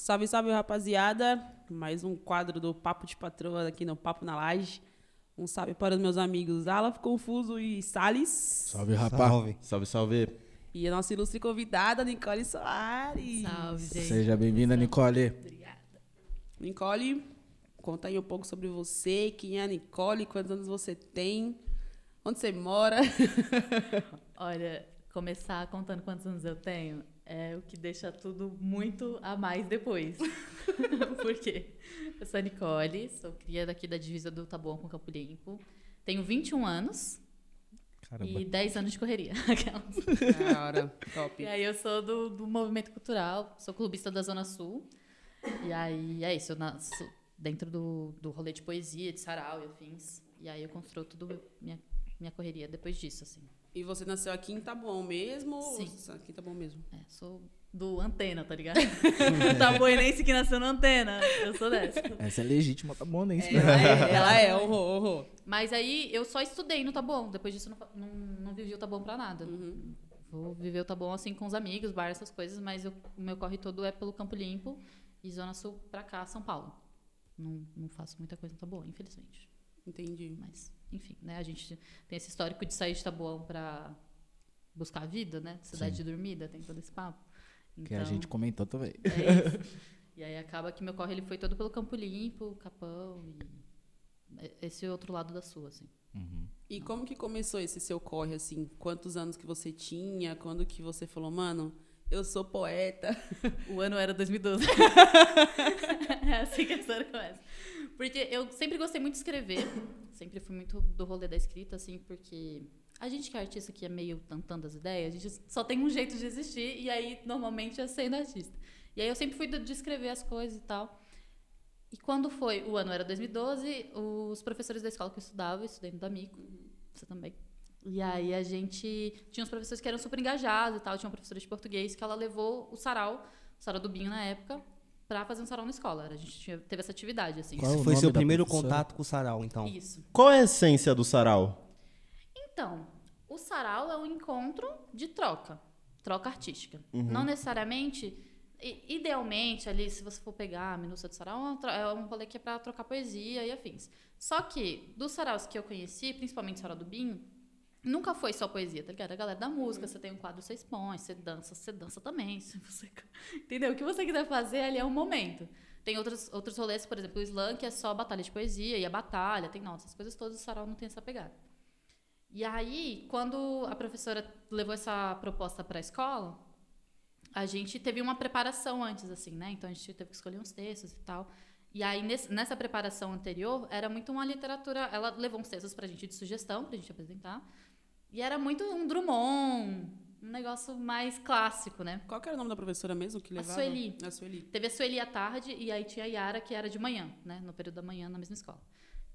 Salve, salve, rapaziada. Mais um quadro do Papo de Patroa aqui no Papo na Laje. Um salve para os meus amigos Alaf, Confuso e Salles. Salve, rapaz. Salve. Salve, salve. E a nossa ilustre convidada, Nicole Soares. Salve, gente. Seja bem-vinda, Nicole. Obrigada. Nicole, conta aí um pouco sobre você. Quem é a Nicole? Quantos anos você tem? Onde você mora? Olha, começar contando quantos anos eu tenho é o que deixa tudo muito a mais depois. Por quê? Eu sou a Nicole, sou cria daqui da divisa do Taboão com Campo Limpo. Tenho 21 anos Caramba. e 10 anos de correria. Hora. Top. E aí eu sou do, do movimento cultural, sou clubista da Zona Sul. E aí é isso, eu nasço dentro do, do rolê de poesia, de sarau e afins. E aí eu construo tudo minha, minha correria depois disso, assim. E você nasceu aqui em Taboão mesmo? Sim. Ou- Aqui em Taboão mesmo. É, sou do Antena, tá ligado? Taboinense que nasceu na Antena. Eu sou dessa. Essa é legítima, tá bom, né? É, ela é, ela é, horror, horror. Mas aí eu só estudei no Taboão. Depois disso eu não, não, não vivi o Taboão pra nada. Uhum. Vou viver o Taboão assim com os amigos, bar, essas coisas, mas eu- o meu corre todo é pelo Campo Limpo e Zona Sul pra cá, São Paulo. Não, não faço muita coisa no Taboão, infelizmente. Entendi. Mas, enfim, né? A gente tem esse histórico de sair de Taboão pra buscar a vida, né? Cidade Sim. dormida, tem todo esse papo. Que a Então, gente comentou também. é isso. E aí acaba que meu corre ele foi todo pelo Campo Limpo, Capão e esse outro lado da sua, assim. Uhum. E como que começou esse seu corre, assim? Quantos anos que você tinha? Quando que você falou, mano, eu sou poeta? O ano era 2012. é assim que a história começa. Porque eu sempre gostei muito de escrever. Sempre fui muito do rolê da escrita, assim, porque a gente que é artista que é meio tantando as ideias, a gente só tem um jeito de existir, e aí normalmente é sendo artista. E aí eu sempre fui de escrever as coisas e tal. E quando foi, o ano era 2012, os professores da escola que eu estudava, eu estudei no D'Amico, você também. E aí a gente tinha uns professores que eram super engajados e tal, tinha uma professora de português que ela levou o sarau, o sarau do Binho na época, pra fazer um sarau na escola. A gente tinha- teve essa atividade, assim. Qual Foi seu primeiro professora? contato com o sarau, então. Isso. Qual é a essência do sarau? Então, o sarau é um encontro de troca, troca artística. Uhum. Não necessariamente, idealmente, ali, se você for pegar a minúcia do sarau, é é um rolê que é pra trocar poesia e afins. Só que, dos saraus que eu conheci, principalmente o sarau do Binho, nunca foi só poesia, tá ligado? A galera da música, você tem um quadro, você expõe, você dança, você dança também. Se você, entendeu? O que você quiser fazer ali é um momento. Tem outros, outros rolês, por exemplo, o slam, que é só batalha de poesia, e a batalha, tem não, essas coisas todas, o sarau não tem essa pegada. E aí, quando a professora levou essa proposta para a escola, a gente teve uma preparação antes, assim, né? Então a gente teve que escolher uns textos e tal. E aí, nesse- nessa preparação anterior, era muito uma literatura. Ela levou uns textos pra gente de sugestão, pra gente apresentar. E era muito um Drummond, um negócio mais clássico, né? Qual que era o nome da professora mesmo que A levava? Sueli. A Sueli. Teve a Sueli à tarde e aí tinha a Yara, que era de manhã, né? No período da manhã, na mesma escola.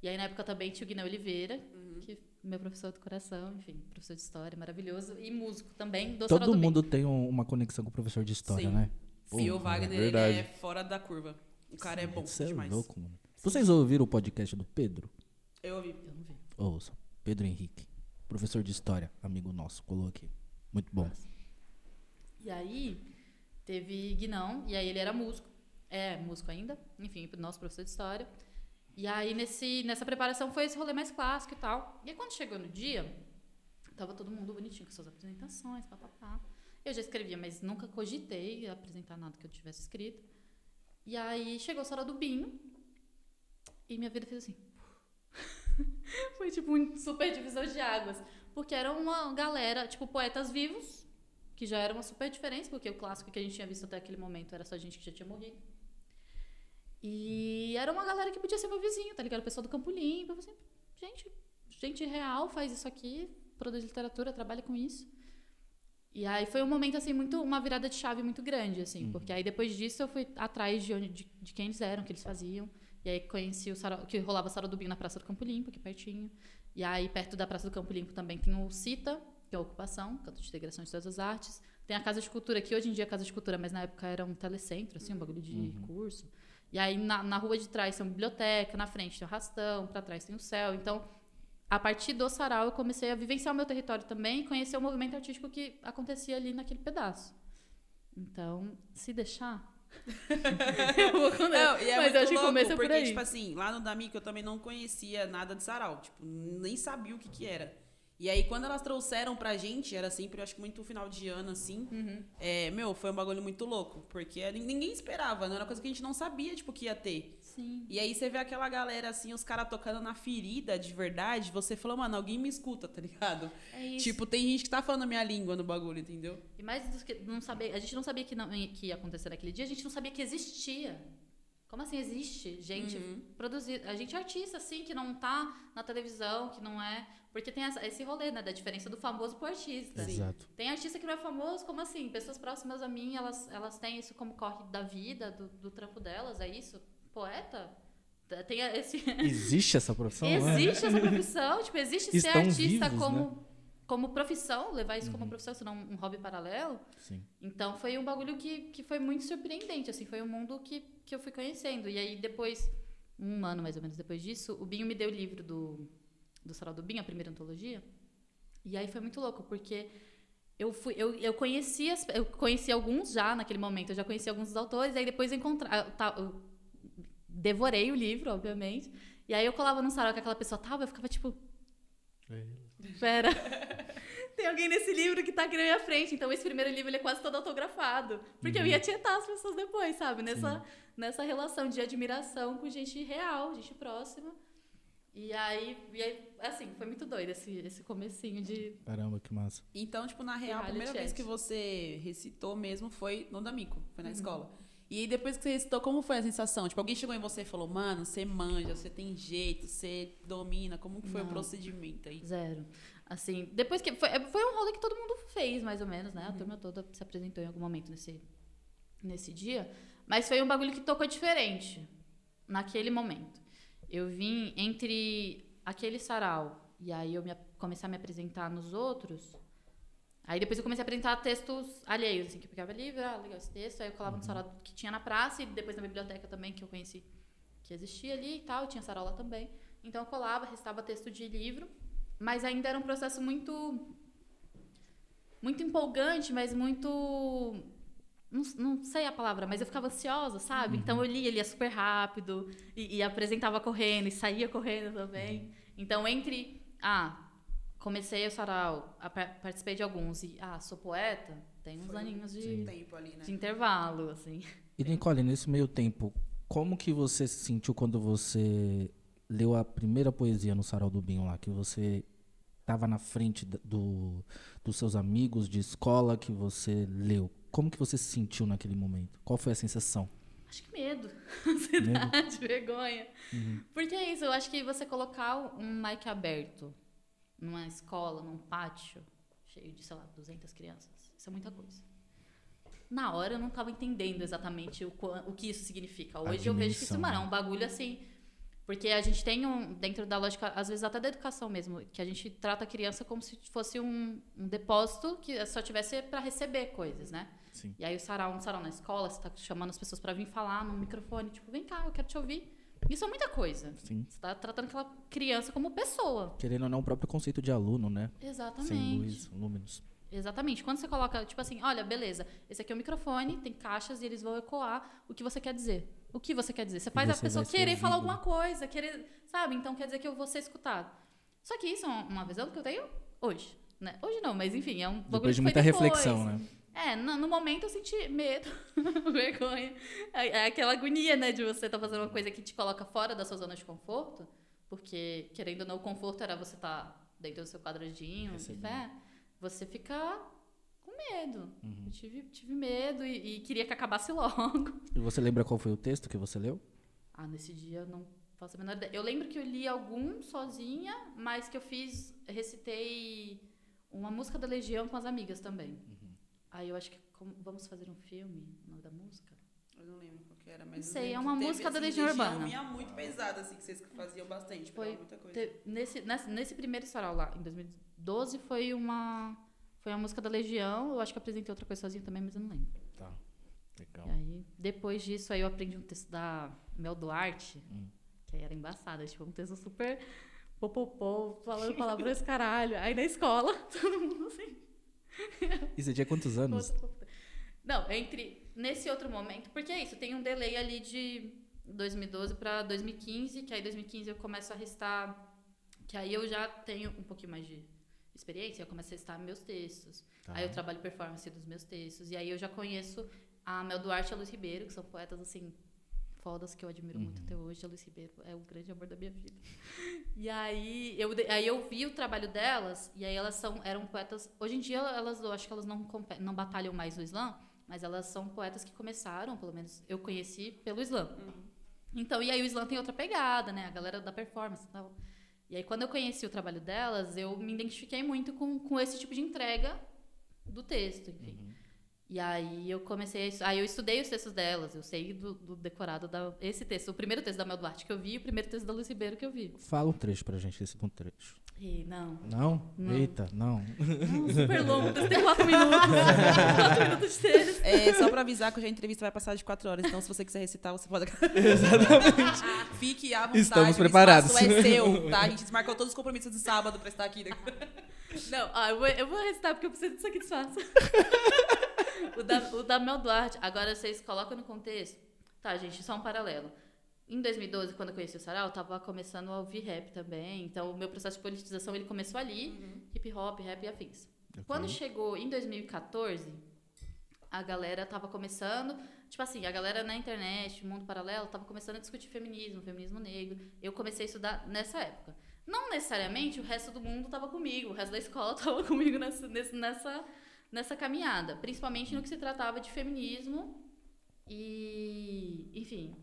E aí, na época, também tinha o Guiné Oliveira, que meu professor do coração, enfim, professor de história, maravilhoso. E músico também, do Todo mundo tem um- uma conexão com o professor de história, Sim. né? Fio Pô, Wagner, ele verdade. é fora da curva. O cara é bom Você é demais. louco, mano. Vocês ouviram o podcast do Pedro? Eu ouvi. Eu não vi. Ouça. Pedro Henrique. Professor de história, amigo nosso, colou aqui. Muito bom. E aí, teve Guinão, e aí ele era músico, é músico ainda, enfim, nosso professor de história. E aí, nesse, nessa preparação, foi esse rolê mais clássico e tal. E aí, quando chegou no dia, tava todo mundo bonitinho com suas apresentações, papapá. Eu já escrevia, mas nunca cogitei apresentar nada que eu tivesse escrito. E aí, chegou a hora do Binho, e minha vida fez assim. foi tipo um super divisor de águas. Porque era uma galera, tipo, poetas vivos, que já era uma super diferença, porque o clássico que a gente tinha visto até aquele momento era só gente que já tinha morrido. E era uma galera que podia ser meu vizinho, tá ligado? O pessoal do Campo Limpo. Eu falei assim, gente, gente real faz isso aqui, produz literatura, trabalha com isso. E aí foi um momento, assim, muito, uma virada de chave muito grande, assim, porque aí depois disso eu fui atrás de, onde, de, de quem eles eram, o que eles faziam. E aí conheci o sarau, que rolava Sarau do Binho na Praça do Campo Limpo, aqui pertinho. E aí, perto da Praça do Campo Limpo também tem o CITA, que é a Ocupação, Canto de Integração de Todas as Artes. Tem a Casa de Cultura, que hoje em dia é Casa de Cultura, mas na época era um telecentro, assim, um bagulho de curso. E aí, na, na rua de trás tem uma biblioteca, na frente tem o Rastão, pra trás tem o Céu. Então, a partir do sarau, eu comecei a vivenciar o meu território também e conhecer o movimento artístico que acontecia ali naquele pedaço. Então, se deixar, eu vou com. Não, é Mas acho que começa por porque, aí. tipo assim, lá no Damico eu também não conhecia nada de sarau. Tipo, nem sabia o que que era. E aí, quando elas trouxeram pra gente, era sempre, eu acho que muito final de ano, assim. Uhum. É, meu, foi um bagulho muito louco. Porque ninguém esperava, não era coisa que a gente não sabia, tipo, que ia ter. Sim. E aí você vê aquela galera, assim, os caras tocando na ferida de verdade, você falou, mano, alguém me escuta, tá ligado? É isso. Tipo, tem gente que tá falando a minha língua no bagulho, entendeu? E mais do que não saber, a gente não sabia que, não, que ia acontecer naquele dia, a gente não sabia que existia. Como assim existe gente Uhum. produzir? A gente é artista, assim, que não tá na televisão, que não é. Porque tem essa- esse rolê, né? Da diferença do famoso pro artista. Exato. Tem artista que não é famoso, como assim? Pessoas próximas a mim, elas, elas têm isso como corre da vida, do, do trampo delas, é isso? Poeta? Tem esse. Existe essa profissão? é? Existe essa profissão, tipo, existe ser Estão artista vivos, né? como, como profissão, levar isso Uhum. como profissão, senão um hobby paralelo. Sim. Então foi um bagulho que, que foi muito surpreendente, assim, foi um mundo que, que eu fui conhecendo. E aí depois, um ano mais ou menos depois disso, o Binho me deu o livro do, do Sarau do Binho, a primeira antologia. E aí foi muito louco, porque eu fui, eu, eu conheci as, eu conheci alguns já naquele momento, eu já conheci alguns dos autores, aí depois eu encontrei, eu devorei o livro, obviamente. E aí eu colava num sarau que aquela pessoa tava, eu ficava tipo, Pera. Tem alguém nesse livro que tá aqui na minha frente. Então, esse primeiro livro ele é quase todo autografado. Porque eu ia tietar as pessoas depois, sabe? Nessa, nessa relação de admiração com gente real, gente próxima. E aí, e aí, assim, foi muito doido esse, esse comecinho de. Caramba, que massa. Então, tipo, na real, a primeira vez chat. que você recitou mesmo foi no Damico, foi na escola. E aí, depois que você recitou, como foi a sensação? Tipo, alguém chegou em você e falou, mano, você manja, você tem jeito, você domina. Como que foi Não. o procedimento aí? Zero. Assim, depois que. Foi, foi um rolê que todo mundo fez, mais ou menos, né? A turma toda se apresentou em algum momento nesse, nesse dia. Mas foi um bagulho que tocou diferente naquele momento. Eu vim entre aquele sarau e aí eu me, comecei a me apresentar nos outros. Aí depois eu comecei a apresentar textos alheios, assim, que eu pegava livro, ah, legal esse texto. Aí eu colava no sarau que tinha na praça e depois na biblioteca também, que eu conheci que existia ali e tal, tinha sarau lá também. Então eu colava, recitava texto de livro, mas ainda era um processo muito muito empolgante, mas muito não, não sei a palavra, mas eu ficava ansiosa, sabe? Então eu lia, lia super rápido e, e apresentava correndo e saía correndo também. Então entre ah, comecei o sarau, a par- participei de alguns e ah, sou poeta, tem uns Foi aninhos de, tempo ali, né? de intervalo, assim. E Nicole, nesse meio tempo, como que você se sentiu quando você leu a primeira poesia no Sarau do Binho lá? Que você estava na frente do, dos seus amigos de escola que você leu. Como que você se sentiu naquele momento? Qual foi a sensação? Acho que medo, ansiedade, vergonha. Porque é isso, eu acho que você colocar um mic aberto numa escola, num pátio, cheio de, sei lá, 200 crianças, isso é muita coisa. Na hora eu não estava entendendo exatamente o, o que isso significa. Hoje eu vejo que isso, mano, é né? um bagulho assim. Porque a gente tem um, dentro da lógica, às vezes até da educação mesmo, que a gente trata a criança como se fosse um, um depósito que só tivesse para receber coisas, né? Sim. E aí o sarau, um sarau na escola, você tá chamando as pessoas para vir falar no microfone, tipo, vem cá, eu quero te ouvir. Isso é muita coisa. Sim. Você tá tratando aquela criança como pessoa. Querendo ou não, o próprio conceito de aluno, né? Sem Exatamente. luz, lúminos. Exatamente. Quando você coloca, tipo assim, olha, beleza, esse aqui é o microfone, tem caixas e eles vão ecoar o que você quer dizer. O que você quer dizer? Você faz a você pessoa vai ser querer falar ouvido. alguma coisa, querer, sabe? Então quer dizer que eu vou ser escutado. Só que isso é uma- visão que eu tenho hoje, né? Hoje não, mas enfim, é um bagulho Depois de muita depois. reflexão, né? É, no, no momento eu senti medo, vergonha. É, é aquela agonia, né, de você estar fazendo uma coisa que te coloca fora da sua zona de conforto, porque, querendo ou não, o conforto era você estar dentro do seu quadradinho, né? Você fica com medo. Uhum. Eu tive, tive medo e, e queria que acabasse logo. E você lembra qual foi o texto que você leu? Ah, nesse dia eu não faço a menor ideia. Eu lembro que eu li algum sozinha, mas que eu fiz, recitei uma música da Legião com as amigas também. Uhum. Aí eu acho que como- vamos fazer um filme, o nome da música. Eu não lembro qual que era, mas. Não sei, é uma teve, música da assim, Legião Urbana. Minha muito pesada, assim, que vocês faziam bastante. Foi- muita coisa. Te- Nesse, nesse, nesse primeiro sarau lá, em 2012, foi uma, foi uma música da Legião. Eu acho que apresentei outra coisa sozinha também, mas eu não lembro. Tá. Legal. E aí, depois disso, aí eu aprendi um texto da Mel Duarte, Hum. que aí era embaçado. Tipo, um texto super popopô, falando palavrões caralho. Aí na escola, todo mundo assim. E você tinha quantos anos? Não, entre. nesse outro momento, porque é isso, tem um delay ali de 2012 para 2015, que aí 2015 eu começo a restar, que aí eu já tenho um pouquinho mais de experiência, eu começo a restar meus textos. Tá. Aí eu trabalho performance dos meus textos. E aí eu já conheço a Mel Duarte e a Luiz Ribeiro, que são poetas assim fodas que eu admiro muito até hoje. A Luiz Ribeiro é o grande amor da minha vida. E aí eu, aí eu vi o trabalho delas, e aí elas são, eram poetas. Hoje em dia elas, eu acho que elas não, não batalham mais no Islã, mas elas são poetas que começaram, pelo menos eu conheci pelo Islã. Então, e aí o Islã tem outra pegada, né? A galera da performance e tal. E aí, quando eu conheci o trabalho delas, eu me identifiquei muito com, com esse tipo de entrega do texto, enfim. E aí eu comecei a, estu- aí eu estudei os textos delas, eu sei do, do decorado da esse texto, o primeiro texto da Mel Duarte que eu vi e o primeiro texto da Luiz Ribeiro que eu vi. Fala um trecho pra gente, esse um trecho. E não, Não? Não. Eita, não. não super longo, o tem quatro minutos. quatro minutos de texto. É, só pra avisar que hoje a entrevista vai passar de quatro horas, então se você quiser recitar, você pode. Exatamente. Fique à vontade. Estamos o preparados. espaço é seu, tá? A gente desmarcou todos os compromissos de sábado pra estar aqui. Não, ah, eu, vou, eu vou recitar porque eu preciso disso aqui disfarça. O, da, o da Mel Duarte, agora vocês colocam no contexto. Tá, gente, só um paralelo. Em 2012, quando eu conheci o Sarau, eu tava começando a ouvir rap também. Então, o meu processo de politização, ele começou ali. Hip hop, rap e afins. Quando chegou em 2014, a galera tava começando... Tipo assim, a galera na internet, mundo paralelo, tava começando a discutir feminismo, feminismo negro. Eu comecei a estudar nessa época. Não necessariamente o resto do mundo tava comigo, o resto da escola tava comigo nessa, nessa, nessa caminhada. Principalmente no que se tratava de feminismo e... Enfim,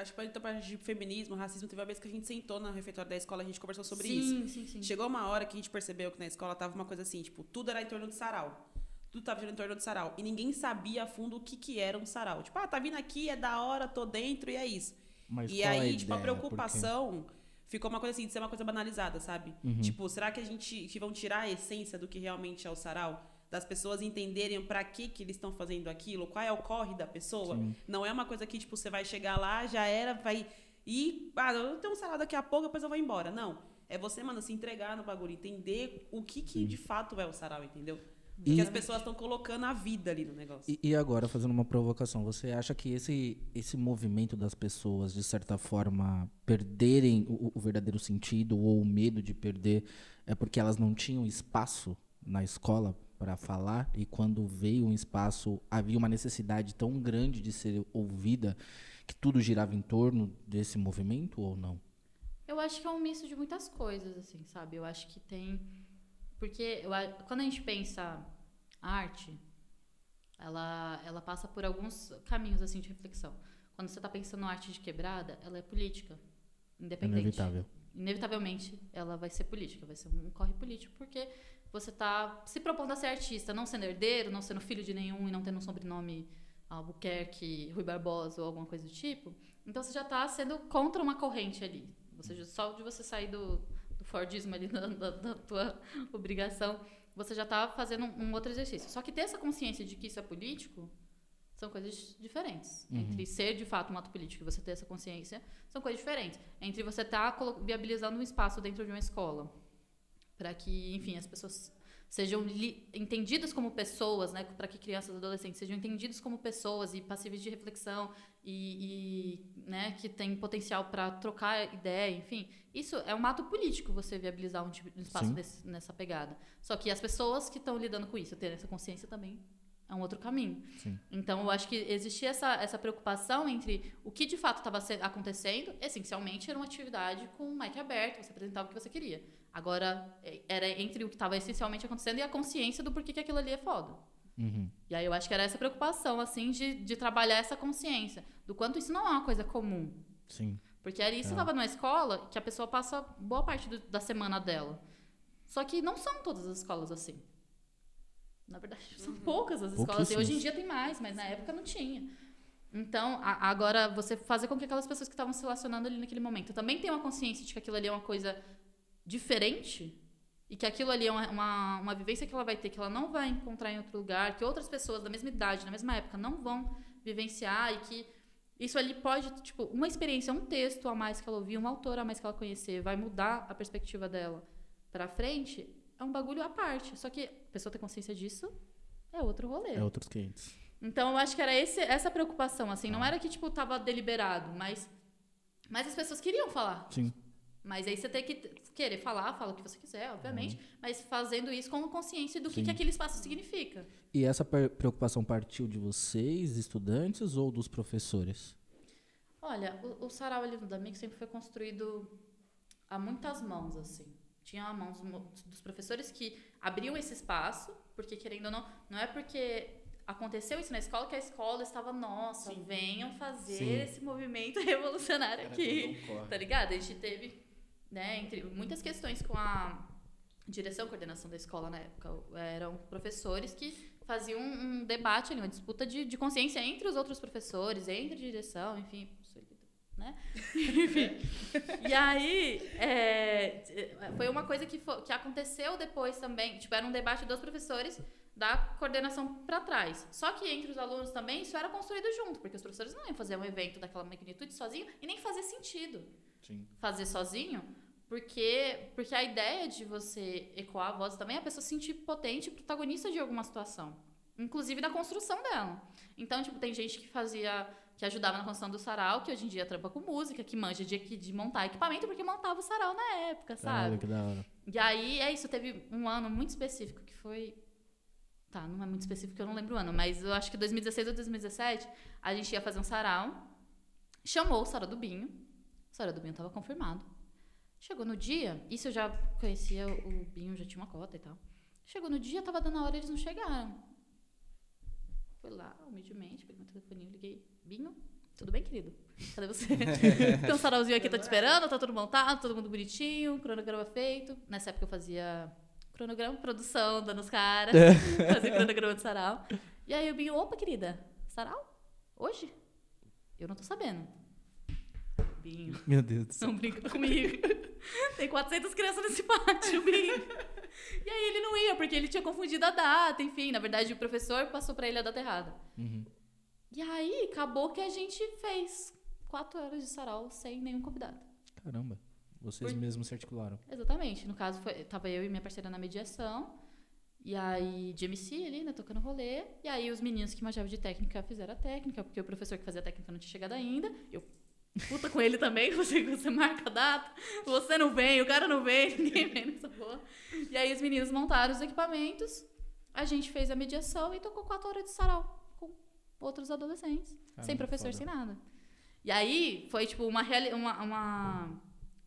Acho que pode ter parte de feminismo, racismo. Teve uma vez que a gente sentou no refeitório da escola e a gente conversou sobre sim, isso. Sim, sim, Chegou uma hora que a gente percebeu que na escola tava uma coisa assim, tipo, tudo era em torno do sarau. Tudo tava girando em torno do sarau. E ninguém sabia a fundo o que que era um sarau. Tipo, ah, tá vindo aqui, é da hora, tô dentro e é isso. Mas e qual aí, a tipo, a preocupação ficou uma coisa assim, de ser uma coisa banalizada, sabe? Tipo, será que a gente que vão tirar a essência do que realmente é o sarau? Das pessoas entenderem pra que que eles estão fazendo aquilo, qual é o corre da pessoa. Não é uma coisa que, tipo, você vai chegar lá, já era, vai ir. Ah, eu tenho um sarau daqui a pouco, depois eu vou embora. Não. É você, mano, se entregar no bagulho, entender o que, que de fato é o sarau, entendeu? Porque E- as pessoas estão colocando a vida ali no negócio. E, e agora, fazendo uma provocação, você acha que esse, esse movimento das pessoas, de certa forma, perderem o, o verdadeiro sentido ou o medo de perder é porque elas não tinham espaço na escola para falar e quando veio um espaço havia uma necessidade tão grande de ser ouvida que tudo girava em torno desse movimento ou não? Eu acho que é um misto de muitas coisas, assim, sabe? Eu acho que tem. Porque eu quando a gente pensa arte, ela, ela passa por alguns caminhos, assim, de reflexão. Quando você está pensando arte de quebrada, ela é política, independente. Inevitável. Inevitavelmente, ela vai ser política, vai ser um corre político, porque você está se propondo a ser artista, não sendo herdeiro, não sendo filho de nenhum e não tendo um sobrenome Albuquerque, Rui Barbosa ou alguma coisa do tipo. Então você já está sendo contra uma corrente ali. Você já- só de você sair do, do Fordismo ali da, da- da tua obrigação, você já está fazendo um, um outro exercício. Só que ter essa consciência de que isso é político são coisas diferentes. Entre ser de fato um ato político e você ter essa consciência, são coisas diferentes. Entre você estar viabilizando um espaço dentro de uma escola para que, enfim, as pessoas sejam entendidas como pessoas, né, para que crianças e adolescentes sejam entendidos como pessoas e passíveis de reflexão e, e, né, que tem potencial para trocar ideia, enfim. Isso é um ato político você viabilizar um, tipo, um espaço desse- nessa pegada. Só que as pessoas que estão lidando com isso, terem essa consciência também é um outro caminho. Sim. Então, eu acho que existia essa, essa preocupação entre o que de fato estava acontecendo. Essencialmente, era uma atividade com o mic aberto, você apresentava o que você queria. Agora, é- era entre o que estava essencialmente acontecendo e a consciência do porquê que aquilo ali é foda. Uhum. E aí eu acho que era essa preocupação, assim, de, de trabalhar essa consciência. Do quanto isso não é uma coisa comum. Sim. Porque ali você É. estava numa escola que a pessoa passa boa parte do- da semana dela. Só que não são todas as escolas assim. Na verdade, são poucas as escolas assim. Hoje em dia tem mais, mas na época não tinha. Então, a- agora, você fazer com que aquelas pessoas que estavam se relacionando ali naquele momento também tenham a consciência de que aquilo ali é uma coisa diferente e que aquilo ali é uma, uma, uma vivência que ela vai ter, que ela não vai encontrar em outro lugar, que outras pessoas da mesma idade, na mesma época, não vão vivenciar e que isso ali pode, tipo, uma experiência, um texto a mais que ela ouvir, um autor a mais que ela conhecer, vai mudar a perspectiva dela pra frente, é um bagulho à parte. Só que a pessoa ter consciência disso é outro rolê. É outros 500. Então eu acho que era esse, essa preocupação, assim, não era que tipo tava deliberado, mas mas as pessoas queriam falar. Sim. Mas aí você tem que querer falar, fala o que você quiser, obviamente, mas fazendo isso com consciência do que, Sim. que aquele espaço significa. E essa preocupação partiu de vocês, estudantes, ou dos professores? Olha, o, o sarau ali no Damic sempre foi construído a muitas mãos, assim. Tinha mãos mo- dos professores que abriam esse espaço, porque querendo ou não, não é porque aconteceu isso na escola que a escola estava, nossa, venham fazer Sim. esse movimento revolucionário aqui. Tá ligado? A gente teve, né, entre muitas questões com a direção coordenação da escola na época. Eram professores que faziam um, um debate ali, uma disputa de, de consciência entre os outros professores, entre direção, enfim, né? Enfim. E aí, é, foi uma coisa que, fo- que aconteceu depois também. Tipo, era um debate dos professores da coordenação para trás. Só que entre os alunos também isso era construído junto, porque os professores não iam fazer um evento daquela magnitude sozinho e nem fazia sentido Sim. fazer sozinho, porque porque a ideia de você ecoar a voz também é a pessoa se sentir potente protagonista de alguma situação, inclusive da construção dela. Então, tipo, tem gente que fazia que ajudava na construção do sarau, que hoje em dia trampa com música, que manja de, de montar equipamento, porque montava o sarau na época, sabe? Caralho, que da hora. E aí, é isso, teve um ano muito específico que foi. Tá, não é muito específico eu não lembro o ano, mas eu acho que 2016 ou 2017 a gente ia fazer um sarau. Chamou o sarau do Binho. O sarau do Binho tava confirmado. Chegou no dia, isso eu já conhecia o Binho, já tinha uma cota e tal. Chegou no dia, tava dando a hora, eles não chegaram. Fui lá, humildemente, peguei meu telefoninho, liguei. Binho, tudo bem, querido? Cadê você? Tem um sarauzinho aqui, tá te esperando, tá tudo montado, todo mundo bonitinho, cronograma feito. Nessa época eu fazia cronograma, produção, dando os caras, fazia cronograma de sarau. E aí o Binho, opa, querida, sarau? Hoje? Eu não tô sabendo. Binho, Meu Deus do céu. não brinca comigo. Tem 400 crianças nesse pátio, Binho. E aí ele não ia, porque ele tinha confundido a data, enfim. Na verdade, o professor passou pra ele a data errada. Uhum. E aí, acabou que a gente fez quatro horas de sarau sem nenhum convidado. Caramba. Vocês Por- mesmos se articularam. Exatamente. No caso, foi, tava eu e minha parceira na mediação. E aí, de MC ali, né, tocando rolê. E aí, os meninos que manjavam de técnica fizeram a técnica, porque o professor que fazia a técnica não tinha chegado ainda. Eu, puta com ele também, você, você marca a data, você não vem, o cara não vem, ninguém vem nessa porra. E aí, os meninos montaram os equipamentos, a gente fez a mediação e tocou quatro horas de sarau com outros adolescentes. sem Caramba, professor, foda. sem nada. E aí, foi, tipo, uma, uma, uma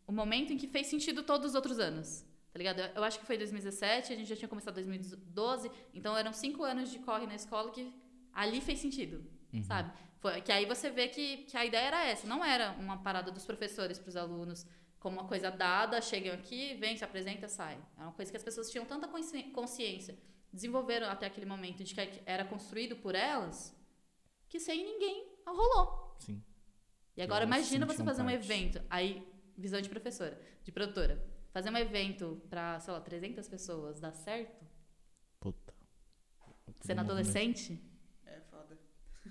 o momento em que fez sentido todos os outros anos. Tá ligado? Eu, acho que foi 2017, a gente já tinha começado 2012, então eram cinco anos de corre na escola que ali fez sentido, sabe? Foi, que aí você vê que, que a ideia era essa, não era uma parada dos professores para os alunos como uma coisa dada, chegam aqui, vem, se apresenta, sai. É uma coisa que as pessoas tinham tanta consci- consciência, desenvolveram até aquele momento de que era construído por elas, que sem ninguém rolou. Sim. E agora imagina você fazer um parte. evento, aí visão de professora, de produtora, fazer um evento para, sei lá, 300 pessoas, dá certo? Puta. Sendo adolescente?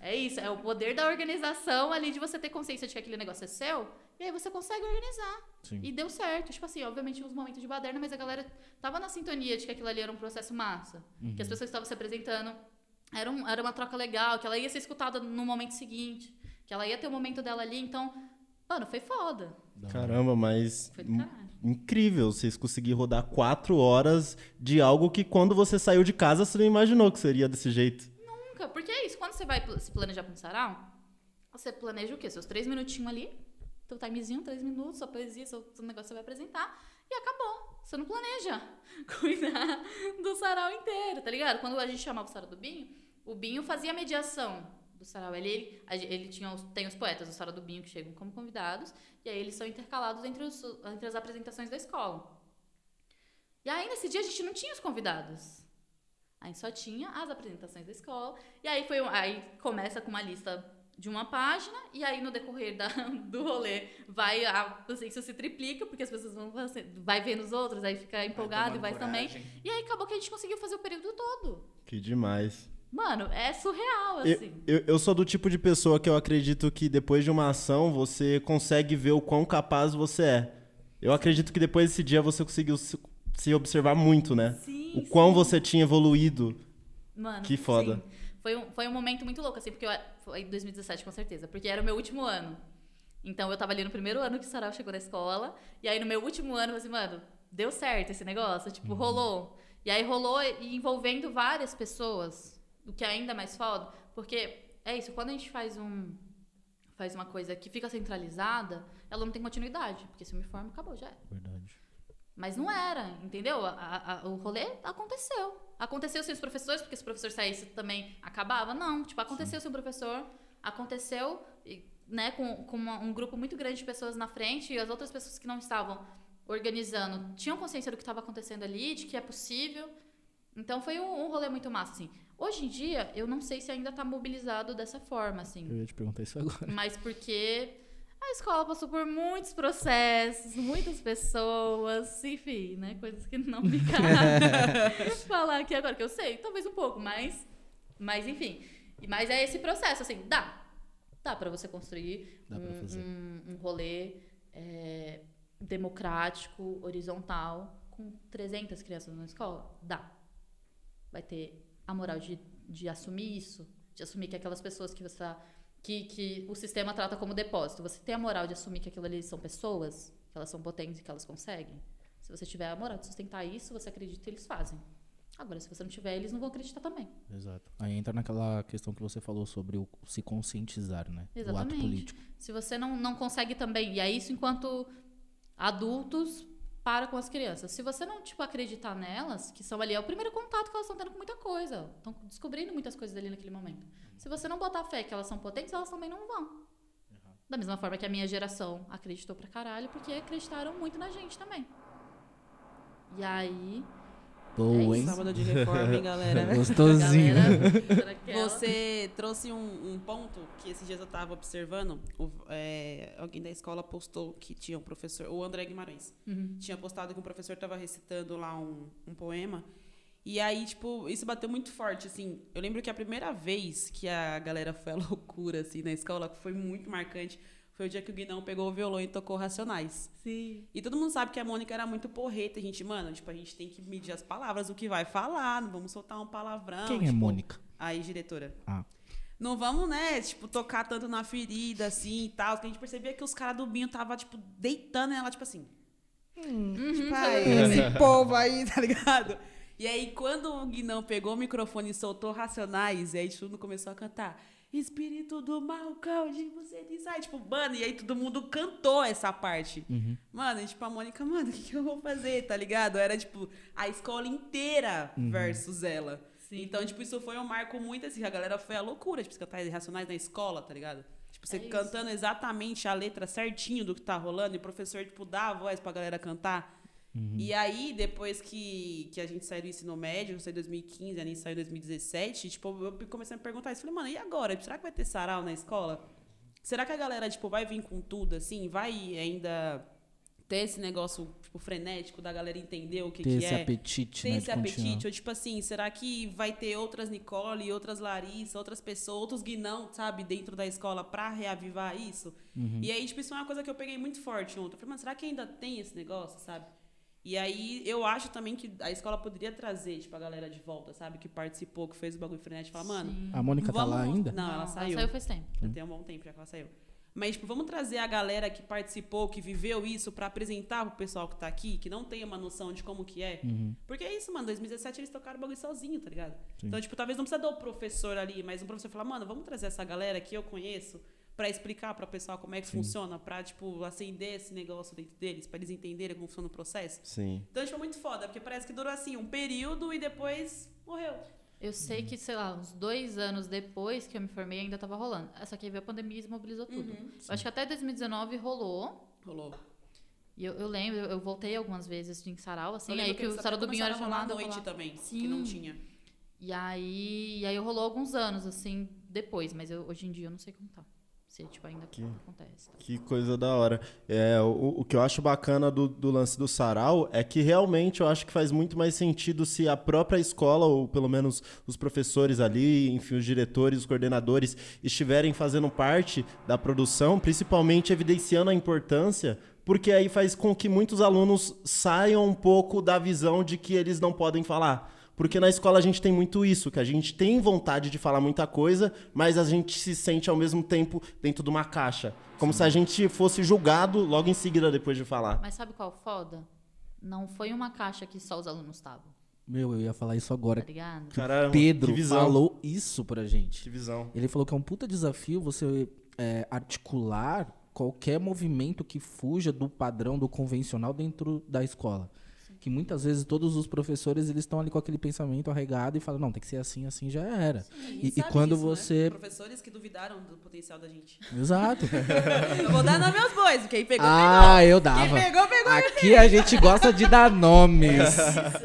É isso, é o poder da organização ali de você ter consciência de que aquele negócio é seu, e aí você consegue organizar. Sim. E deu certo. Tipo assim, obviamente, uns momentos de baderna, mas a galera tava na sintonia de que aquilo ali era um processo massa. Que as pessoas estavam se apresentando. Era, um- era uma troca legal, que ela ia ser escutada no momento seguinte. Que ela ia ter o momento dela ali. Então, mano, foi foda. Caramba, mas Foi do caralho. incrível vocês conseguirem rodar quatro horas de algo que quando você saiu de casa você não imaginou que seria desse jeito. Nunca. Porque é isso. Quando você vai se planejar pra um sarau, você planeja o quê? Seus três minutinhos ali, teu timezinho, três minutos, sua poesia, seu, seu negócio você vai apresentar, e acabou. Você não planeja cuidar do sarau inteiro, tá ligado? Quando a gente chamava o sarau do Binho, o Binho fazia a mediação do sarau. Ele, ele, ele tinha os, tem os poetas do sarau do Binho que chegam como convidados, e aí eles são intercalados entre, os, entre as apresentações da escola. E aí, nesse dia, a gente não tinha os convidados. A gente só tinha as apresentações da escola. E aí foi um- aí começa com uma lista de uma página, e aí no decorrer da, do rolê vai a, assim, isso se triplica, porque as pessoas vão assim, vai vendo os outros, aí fica empolgado e vai também. E aí acabou que a gente conseguiu fazer o período todo. Que demais. Mano, é surreal, Eu, assim. eu, eu sou do tipo de pessoa que eu acredito que depois de uma ação você consegue ver o quão capaz você é. Eu acredito que depois desse dia você conseguiu se, se observar muito, né? Sim, O quão sim. você tinha evoluído. Mano, Que foda. sim. Foi um, foi um momento muito louco, assim, porque eu, foi em 2017, com certeza, porque era o meu último ano. Então eu tava ali no primeiro ano que o Sarau chegou na escola, e aí no meu último ano eu falei assim, mano, deu certo esse negócio, tipo, rolou. E aí rolou e envolvendo várias pessoas, o que é ainda mais foda, porque é isso, quando a gente faz um faz uma coisa que fica centralizada, ela não tem continuidade, porque se eu me formo, acabou, já é. Verdade. Mas não era, entendeu? A- a- o rolê aconteceu. Aconteceu sem os professores, porque se o professor saísse também acabava. Não, tipo, aconteceu sem o professor, aconteceu né, com, com uma- um grupo muito grande de pessoas na frente e as outras pessoas que não estavam organizando tinham consciência do que estava acontecendo ali, de que é possível. Então foi um, um rolê muito massa, assim. Hoje em dia, eu não sei se ainda está mobilizado dessa forma, assim. Eu ia te perguntar isso agora. Mas porque a escola passou por muitos processos, muitas pessoas, enfim, né? Coisas que não me cabe falar aqui agora, que eu sei, talvez um pouco, mas, mas enfim. Mas é esse processo, assim, dá. Dá pra você construir um, um, um rolê é, democrático, horizontal, com 300 crianças na escola? Dá. Vai ter a moral de, de assumir isso, de assumir que aquelas pessoas que você tá que, que o sistema trata como depósito. Você tem a moral de assumir que aquilo ali são pessoas, que elas são potentes e que elas conseguem? Se você tiver a moral de sustentar isso, você acredita que eles fazem. Agora, se você não tiver, eles não vão acreditar também. Exato. Aí entra naquela questão que você falou sobre o se conscientizar, né? O ato Exatamente. político. Se você não, não consegue também, e é isso enquanto adultos para com as crianças. Se você não, tipo, acreditar nelas, que são ali, é o primeiro contato que elas estão tendo com muita coisa. Estão descobrindo muitas coisas ali naquele momento. Se você não botar fé que elas são potentes, elas também não vão. Da mesma forma que a minha geração acreditou pra caralho, porque acreditaram muito na gente também. E aí. Boa, hein? Sábado de reforma, hein, galera? Gostosinho. Galera, naquela- Você trouxe um, um ponto que esses dias eu tava observando. O- é, alguém da escola postou que tinha um professor, o André Guimarães, Uhum. tinha postado que um professor tava recitando lá um, um poema. E aí, tipo, isso bateu muito forte, assim. Eu lembro que a primeira vez que a galera foi à loucura, assim, na escola, que foi muito marcante, foi o dia que o Guinão pegou o violão e tocou Racionais. Sim. E todo mundo sabe que a Mônica era muito porreta. A gente, mano, tipo, a gente tem que medir as palavras, o que vai falar, não vamos soltar um palavrão. Quem é tipo, Mônica? Aí, diretora. Ah. Não vamos, né, tipo, tocar tanto na ferida, assim, e tal. Que a gente percebia que os caras do Binho tava, tipo, deitando ela, tipo assim. Uhum, Tipo, sabe? "Ai, esse povo aí, tá ligado? E aí, quando o Guinão pegou o microfone e soltou Racionais, e aí todo mundo começou a cantar Espírito do mal, onde você diz? Ai, tipo, mano, e aí todo mundo cantou essa parte. Uhum. Mano, e tipo, a Mônica, mano, o que, que eu vou fazer, tá ligado? Era, tipo, a escola inteira versus ela. Então, tipo, isso foi um marco muito assim, a galera foi à loucura, tipo, cantar Racionais na escola, tá ligado? Tipo, você É cantando exatamente a letra certinho do que tá rolando, e o professor, tipo, dá a voz pra galera cantar. E aí, depois que, que a gente saiu do ensino médio, eu saí em 2015, a Aninha saiu em 2017, tipo, eu comecei a me perguntar isso. Falei, mano, e agora? Será que vai ter sarau na escola? Será que a galera, tipo, vai vir com tudo, assim? Vai ainda ter esse negócio, tipo, frenético da galera entender o que, Ter que esse é? apetite, Tem né? esse de continuar. apetite? Ou tipo assim, será que vai ter outras Nicole, outras Larissa, outras pessoas, outros Guinão, sabe, dentro da escola pra reavivar isso? Uhum. E aí, tipo, isso é uma coisa que eu peguei muito forte ontem. Eu falei, mano, será que ainda tem esse negócio, sabe? E aí, eu acho também que a escola poderia trazer, tipo, a galera de volta, sabe? Que participou, que fez o bagulho frenético. Falar, mano, Sim. A Mônica tá lá vamos- ainda? Não, ela saiu. Ela saiu faz tempo. Já tem um bom tempo já que ela saiu. Mas, tipo, vamos trazer a galera que participou, que viveu isso, pra apresentar pro pessoal que tá aqui, que não tem uma noção de como que é. Uhum. Porque é isso, mano. 2017 eles tocaram o bagulho sozinho, tá ligado? Sim. Então, tipo, talvez não precisa do professor ali, mas um professor falar, mano, vamos trazer essa galera que eu conheço pra explicar pra pessoal como é que Sim. funciona, pra, tipo, acender esse negócio dentro deles, pra eles entenderem como funciona o processo. Sim. Então, tipo, é muito foda, porque parece que durou, assim, um período e depois morreu. Eu sei que, sei lá, uns dois anos depois que eu me formei ainda tava rolando. Essa aqui veio a pandemia e desmobilizou tudo. Uhum. Eu acho que até 2019 rolou. Rolou. E eu, eu lembro, eu, voltei algumas vezes de em sarau, assim, aí que, eles o sarau do Binho era chamado. à noite também, que Sim. não tinha. E aí, e aí rolou alguns anos, assim, depois, mas eu- hoje em dia eu não sei como tá. Se, tipo, ainda Que- acontece. tá? Que coisa da hora. É, o, o que eu acho bacana do, do lance do sarau é que realmente eu acho que faz muito mais sentido se a própria escola, ou pelo menos os professores ali, enfim, os diretores, os coordenadores, estiverem fazendo parte da produção, principalmente evidenciando a importância, porque aí faz com que muitos alunos saiam um pouco da visão de que eles não podem falar. Porque na escola a gente tem muito isso, que a gente tem vontade de falar muita coisa, mas a gente se sente ao mesmo tempo dentro de uma caixa. Como se a gente fosse julgado logo em seguida depois de falar. Mas sabe qual é foda? Não foi uma caixa que só os alunos estavam, Meu, eu ia falar isso agora. tá ligado? Caramba, Pedro que visão. falou isso pra gente. Que visão. Ele falou que é um puta desafio você é, articular qualquer movimento que fuja do padrão, do convencional dentro da escola. Que muitas vezes todos os professores eles estão ali com aquele pensamento arregado e falam, não, tem que ser assim, assim já era. gente E, e quando disso, né? você. Professores que duvidaram do potencial da gente. Exato. Eu vou dar nome aos bois. Quem pegou, ah, eu pegou. dava. Quem pegou, pegou. Aqui a gente gosta de dar nomes.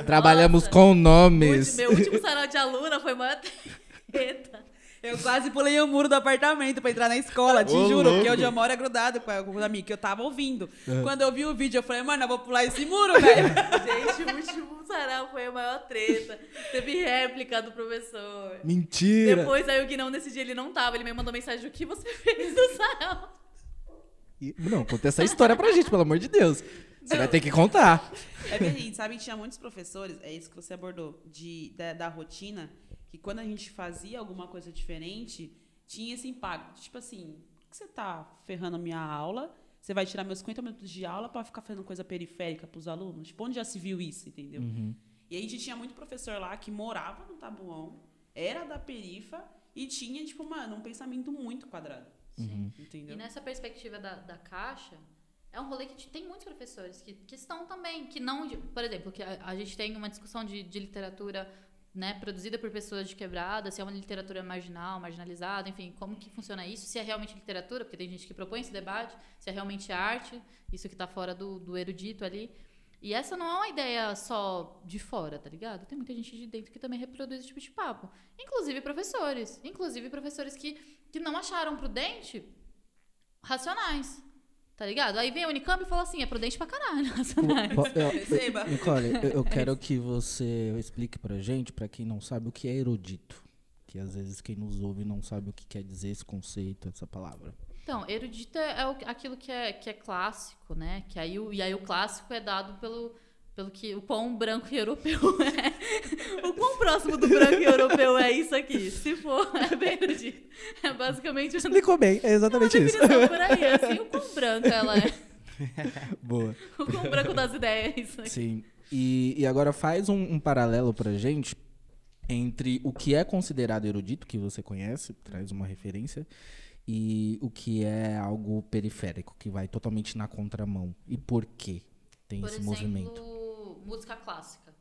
Trabalhamos Nossa. com nomes. Meu último sarau de aluna foi maior treta. Eu quase pulei o muro do apartamento pra entrar na escola, te Ô, juro, louco. porque onde eu moro é grudado com a- com os amigos, que eu tava ouvindo. Quando eu vi o vídeo, eu falei, mano, eu vou pular esse muro, velho. Gente, o último sarau foi a maior treta. Teve réplica do professor. Mentira. Depois aí o Guinão nesse dia ele não tava, ele me mandou mensagem o que você fez no sarau. E- Não, conta essa história pra gente, pelo amor de Deus. Você vai ter que contar. É verdade, sabe? Tinha muitos professores, é isso que você abordou, de, da, da rotina, que quando a gente fazia alguma coisa diferente, tinha esse impacto. Tipo assim, por que você tá ferrando a minha aula? Você vai tirar meus 50 minutos de aula pra ficar fazendo coisa periférica pros alunos? Tipo, onde já se viu isso, entendeu? E aí a gente tinha muito professor lá que morava no Tabuão, era da perifa e tinha, tipo, mano, um pensamento muito quadrado. Entendeu? E nessa perspectiva da, da caixa, é um rolê que te- tem muitos professores que, que estão também, que não. de- Por exemplo, que a, a gente tem uma discussão de, de literatura né, produzida por pessoas de quebrada, se é uma literatura marginal, marginalizada, enfim, como que funciona isso, se é realmente literatura, porque tem gente que propõe esse debate, se é realmente arte, isso que está fora do, do erudito ali. E essa não é uma ideia só de fora, tá ligado? Tem muita gente de dentro que também reproduz esse tipo de papo. Inclusive professores. Inclusive professores que, que não acharam prudente racionais. Tá ligado? Aí vem a Unicamp e fala assim: é prudente pra caralho, eu- Receba. Nicole, eu, eu quero que você explique pra gente, pra quem não sabe, o que é erudito. Que às vezes quem nos ouve não sabe o que quer dizer esse conceito, essa palavra. Então, erudito é o- aquilo que é, que é clássico, né? Que aí, o- e aí o clássico é dado pelo, pelo que o quão branco e europeu é. O quão próximo do branco e europeu é isso aqui. Se for, é bem erudito. É basicamente isso. Explicou bem, é exatamente isso. Definição por aí, assim, o quão branca ela é. Boa. O quão branco das ideias é isso aqui. Sim. E, e agora faz um, um paralelo pra gente entre o que é considerado erudito, que você conhece, traz uma referência, e o que é algo periférico, que vai totalmente na contramão. E por quê tem Por esse exemplo, movimento? Uhum. música clássica.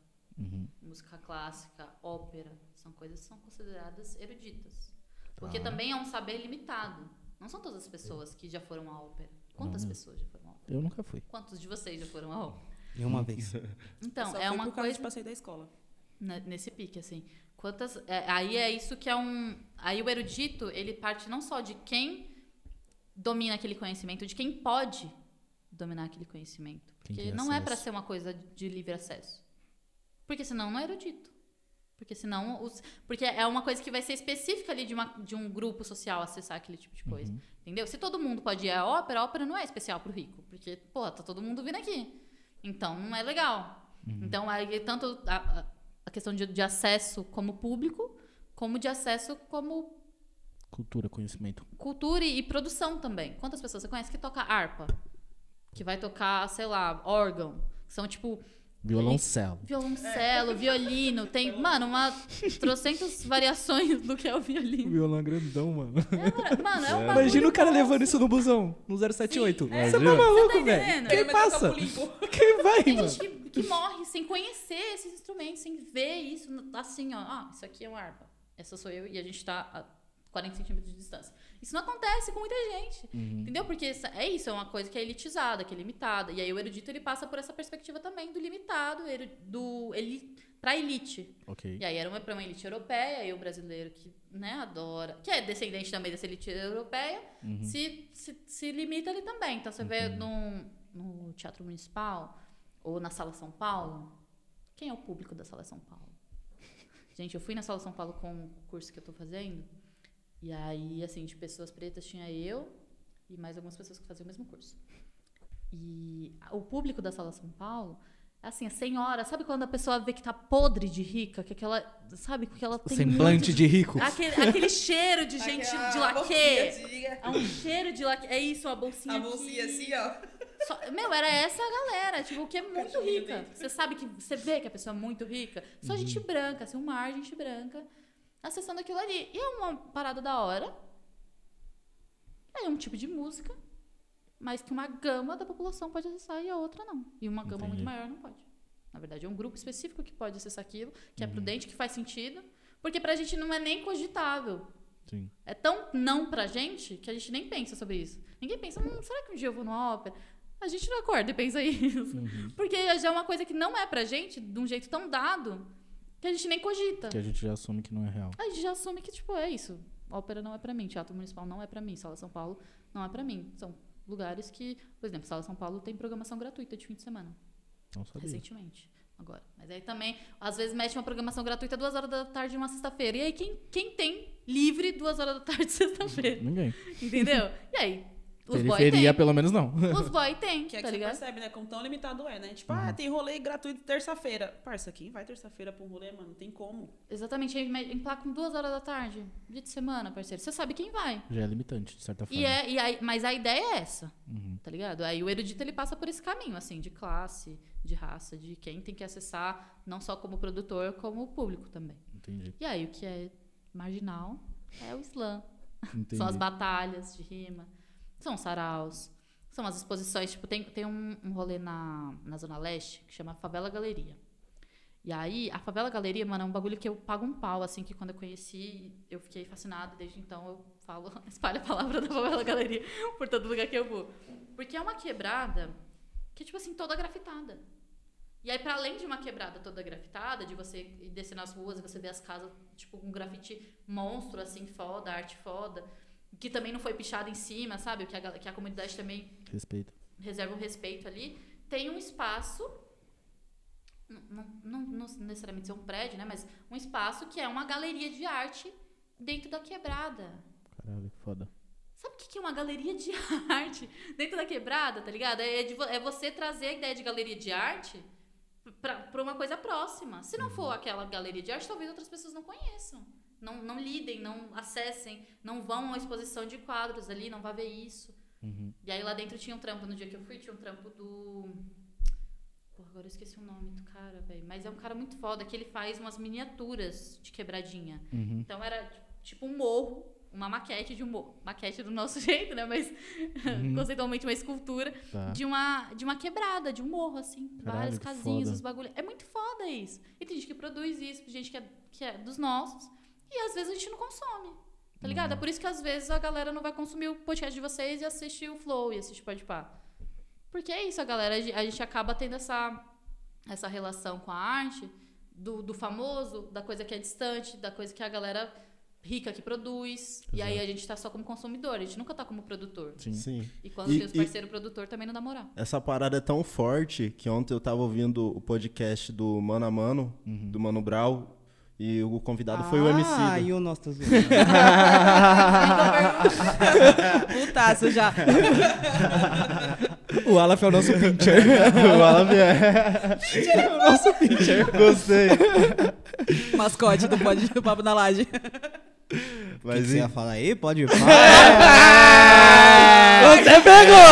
Música clássica, ópera, são coisas que são consideradas eruditas. Porque Tá. também é um saber limitado. Não são todas as pessoas que já foram à ópera. Quantas pessoas já foram à ópera? Eu nunca fui. Quantos de vocês já foram à ópera? E uma vez. Então, Só é uma por coisa de passeio da escola. ne- nesse pique, assim. Quantas, é, aí é isso que é um. Aí o erudito, ele parte não só de quem domina aquele conhecimento, de quem pode dominar aquele conhecimento. Porque não é para acesso. ser uma coisa de livre acesso. Porque senão não é erudito. Porque senão. Os, porque é uma coisa que vai ser específica ali de, uma, de um grupo social acessar aquele tipo de coisa. Uhum. Entendeu? Se todo mundo pode ir à ópera, a ópera não é especial pro rico. Porque, pô, tá todo mundo vindo aqui. Então não é legal. Uhum. Então, aí, tanto a, a- a questão de, de acesso como público, como de acesso como Cultura, conhecimento. cultura e, e produção também. Quantas pessoas você conhece que toca harpa? Que vai tocar, sei lá, órgão. Que são tipo Violoncelo. violoncelo, violino. Tem, mano, uma trocentas variações do que é o violino. Violão grandão, mano. É, mano, é um bagulho Imagina o cara levando isso no busão, no 078. Sim, é. Você tá maluco, Tá velho? Quem o passa? Quem vai, Tem mano? gente que, que morre sem conhecer esses instrumentos, sem ver isso assim, ó. Ah, isso aqui é uma harpa. Essa sou eu e a gente tá a 40 centímetros de distância. Isso não acontece com muita gente. Uhum. Entendeu? Porque é isso, é uma coisa que é elitizada, que é limitada. E aí o erudito ele passa por essa perspectiva também do limitado, do eli, pra elite. Ok. E aí era uma, pra uma elite europeia, e o brasileiro que né, adora, que é descendente também dessa elite europeia, Uhum. se, se, se limita ali também. Então você vê no, no Teatro Municipal ou na Sala São Paulo, quem é o público da Sala São Paulo? Gente, eu fui na Sala São Paulo com o curso que eu tô fazendo, e aí, assim, de pessoas pretas tinha eu e mais algumas pessoas que faziam o mesmo curso. E o público da Sala São Paulo Assim, a senhora, sabe quando a pessoa vê que tá podre de rica? Que aquela. Sabe? Que ela tem. Semblante muito- de rico. Aquele, aquele cheiro de gente Aquela de laque. bolsinha, É um cheiro de laque. É isso, a bolsinha. A bolsinha aqui. assim, ó. Só- meu, era essa a galera, tipo, que é muito Cachorrinho rica. dentro. Você sabe que você vê que a pessoa é muito rica. Só gente branca, assim, um mar, gente branca, acessando aquilo ali. E é uma parada da hora. É um tipo de música, mas que uma gama da população pode acessar e a outra não. E uma gama Entendi. muito maior não pode. Na verdade, é um grupo específico que pode acessar aquilo, que é Uhum. prudente, que faz sentido. Porque pra gente não é nem cogitável. Sim. É tão não pra gente que a gente nem pensa sobre isso. Ninguém pensa, hum, será que um dia eu vou numa ópera? A gente não acorda e pensa isso. Uhum. Porque já é uma coisa que não é pra gente, de um jeito tão dado, que a gente nem cogita. Que a gente já assume que não é real. A gente já assume que, tipo, é isso. Ópera não é pra mim, Teatro Municipal não é pra mim, Sala São Paulo não é pra mim. São lugares que, por exemplo, Sala São Paulo tem programação gratuita de fim de semana, Não sabia. recentemente. Agora. Mas aí também, às vezes, mete uma programação gratuita duas horas da tarde uma sexta-feira. E aí, quem, quem tem livre duas horas da tarde sexta-feira? Ninguém. Entendeu? E aí? Os Periferia, pelo menos não. Os boy tem, Que é que tá você ligado? percebe, né? Como tão limitado é, né? Tipo, Uhum. ah, tem rolê gratuito terça-feira. Parça, quem vai terça-feira pra um rolê, mano? Não tem como. Exatamente, aí me- emplacam duas horas da tarde, dia de semana, parceiro. Você sabe quem vai. Já é limitante, de certa forma. E é, e aí, mas a ideia é essa, Uhum. tá ligado? Aí o erudito ele passa por esse caminho, assim, de classe, de raça, de quem tem que acessar, não só como produtor, como o público também. Entendi. E aí o que é marginal é o slam. Entendi. São as batalhas de rima, são saraus, são as exposições. Tipo, tem, tem um, um rolê na, na Zona Leste que chama Favela Galeria. E aí, a Favela Galeria, mano, é um bagulho que eu pago um pau, assim, que quando eu conheci, eu fiquei fascinada. Desde então, eu falo, espalho a palavra da Favela Galeria por todo lugar que eu vou. Porque é uma quebrada que é, tipo assim, toda grafitada. E aí, pra além de uma quebrada toda grafitada, de você descer nas ruas e você ver as casas, tipo, com grafite monstro, assim, foda, arte foda, que também não foi pichado em cima, sabe? Que a, que a comunidade também Respeito. reserva um respeito ali. Tem um espaço, não, não, não- necessariamente ser um prédio, né? Mas um espaço que é uma galeria de arte dentro da quebrada. Caralho, foda. Sabe o que que é uma galeria de arte dentro da quebrada, tá ligado? É, de vo- é você trazer a ideia de galeria de arte pra uma coisa próxima. Se não for aquela galeria de arte, talvez outras pessoas não conheçam. Não, não lidem, não acessem, não vão uma exposição de quadros ali, não vá ver isso. Uhum. E aí lá dentro tinha um trampo, no dia que eu fui, tinha um trampo do. Porra, agora eu esqueci o nome do cara, velho. Mas é um cara muito foda que ele faz umas miniaturas de quebradinha. Uhum. Então era tipo um morro, uma maquete de um morro. Maquete do nosso jeito, né? Mas conceitualmente uma escultura Tá. de, uma, de uma quebrada, de um morro, assim. Caralho, casinhas, foda. os bagulho. É muito foda isso. E tem gente que produz isso, gente que é, que é dos nossos. E às vezes a gente não consome. Tá ligado? É Uhum. por isso que às vezes a galera não vai consumir o podcast de vocês e assistir o Flow e assistir Pode Pá. Porque é isso, a galera. A gente- acaba tendo essa, essa relação com a arte do, do famoso, da coisa que é distante, da coisa que a galera rica que produz. E aí a gente tá só como consumidor, a gente nunca tá como produtor. Sim. Sim. E quando E- tem os e- parceiros produtor também não dá moral. Essa parada é tão forte que ontem eu tava ouvindo o podcast do Mano a Mano, Uhum. do Mano Brau, e o convidado foi o MC. Ah, e o nosso tá zoando. Putaço já. O Alaf é o nosso pincher. o Alan é. o nosso pincher. Gostei. Mascote do, pod, do Papo na Laje. O que, Mas que você ia falar aí? Pode ir. Você pegou!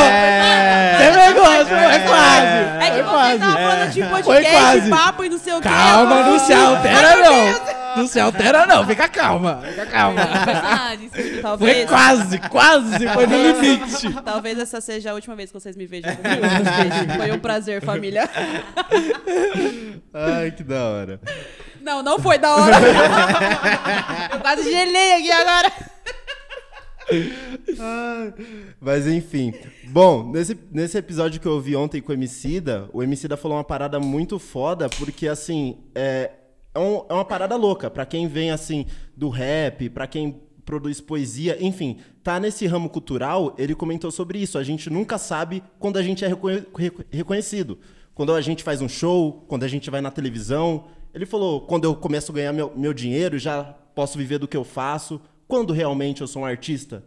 Você pegou! Foi quase! É que você tava falando de Foi podcast, quase. papo e não sei o quê. Calma, não se altera não! Não se altera não, fica calma, fica calma. Personagens. Foi Talvez, quase, quase, foi no limite. talvez essa seja a última vez que vocês me vejam Foi um prazer, família. Ai, que da hora. Não, não foi da hora. Eu quase gelei aqui agora. Mas enfim. Bom, nesse, nesse episódio que eu ouvi ontem com o Emicida, o Emicida falou uma parada muito foda, porque assim, é, é, um- é uma parada louca. Pra quem vem assim do rap, pra quem produz poesia, enfim, tá nesse ramo cultural, ele comentou sobre isso. A gente nunca sabe quando a gente é reconhe- reco- reconhecido. Quando a gente faz um show, quando a gente vai na televisão. Ele falou, quando eu começo a ganhar meu, meu dinheiro, já posso viver do que eu faço. Quando realmente eu sou um artista?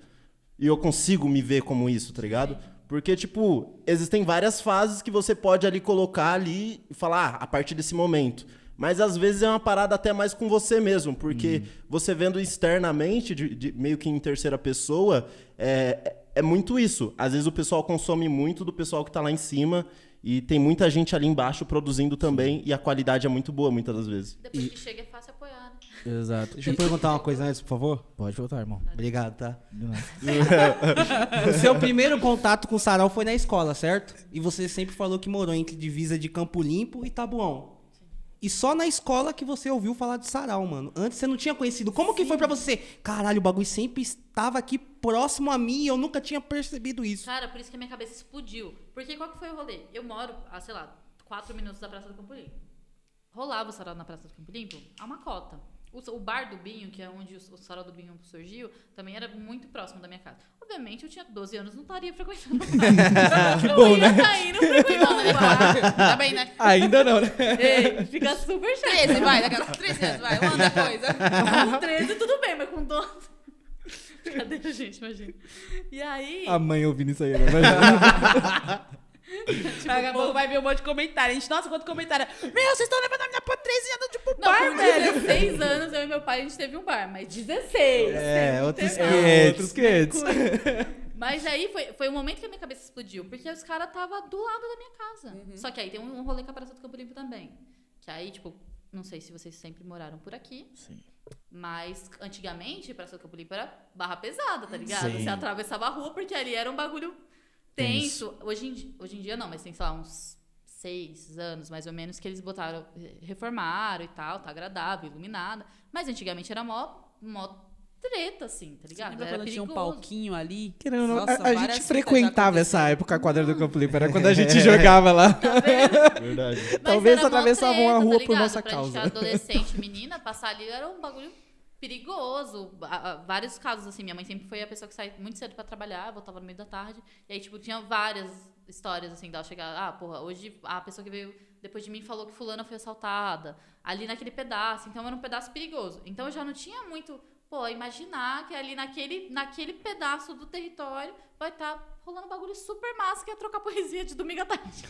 E eu consigo me ver como isso, tá ligado? Porque, tipo, existem várias fases que você pode ali colocar ali e falar, ah, a partir desse momento. Mas às vezes é uma parada até mais com você mesmo, porque você vendo externamente, de, de- meio que em terceira pessoa, é, é muito isso. Às vezes o pessoal consome muito do pessoal que tá lá em cima e tem muita gente ali embaixo produzindo também e a qualidade é muito boa muitas das vezes. Depois que chega é fácil apoiar, né? Exato. Deixa eu perguntar uma coisa antes, por favor. Pode voltar, irmão. Obrigado, tá? De nada. O seu primeiro contato com o sarau foi na escola, certo? E você sempre falou que morou entre divisa de Campo Limpo e Tabuão. E só na escola que você ouviu falar de sarau, mano. Antes você não tinha conhecido. Como que foi pra você? Caralho, o bagulho sempre estava aqui próximo a mim e eu nunca tinha percebido isso. Cara, por isso que a minha cabeça explodiu. Porque qual que foi o rolê? Eu moro, a, sei lá, quatro minutos da Praça do Campo Limpo. Rolava o sarau na Praça do Campo Limpo a uma cota. O, o bar do Binho, que é onde o, o sarau do Binho surgiu, também era muito próximo da minha casa. Obviamente, eu tinha 12 anos, não estaria frequentando o bar. que bom, né? Tá indo frequentando o bar. Tá bem, né? Ainda não, né? Ei, fica super chato. 13, vai, daqui a 13 anos, vai, um ano depois. Com 13 tudo bem, mas com 12... Brincadeira, gente, imagina. E aí... A mãe ouvindo isso aí, né? Imagina. Daqui a pouco vai ver um monte de comentário. A gente, nossa, quanto comentário. Meu, vocês estão levando a menina por 13 anos, tipo, Não, bar, velho. 16 anos, eu e meu pai, a gente teve um bar, mas 16. É, outros 500. outros 500. Mas aí foi, foi o momento que a minha cabeça explodiu, porque os caras estavam do lado da minha casa. Só que aí tem um, um rolê com a Praça do Campo Limpo também. Que aí, tipo, não sei se vocês sempre moraram por aqui, Sim. mas antigamente, Praça do Campo Limpo era barra pesada, tá ligado? Sim. Você atravessava a rua porque ali era um bagulho tenso. Hoje em, hoje em dia não, mas tem, sei lá, uns seis anos, mais ou menos, que eles botaram, reformaram e tal, tá agradável, iluminada. Mas antigamente era mó, mó treta, assim, tá Você ligado? lembra Era quando tinha um palquinho ali? Querendo Nossa, a- a, gente frequentava essa época, a quadra do Campo Limpo. Era quando a gente jogava lá. Verdade. Mas Talvez atravessavam a rua tá por nossa pra causa. Gente, adolescente, menina, passar ali era um bagulho perigoso. Vários casos, assim. Minha mãe sempre foi a pessoa que saía muito cedo pra trabalhar, voltava no meio da tarde. E aí, tipo, tinha várias histórias, assim, dela chegar. Ah, porra, hoje a pessoa que veio depois de mim falou que fulana foi assaltada. Ali naquele pedaço. Então era um pedaço perigoso. Então eu já não tinha muito. Pô, imaginar que ali naquele, naquele pedaço do território vai estar rolando um bagulho super massa que é trocar poesia de domingo à tarde.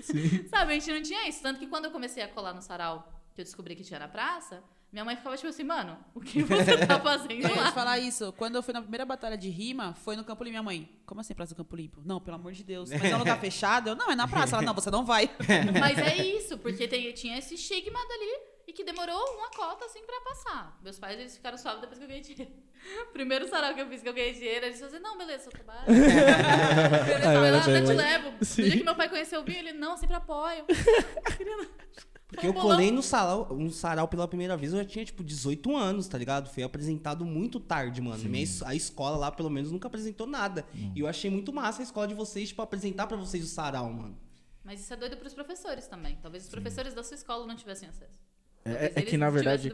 Sabe, a gente não tinha isso. Tanto que quando eu comecei a colar no sarau, que eu descobri que tinha na praça, minha mãe ficava tipo assim, mano, o que você tá fazendo Eu ia te lá? falar isso. Quando eu fui na primeira batalha de rima, foi no Campo Limpo. Minha mãe, como assim Praça do Campo Limpo? Não, pelo amor de Deus. Mas é um lugar fechado? Eu, não, é na praça. Ela, não, você não vai. Mas é isso, porque tem- tinha esse estigma dali e que demorou uma cota assim pra passar. Meus pais, eles ficaram suaves depois que eu ganhei dinheiro. Primeiro sarau que eu fiz que eu ganhei dinheiro, eles falaram assim, não, beleza, seu trabalho. beleza, vai lá, até te levo. No dia que meu pai conheceu o Binho, ele, não, eu sempre apoio. Porque eu colei no sarau, um sarau pela primeira vez, eu já tinha, tipo, 18 anos, tá ligado? Foi apresentado muito tarde, mano. Minha a escola lá, pelo menos, nunca apresentou nada. E eu achei muito massa a escola de vocês, tipo, apresentar pra vocês o sarau, mano. Mas isso é doido pros professores também. Talvez os professores da sua escola não tivessem acesso. É, é eles que, na verdade,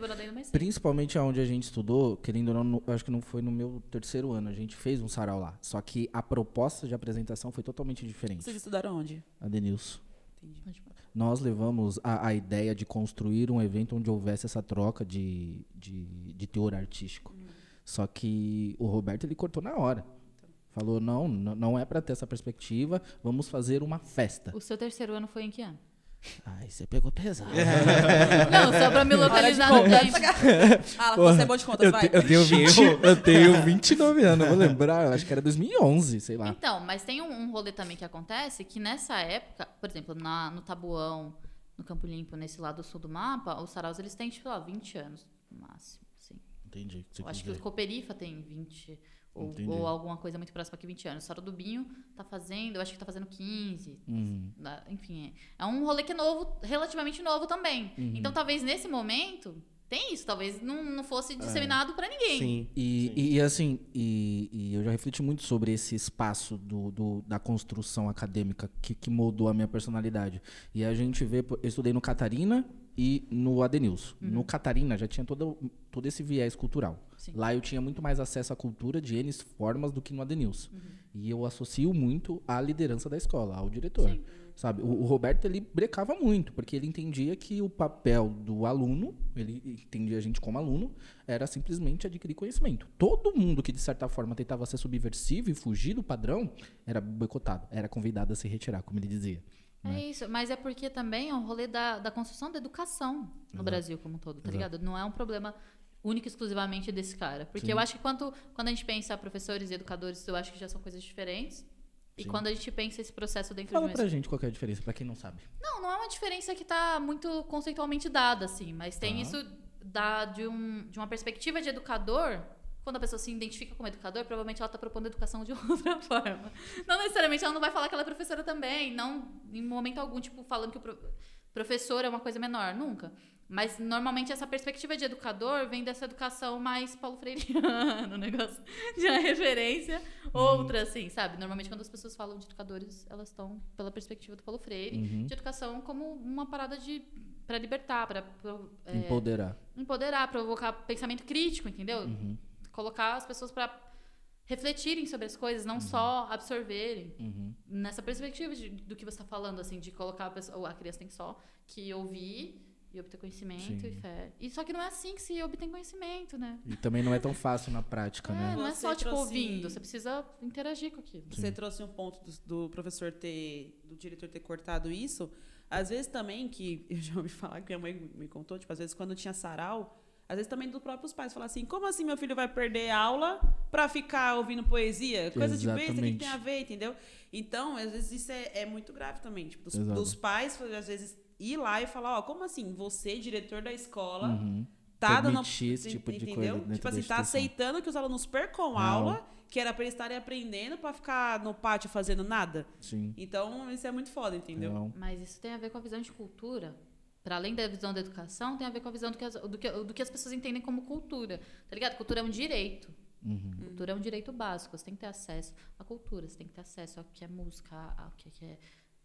principalmente aonde a gente estudou, querendo ou não, no- acho que não foi no meu terceiro ano, a gente fez um sarau lá. Só que a proposta de apresentação foi totalmente diferente. Vocês estudaram onde? A Denilson. Entendi. Nós levamos a, a ideia de construir um evento onde houvesse essa troca de, de, de teor artístico. Só que o Roberto ele cortou na hora. Falou, não, não é para ter essa perspectiva, vamos fazer uma festa. O seu terceiro ano foi em que ano? Ai, você pegou pesado. Não, só pra me localizar no tempo. Ah, você é bom de contas, Eu, vai. te- eu tenho 20, eu tenho 29 anos, vou lembrar, eu acho que era 2011, sei lá. Então, mas tem um, um rolê também que acontece que nessa época, por exemplo, na, no Tabuão, no Campo Limpo, nesse lado sul do mapa, os saraus eles têm, tipo, lá, 20 anos no máximo. Assim. Entendi. Eu acho que o. Coperifa tem 20, ou, ou alguma coisa muito próxima que 20 anos. O Sarau do Binho tá fazendo, eu acho que tá fazendo 15. Uhum. Enfim, é, é um rolê que é novo, relativamente novo também. Uhum. Então, talvez nesse momento, tem isso, talvez não, não É. fosse disseminado pra ninguém. Sim. E, e- e, assim, e, e eu já refleti muito sobre esse espaço do, do- da construção acadêmica que, que moldou a minha personalidade. E a gente vê, eu estudei no Catarina e no Adenilson. No Catarina já tinha todo, todo esse viés cultural. Sim. Lá eu tinha muito mais acesso à cultura de N formas do que no Adenilson. E eu associo muito à liderança da escola, ao diretor. Sim. Sabe? O, o Roberto ele brecava muito, porque ele entendia que o papel do aluno, ele entendia a gente como aluno, era simplesmente adquirir conhecimento. Todo mundo que de certa forma tentava ser subversivo e fugir do padrão era boicotado, era convidado a se retirar, como ele dizia. É isso, mas é porque também é um rolê da, da construção da educação no Brasil como um todo, tá ligado? Não é um problema único e exclusivamente desse cara. Porque eu acho que quando, quando a gente pensa professores e educadores, eu acho que já são coisas diferentes. E Sim. quando a gente pensa esse processo dentro Fala de uma pra gente qual é a diferença, pra quem não sabe. Não, não é uma diferença que tá muito conceitualmente dada, assim, mas tem Tá. isso da, de, um, de uma perspectiva de educador. Quando a pessoa se identifica como educador, provavelmente ela tá propondo educação de outra forma. Não necessariamente ela não vai falar que ela é professora também, não em momento algum, tipo, falando que o pro- professor é uma coisa menor, nunca. Mas normalmente essa perspectiva de educador vem dessa educação mais paulo freiriana, o negócio de uma referência, outra, assim, sabe? Normalmente quando as pessoas falam de educadores, elas estão pela perspectiva do Paulo Freire, Uhum. de educação como uma parada de para libertar, para Empoderar. empoderar, provocar pensamento crítico, entendeu? Uhum. Colocar as pessoas para refletirem sobre as coisas, não só absorverem. Uhum. Nessa perspectiva de- do que você está falando, assim, de colocar a pessoa, a criança tem só que ouvir e obter conhecimento Sim. e fé. E só que não é assim que se obtém conhecimento, né? E também não é tão fácil na prática, É, né? não é Você só tipo trouxe- ouvindo, você precisa interagir com aquilo. Você trouxe um ponto do, do professor ter, do diretor ter cortado isso. Às vezes também, que eu já ouvi falar, que minha mãe me contou, tipo, às vezes quando tinha sarau, às vezes também dos próprios pais, falar assim, como assim meu filho vai perder aula pra ficar ouvindo poesia? Coisa de besta, o que Exatamente. tem a ver, entendeu? Então, às vezes isso é, é muito grave também, tipo, dos, dos pais, às vezes, ir lá e falar, ó, como assim, você, diretor da escola, Uhum. tá dando esse tipo de coisa entendeu? tipo assim, tá aceitando que os alunos percam Não. aula, que era pra eles estarem aprendendo pra ficar no pátio fazendo nada. Sim. Então, isso é muito foda, entendeu? Não. Mas isso tem a ver com a visão de cultura. Para além da visão da educação, tem a ver com a visão do que, as, do, que, do que as pessoas entendem como cultura. Tá ligado? Cultura é um direito. Uhum. Cultura é um direito básico. Você tem que ter acesso à cultura, você tem que ter acesso ao que é música, ao que que é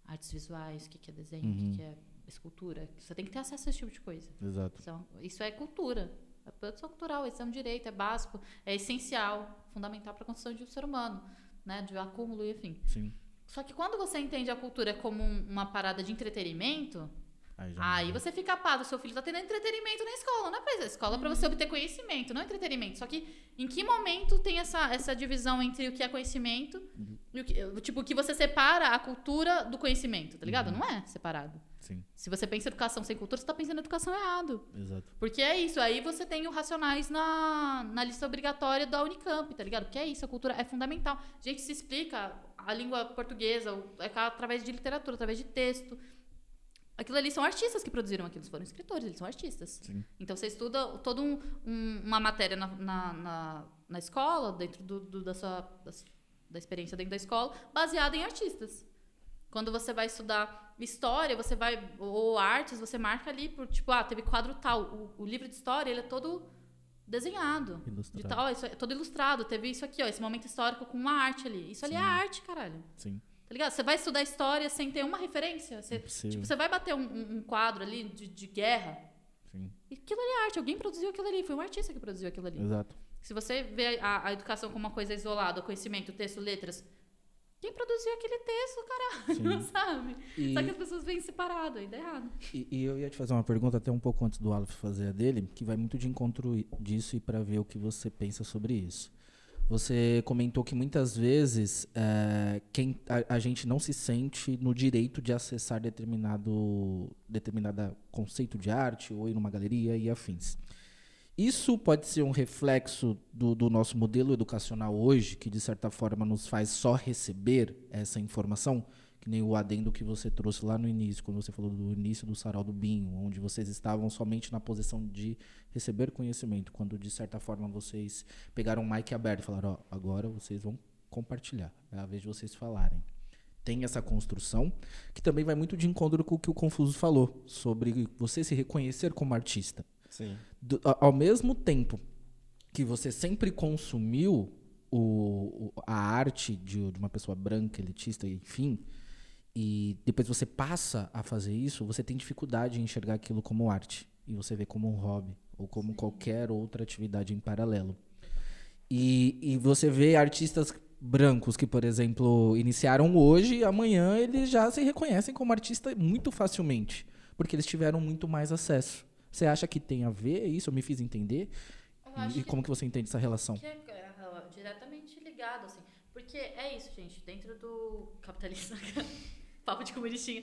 artes visuais, o que que é desenho, o Uhum. que que é escultura. Você tem que ter acesso a esse tipo de coisa. Exato. Isso é, um- isso é cultura. É produção cultural, isso é um direito, é básico, é essencial, fundamental para a construção de um ser humano, né? De acúmulo e enfim. Sim. Só que quando você entende a cultura como um- uma parada de entretenimento, Aí, aí você fica pá, seu filho tá tendo entretenimento na escola, não é pra escola é pra você obter conhecimento, não entretenimento. Só que em que momento tem essa, essa divisão entre o que é conhecimento e o que, tipo, o que você separa a cultura do conhecimento, tá ligado? Não é separado. Sim, Se você pensa em educação sem cultura, você tá pensando em educação errado. exato. Porque é isso, aí você tem o Racionais na, na lista obrigatória da Unicamp, tá ligado? Porque é isso, a cultura é fundamental. Gente, se explica a língua portuguesa é através de literatura, através de texto. Aquilo ali são artistas que produziram aquilo, foram escritores, eles são artistas. Sim. Então você estuda toda um, um- uma matéria na, na, na, na escola, dentro do, do- da sua da, da experiência dentro da escola, baseada em artistas. Quando você vai estudar história, você vai ou artes, você marca ali por tipo, ah, teve quadro tal. O, o livro de história, ele é todo desenhado. De Ilustrado. tal, ó, isso é todo ilustrado. Teve isso aqui, ó, esse momento histórico com uma arte ali. Isso ali é Sim. arte, caralho. Sim. Tá ligado? Você vai estudar história sem ter uma referência. Você, tipo, você vai bater um, um- um quadro ali de, de guerra. Sim. E aquilo ali é arte. Alguém produziu aquilo ali. Foi um artista que produziu aquilo ali. Exato. Se você vê a, a educação como uma coisa isolada, o conhecimento, texto, letras. Quem produziu aquele texto, caralho? Sim. sabe? E, Só que as pessoas veem separado, aí dá errado. e, e eu ia te fazer uma pergunta até um pouco antes do Aleph fazer a dele, que vai muito de encontro disso e para ver o que você pensa sobre isso. Você comentou que muitas vezes eh, quem, a, a gente não se sente no direito de acessar determinado determinada conceito de arte ou ir numa galeria e afins. Isso pode ser um reflexo do, do nosso modelo educacional hoje, que de certa forma nos faz só receber essa informação, que nem o adendo que você trouxe lá no início, quando você falou do início do sarau do Binho, onde vocês estavam somente na posição de receber conhecimento, quando de certa forma vocês pegaram um mic aberto e falaram, ó, agora vocês vão compartilhar, é a vez de vocês falarem. Tem essa construção, que também vai muito de encontro com o que o Confuso falou, sobre você se reconhecer como artista Sim. Do- ao mesmo tempo que você sempre consumiu o, o- a arte de, de uma pessoa branca, elitista, enfim, e depois você passa a fazer isso, você tem dificuldade em enxergar aquilo como arte. E você vê como um hobby ou como qualquer outra atividade em paralelo. E, e você vê artistas brancos que, por exemplo, iniciaram hoje e amanhã eles já se reconhecem como artista muito facilmente, porque eles tiveram muito mais acesso. Você acha que tem a ver isso? Eu me fiz entender? E, e que- como que você entende essa relação? Que é, diretamente ligado, assim. Porque é isso, gente. Dentro do capitalismo. Papo de comunistinha.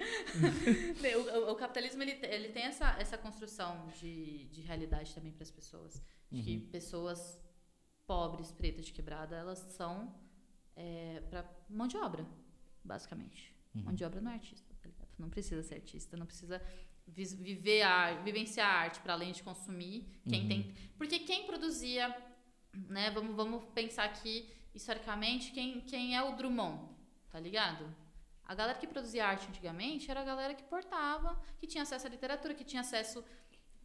o, o- o capitalismo ele, ele tem essa, essa construção de, de realidade também para as pessoas. De que pessoas pobres, pretas de quebrada, elas são é, para mão de obra, basicamente. Mão de obra não é artista, tá ligado? Não precisa ser artista, não precisa viver a vivenciar a arte para além de consumir. Quem tem, porque quem produzia, né? Vamos, vamos pensar aqui historicamente quem, quem é o Drummond, tá ligado? A galera que produzia arte antigamente era a galera que portava, que tinha acesso à literatura, que tinha acesso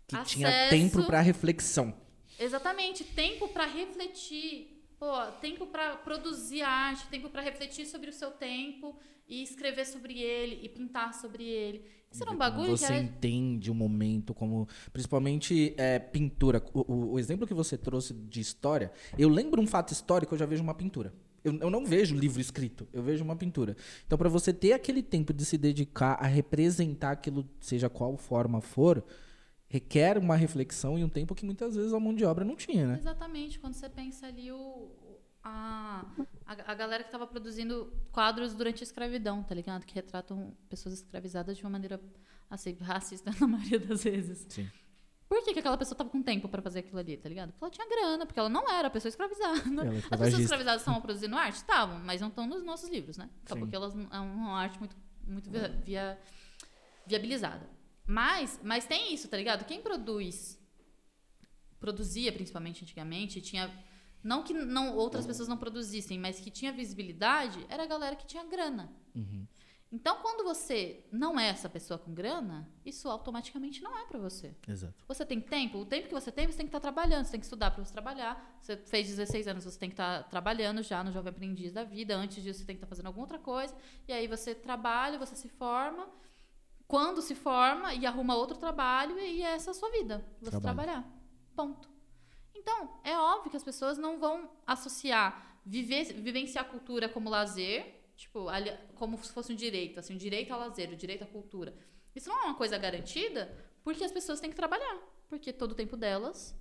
Que tinha acesso- tempo para reflexão. Exatamente, tempo para refletir, pô, tempo para produzir arte, tempo para refletir sobre o seu tempo e escrever sobre ele e pintar sobre ele. Isso era um bagulho você era entende o momento, como principalmente é, pintura. O, o- o exemplo que você trouxe de história, eu lembro um fato histórico, eu já vejo uma pintura. Eu, eu não vejo livro escrito, eu vejo uma pintura. Então, para você ter aquele tempo de se dedicar a representar aquilo, seja qual forma for, requer uma reflexão e um tempo que muitas vezes a mão de obra não tinha, né? Exatamente, quando você pensa ali o- a, a, a galera que estava produzindo quadros durante a escravidão, tá ligado? Que retratam pessoas escravizadas de uma maneira assim, racista na maioria das vezes. Sim. Por que, que aquela pessoa tava com tempo para fazer aquilo ali, tá ligado? Porque ela tinha grana, porque ela não era pessoa escravizada. É As pessoas escravizadas estavam produzindo arte? Estavam, mas não estão nos nossos livros, né? Só Sim. porque elas é uma arte muito, muito via- via- viabilizada. Mas, mas tem isso, tá ligado? Quem produz, produzia principalmente antigamente, tinha. Não que não, outras pessoas não produzissem, mas que tinha visibilidade, era a galera que tinha grana. Uhum. Então, quando você não é essa pessoa com grana, isso automaticamente não é pra você. Exato. Você tem tempo? O tempo que você tem, você tem que estar trabalhando, você tem que estudar para você trabalhar. Você fez 16 anos, você tem que estar trabalhando já no Jovem Aprendiz da Vida. Antes disso, você tem que estar fazendo alguma outra coisa. E aí você trabalha, você se forma. Quando se forma e arruma outro trabalho, e essa é a sua vida. Você Trabalho. trabalhar. Ponto. Então, é óbvio que as pessoas não vão associar viver, vivenciar a cultura como lazer, tipo, como se fosse um direito, assim, um direito ao lazer, o direito à cultura. Isso não é uma coisa garantida, porque as pessoas têm que trabalhar, porque todo o tempo delas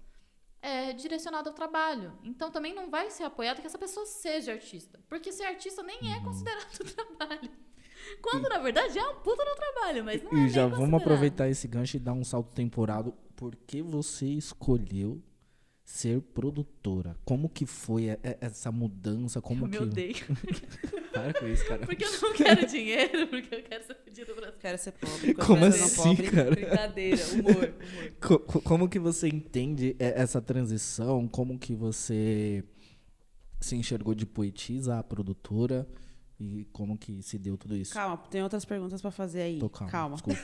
é direcionado ao trabalho. Então também não vai ser apoiado que essa pessoa seja artista, porque ser artista nem Uhum. é considerado trabalho. Quando na verdade é um puta no trabalho, mas não é E já vamos aproveitar esse gancho e dar um salto temporal. Por que você escolheu ser produtora? Como que foi essa mudança? Como Eu me que... odeio. Para com isso, cara. Porque eu não quero dinheiro, porque eu quero ser fedido pra Quero ser pobre. Como assim, pobre, cara? Brincadeira, humor, humor. Co- co- como que você entende e- essa transição? Como que você se enxergou de poetisa a produtora? E como que se deu tudo isso? Calma, tem outras perguntas pra fazer aí. Tô calmo, Calma. desculpa.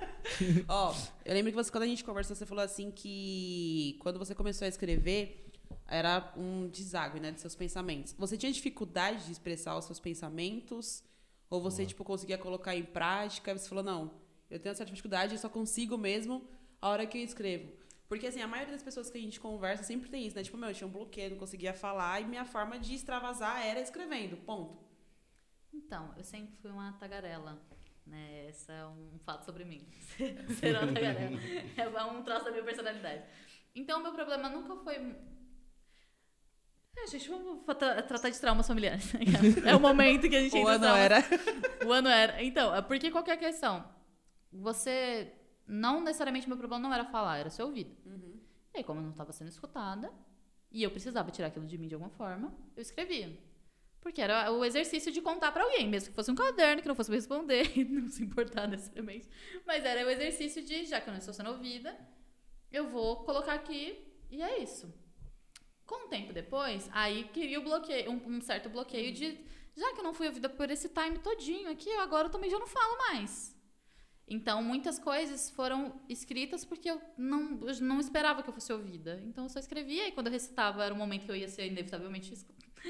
Ó, eu lembro que você, quando a gente conversou, você falou assim que quando você começou a escrever, era um deságue, né, de seus pensamentos. Você tinha dificuldade de expressar os seus pensamentos? Ou você, tipo, conseguia colocar em prática? E você falou, não, eu tenho essa dificuldade, eu só consigo mesmo a hora que eu escrevo. Porque, assim, a maioria das pessoas que a gente conversa sempre tem isso, né? Tipo, meu, eu tinha um bloqueio, não conseguia falar, e minha forma de extravasar era escrevendo, ponto. Então, eu sempre fui uma tagarela. Né? Esse é um fato sobre mim. Ser uma tagarela. É um traço da minha personalidade. Então, meu problema nunca foi. É, gente, vamos tra- tratar de traumas familiares. É o momento que a gente O entra em ano traumas. era... O ano era. Então, é porque qual que é questão? Você. Não necessariamente meu problema não era falar, era ser ouvida. E aí, como eu não estava sendo escutada, e eu precisava tirar aquilo de mim de alguma forma, eu escrevia. Porque era o exercício de contar para alguém, mesmo que fosse um caderno, que não fosse responder, não se importar necessariamente. Mas era o exercício de, já que eu não estou sendo ouvida, eu vou colocar aqui e é isso. Com um tempo depois, aí queria o bloqueio, um, um certo bloqueio de, já que eu não fui ouvida por esse time todinho aqui, eu agora também já não falo mais. Então, muitas coisas foram escritas porque eu não, eu não esperava que eu fosse ouvida. Então, eu só escrevia e quando eu recitava era o momento que eu ia ser inevitavelmente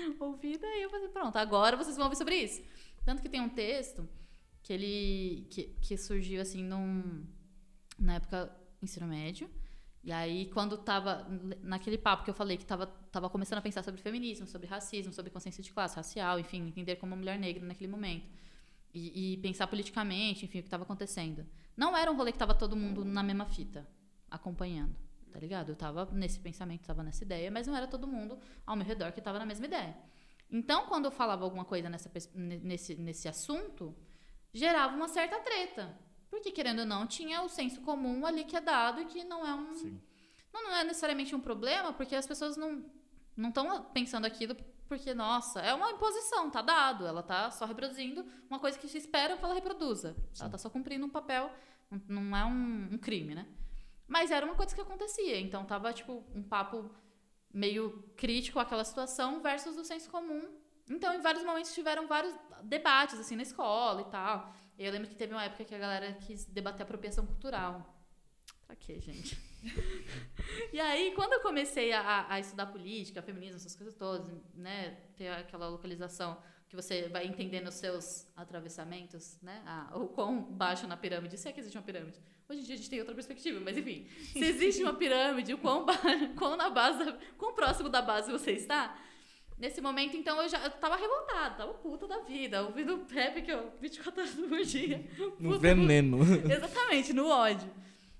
ouvida. E eu falei, pronto, agora vocês vão ouvir sobre isso. Tanto que tem um texto que ele que, que surgiu assim num, na época ensino médio. E aí, quando tava naquele papo que eu falei que tava, tava começando a pensar sobre feminismo, sobre racismo, sobre consciência de classe racial, enfim, entender como mulher negra naquele momento. E, e pensar politicamente, enfim, o que estava acontecendo. Não era um rolê que tava todo mundo na mesma fita, acompanhando, tá ligado? Eu tava nesse pensamento, tava nessa ideia, mas não era todo mundo ao meu redor que tava na mesma ideia. Então, quando eu falava alguma coisa nessa, nesse, nesse assunto, gerava uma certa treta. Porque, querendo ou não, tinha o senso comum ali que é dado e que não é um. Sim. Não, não é necessariamente um problema, porque as pessoas não não estão pensando aquilo porque, nossa, é uma imposição, tá dado. Ela tá só reproduzindo uma coisa que se espera que ela reproduza. Sim. Ela tá só cumprindo um papel, não é um, um, crime, né? Mas era uma coisa que acontecia. Então tava, tipo, um papo meio crítico àquela situação versus o senso comum. Então, em vários momentos tiveram vários debates, assim, na escola e tal. Eu lembro que teve uma época que a galera quis debater apropriação cultural. Pra quê, gente? e aí, quando eu comecei a, a, estudar política, feminismo, essas coisas todas, né? Ter aquela localização que você vai entendendo os seus atravessamentos, né? Ah, o quão baixo na pirâmide, se é que existe uma pirâmide. Hoje em dia a gente tem outra perspectiva, mas enfim. Se existe uma pirâmide, o quão, quão na base, quão próximo da base você está, Nesse momento, então, eu já eu tava revoltada, tava puta da vida, ouvindo Pepe que eu 24 horas por dia. No veneno. Exatamente, no ódio.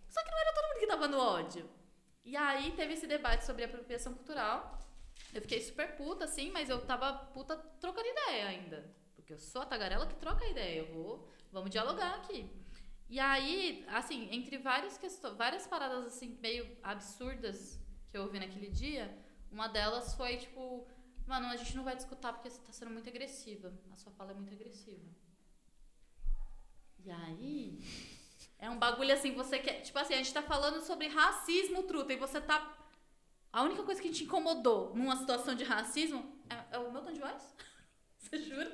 Só que não era todo mundo que tava no ódio. E aí teve esse debate sobre apropriação cultural. Eu fiquei super puta, assim, mas eu tava puta trocando ideia ainda. Porque eu sou a tagarela que troca ideia. Eu vou. Vamos dialogar aqui. E aí, assim, entre várias questões, várias paradas assim, meio absurdas que eu ouvi naquele dia, uma delas foi, tipo, Mano, a gente não vai discutir porque você tá sendo muito agressiva. A sua fala é muito agressiva. E aí. É um bagulho assim, você quer. Tipo assim, a gente tá falando sobre racismo, truta, e você tá. A única coisa que te incomodou numa situação de racismo é, é o meu tom de voz? você jura?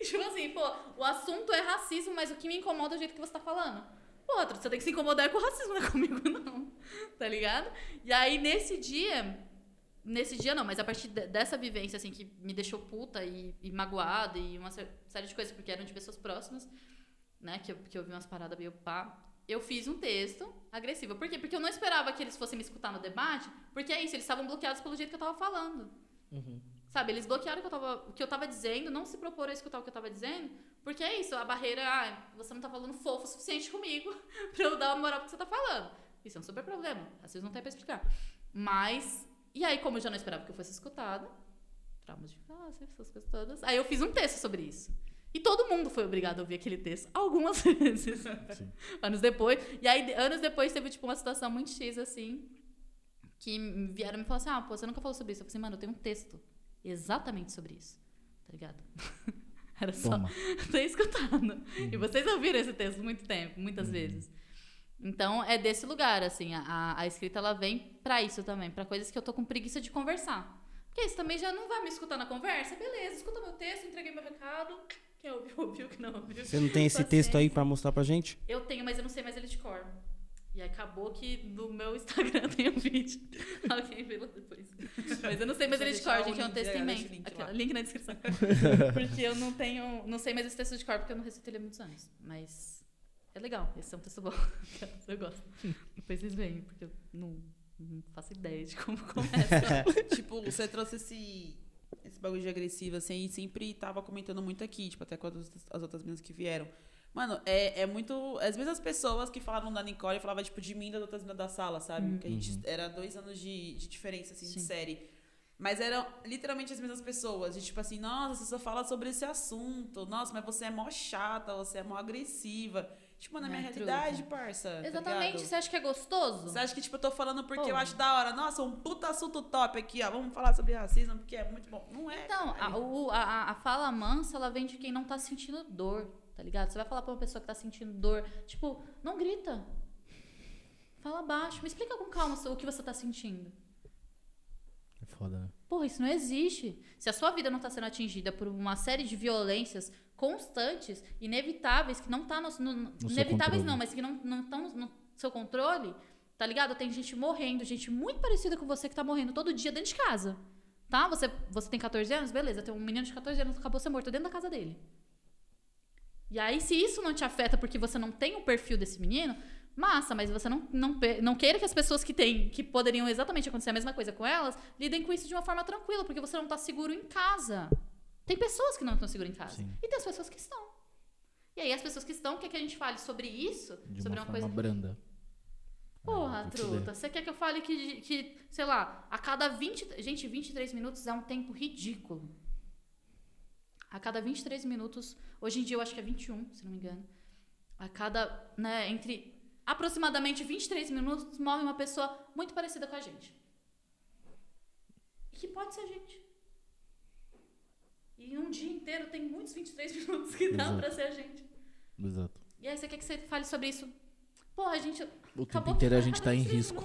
Tipo assim, pô, o assunto é racismo, mas o que me incomoda é o jeito que você tá falando. Pô, você tem que se incomodar com o racismo, não é comigo, não. Tá ligado? E aí, nesse dia, Nesse dia não, mas a partir dessa vivência, assim, que me deixou puta e, e magoada e uma série de coisas, porque eram de pessoas próximas, né, que eu, que eu vi umas paradas meio pá, eu fiz um texto agressivo. Por quê? Porque eu não esperava que eles fossem me escutar no debate, porque é isso, eles estavam bloqueados pelo jeito que eu tava falando. Uhum. Sabe, eles bloquearam o que, eu tava, o que eu tava dizendo, não se proporam a escutar o que eu tava dizendo, porque é isso, a barreira, ah, você não tá falando fofo o suficiente comigo pra eu dar uma moral pro que você tá falando. Isso é um super problema, às vezes não tem pra explicar. Mas e aí, como eu já não esperava que eu fosse escutada, traumas de infância, essas coisas todas, aí eu fiz um texto sobre isso. E todo mundo foi obrigado a ouvir aquele texto algumas vezes. Sim. anos depois. E aí, anos depois, teve, tipo, uma situação muito X, assim, que vieram me falar assim, ah, pô, você nunca falou sobre isso. Eu falei assim, mano, eu tenho um texto exatamente sobre isso. Tá ligado? Era só Toma. ter escutado. Uhum. E vocês ouviram esse texto muito tempo, muitas uhum. vezes. Então, é desse lugar, assim, a, a escrita ela vem para isso também, para coisas que eu tô com preguiça de conversar. Porque isso também já não vai me escutar na conversa, beleza, escuta meu texto, entreguei meu recado, quem ouviu, ouviu, quem não ouviu. Você não tem esse texto aí para mostrar pra gente? Eu tenho, mas eu não sei mais ele de cor. E acabou que no meu Instagram tem um vídeo. Alguém vê lá depois. Mas eu não sei mais ele de cor, gente. É um texto em mente. Link, link na descrição. porque eu não tenho. Não sei mais esse texto de cor, porque eu não recito ele há muitos anos. Mas é legal, esse é um texto bom. eu gosto. Depois vocês veem, porque eu não, não faço ideia de como começa. tipo, você trouxe esse, esse bagulho de agressivo, assim, e sempre tava comentando muito aqui, tipo, até com as, as outras meninas que vieram. Mano, é, é muito. Às vezes as pessoas que falavam da Nicole falavam, tipo, de mim e das outras meninas da sala, sabe? Uhum. Que a gente uhum. era dois anos de, de diferença, assim, Sim. de série. Mas eram literalmente as mesmas pessoas. De tipo assim, nossa, você só fala sobre esse assunto. Nossa, mas você é mó chata, você é mó agressiva. Tipo, na minha é realidade, truque. parça. Tá Exatamente. Tá você acha que é gostoso? Você acha que, tipo, eu tô falando porque Pô. eu acho da hora. Nossa, um puta assunto top aqui, ó. Vamos falar sobre racismo, porque é muito bom. Não é. Então, a, o, a, a fala mansa, ela vem de quem não tá sentindo dor, tá ligado? Você vai falar pra uma pessoa que tá sentindo dor, tipo, não grita. Fala baixo. Me explica com calma o que você tá sentindo. É foda, né? Porra, isso não existe. Se a sua vida não tá sendo atingida por uma série de violências constantes, inevitáveis, que não tá no, no, no inevitáveis não, mas que não não estão no seu controle, tá ligado? Tem gente morrendo, gente muito parecida com você que tá morrendo todo dia dentro de casa. Tá? Você você tem 14 anos, beleza, tem um menino de 14 anos que acabou de ser morto dentro da casa dele. E aí, se isso não te afeta porque você não tem o perfil desse menino, massa, mas você não, não, não queira que as pessoas que têm, que poderiam exatamente acontecer a mesma coisa com elas, lidem com isso de uma forma tranquila, porque você não tá seguro em casa. Tem pessoas que não estão seguras em casa. Sim. E tem as pessoas que estão. E aí, as pessoas que estão, quer que a gente fale sobre isso? De sobre uma uma coisa. branda. Porra, ver. truta, você quer que eu fale que, que, sei lá, a cada 20. Gente, 23 minutos é um tempo ridículo. A cada 23 minutos, hoje em dia eu acho que é 21, se não me engano. A cada, né, entre aproximadamente 23 minutos morre uma pessoa muito parecida com a gente. E que pode ser a gente. E um dia inteiro tem muitos 23 minutos que dão Exato. pra ser a gente. Exato. E aí você quer que você fale sobre isso? Porra, a gente. O tempo inteiro a gente tá em 23 risco.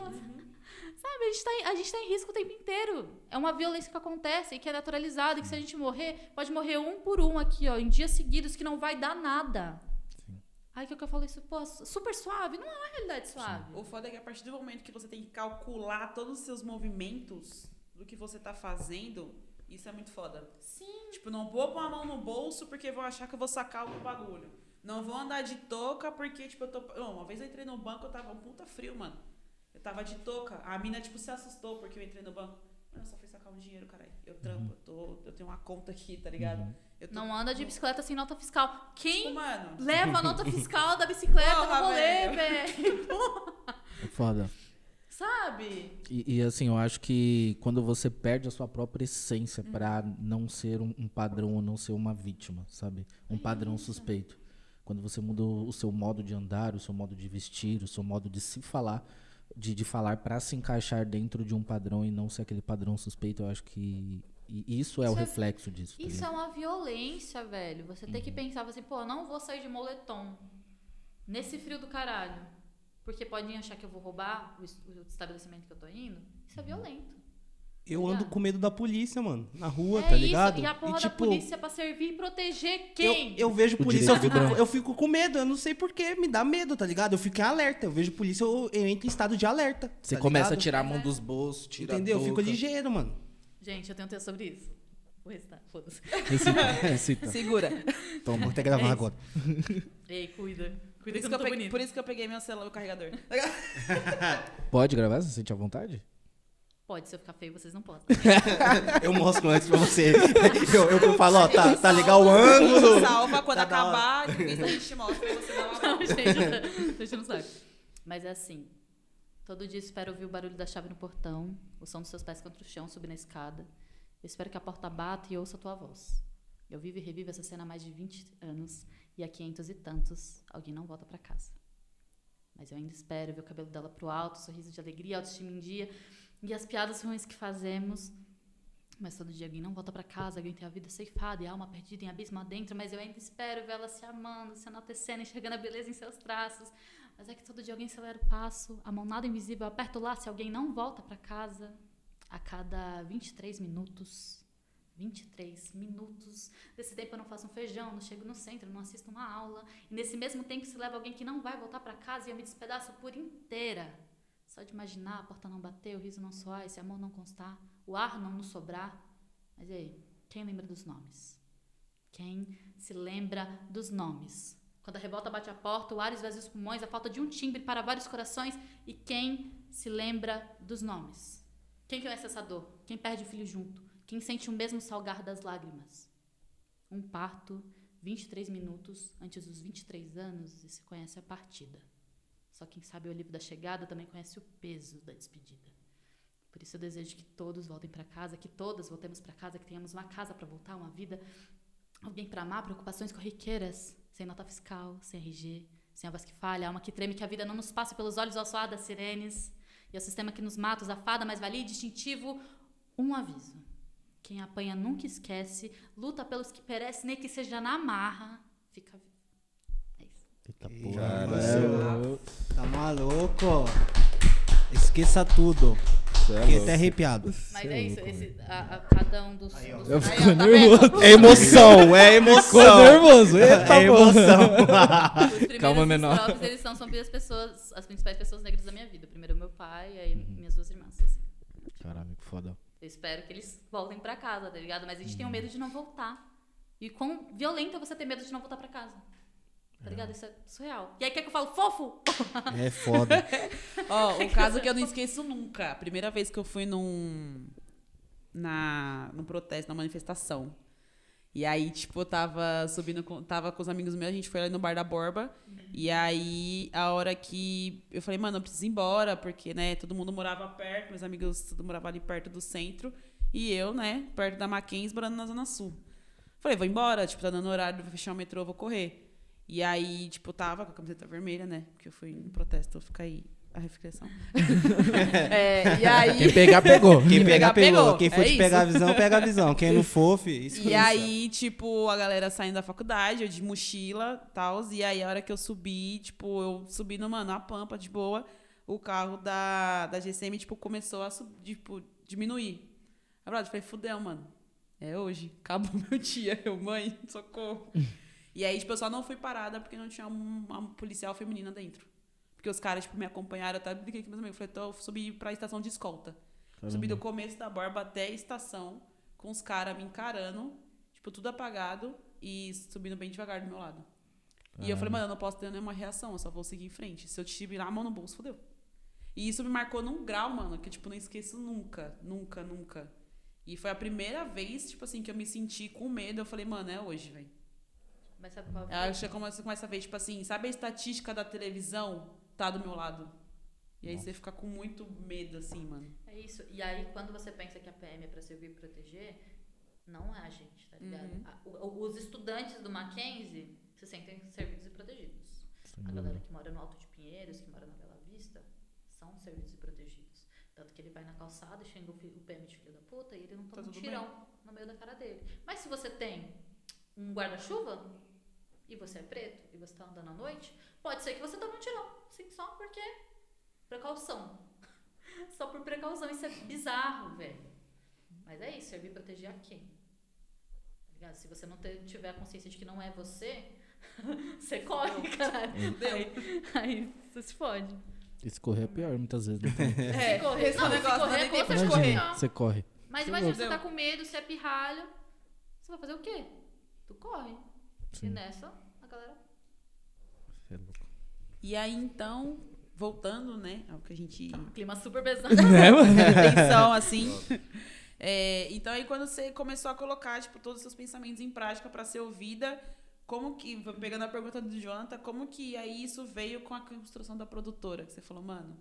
Sabe, a gente, tá em, a gente tá em risco o tempo inteiro. É uma violência que acontece e que é naturalizada. E que se a gente morrer, pode morrer um por um aqui, ó, em dias seguidos, que não vai dar nada. Sim. Aí que eu falo isso, pô, super suave. Não é uma realidade suave. O foda é que a partir do momento que você tem que calcular todos os seus movimentos do que você tá fazendo, isso é muito foda. Sim. Tipo, não vou pôr a mão no bolso porque vou achar que eu vou sacar o bagulho. Não vou andar de touca porque, tipo, eu tô. Não, uma vez eu entrei no banco, eu tava um puta frio, mano. Eu tava de touca. A mina, tipo, se assustou porque eu entrei no banco. Mano, eu só fui sacar um dinheiro, caralho. Eu trampo, eu, tô, eu tenho uma conta aqui, tá ligado? Eu tô- Não anda de bicicleta sem nota fiscal. Tipo, Quem mano. leva a nota fiscal da bicicleta Porra, no rolê, velho. velho? É foda. Sabe? E, e, assim, eu acho que quando você perde a sua própria essência Uhum. pra não ser um, um padrão ou não ser uma vítima, sabe? Um padrão suspeito. Quando você muda o o seu modo de andar, o seu modo de vestir, o seu modo de se falar, de, de falar pra se encaixar dentro de um padrão e não ser aquele padrão suspeito, eu acho que e isso é o Isso é- reflexo disso. tá Isso é uma violência, velho. Você tem Uhum. que pensar assim, pô, eu não vou sair de moletom nesse frio do caralho. Porque podem achar que eu vou roubar o, es- o estabelecimento que eu tô indo. Isso é violento. Eu ando Ligado? com medo da polícia, mano. Na rua, é tá ligado? isso. E a porra da polícia pra servir e proteger quem? Eu, eu vejo O polícia, eu fico, eu fico com medo, eu não sei porquê, me dá medo, tá ligado? Eu fico em alerta, eu vejo polícia, eu, eu entro em estado de alerta. Você tá começa a ligado? tirar a mão dos bolsos, tira Entendeu? a Eu fico ligeiro, mano. Gente, eu tenho um texto sobre isso. Vou recitar, foda-se. Recita, recita. Segura. Toma. Vou até gravar É agora. Ei, cuida. Cuida que isso, eu que não eu tô peguei, bonita. por isso que eu peguei meu celular, meu carregador. Pode gravar? Você sente à vontade? Pode, se eu ficar feio, vocês não podem. Eu mostro antes pra você. Eu, eu falo, ó, tá, tá legal o ângulo. Salva quando Tá acabar, depois a gente mostra e você dá uma Não, gente, deixa no saco. Mas é assim. Todo dia espero ouvir o barulho da chave no portão, o som dos seus pés contra o chão, subir na escada. Eu espero que a porta bata e ouça a tua voz. Eu vivo e revivo essa cena há mais de 20 anos e há 500 e tantos alguém não volta pra casa. Mas eu ainda espero ver o cabelo dela pro alto, sorriso de alegria, a autoestima em dia e as piadas ruins que fazemos. Mas todo dia alguém não volta pra casa, alguém tem a vida ceifada e a alma perdida em abismo adentro, mas eu ainda espero ver ela se amando, se enaltecendo, enxergando a beleza em seus traços. Mas é que todo dia alguém acelera o passo, a mão nada invisível aperta o laço e alguém não volta pra casa. A cada 23 minutos, 23 minutos desse tempo eu não faço um feijão, não chego no centro, não assisto uma aula. E nesse mesmo tempo se leva alguém que não vai voltar pra casa e eu me despedaço por inteira. Só de imaginar a porta não bater, o riso não soar, esse amor não constar, o ar não nos sobrar. Mas e aí, quem lembra dos nomes? Quem se lembra dos nomes? Quando a revolta bate a porta, o ar esvazia os pulmões, a falta de um timbre para vários corações. E quem se lembra dos nomes? Quem conhece essa dor? Quem perde o filho junto? Quem sente o mesmo salgar das lágrimas? Um parto, 23 minutos antes dos 23 anos e se conhece a partida. Só quem sabe o alívio da chegada também conhece o peso da despedida. Por isso eu desejo que todos voltem para casa, que todas voltemos para casa, que tenhamos uma casa para voltar, uma vida, alguém para amar, preocupações corriqueiras, sem nota fiscal, sem RG, sem a voz que falha, alma que treme, que a vida não nos passe pelos olhos ao soar das sirenes. E ao sistema que nos mata, os afada, mas valia e distintivo, um aviso. Quem apanha nunca esquece, luta pelos que perecem, nem que seja na marra, fica vivo. É isso. Eita porra. caralho. Tá maluco? Esqueça tudo. É Fiquei até arrepiado. Mas Cê é é isso, esse, a, a- cada um dos. Aí, ó. dos- Eu Aí, fico ó, tá nervoso. vendo? É emoção, é emoção. Ficou nervoso. Eita, É emoção. Calma, menor. estrofes, eles são sobre as pessoas, as principais pessoas negras da minha vida. Primeiro meu pai e aí minhas duas irmãs. assim. Caralho, que foda. Eu espero que eles voltem pra casa, tá ligado? Mas a gente tem Uhum. o medo de não voltar. E quão violento é você ter medo de não voltar pra casa. Tá ligado? Isso é surreal. E aí quer que eu falo fofo? É foda. Ó, o caso que eu não esqueço nunca. A primeira vez que eu fui num. Na, num protesto, na manifestação. E aí, tipo, eu tava subindo com. Tava com os amigos meus, a gente foi ali no bar da Borba. E aí, a hora que. Eu falei, mano, eu preciso ir embora, porque, né, todo mundo morava perto, meus amigos tudo morava ali perto do centro. E eu, né, perto da Mackenzie, morando na Zona Sul. Falei, vou embora, tipo, tá dando horário, vou fechar o metrô, vou correr. E aí, tipo, tava com a camiseta vermelha, né? Porque eu fui no protesto, fica aí a reflexão. é, e aí... Quem pegar, pegou. Quem pegar, pegar, pegou. pegou. Quem for É te isso. pegar a visão, pega a visão. Quem não for, fi. E aí, tipo, a galera saindo da faculdade, eu de mochila e tal. E aí, a hora que eu subi, tipo, eu subi no, mano, a pampa de boa, o carro da, da GCM, tipo, começou a sub, tipo, diminuir. Aí, eu falei, fudeu, mano. É hoje. Acabou meu dia. Eu, mãe, socorro. e aí, tipo, eu só não fui parada porque não tinha um- uma policial feminina dentro. Porque os caras, tipo, me acompanharam, eu até brinquei com meus amigos. Falei, então eu subi pra estação de escolta. Subi do começo da borba até a estação, com os caras me encarando, tipo, tudo apagado e subindo bem devagar do meu lado. E eu falei, mano, eu não posso ter nenhuma reação, eu só vou seguir em frente. Se eu tirar a mão no bolso, fodeu. E isso me marcou num grau, mano, que, tipo, não esqueço nunca, nunca, nunca. E foi a primeira vez, tipo assim, que eu me senti com medo. Eu falei, mano, é hoje, velho. Mas sabe qual Eu acho que é como você começa a ver, tipo assim, sabe a estatística da televisão tá do meu lado? E aí você fica com muito medo, assim, mano. É isso. E aí, quando você pensa que a PM é pra servir e proteger, não é a gente, tá ligado? Uhum. A- o- os estudantes do Mackenzie se sentem servidos e protegidos. A galera que mora no Alto de Pinheiros, que mora na Bela Vista, são servidos e protegidos. Tanto que ele vai na calçada e xinga o, o PM de filho da puta e ele não toma Tá um tirão no meio da cara dele. Mas se você tem um guarda-chuva e você é preto e você tá andando à noite, pode ser que você tome um tirão. Sim, só porque precaução. Só por precaução. Isso é bizarro, velho. Mas é isso, servir e proteger a quem? Tá ligado? Se você não ter- tiver a consciência de que não é você, você corre, caralho. Aí, aí você se fode. E se correr é pior, muitas vezes. né? É, correr- esse é não, se negócio, não correr, tem com tempo de correr. não. Você corre. Mas Você imagina, você tá com medo, você é pirralho. Você vai fazer o quê? Tu corre. E Sim. nessa, a galera. Você é louco. E aí, então, voltando, né, ao que a gente Clima super pesado. atenção, assim. É, então aí quando você começou a colocar, tipo, todos os seus pensamentos em prática para ser ouvida, como que, pegando a pergunta do Jonathan, como que aí isso veio com a construção da produtora? Que você falou, mano,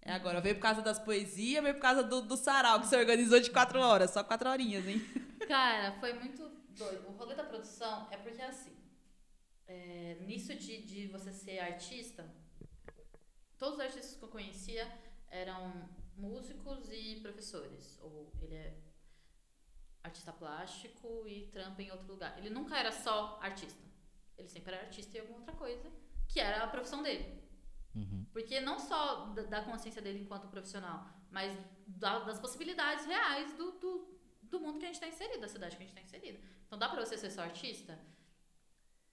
é agora. Veio por causa das poesias, veio por causa do, do sarau que você organizou de quatro horas, só quatro horinhas, hein? Cara, foi muito doido. O rolê da produção é porque assim, é, nisso de, de você ser artista, todos os artistas que eu conhecia eram músicos e professores. Ou ele é artista plástico e trampa em outro lugar. Ele nunca era só artista. Ele sempre era artista em alguma outra coisa, que era a profissão dele. Uhum. Porque não só da, da consciência dele enquanto profissional, mas da- das possibilidades reais do, do, do mundo que a gente está inserido, da cidade que a gente está inserido. Então dá pra você ser só artista?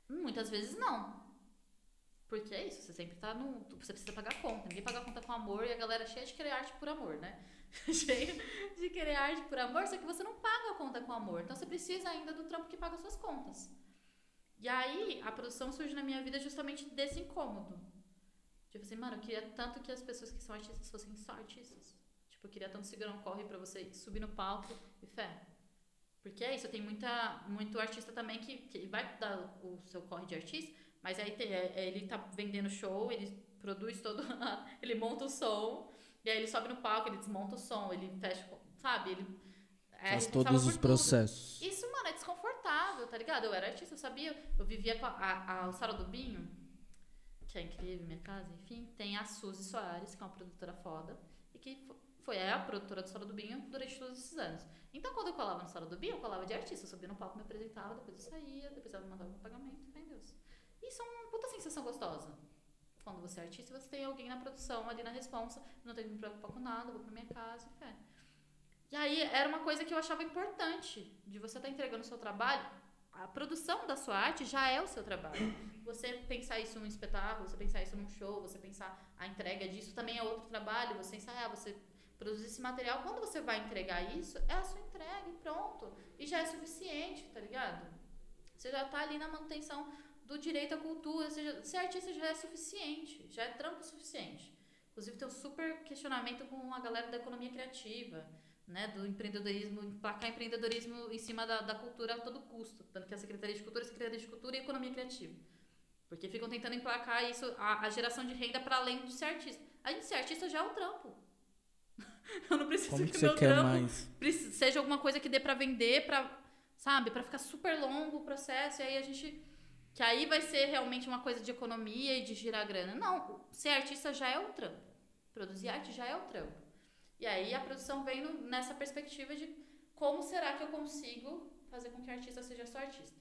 Muitas vezes não. Porque é isso, você sempre tá no. Você precisa pagar conta. Ninguém paga conta com amor e a galera é cheia de querer arte por amor, né? cheia de querer arte por amor, só que você não paga a conta com amor. Então você precisa ainda do trampo que paga suas contas. E aí a produção surge na minha vida justamente desse incômodo. Tipo assim, mano, eu queria tanto que as pessoas que são artistas fossem só artistas. Tipo, eu queria tanto segurar um corre pra você subir no palco e fé. Porque é isso, tem muita, muito artista também que, que vai dar o seu corre de artista, mas aí tem- é- é, ele tá vendendo show, ele produz todo. ele monta o som, e aí ele sobe no palco, ele desmonta o som, ele fecha. Sabe? Ele. é Faz todos os tudo. processos. Isso, mano, é desconfortável, tá ligado? Eu era artista, eu sabia. Eu vivia com a, a, a- o Sara do Binho, que é incrível, minha casa, enfim. Tem a Suzy Soares, que é uma produtora foda, e que foi a produtora do Sara do Binho durante todos esses anos. Então, quando eu colava no Sara do Binho, eu colava de artista. Eu subia no palco, me apresentava, depois eu saía, depois ela me mandava um pagamento, fé em Deus. Isso é uma puta sensação gostosa. Quando você é artista, você tem alguém na produção, ali na responsa, não tenho que me preocupar com nada, vou pra minha casa e fé. E aí era uma coisa que eu achava importante de você estar entregando o seu trabalho. A produção da sua arte já é o seu trabalho. Você pensar isso num espetáculo, você pensar isso num show, você pensar a entrega disso também é outro trabalho. Você ensaiar, você produzir esse material. Quando você vai entregar isso, é a sua entrega e pronto. E já é suficiente, tá ligado? Você já tá ali na manutenção do direito à cultura, seja, ser artista já é suficiente, já é trampo suficiente. Inclusive, tem um super questionamento com a galera da economia criativa, né, do empreendedorismo, emplacar empreendedorismo em cima da, da cultura a todo custo. Tanto que a Secretaria de Cultura a Secretaria de Cultura e Economia Criativa. Porque ficam tentando emplacar isso, a, a geração de renda para além de ser artista. A gente ser artista já é o trampo. Eu não preciso Como que que meu quer trampo seja alguma coisa que dê pra vender, pra, sabe, Pra ficar super longo o processo, e aí a gente que aí vai ser realmente uma coisa de economia e de girar grana. Não, ser artista já é o trampo. Produzir arte já é o trampo. E aí a produção vem no- nessa perspectiva de como será que eu consigo fazer com que o artista seja só artista.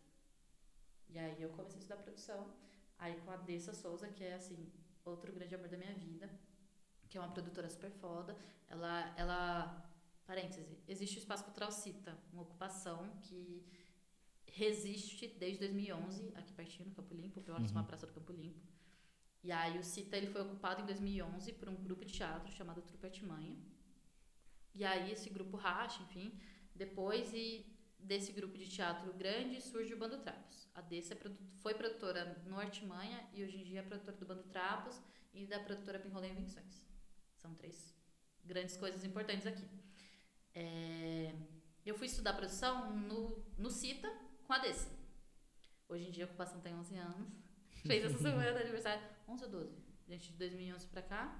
E aí eu comecei a estudar produção, aí com a Dessa Souza, que é assim, outro grande amor da minha vida, que é uma produtora super foda. Ela, ela Parêntese, existe o Espaço Cultural Cita, uma ocupação que resiste desde 2011, aqui pertinho no Campo Limpo, próximo à Praça do Campo Limpo. E aí o Cita ele foi ocupado em 2011 por um grupo de teatro chamado Trupe Artimanha. E aí esse grupo racha, enfim. Depois e desse grupo de teatro grande surge o Bando Trapos. A Dessa é foi produtora no Artimanha e hoje em dia é produtora do Bando Trapos e da produtora Pinrolê Invenções. São três grandes coisas importantes aqui. É, eu fui estudar produção no, no CITA com a Dessa. Hoje em dia a ocupação tem 11 anos. Fez essa semana aniversário. 11 ou 12? Gente, de 2011 pra cá?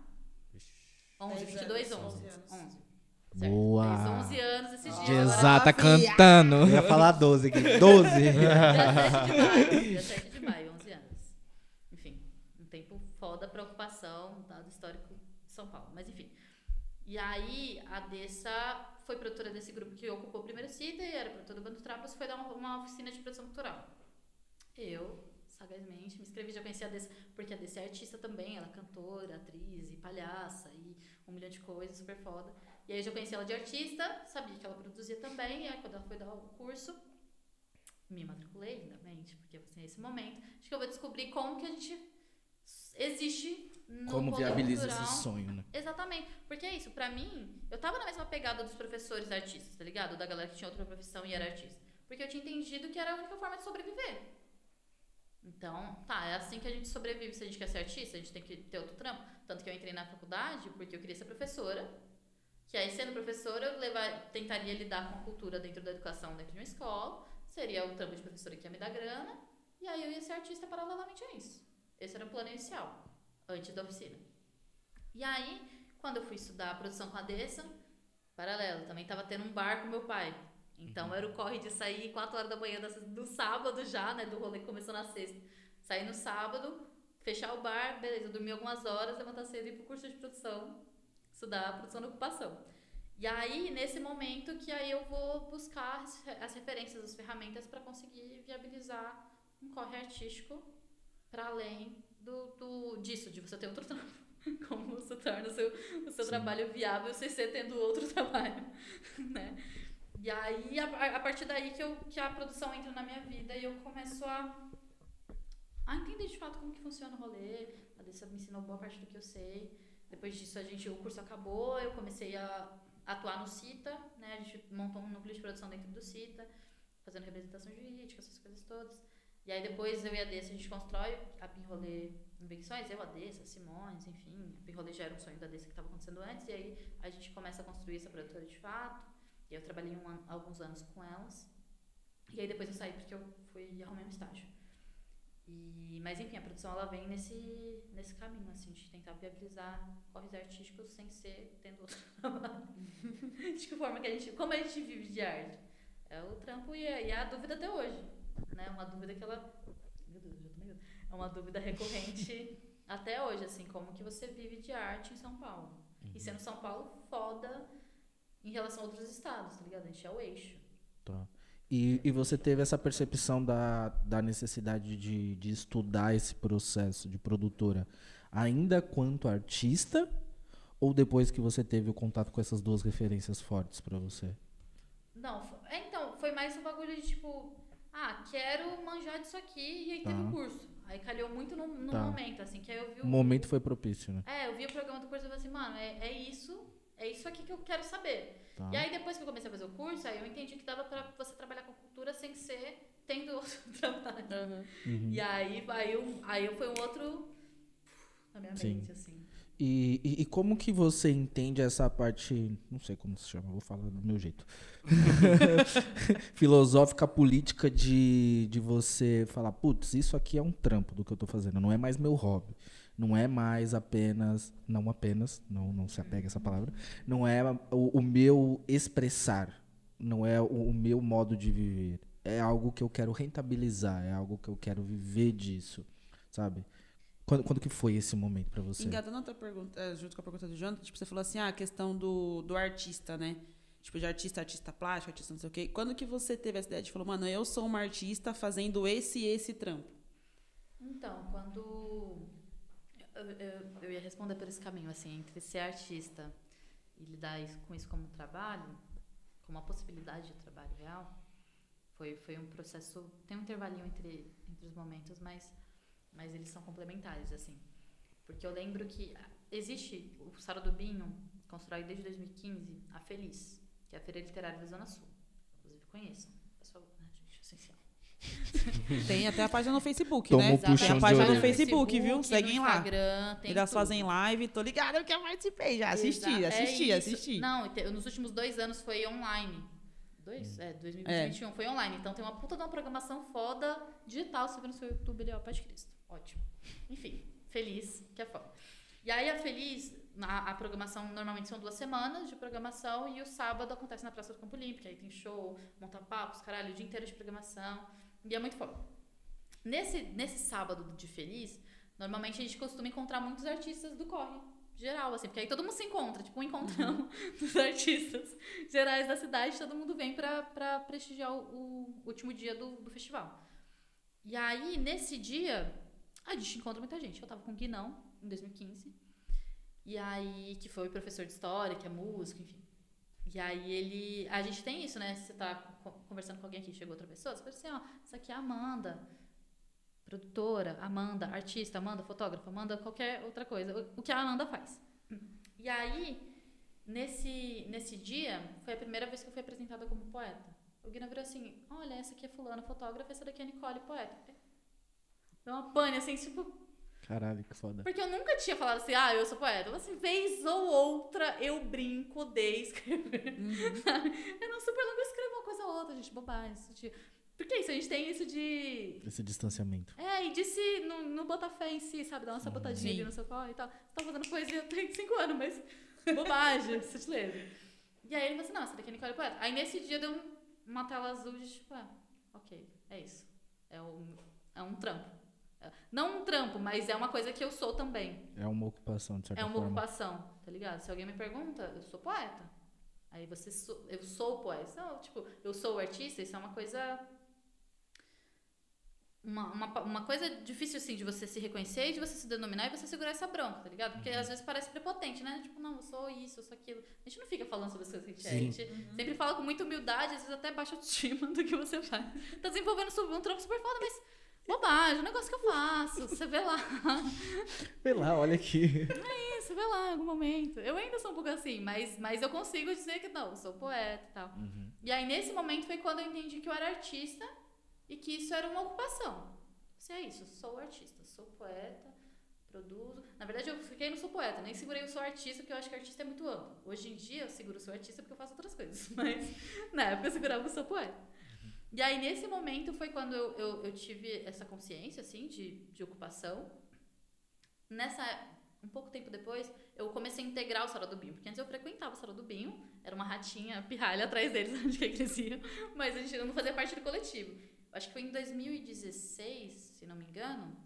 11, 10 22, anos, 11. 11 anos. 11. Boa. Fez 11 anos esses dias. De Agora- exata cantando. Eu ia falar 12 aqui. 12. Dia 7 de maio. Dia 7 de maio, 11 anos. Enfim, um tempo foda pra ocupação, dado histórico de São Paulo. Mas enfim. E aí, a Dessa foi produtora desse grupo que ocupou o primeiro CITA e era produtora do Bando Trapas, foi dar uma, uma oficina de produção cultural. Eu, sagazmente, me inscrevi, já conheci a Dessa, porque a Dessa é artista também, ela é cantora, atriz e palhaça e um milhão de coisas, super foda. E aí eu já conheci ela de artista, sabia que ela produzia também, e aí quando ela foi dar o curso, me matriculei, lindamente, porque assim, é esse momento. Acho que eu vou descobrir como que a gente existe no Como viabiliza cultural. esse sonho, né? Exatamente. Porque é isso, pra mim, eu tava na mesma pegada dos professores artistas, tá ligado? Da galera que tinha outra profissão e era artista. Porque eu tinha entendido que era a única forma de sobreviver. Então, tá, é assim que a gente sobrevive. Se a gente quer ser artista, a gente tem que ter outro trampo. Tanto que eu entrei na faculdade porque eu queria ser professora. Que aí, sendo professora, eu levar, tentaria lidar com a cultura dentro da educação, dentro de uma escola. Seria o trampo de professora que ia me dar grana. E aí eu ia ser artista paralelamente a isso. Esse era o plano inicial, antes da oficina. E aí, quando eu fui estudar a produção com a Dessa, paralelo, também tava tendo um bar com meu pai. Então era o corre de sair 4 horas da manhã do sábado já, né? Do rolê que começou na sexta. Sair no sábado, fechar o bar, beleza, dormir algumas horas, levantar cedo e ir pro curso de produção, estudar a produção da ocupação. E aí, nesse momento que aí eu vou buscar as referências, as ferramentas para conseguir viabilizar um corre artístico para além do, do, disso, de você ter outro trampo. Como você torna o seu, o seu trabalho viável sem ser tendo outro trabalho, né? E aí, a, a partir daí que, eu, que a produção entra na minha vida e eu começo a, a entender de fato como que funciona o rolê. A Dessa me ensinou boa parte do que eu sei. Depois disso, a gente, o curso acabou, eu comecei a atuar no CITA, né? A gente montou um núcleo de produção dentro do CITA, fazendo representação jurídica, essas coisas todas. E aí depois eu e a Dessa, a gente constrói a Pinrolê Invenções, eu, a Dessa, a Simões, enfim. A Pinrolê já era um sonho da Dessa que estava acontecendo antes, e aí a gente começa a construir essa produtora de fato. E eu trabalhei um alguns anos com elas. E aí depois eu saí porque eu fui arrumei um estágio. E, mas enfim, a produção ela vem nesse, nesse caminho, assim, de tentar viabilizar corres artísticos sem ser tendo outro trabalho. de que forma que a gente. Como a gente vive de arte? É o trampo e é, e é a dúvida até hoje. Né? Uma dúvida que ela. Meu Deus, já tô meio. É uma dúvida recorrente até hoje, assim, como que você vive de arte em São Paulo. E sendo São Paulo foda em relação a outros estados, tá ligado? A gente é o eixo. Tá. E, e você teve essa percepção da, da necessidade de, de estudar esse processo de produtora ainda quanto artista ou depois que você teve o contato com essas duas referências fortes pra você? Não, é, então, foi mais um bagulho de tipo, ah, quero manjar disso aqui e aí teve Tá. o curso. Aí calhou muito no, no Tá. momento, assim, que aí eu vi O o. momento foi propício, né? É, eu vi o programa do curso e falei assim, mano, é, é isso, é isso aqui que eu quero saber. Tá. E aí depois que eu comecei a fazer o curso, aí eu entendi que dava pra você trabalhar com cultura sem ser tendo outro trabalho. Uhum. E aí, aí, um, aí foi um outro na minha Sim. mente, assim. E, e, e como que você entende essa parte, não sei como se chama, vou falar do meu jeito, filosófica, política de, de você falar, putz, isso aqui é um trampo do que eu tô fazendo, não é mais meu hobby, não é mais apenas, não apenas, não, não se apega a essa palavra, não é o, o meu expressar, não é o, o meu modo de viver, é algo que eu quero rentabilizar, é algo que eu quero viver disso, sabe? Quando, quando que foi esse momento pra você? Engatando a tua pergunta, eh, junto com a pergunta do Jonathan, tipo, você falou assim, ah, a questão do, do artista, né? Tipo, de artista, artista plástico, artista não sei o quê. Quando que você teve essa ideia de falar, mano, eu sou uma artista fazendo esse e esse trampo? Então, quando. Eu, eu, eu ia responder por esse caminho, assim, entre ser artista e lidar isso- com isso como um trabalho, como uma possibilidade de trabalho real, foi, foi um processo. Tem um intervalinho entre, entre os momentos, mas, mas eles são complementares, assim. Porque eu lembro que existe o Sara do Binho, constrói desde 2015, a Feliz, que é a Feira Literária da Zona Sul. Inclusive, conheçam. Pessoal, né, gente, essencial. Tem até a página no Facebook, né? Tem a página no. Facebook, viu? Seguem lá. Instagram, tem Elas tudo. fazem live, tô ligada porque eu participei já. Assisti, Exa- é assisti, isso. assisti. Não, nos últimos dois anos foi online. Dois? É, 2021 foi online. Então tem uma puta de uma programação foda digital. Você vê no seu YouTube ali, ó, Paz de Cristo. Ótimo. Enfim, feliz, que é foda. E aí a Feliz, a, a programação normalmente são duas semanas de programação e o sábado acontece na Praça do Campo Olímpico. Aí tem show, monta papos, caralho, o dia inteiro de programação. E é muito foda. Nesse, nesse sábado de Feliz, normalmente a gente costuma encontrar muitos artistas do corre. Geral, assim, porque aí todo mundo se encontra, tipo, um encontrão dos artistas gerais da cidade, todo mundo vem pra, pra prestigiar o, o último dia do, do festival. E aí, nesse dia, a gente encontra muita gente. Eu tava com o Guinão, em 2015, e aí, que foi professor de história, que é músico, enfim. E aí ele. A gente tem isso, né? Você tá co- conversando com alguém aqui, chegou outra pessoa, você fala assim, ó, isso aqui é a Amanda, produtora, Amanda, artista, Amanda, fotógrafa, Amanda, qualquer outra coisa. O que a Amanda faz. E aí, nesse, nesse dia, foi a primeira vez que eu fui apresentada como poeta. O Guina virou assim: olha, essa aqui é Fulano, fotógrafa, essa daqui é Nicole, poeta. Deu uma pane, assim, tipo, Caralho, que foda. porque eu nunca tinha falado assim, ah, eu sou poeta. Eu, assim, vez ou outra eu brinco de escrever. eu não super longo, eu escrevo uma coisa ou outra, gente, bobagem. De... Porque é isso, a gente tem isso de. Esse distanciamento. É, e de se não, não botar fé em si, sabe? Dar uma sabotadinha ali no seu corre e tal. Você tá fazendo poesia tem cinco anos, mas bobagem, sutileza. E aí ele falou assim, não, essa daqui é Nicole Poeta. Aí nesse dia deu um- uma tela azul de tipo, ah, ok, é isso. É um, é um trampo. Não um trampo, mas é uma coisa que eu sou também. É uma ocupação, de certa É uma forma. ocupação, tá ligado? Se alguém me pergunta, eu sou poeta. Aí você, sou, eu sou poeta. Não, tipo, eu sou artista, isso é uma coisa. Uma, uma, uma coisa difícil, assim, de você se reconhecer e de você se denominar e você segurar essa bronca, tá ligado? Porque às vezes parece prepotente, né? Tipo, não, eu sou isso, eu sou aquilo. A gente não fica falando sobre as coisas que a gente é. A Sim. gente sempre fala com muita humildade, às vezes até baixa autoestima do que você faz. Tá desenvolvendo um trampo super foda, mas bobagem, um negócio que eu faço. Você vê lá. Vê lá, olha aqui. Isso, vê lá em algum momento. Eu ainda sou um pouco assim, mas, mas eu consigo dizer que não, sou poeta e tal. E aí, nesse momento, foi quando eu entendi que eu era artista e que isso era uma ocupação. Se é isso, sou artista, sou poeta, produzo. Na verdade, eu fiquei no sou poeta, nem segurei o sou artista, porque eu acho que artista é muito amplo. Hoje em dia, eu seguro o sou artista porque eu faço outras coisas, mas na época eu segurava o sou poeta. E aí, nesse momento, foi quando eu, eu, eu tive essa consciência, assim, de, de ocupação. Nessa um pouco tempo depois, eu comecei a integrar o Sarau do Binho. Porque antes eu frequentava o Sarau do Binho, era uma ratinha pirralha atrás deles, onde que eles iam, mas a gente não fazia parte do coletivo. Acho que foi em 2016, se não me engano,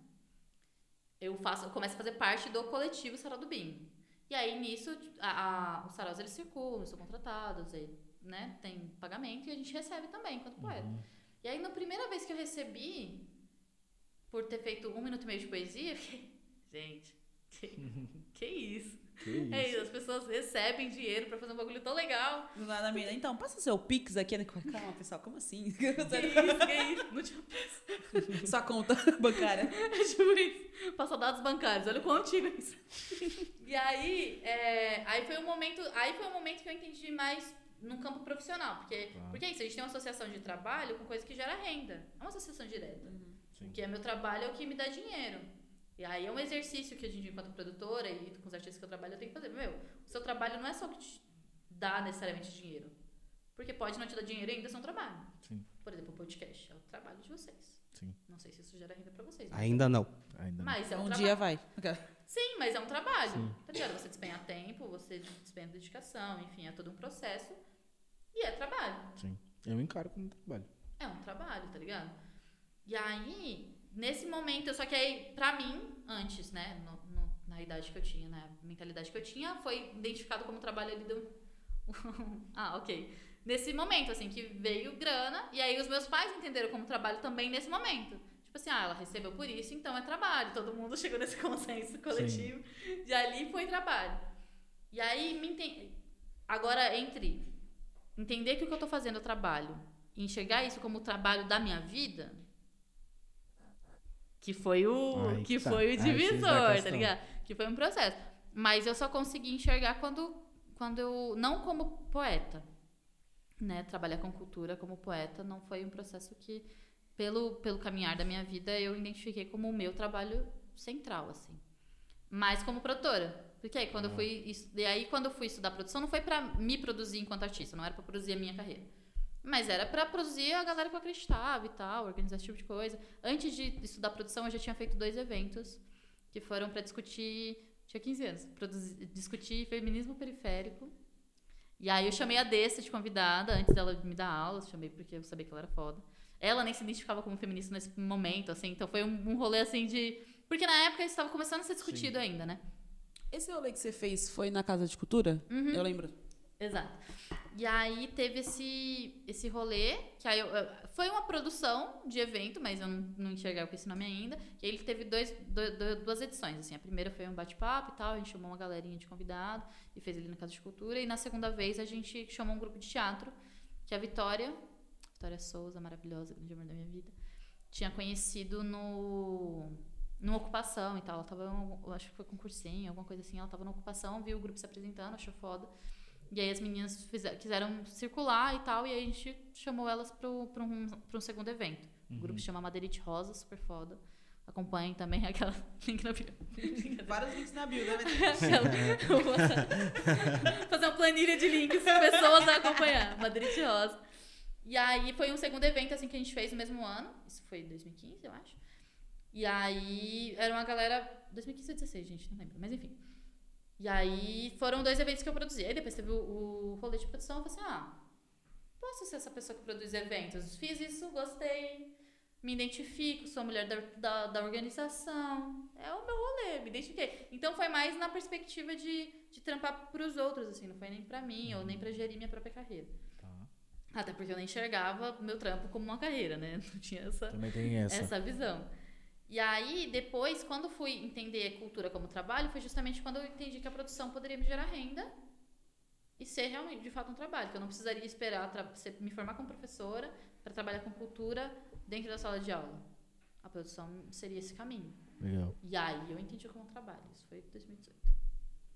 eu, faço, eu começo a fazer parte do coletivo Sarau do Binho. E aí, nisso, a, a, os saraus eles circulam, são contratados, aí, né, tem pagamento e a gente recebe também enquanto poeta. E aí, na primeira vez que eu recebi, por ter feito um minuto e meio de poesia, eu fiquei, gente, que, que isso? Que É isso, as pessoas recebem dinheiro pra fazer um bagulho tão legal. Do nada, menina. Então, passa seu Pix aqui. né? Calma, pessoal, como assim? Que isso, que isso? Não tinha Sua conta bancária. É tipo isso. Passar dados bancários, olha o quão antigo é isso. E aí, é, aí foi um momento, aí foi um momento que eu entendi mais num campo profissional. Porque, porque é isso, a gente tem uma associação de trabalho com coisa que gera renda. É uma associação direta. Sim. Que é meu trabalho é o que me dá dinheiro. E aí é um exercício que a gente, enquanto produtora e com os artistas que eu trabalho, eu tenho que fazer. Meu, o seu trabalho não é só o que te dá necessariamente dinheiro. Porque pode não te dar dinheiro e ainda ser um trabalho. Sim. Por exemplo, o podcast é o trabalho de vocês. Sim. Não sei se isso gera renda pra vocês. Ainda não. Ainda não. Mas é um, Um trabalho. dia vai. Sim, mas é um trabalho. Tá ligado? Você despenha tempo, você despenha dedicação, enfim, é todo um processo. E é trabalho. Sim. Eu encaro como trabalho. É um trabalho, tá ligado? E aí, nesse momento, só que aí, pra mim, antes, né, no- no- na idade que eu tinha, na mentalidade que eu tinha, foi identificado como trabalho ali do. ah, ok. Nesse momento, assim, que veio grana, e aí os meus pais entenderam como trabalho também nesse momento. Tipo assim, ah, ela recebeu por isso, então é trabalho. Todo mundo chegou nesse consenso coletivo. E ali foi trabalho. E aí, me enten- agora, entre entender que o que eu tô fazendo é trabalho e enxergar isso como o trabalho da minha vida, que foi o Aí que tá. foi o divisor, tá questão. ligado? Que foi um processo. Mas eu só consegui enxergar quando quando eu não como poeta, né? Trabalhar com cultura como poeta não foi um processo que pelo pelo caminhar da minha vida eu identifiquei como o meu trabalho central assim. Mas como produtora, porque aí quando eu fui es- e aí quando eu fui estudar produção não foi pra me produzir enquanto artista, não era pra produzir a minha carreira. Mas era pra produzir a galera que eu acreditava e tal, organizar esse tipo de coisa. Antes de estudar produção, eu já tinha feito dois eventos que foram pra discutir, tinha 15 anos, produzir, discutir feminismo periférico. E aí eu chamei a Dessa de convidada, antes dela me dar aula, chamei porque eu sabia que ela era foda. Ela nem se identificava como feminista nesse momento, assim, então foi um, um rolê assim de. Porque na época isso estava começando a ser discutido ainda, né? Esse rolê que você fez foi na Casa de Cultura? Uhum. Eu lembro. Exato. E aí teve esse, esse rolê, que aí eu- foi uma produção de evento, mas eu não, não enxergava com esse nome ainda. E aí ele teve dois, do- do- duas edições, assim. A primeira foi um bate-papo e tal, a gente chamou uma galerinha de convidado e fez ali na Casa de Cultura. E na segunda vez a gente chamou um grupo de teatro, que a Vitória, Vitória Souza, maravilhosa, grande amor da minha vida, tinha conhecido no numa ocupação e tal. Ela tava, acho que foi concursinho, alguma coisa assim. Ela tava na ocupação, viu o grupo se apresentando, achou foda. E aí as meninas fizer- quiseram circular e tal, e aí a gente chamou elas pro, pro, um, pro um segundo evento. O grupo se chama Madeirite Rosa, super foda. Acompanhem também aquela link na bio. Vários links na bio, né? Fazer uma planilha de links para pessoas a acompanhar. Madeirite Rosa. E aí foi um segundo evento assim que a gente fez no mesmo ano. Isso foi em 2015, eu acho. E aí era uma galera. 2015 ou 2016, gente, não lembro. Mas enfim. E aí foram dois eventos que eu produzi. Aí depois teve o, o rolê de produção. Eu falei assim: ah, posso ser essa pessoa que produz eventos? Fiz isso, gostei. Me identifico, sou a mulher da, da, da organização. É o meu rolê, me identifiquei. Então foi mais na perspectiva de, de trampar pros outros, assim, não foi nem pra mim, ou nem pra gerir minha própria carreira. Até porque eu nem enxergava meu trampo como uma carreira, né? Não tinha essa, essa. essa visão. E aí, depois, quando fui entender cultura como trabalho, foi justamente quando eu entendi que a produção poderia me gerar renda e ser realmente, de fato, um trabalho. Que eu não precisaria esperar me formar como professora para trabalhar com cultura dentro da sala de aula. A produção seria esse caminho. Legal. E aí eu entendi como trabalho. Isso foi 2018.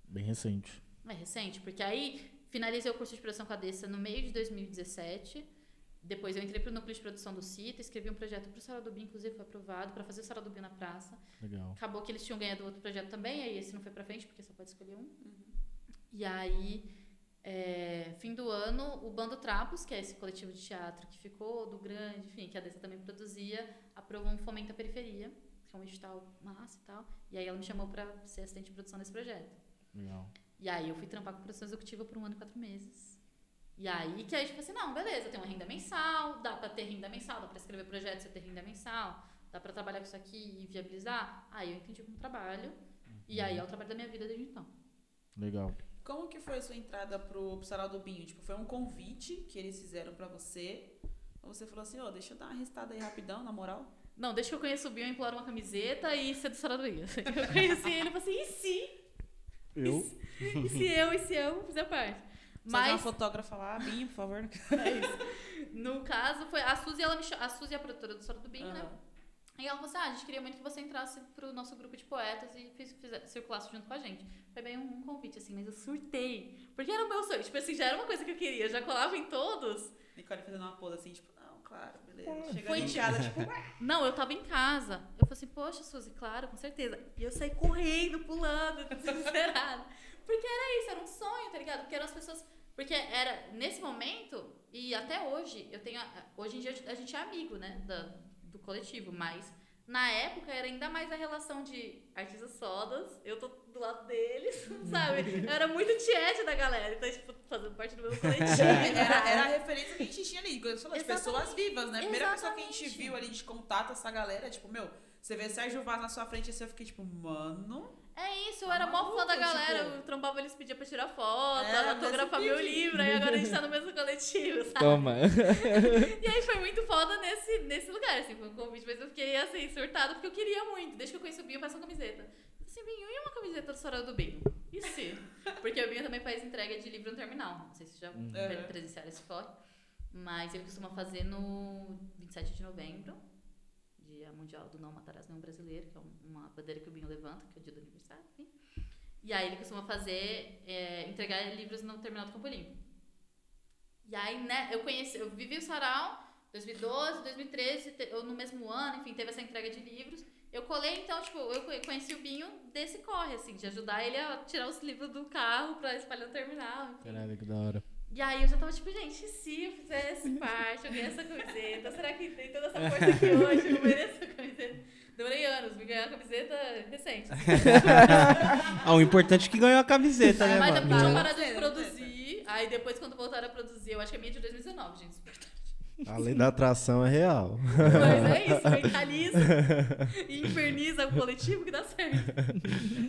Bem recente. É recente, porque aí finalizei o curso de produção com a Dessa no meio de 2017. Depois eu entrei pro núcleo de produção do CITA, escrevi um projeto pro Sara do Bim, inclusive foi aprovado, para fazer o Sara do Bim na praça. Legal. Acabou que eles tinham ganhado outro projeto também, aí esse não foi pra frente, porque só pode escolher um. E aí, é, fim do ano, o Bando Trapos, que é esse coletivo de teatro que ficou do grande, enfim, que a Dessa também produzia, aprovou um Fomento à Periferia, que é um edital massa e tal. E aí ela me chamou pra ser assistente de produção desse projeto. Legal. E aí eu fui trampar com produção executiva por um ano e quatro meses. E aí que aí tipo assim, não, beleza, tem uma renda mensal, dá pra ter renda mensal, dá pra escrever projetos e ter renda mensal, dá pra trabalhar com isso aqui e viabilizar. Aí eu entendi como trabalho. E aí é o trabalho da minha vida desde então. Legal. Como que foi a sua entrada pro, pro Sarau do Binho? Tipo, foi um convite que eles fizeram pra você? Ou você falou assim, ó, deixa eu dar uma restada aí rapidão, na moral? Não, desde que eu conheço o Bill, eu imploro uma camiseta e ser do Saradoia. Eu conheci ele e falei assim, e se? Eu? E se eu, e se eu fizer parte? Mas... uma Mas fotógrafa lá, Binho, por favor. É isso. No caso, foi a Suzy, ela me a Suzy é a produtora do Soro do Binho, né? Aham. E ela falou assim: ah, a gente queria muito que você entrasse pro nosso grupo de poetas e fiz, fiz, circulasse junto com a gente. Foi bem um, um convite, assim, mas eu surtei. Porque era o meu sonho. Tipo assim, já era uma coisa que eu queria, já colava em todos. Nicole fazendo uma pose assim, tipo, não, claro. Chegando Foi em casa, tipo, Não, eu tava em casa. Eu falei assim, poxa, Suzy, claro, com certeza. E eu saí correndo, pulando, desesperada. Porque era isso, era um sonho, tá ligado? Porque eram as pessoas. Porque era nesse momento, e até hoje, eu tenho. Hoje em dia a gente é amigo, né? Da, do coletivo, mas na época era ainda mais a relação de artistas sodas, eu tô do lado deles, sabe? Eu era muito tiete da galera, então, tipo, fazendo parte do meu coletivo. Era, era a referência que a gente tinha ali. Você de Exatamente. pessoas vivas, né? A primeira pessoa que a gente Exatamente. viu ali de contato, essa galera, tipo, meu, você vê Sérgio Vaz na sua frente, assim, eu fiquei tipo, mano. É isso, eu era mó fã da Maluco, galera. tipo- Eu trombava eles pedia pra tirar foto, É, autografar meu livro, aí agora a gente tá no mesmo coletivo, sabe? Toma. E aí foi muito foda nesse, nesse lugar, assim, foi um convite, mas eu fiquei assim, surtada, porque eu queria muito. Desde que eu conheci o Binho, eu peço uma camiseta. Assim, Binho, e uma camiseta do Sarau do Binho? E se? Porque o Binho também faz entrega de livro no terminal. Não sei se já Uhum. presenciaram esse corre. Mas ele costuma fazer no 27 de novembro, Dia Mundial do Não Matarás Nenhum Brasileiro, que é um- uma bandeira que o Binho levanta, que é o dia do aniversário, enfim. E aí ele costuma fazer, é, entregar livros no terminal do Campo Limpo. E aí, né, eu conheci, eu vivi o Sarau 2012, 2013, te- ou no mesmo ano, enfim, teve essa entrega de livros. Eu colei, então, tipo, eu co- conheci o Binho desse corre, assim, de ajudar ele a tirar os livros do carro pra espalhar no terminal, enfim. Caralho, que da hora. E aí eu já tava tipo, gente, se eu fizesse parte, eu ganhei essa camiseta, será que tem toda essa força aqui hoje? Eu mereço essa camiseta. Demorei anos, me ganhar a camiseta recente. Ah, o importante é que ganhou a camiseta, né, Mas é mano? porque tinham Não. parado de produzir. Aí depois, quando voltaram a produzir, eu acho que a minha é de 2019, gente. A lei da atração é real. Mas é isso, mentaliza e inferniza o coletivo que dá certo.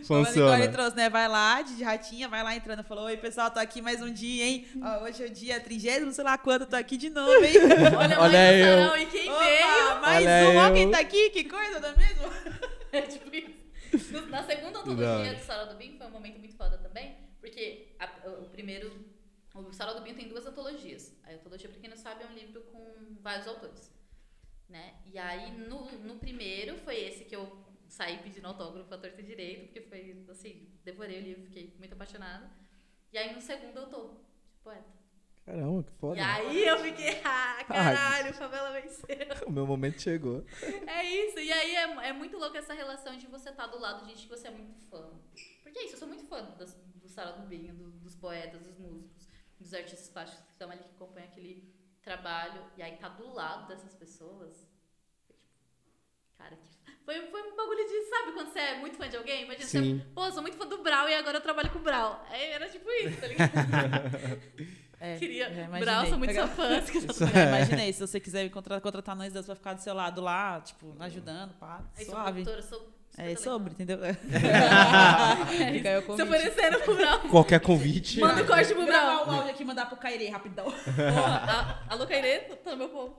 Como Funciona. trouxe, né? Vai lá, de ratinha, vai lá entrando. Falou, oi, pessoal, tô aqui mais um dia, hein? Ó, hoje é o dia 30, sei lá quanto, tô aqui de novo, hein? Olha, Olha mais eu. sarau e quem Opa, veio. mais Olha um, ó quem tá aqui, que coisa, não é mesmo? É tipo isso. Na segunda antologia do Sarau do Binho foi um momento muito foda também, porque a- o primeiro. O Sarau do Binho tem duas antologias. A antologia, pra quem não sabe, é um livro com vários autores. Né? E aí, no, no primeiro, foi esse que eu saí pedindo autógrafo à torta direito, porque foi assim, devorei o livro, fiquei muito apaixonada. E aí, no segundo, eu tô de poeta. Caramba, que foda. E aí eu fiquei, ah, caralho, favela venceu. O meu momento chegou. É isso, e aí é, é muito louco essa relação de você estar do lado de gente que você é muito fã. Porque é isso, eu sou muito fã das- do Sarau do Binho, do- dos poetas, dos músicos, dos artistas plásticos que estão ali, que acompanham aquele trabalho. E aí tá do lado dessas pessoas. Foi tipo, cara, que. Foi, foi um bagulho de, sabe, quando você é muito fã de alguém? Imagina, Sim. você, pô, eu sou muito fã do Brau e agora eu trabalho com o Brau. Aí era tipo isso, tá ligado? É, Queria. Brau, sou muito sua fã. Já imaginei, se você quiser me contratar, contratar nós dois pra ficar do seu lado lá, tipo, ajudando, pá, Aí sou suave. produtora, sou. É sobre, entendeu? É Fica aí o Se oferecendo pro Brau. Qualquer convite. Manda o corte pro Brau. o áudio aqui e mandar pro Cairê rapidão. Porra, a- Alô, Cairê, tá no meu povo.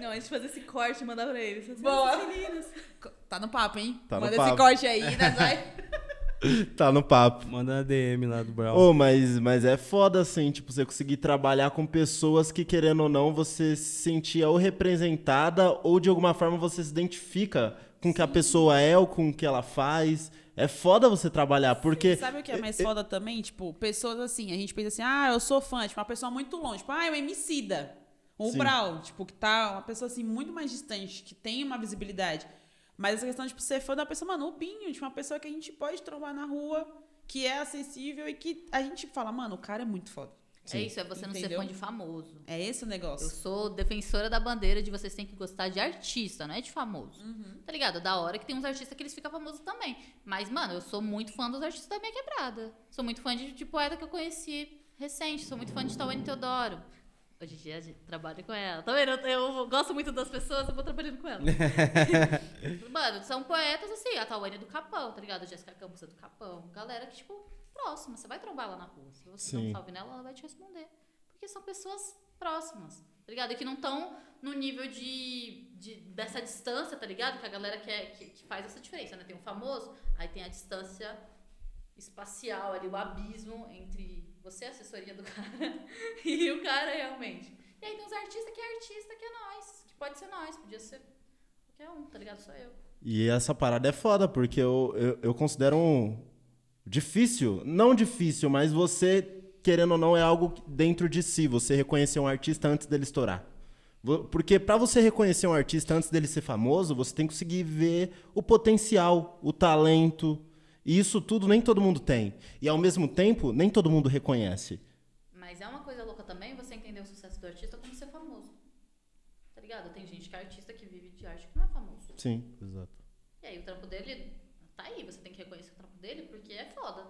Não, a gente fazer esse corte e mandar pra eles. Boa. "Essas meninas. Tá no papo, hein? Tá no Manda papo. esse corte aí, né? Vai. Tá no papo. Manda na DM lá do Brown. Ô, mas, mas é foda, assim, tipo, você conseguir trabalhar com pessoas que, querendo ou não, você se sentia ou representada ou, de alguma forma, você se identifica com o que a pessoa é ou com o que ela faz. É foda você trabalhar, porque... Sabe o que é mais foda também? Tipo, pessoas assim, a gente pensa assim, ah, eu sou fã, tipo, uma pessoa muito longe, tipo, ah, é o Emicida. Um. Brau, tipo, que tá uma pessoa assim muito mais distante, que tem uma visibilidade. Mas essa questão de tipo, ser fã da pessoa, mano, o Binho, tipo, uma pessoa que a gente pode trombar na rua, que é acessível e que a gente fala, mano, o cara é muito foda. É isso, é você não Entendeu? ser fã de famoso. É esse o Eu negócio. sou defensora da bandeira de vocês têm que gostar de artista, não é de famoso. Uhum. Tá ligado? Da hora que tem uns artistas que eles ficam famosos também. Mas, mano, eu sou muito fã dos artistas da minha quebrada. Sou muito fã de, de poeta que eu conheci recente. Sou muito fã de Tawane Teodoro. Hoje em dia a gente trabalha com ela. Tá vendo? Eu, eu gosto muito das pessoas, eu vou trabalhando com ela. Mano, são poetas assim, a Tawane é do Capão, tá ligado? A Jéssica Campos é do Capão. Galera que, tipo, próxima. Você vai trombar lá na rua. Se você Sim. um salve nela, ela vai te responder. Porque são pessoas próximas, tá ligado? E que não estão no nível de, de- dessa distância, tá ligado? Que a galera quer, que, que faz essa diferença, né? Tem o famoso, aí tem a distância espacial ali, o abismo entre você, a assessoria do cara, e o cara realmente. E aí tem os artistas que é artista, que é nós, que pode ser nós, podia ser Qualquer um, tá ligado? Sou eu. E essa parada é foda, porque eu, eu, eu considero um difícil, não difícil, mas você, querendo ou não, é algo dentro de si, você reconhecer um artista antes dele estourar. Porque pra você reconhecer um artista antes dele ser famoso, você tem que conseguir ver o potencial, o talento. E isso tudo nem todo mundo tem. E ao mesmo tempo, nem todo mundo reconhece. Mas é uma coisa louca também você entender o sucesso do artista como ser famoso. Tá ligado? Tem gente que é artista que vive de arte que não é famoso. Sim. Exato. E aí o trampo dele tá aí, você tem que reconhecer dele porque é foda.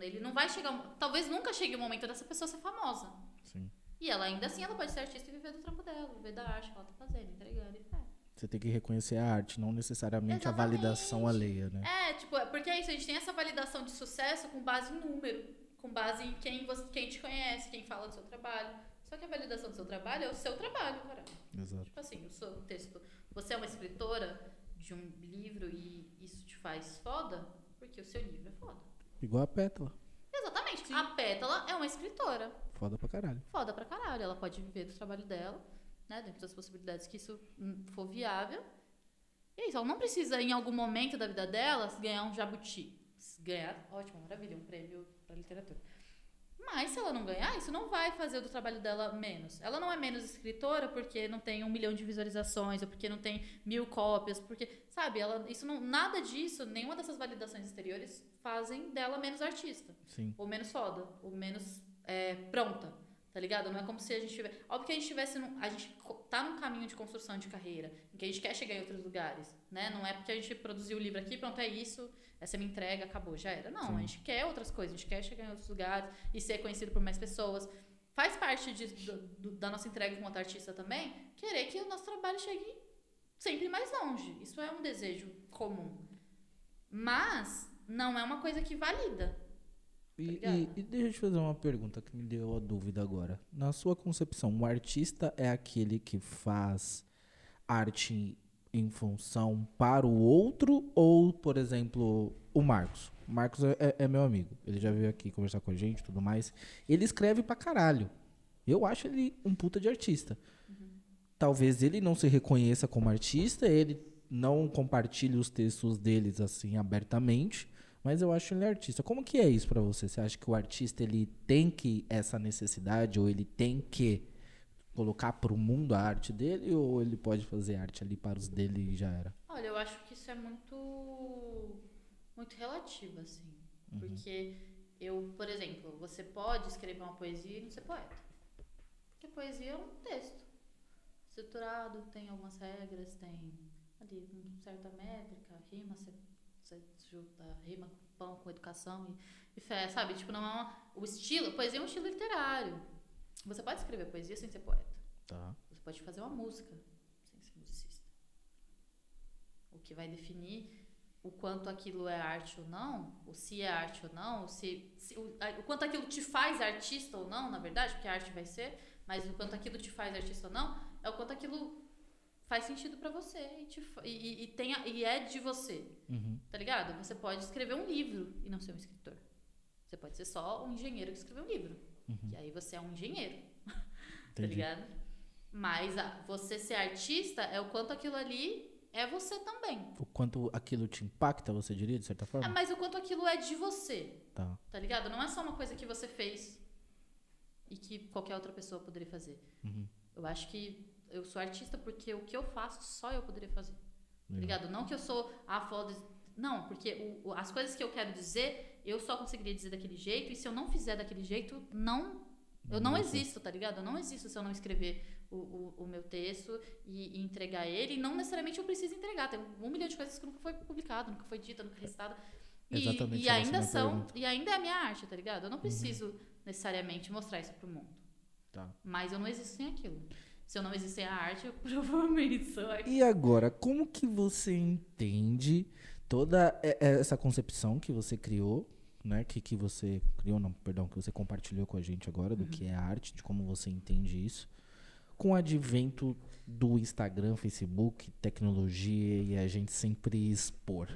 Ele não vai chegar. Talvez nunca chegue o momento dessa pessoa ser famosa. Sim. E ela ainda assim ela pode ser artista e viver do trampo dela, viver da arte que ela tá fazendo, entregando e fé. Você tem que reconhecer a arte, não necessariamente a Exatamente. validação alheia, né? É, tipo, é porque é isso, a gente tem essa validação de sucesso com base em número, com base em quem, você, quem te conhece, quem fala do seu trabalho. Só que a validação do seu trabalho é o seu trabalho, cara. Exato. Tipo assim, o seu texto. Você é uma escritora de um livro e isso te faz foda, porque o seu livro é foda. Igual a pétala. Exatamente. A Pétala é uma escritora. Foda pra caralho. Foda pra caralho. Ela pode viver do trabalho dela, né? Dentro das possibilidades que isso hum, for viável. E é isso. Ela não precisa, em algum momento da vida dela, ganhar um jabuti. Ganhar, ótimo, maravilha, um prêmio pra literatura. Mas se ela não ganhar, isso não vai fazer do trabalho dela menos. Ela não é menos escritora porque não tem um milhão de visualizações, ou porque não tem mil cópias, porque, sabe, ela, isso não, nada disso, nenhuma dessas validações exteriores fazem dela menos artista Sim. ou menos foda, ou menos é, pronta, tá ligado? Não é como se a gente tivesse. Óbvio que a gente tivesse. Num, a gente tá num caminho de construção de carreira, em que a gente quer chegar em outros lugares, né? Não é porque a gente produziu o livro aqui, pronto, é isso, essa é minha entrega, acabou, já era. Não, a gente quer outras coisas, a gente quer chegar em outros lugares e ser conhecido por mais pessoas. Faz parte de- do- do- da nossa entrega como artista também, querer que o nosso trabalho chegue sempre mais longe. Isso é um desejo comum. Mas não é uma coisa que valida. E, ligado? e- e deixa eu te fazer uma pergunta que me deu a dúvida agora. Na sua concepção, o artista é aquele que faz arte em função para o outro ou, por exemplo, o Marcos? O Marcos é, é- é meu amigo. Ele já veio aqui conversar com a gente e tudo mais. Ele escreve pra caralho. Eu acho ele um puta de artista. Talvez ele não se reconheça como artista, ele não compartilhe os textos deles assim abertamente, mas eu acho ele artista. Como que é isso pra você? Você acha que o artista ele tem que essa necessidade ou ele tem que colocar pro mundo a arte dele ou ele pode fazer arte ali para os dele e já era? Olha, eu acho que isso é muito muito relativo, assim. Porque eu, por exemplo, você pode escrever uma poesia e não ser poeta. Porque poesia é um texto. Estruturado, tem algumas regras, tem ali uma certa métrica, rima, você, você junta rima com pão, com educação e, e fé, sabe? Tipo, não é uma, o estilo, poesia é um estilo literário. Você pode escrever poesia sem ser poeta. Tá. Você pode fazer uma música sem ser musicista. O que vai definir o quanto aquilo é arte ou não, ou se é arte ou não, ou se, se- o, o quanto aquilo te faz artista ou não, na verdade, porque a arte vai ser, mas o quanto aquilo te faz artista ou não, é o quanto aquilo faz sentido pra você e, te e, e, tem e é de você. Uhum. Tá ligado? Você pode escrever um livro e não ser um escritor. Você pode ser só um engenheiro que escreveu um livro. E aí você é um engenheiro. tá ligado? Mas a- você ser artista é o quanto aquilo ali é você também. O quanto aquilo te impacta, você diria, de certa É, forma? mas o quanto aquilo é de você, Tá. tá ligado? Não é só uma coisa que você fez e que qualquer outra pessoa poderia fazer. Uhum. Eu acho que eu sou artista porque o que eu faço só eu poderia fazer. Tá Legal. ligado? Não que eu sou a foda. Não, porque o- as coisas que eu quero dizer, eu só conseguiria dizer daquele jeito, e se eu não fizer daquele jeito, não. Eu não existo, tá ligado? Eu não existo se eu não escrever o, o, o meu texto e, e entregar ele. E não necessariamente eu preciso entregar. Tem um milhão de coisas que nunca foi publicado, nunca foi dita, nunca restada. E, Exatamente e essa ainda são. pergunta. Uhum. E ainda é a minha arte, tá ligado? Eu não preciso necessariamente mostrar isso pro mundo. Tá. Mas eu não existo sem aquilo. Se eu não existir a arte, eu provavelmente sou artista. E agora, como que você entende toda essa concepção que você criou, né? Que, que você criou, não, perdão, que você compartilhou com a gente agora, do que é arte, de como você entende isso, com o advento do Instagram, Facebook, tecnologia e a gente sempre expor.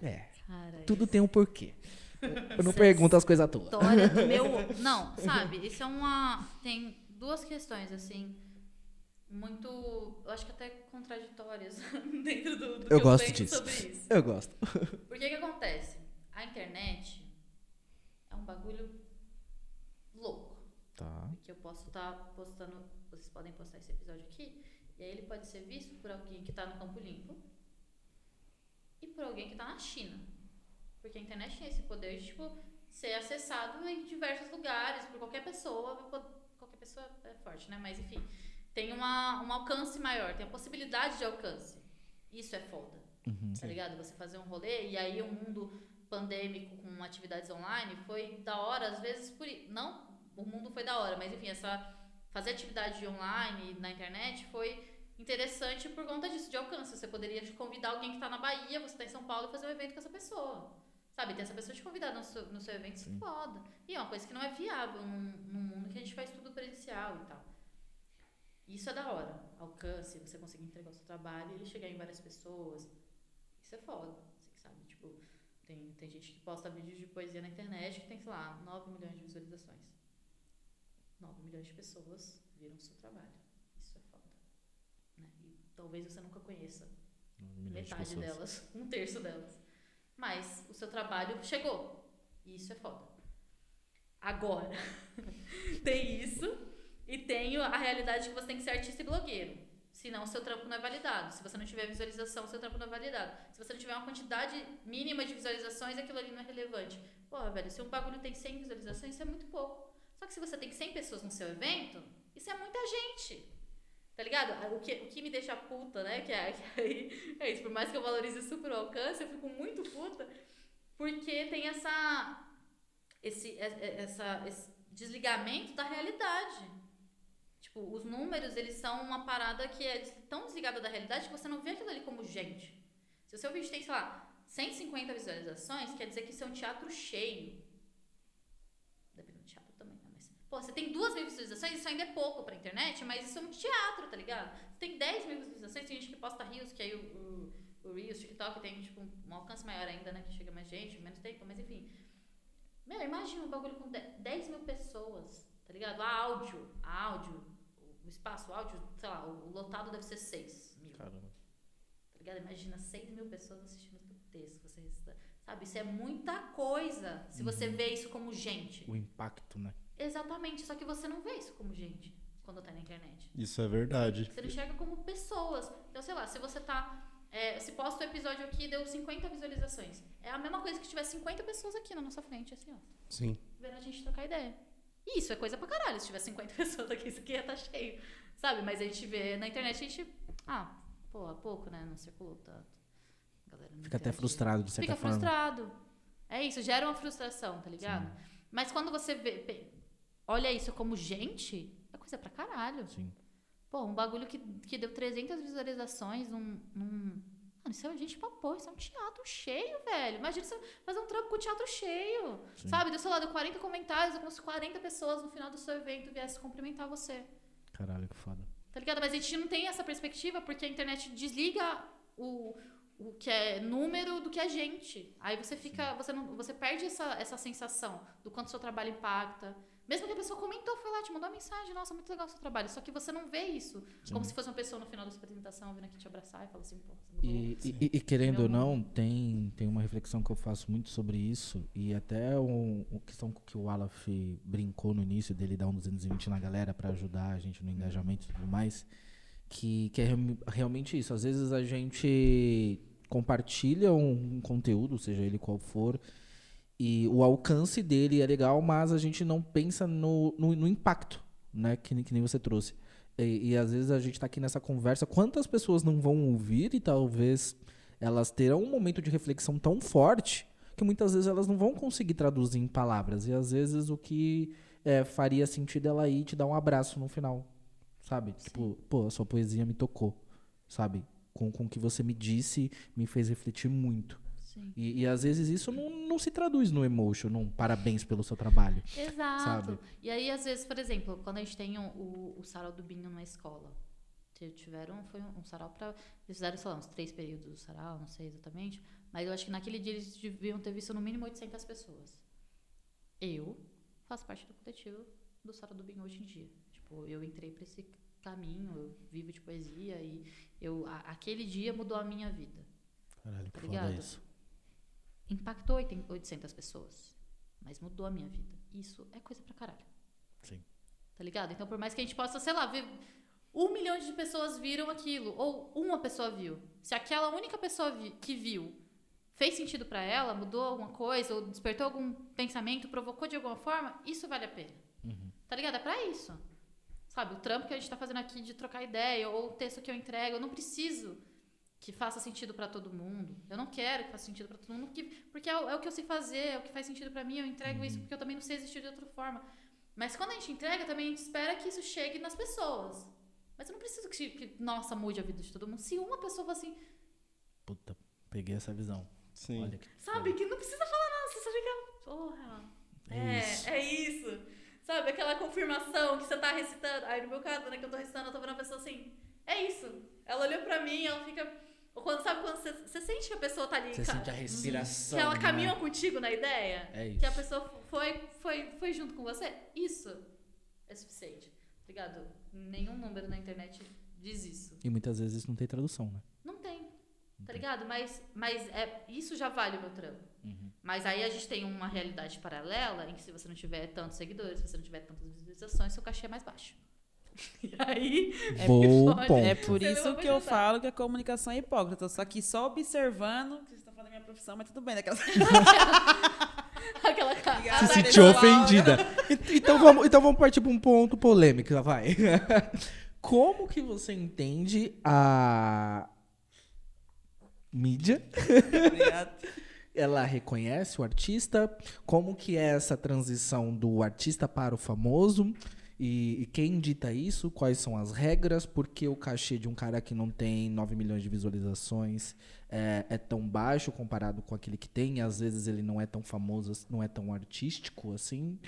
É, Cara, tudo tem um porquê. Eu não pergunto as coisas à toa. história do meu. Não, sabe? Isso é uma. Tem duas questões, assim. muito, eu acho que até contraditórias dentro do, do Eu que gosto eu disso. sobre isso. Eu gosto. Porque que acontece? A internet é um bagulho louco. Tá. Que eu posso estar postando, vocês podem postar esse episódio aqui, e aí ele pode ser visto por alguém que está no Campo Limpo e por alguém que está na China. Porque a internet tem esse poder de, tipo, ser acessado em diversos lugares, por qualquer pessoa. Qualquer pessoa é forte, né? Mas enfim, tem uma, um alcance maior, tem a possibilidade de alcance. Isso é foda. Uhum. Tá ligado? Você fazer um rolê e aí o mundo pandêmico com atividades online foi da hora, às vezes por não o mundo foi da hora, mas enfim, essa fazer atividade online na internet foi interessante por conta disso, de alcance. Você poderia convidar alguém que está na Bahia, você está em São Paulo e fazer um evento com essa pessoa. Sabe, ter essa pessoa te convidar no seu, no seu evento, isso é foda. E é uma coisa que não é viável num, num mundo que a gente faz tudo presencial e tal. Isso é da hora. Alcance, você conseguir entregar o seu trabalho e ele chegar em várias pessoas. Isso é foda. Você sabe, tipo, tem, tem gente que posta vídeos de poesia na internet que tem, sei lá, 9 milhões de visualizações. 9 milhões de pessoas viram o seu trabalho. Isso é foda. Né? E talvez você nunca conheça de metade pessoas. delas, um terço delas. Mas o seu trabalho chegou. E isso é foda. Agora, tem isso e tem a realidade que você tem que ser artista e blogueiro. Senão o seu trampo não é validado. Se você não tiver visualização, o seu trampo não é validado. Se você não tiver uma quantidade mínima de visualizações, aquilo ali não é relevante. Porra, velho, se um bagulho tem 100 visualizações, isso é muito pouco. Só que se você tem 100 pessoas no seu evento, isso é muita gente. Tá ligado? O que, o que me deixa puta, né? Que é, que aí, é isso. Por mais que eu valorize super o alcance, eu fico muito puta. Porque tem essa. Esse, é- é- essa, esse desligamento da realidade. Tipo, os números, eles são uma parada que é tão desligada da realidade que você não vê aquilo ali como gente. Se o seu vídeo tem, sei lá, 150 visualizações, quer dizer que isso é um teatro cheio. Dependendo do teatro também, né? Mas, pô, você tem duas mil visualizações, isso ainda é pouco pra internet, mas isso é um teatro, tá ligado? Você tem 10 mil visualizações, tem gente que posta rios, que aí o, o, o Reels, TikTok tem, tipo, um alcance maior ainda, né? Que chega mais gente, menos tempo, mas enfim. Meu, imagina um bagulho com 10 mil pessoas, tá ligado? A áudio, a áudio, o espaço, o áudio, sei lá, o lotado deve ser 6 mil. Caramba. Tá ligado? Imagina 6 mil pessoas assistindo o texto. Você, sabe, isso é muita coisa. Se você vê isso como gente. O impacto, né? Exatamente, só que você não vê isso como gente quando tá na internet. Isso é verdade. Você não enxerga como pessoas. Então, sei lá, se você tá. é, se posta o episódio aqui deu 50 visualizações. É a mesma coisa que tiver 50 pessoas aqui na nossa frente, assim, ó. Sim. Vendo a gente trocar ideia. E isso é coisa pra caralho. Se tiver 50 pessoas aqui, isso aqui ia estar cheio. Sabe? Mas a gente vê na internet, a gente. Ah, pô, há pouco, né? Não circulou tanto. A Galera não Fica até frustrado, de certa Fica forma. frustrado. É isso, gera uma frustração, tá ligado? Mas quando você vê, olha isso como gente, é coisa pra caralho. Sim. Pô, um bagulho que, que deu 300 visualizações num, num... Mano, isso é gente pra pôr, isso é um teatro cheio, velho. Imagina você fazer um trampo com o teatro cheio. Sim. Sabe? Sei lá, deu 40 comentários, como se 40 pessoas no final do seu evento viessem cumprimentar você. Caralho, que foda. Tá ligado? Mas a gente não tem essa perspectiva porque a internet desliga o, o que é número do que é gente. Aí você fica. Você, não, você perde essa, essa sensação do quanto o seu trabalho impacta. Mesmo que a pessoa comentou, foi lá, te mandou uma mensagem, nossa, muito legal o seu trabalho. Só que você não vê isso. Como se fosse uma pessoa no final da sua apresentação vindo aqui te abraçar e falar assim, pô, você. E, e- e querendo ou não, tem, tem uma reflexão que eu faço muito sobre isso. E até um, uma questão que o Alaf brincou no início dele dar um 220 na galera pra ajudar a gente no engajamento e tudo mais. Que, que é real- realmente isso. Às vezes a gente compartilha um, um conteúdo, seja ele qual for, e o alcance dele é legal, mas a gente não pensa no, no, no impacto, né? Que, nem- que nem você trouxe. E, e às vezes a gente tá aqui nessa conversa, quantas pessoas não vão ouvir e talvez elas terão um momento de reflexão tão forte que muitas vezes elas não vão conseguir traduzir em palavras. E às vezes o que é, faria sentido ela ir te dar um abraço no final, sabe? Tipo, pô, a sua poesia me tocou, sabe? Com, com o que você me disse, me fez refletir muito. Sim. E, e às vezes isso não, não se traduz no emotion, num parabéns pelo seu trabalho. Exato. Sabe? E aí, às vezes, por exemplo, quando a gente tem o, o, o sarau do Binho na escola, tiveram, foi um, um sarau para Eles fizeram, sei lá, uns três períodos do sarau, não sei exatamente. Mas eu acho que naquele dia eles deviam ter visto no mínimo 800 pessoas. Eu faço parte do coletivo do sarau do Binho hoje em dia. Tipo, eu entrei pra esse, caminho, eu vivo de poesia e eu a- aquele dia mudou a minha vida. Caralho, Tá que ligado? foda isso. Impactou 80 800 pessoas, mas mudou a minha vida. Isso é coisa pra caralho. Sim. Tá ligado? Então, por mais que a gente possa, sei lá, ver um milhão de pessoas viram aquilo, ou uma pessoa viu. Se aquela única pessoa vi- que viu fez sentido pra ela, mudou alguma coisa, ou despertou algum pensamento, provocou de alguma forma, isso vale a pena. Tá ligado? É pra isso. Sabe, o trampo que a gente tá fazendo aqui de trocar ideia, ou o texto que eu entrego, eu não preciso que faça sentido pra todo mundo. Eu não quero que faça sentido pra todo mundo, porque, porque é, o, é o que eu sei fazer, é o que faz sentido pra mim, eu entrego isso porque eu também não sei existir de outra forma. Mas quando a gente entrega, também a gente espera que isso chegue nas pessoas. Mas eu não preciso que, que, nossa, mude a vida de todo mundo. Se uma pessoa fala assim, Puta, peguei essa visão. Sim. Olha que sabe, que não precisa falar nada, você só fica, porra, É é, isso. é isso. Sabe, aquela confirmação que você tá recitando. Aí no meu caso, né, que eu tô recitando, eu tô vendo a pessoa assim, é isso. Ela olhou pra mim, ela fica. Ou quando, sabe quando você, você sente que a pessoa tá ali. Você sente a respiração. Que ela né? caminhou contigo na ideia? É Que a isso. pessoa foi, foi, foi junto com você? Isso é suficiente. Tá ligado? Nenhum número na internet diz isso. E muitas vezes não tem tradução, né? Não tem. Tá ligado? Mas, mas é, isso já vale o meu trampo. Uhum. Mas aí a gente tem uma realidade paralela em que se você não tiver tantos seguidores, se você não tiver tantas visualizações, seu cachê é mais baixo. E aí. Bom pode- ponto. É por isso que eu falo que a comunicação é hipócrita. Eu tô aqui só observando que vocês estão falando da minha profissão, mas tudo bem. Daquela... Aquela cara. Se sentiu ofendida. Então vamos, então vamos partir para um ponto polêmico, vai. Como que você entende a mídia? Obrigada. Ela reconhece o artista? Como que é essa transição do artista para o famoso? E, e quem dita isso? Quais são as regras? Por que o cachê de um cara que não tem 9 milhões de visualizações é, é tão baixo comparado com aquele que tem? Às vezes ele não é tão famoso, não é tão artístico assim?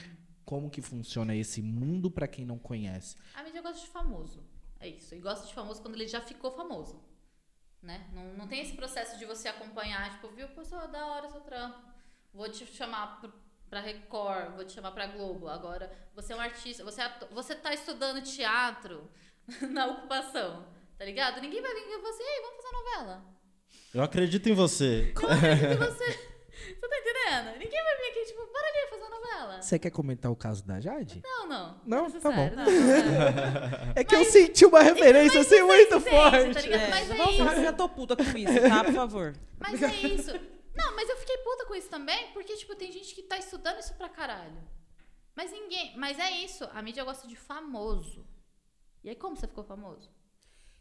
Como que funciona esse mundo para quem não conhece? A mídia gosta de famoso. É isso. E gosta de famoso quando ele já ficou famoso. Né? Não, não tem esse processo de você acompanhar, tipo, viu, pessoal, da hora seu trampo. Vou te chamar pra Record, vou te chamar pra Globo. Agora, você é um artista, você, é ato- você tá estudando teatro na ocupação, tá ligado? Ninguém vai vir e falar assim, ei, vamos fazer novela. Eu acredito em você. Eu acredito em você. Você tá entendendo? Ninguém vai vir aqui, tipo, bora ali fazer novela. Você quer comentar o caso da Jade? Não, não. Não? é Tá bom. não, não, é. É que eu senti uma referência assim muito Entende, forte. tá ligado? É, Mas é vamos falar que eu isso. já tô puta com isso, tá? Por favor. Mas é isso. Não, mas eu fiquei puta com isso também, porque, tipo, tem gente que tá estudando isso pra caralho. Mas ninguém. Mas é isso. A mídia gosta de famoso. E aí, como você ficou famoso?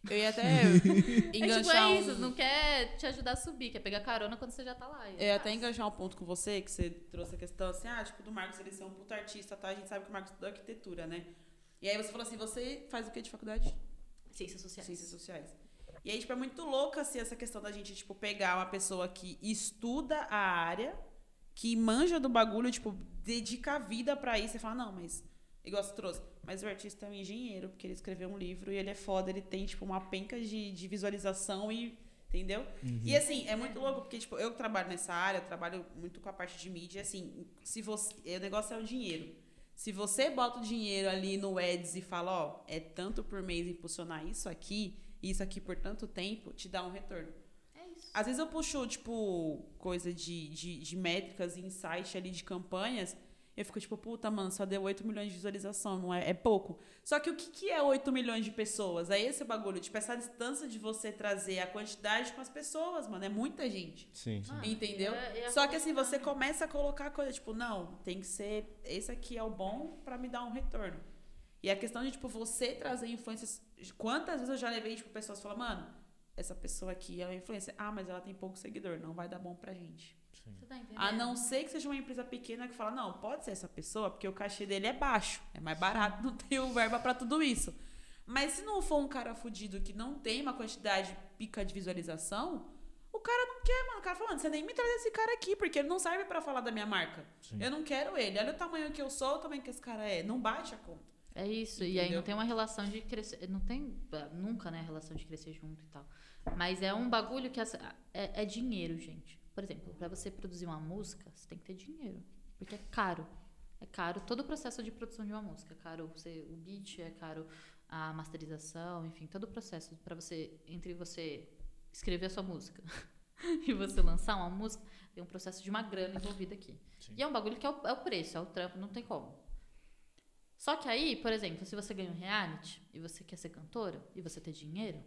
Eu ia até É tipo, enganchar é isso. um... Não quer te ajudar a subir, quer pegar carona quando você já tá lá. E Eu ia é até enganchar um ponto com você, que você trouxe a questão assim, ah, tipo, do Marcos ele ser um puta artista, tá? A gente sabe que o Marcos estudou arquitetura, né? E aí você falou assim, você faz o que de faculdade? Ciências sociais. Ciências sociais. E aí, tipo, é muito louca, assim, essa questão da gente, tipo, pegar uma pessoa que estuda a área, que manja do bagulho, tipo, dedica a vida pra isso e fala, não, mas, igual você trouxe, mas o artista é um engenheiro, porque ele escreveu um livro e ele é foda, ele tem, tipo, uma penca de, de visualização e. Entendeu? E assim, é muito louco, porque, tipo, eu trabalho nessa área, eu trabalho muito com a parte de mídia, assim, se você. O negócio é o dinheiro. Se você bota o dinheiro ali no Eds e fala, ó, é tanto por mês impulsionar isso aqui, isso aqui por tanto tempo, te dá um retorno. É isso. Às vezes eu puxo, tipo, coisa de, de, de métricas e insight ali de campanhas. Eu fico tipo, puta, mano, só deu 8 milhões de visualização, não é? É pouco. Só que o que, que é 8 milhões de pessoas? É esse o bagulho, tipo, essa distância de você trazer a quantidade com as pessoas, mano. É muita gente. Sim, sim. Ah, Entendeu? é- é Só que assim, você começa a colocar coisa, tipo, não, tem que ser. Esse aqui é o bom pra me dar um retorno. E a questão de, tipo, você trazer influências. Quantas vezes eu já levei, tipo, pessoas falam, mano, essa pessoa aqui é uma influência. Ah, mas ela tem pouco seguidor, não vai dar bom pra gente. Você tá entendendo? A não ser que seja uma empresa pequena que fala, não, pode ser essa pessoa, porque o cachê dele é baixo, é mais barato, não tem o verba pra tudo isso. Mas se não for um cara fudido que não tem uma quantidade pica de visualização, o cara não quer, mano. O cara fala, mano, você nem me traz esse cara aqui, porque ele não serve pra falar da minha marca. Sim. Eu não quero ele. Olha o tamanho que eu sou, o tamanho que esse cara é. Não bate a conta. É isso, e aí Entendeu? não tem uma relação de crescer. Não tem nunca, né, relação de crescer junto e tal. Mas é um bagulho que é, é dinheiro, gente. Por exemplo, pra você produzir uma música, você tem que ter dinheiro. Porque é caro. É caro todo o processo de produção de uma música. É caro você, o beat, é caro a masterização, enfim, todo o processo para você entre você escrever a sua música e você lançar uma música, tem um processo de uma grana envolvida aqui. Sim. E é um bagulho que é o, é o preço, é o trampo, não tem como. Só que aí, por exemplo, se você ganha um reality e você quer ser cantora e você ter dinheiro,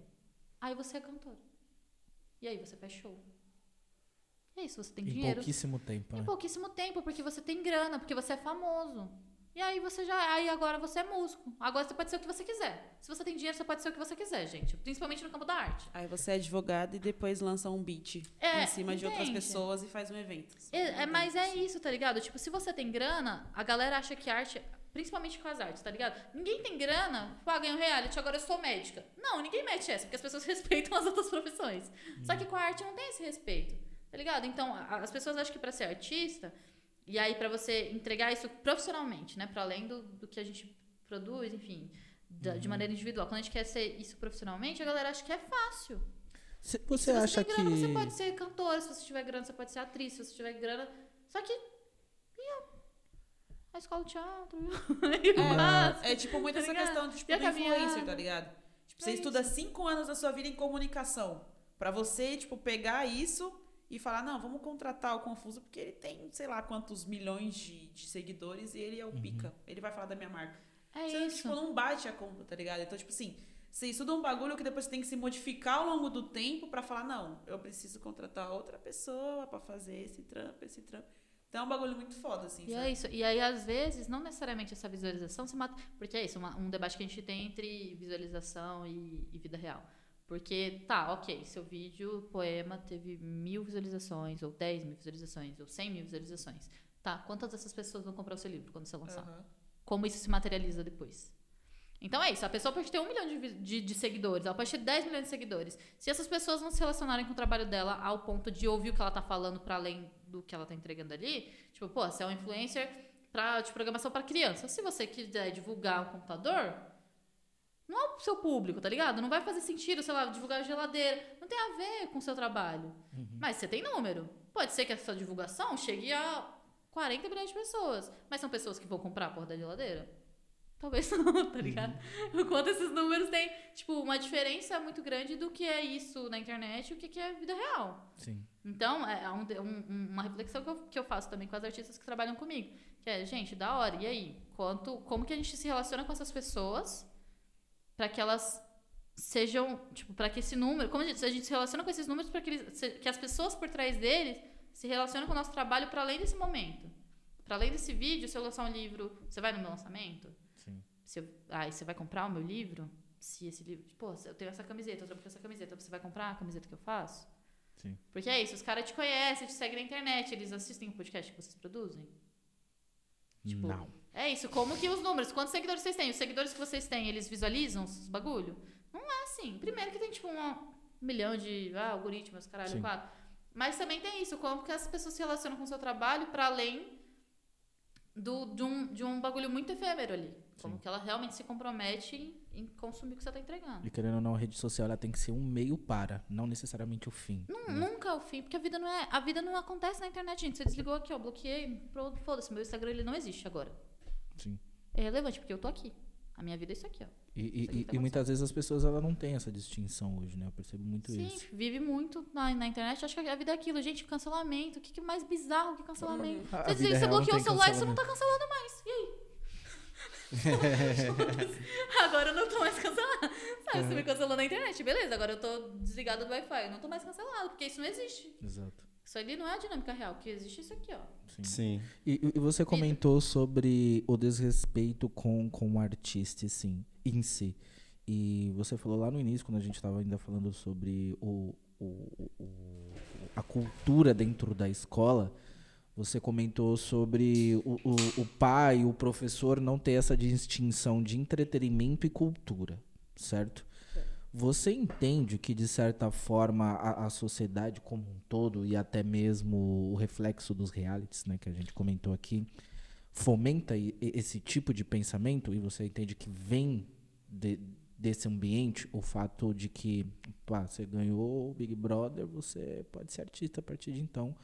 aí você é cantora. E aí você faz show. E aí, se você tem Em dinheiro. pouquíssimo tempo, Em né? pouquíssimo tempo, porque você tem grana, porque você é famoso. E aí você já. Aí agora você é músico. Agora você pode ser o que você quiser. Se você tem dinheiro, você pode ser o que você quiser, gente. Principalmente no campo da arte. Aí você é advogado e depois lança um beat É, em cima de outras entende? pessoas e faz um evento. É, é, mas é isso, tá ligado? Tipo, se você tem grana, a galera acha que arte. Principalmente com as artes, tá ligado? Ninguém tem grana, tipo, ah, ganho um reality, agora eu sou médica. Não, ninguém mete essa, porque as pessoas respeitam as outras profissões. Só que com a arte não tem esse respeito, tá ligado? Então, as pessoas acham que pra ser artista, e aí pra você entregar isso profissionalmente, né? Pra além do, do que a gente produz, enfim, da- de maneira individual. Quando a gente quer ser isso profissionalmente, a galera acha que é fácil. Cê- Se Você acha tem que. grana, você pode ser cantora, se você tiver grana, você pode ser atriz, se você tiver grana. Só que. A, escola de teatro? É, é tipo muito tá essa ligado? questão de, tipo, do influencer, tá ligado? Tipo, você É estuda cinco anos da sua vida em comunicação. Pra você, tipo, pegar isso e falar, não, vamos contratar o Confuso porque ele tem, sei lá, quantos milhões de, de seguidores e ele é o pica. Ele vai falar da minha marca. É Você, isso. tipo, não bate a conta, tá ligado? Então, tipo assim, você estuda um bagulho que depois você tem que se modificar ao longo do tempo pra falar, não, eu preciso contratar outra pessoa pra fazer esse trampo, esse trampo. Então é um bagulho muito foda, assim, E sabe? é isso. E aí, às vezes, não necessariamente essa visualização se mata. Porque é isso, uma- um debate que a gente tem entre visualização e, e vida real. Porque, tá, ok, seu vídeo, poema, teve mil visualizações, ou 10 mil visualizações, ou 100 mil visualizações. Tá, quantas dessas pessoas vão comprar o seu livro quando você lançar? Aham. como isso se materializa depois. Então é isso, a pessoa pode ter um milhão de, de, de seguidores, ela pode ter 10 milhões de seguidores. Se essas pessoas não se relacionarem com o trabalho dela ao ponto de ouvir o que ela tá falando para além do que ela tá entregando ali, tipo, pô, você é um influencer pra, de programação para criança. Se você quiser divulgar um computador, não é o seu público, tá ligado? Não vai fazer sentido, sei lá, divulgar a geladeira. Não tem a ver com o seu trabalho. Mas você tem número. Pode ser que essa divulgação chegue a 40 milhões de pessoas. Mas são pessoas que vão comprar a porra da geladeira? Talvez não, tá ligado? O quanto esses números têm, tipo, uma diferença muito grande do que é isso na internet e o que que é vida real. Sim. Então, é um- um- uma reflexão que eu, que eu faço também com as artistas que trabalham comigo. Que é, gente, da hora, e aí? Quanto, como que a gente se relaciona com essas pessoas para que elas sejam, tipo, para que esse número, como a gente, a gente se relaciona com esses números para que, eles- que as pessoas por trás deles se relacionem com o nosso trabalho para além desse momento. Para além desse vídeo, se eu lançar um livro, você vai no meu lançamento? Se eu, ah, e você vai comprar o meu livro? Se esse livro, pô, eu tenho essa camiseta, eu com essa camiseta, você vai comprar a camiseta que eu faço? Sim. Porque é isso, os caras te conhecem, te seguem na internet, eles assistem o podcast que vocês produzem. Tipo, Não. É isso, como que os números, quantos seguidores vocês têm? Os seguidores que vocês têm, eles visualizam os bagulho? Não é assim. Primeiro que tem, tipo, um, um milhão de ah, algoritmos, caralho, Sim. quatro. Mas também tem isso, como que as pessoas se relacionam com o seu trabalho para além do, de, um, de um bagulho muito efêmero ali. Como Sim. que ela realmente se compromete em, em consumir o que você tá entregando. E querendo ou não, a rede social ela tem que ser um meio para, não necessariamente o fim. Nun- Nunca é o fim, porque a vida não é. A vida não acontece na internet, gente. Você desligou aqui, ó, bloqueei, foda-se, meu Instagram ele não existe agora. Sim. É relevante, porque eu tô aqui. A minha vida é isso aqui, ó. E, e- aqui tá e muitas vezes as pessoas ela não têm essa distinção hoje, né? Eu percebo muito Sim, isso. vive muito na, na internet. Acho que a vida é aquilo, gente. Cancelamento. O que, que é mais bizarro que cancelamento? A Você, vida você real bloqueou não o celular e você não tá cancelado mais. E aí? agora eu não tô mais cancelado. Sabe, você me cancelou na internet, beleza. Agora eu tô desligada do Wi-Fi. Eu não tô mais cancelado, porque isso não existe. Exato. Isso ali não é a dinâmica real. O que existe é isso aqui, ó. Sim. Sim. E, e- e você comentou sobre o desrespeito com, com o artista, sim, em si. E você falou lá no início, quando a gente estava ainda falando sobre o, o- o- a cultura dentro da escola, você comentou sobre o, o, o pai, o professor não ter essa distinção de entretenimento e cultura, certo? Você entende que, de certa forma, a, a sociedade como um todo, e até mesmo o reflexo dos realities, né, que a gente comentou aqui, fomenta esse tipo de pensamento? E você entende que vem de- desse ambiente o fato de que, pá, você ganhou o Big Brother, você pode ser artista a partir de então,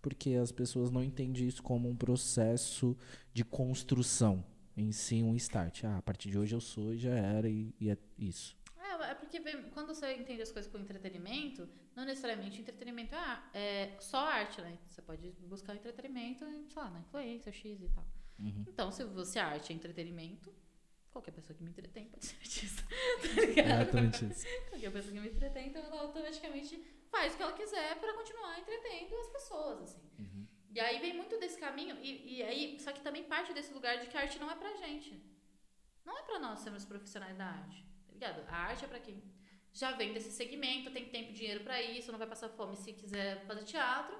porque as pessoas não entendem isso como um processo de construção. em si um start. Ah, a partir de hoje eu sou e já era e, e é isso. É, é porque quando você entende as coisas com entretenimento, não necessariamente entretenimento é, ar- é só arte, né? Você pode buscar entretenimento, sei lá, na influência, X e tal. Uhum. Então, se você arte é entretenimento, qualquer pessoa que me entretém pode ser artista. Tá ligado? Exatamente isso. Qualquer pessoa que me entretém, então ela automaticamente faz o que ela quiser pra continuar entretendo as pessoas, assim. Uhum. E aí vem muito desse caminho, e, e aí, só que também parte desse lugar de que a arte não é pra gente. Não é pra nós sermos profissionais da arte, tá ligado? A arte é pra quem já vem desse segmento, tem tempo e dinheiro pra isso, não vai passar fome se quiser fazer teatro.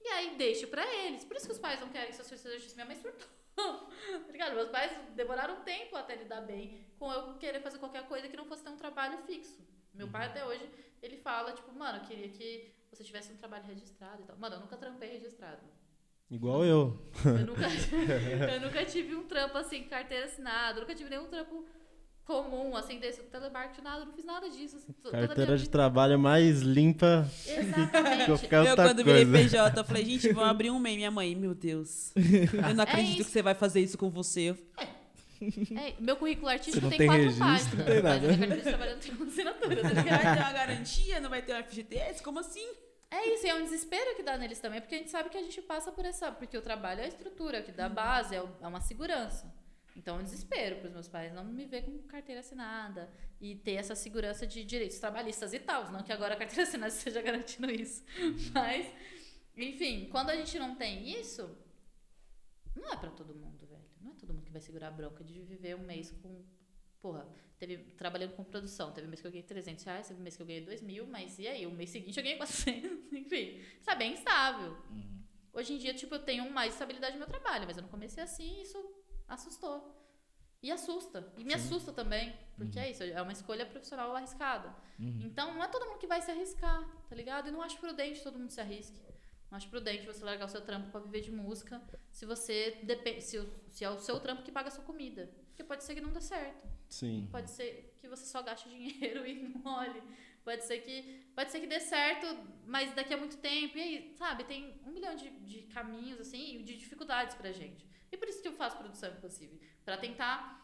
E aí deixa pra eles. Por isso que os pais não querem que seus filhos sejam artistas. Minha mãe surtou. tá ligado? Meus pais demoraram um tempo até lidar bem com eu querer fazer qualquer coisa que não fosse ter um trabalho fixo. Meu pai até hoje, ele fala, tipo, mano, eu queria que você tivesse um trabalho registrado e tal. Mano, eu nunca trampei registrado. Igual eu. Eu nunca, eu nunca tive um trampo assim, carteira assinada, eu nunca tive nenhum trampo comum, assim, desse telemarketing, nada, eu não fiz nada disso. assim, Carteira de vida- trabalho mais limpa que Exatamente. qualquer Eu, outra quando virei. PJ, eu falei, gente, vão abrir um MEI. Minha mãe, meu Deus. Eu não acredito isso. que você vai fazer isso com você. Eu- É, meu currículo artístico não tem, tem quatro registro, páginas. não tem mas a nada. de trabalho não tem uma assinatura, tá ligado? Vai ter uma garantia, não vai ter um FGTS? Como assim? É isso, e é um desespero que dá neles também, porque a gente sabe que a gente passa por essa. Porque o trabalho é a estrutura, que dá base, é, o- é uma segurança. Então é um desespero para os meus pais não me ver com carteira assinada e ter essa segurança de direitos trabalhistas e tal. Não que agora a carteira assinada esteja garantindo isso. Mas, enfim, quando a gente não tem isso, não é para todo mundo. Não todo mundo que vai segurar a bronca de viver um mês com. Porra, teve, trabalhando com produção. Teve um mês que eu ganhei 300 reais, teve um mês que eu ganhei 2 mil, mas e aí? O mês seguinte eu ganhei 400. Enfim, isso é bem instável. Hoje em dia, tipo, eu tenho mais estabilidade no meu trabalho, mas eu não comecei assim e isso assustou. E assusta. E me assusta também, porque é isso, é uma escolha profissional arriscada. Então, não é todo mundo que vai se arriscar, tá ligado? E não acho prudente todo mundo se arrisque. Acho prudente você largar o seu trampo pra viver de música se você depende, se, se é o seu trampo que paga a sua comida. Porque pode ser que não dê certo. Sim. Pode ser que você só gaste dinheiro e não olhe. Pode ser que, pode ser que dê certo, mas daqui a muito tempo. E aí, sabe, tem um milhão de, de caminhos, assim, de dificuldades pra gente. E por isso que eu faço produção impossível. Pra tentar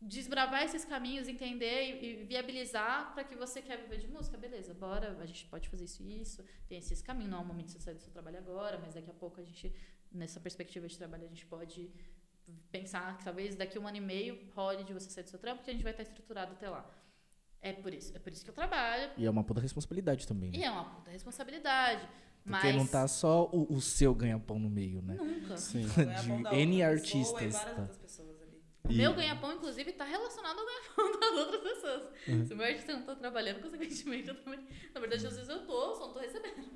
desbravar esses caminhos, entender e, e viabilizar pra que você quer viver de música. Beleza, bora, a gente pode fazer isso e isso. Tem esse, esse caminho. Não é o momento de você sair do seu trabalho agora, mas daqui a pouco a gente, nessa perspectiva de trabalho, a gente pode pensar que talvez daqui a um ano e meio role de você sair do seu trampo, porque a gente vai estar estruturado até lá. É por isso, é por isso que eu trabalho. E é uma puta responsabilidade também. E Né? é uma puta responsabilidade. Porque mas não tá só o, o seu ganha-pão no meio, né? nunca. Sim. Ganha-pão da N pessoa artistas, E várias tá. outras pessoas ali. O E- meu ganha-pão, inclusive, tá relacionado ao ganha-pão das outras pessoas. Se o meu artista não tá trabalhando, consequentemente, eu também. Na verdade, às vezes eu tô, só não tô recebendo.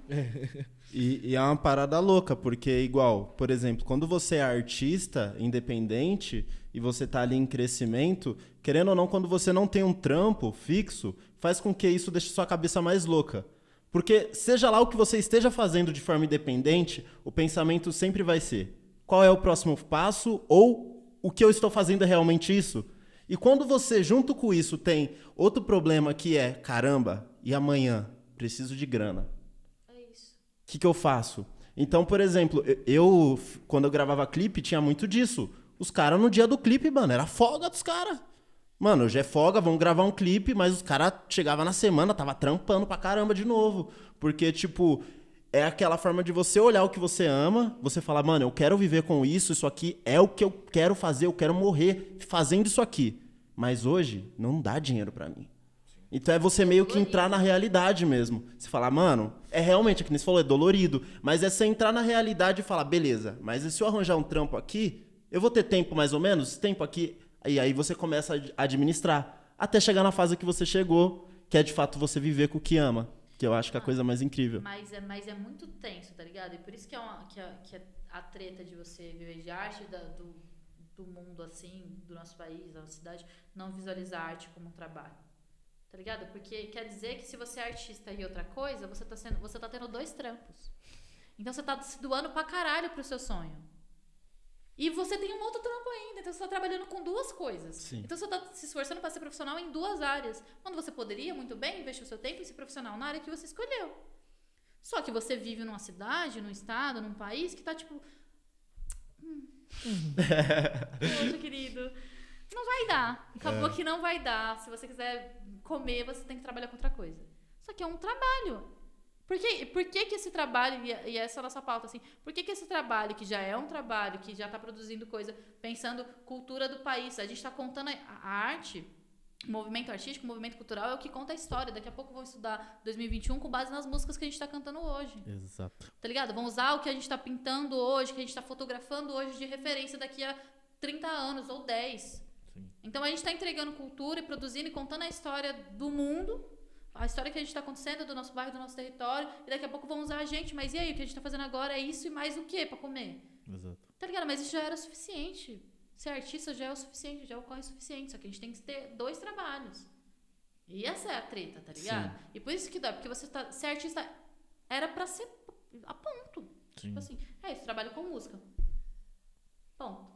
E, e é uma parada louca, porque é igual, por exemplo, quando você é artista independente e você tá ali em crescimento, querendo ou não, quando você não tem um trampo fixo, faz com que isso deixe sua cabeça mais louca. Porque seja lá o que você esteja fazendo de forma independente, o pensamento sempre vai ser: qual é o próximo passo ou o que eu estou fazendo é realmente isso? E quando você, junto com isso, tem outro problema que é: caramba, e amanhã? Preciso de grana É isso. o que, que eu faço? Então, por exemplo, eu- quando eu gravava clipe, tinha muito disso. Os caras no dia do clipe, mano, era folga dos caras. Mano, hoje é folga, vamos gravar um clipe, mas os caras chegavam na semana, tava trampando pra caramba de novo. Porque, tipo, é aquela forma de você olhar o que você ama, você falar, mano, eu quero viver com isso, isso aqui é o que eu quero fazer, eu quero morrer fazendo isso aqui. Mas hoje não dá dinheiro pra mim. Então é você meio que entrar na realidade mesmo. Você falar, mano, é realmente, que nem você falou, é dolorido. Mas é você entrar na realidade e falar, beleza, mas se eu arranjar um trampo aqui, eu vou ter tempo mais ou menos? Tempo aqui. E aí você começa a ad- administrar. Até chegar na fase que você chegou, que é de fato você viver com o que ama. Que eu acho que é a coisa mais incrível. Mas é, mas é muito tenso, tá ligado? E por isso que é, uma, que é, que é a treta de você viver de arte da- do, do mundo assim, do nosso país, da nossa cidade, não visualizar a arte como um trabalho. Tá ligado? Porque quer dizer que se você é artista e outra coisa, você tá, sendo, você tá tendo dois trampos. Então você tá se doando pra caralho pro seu sonho. E você tem um outro trampo ainda, então você tá trabalhando com duas coisas. Sim. Então você tá se esforçando pra ser profissional em duas áreas. Quando você poderia muito bem investir o seu tempo em ser profissional na área que você escolheu. Só que você vive numa cidade, num estado, num país que tá tipo. Hum. Poxa, querido. Não vai dar. Acabou que não vai dar. Se você quiser comer, você tem que trabalhar com outra coisa. Só que é um trabalho. Por que, por que, que esse trabalho, e essa é a nossa pauta, assim, por que, que esse trabalho, que já é um trabalho, que já está produzindo coisa, pensando cultura do país, a gente está contando a, arte, o movimento artístico, o movimento cultural é o que conta a história. Daqui a pouco vão estudar 2021 com base nas músicas que a gente está cantando hoje. Exato. Tá ligado? Vão usar o que a gente tá pintando hoje, que a gente tá fotografando hoje de referência daqui a 30 anos ou 10. Sim. Então a gente tá entregando cultura e produzindo e contando a história do mundo, a história que a gente tá acontecendo do nosso bairro, do nosso território, e daqui a pouco vão usar a gente, mas e aí, o que a gente tá fazendo agora é isso e mais o que pra comer? Exato. Tá ligado? Mas isso já era o suficiente. Ser artista já é o suficiente, já ocorre o suficiente. Só que a gente tem que ter dois trabalhos. E essa é a treta, tá ligado? Sim. E por isso que dá, porque você tá. Ser artista era pra ser a ponto. Sim. Tipo assim, é isso, trabalho com música. Ponto.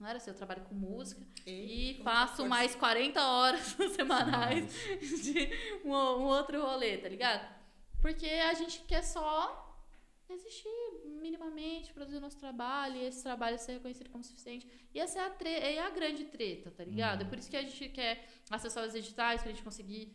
Não era assim, eu trabalho com música e, como faço pode mais 40 horas semanais de um, um outro rolê, tá ligado? Porque a gente quer só existir minimamente, produzir o nosso trabalho, e esse trabalho ser reconhecido como suficiente. E essa é a, tre é a grande treta, tá ligado? É por isso que a gente quer acessar os editais, pra gente conseguir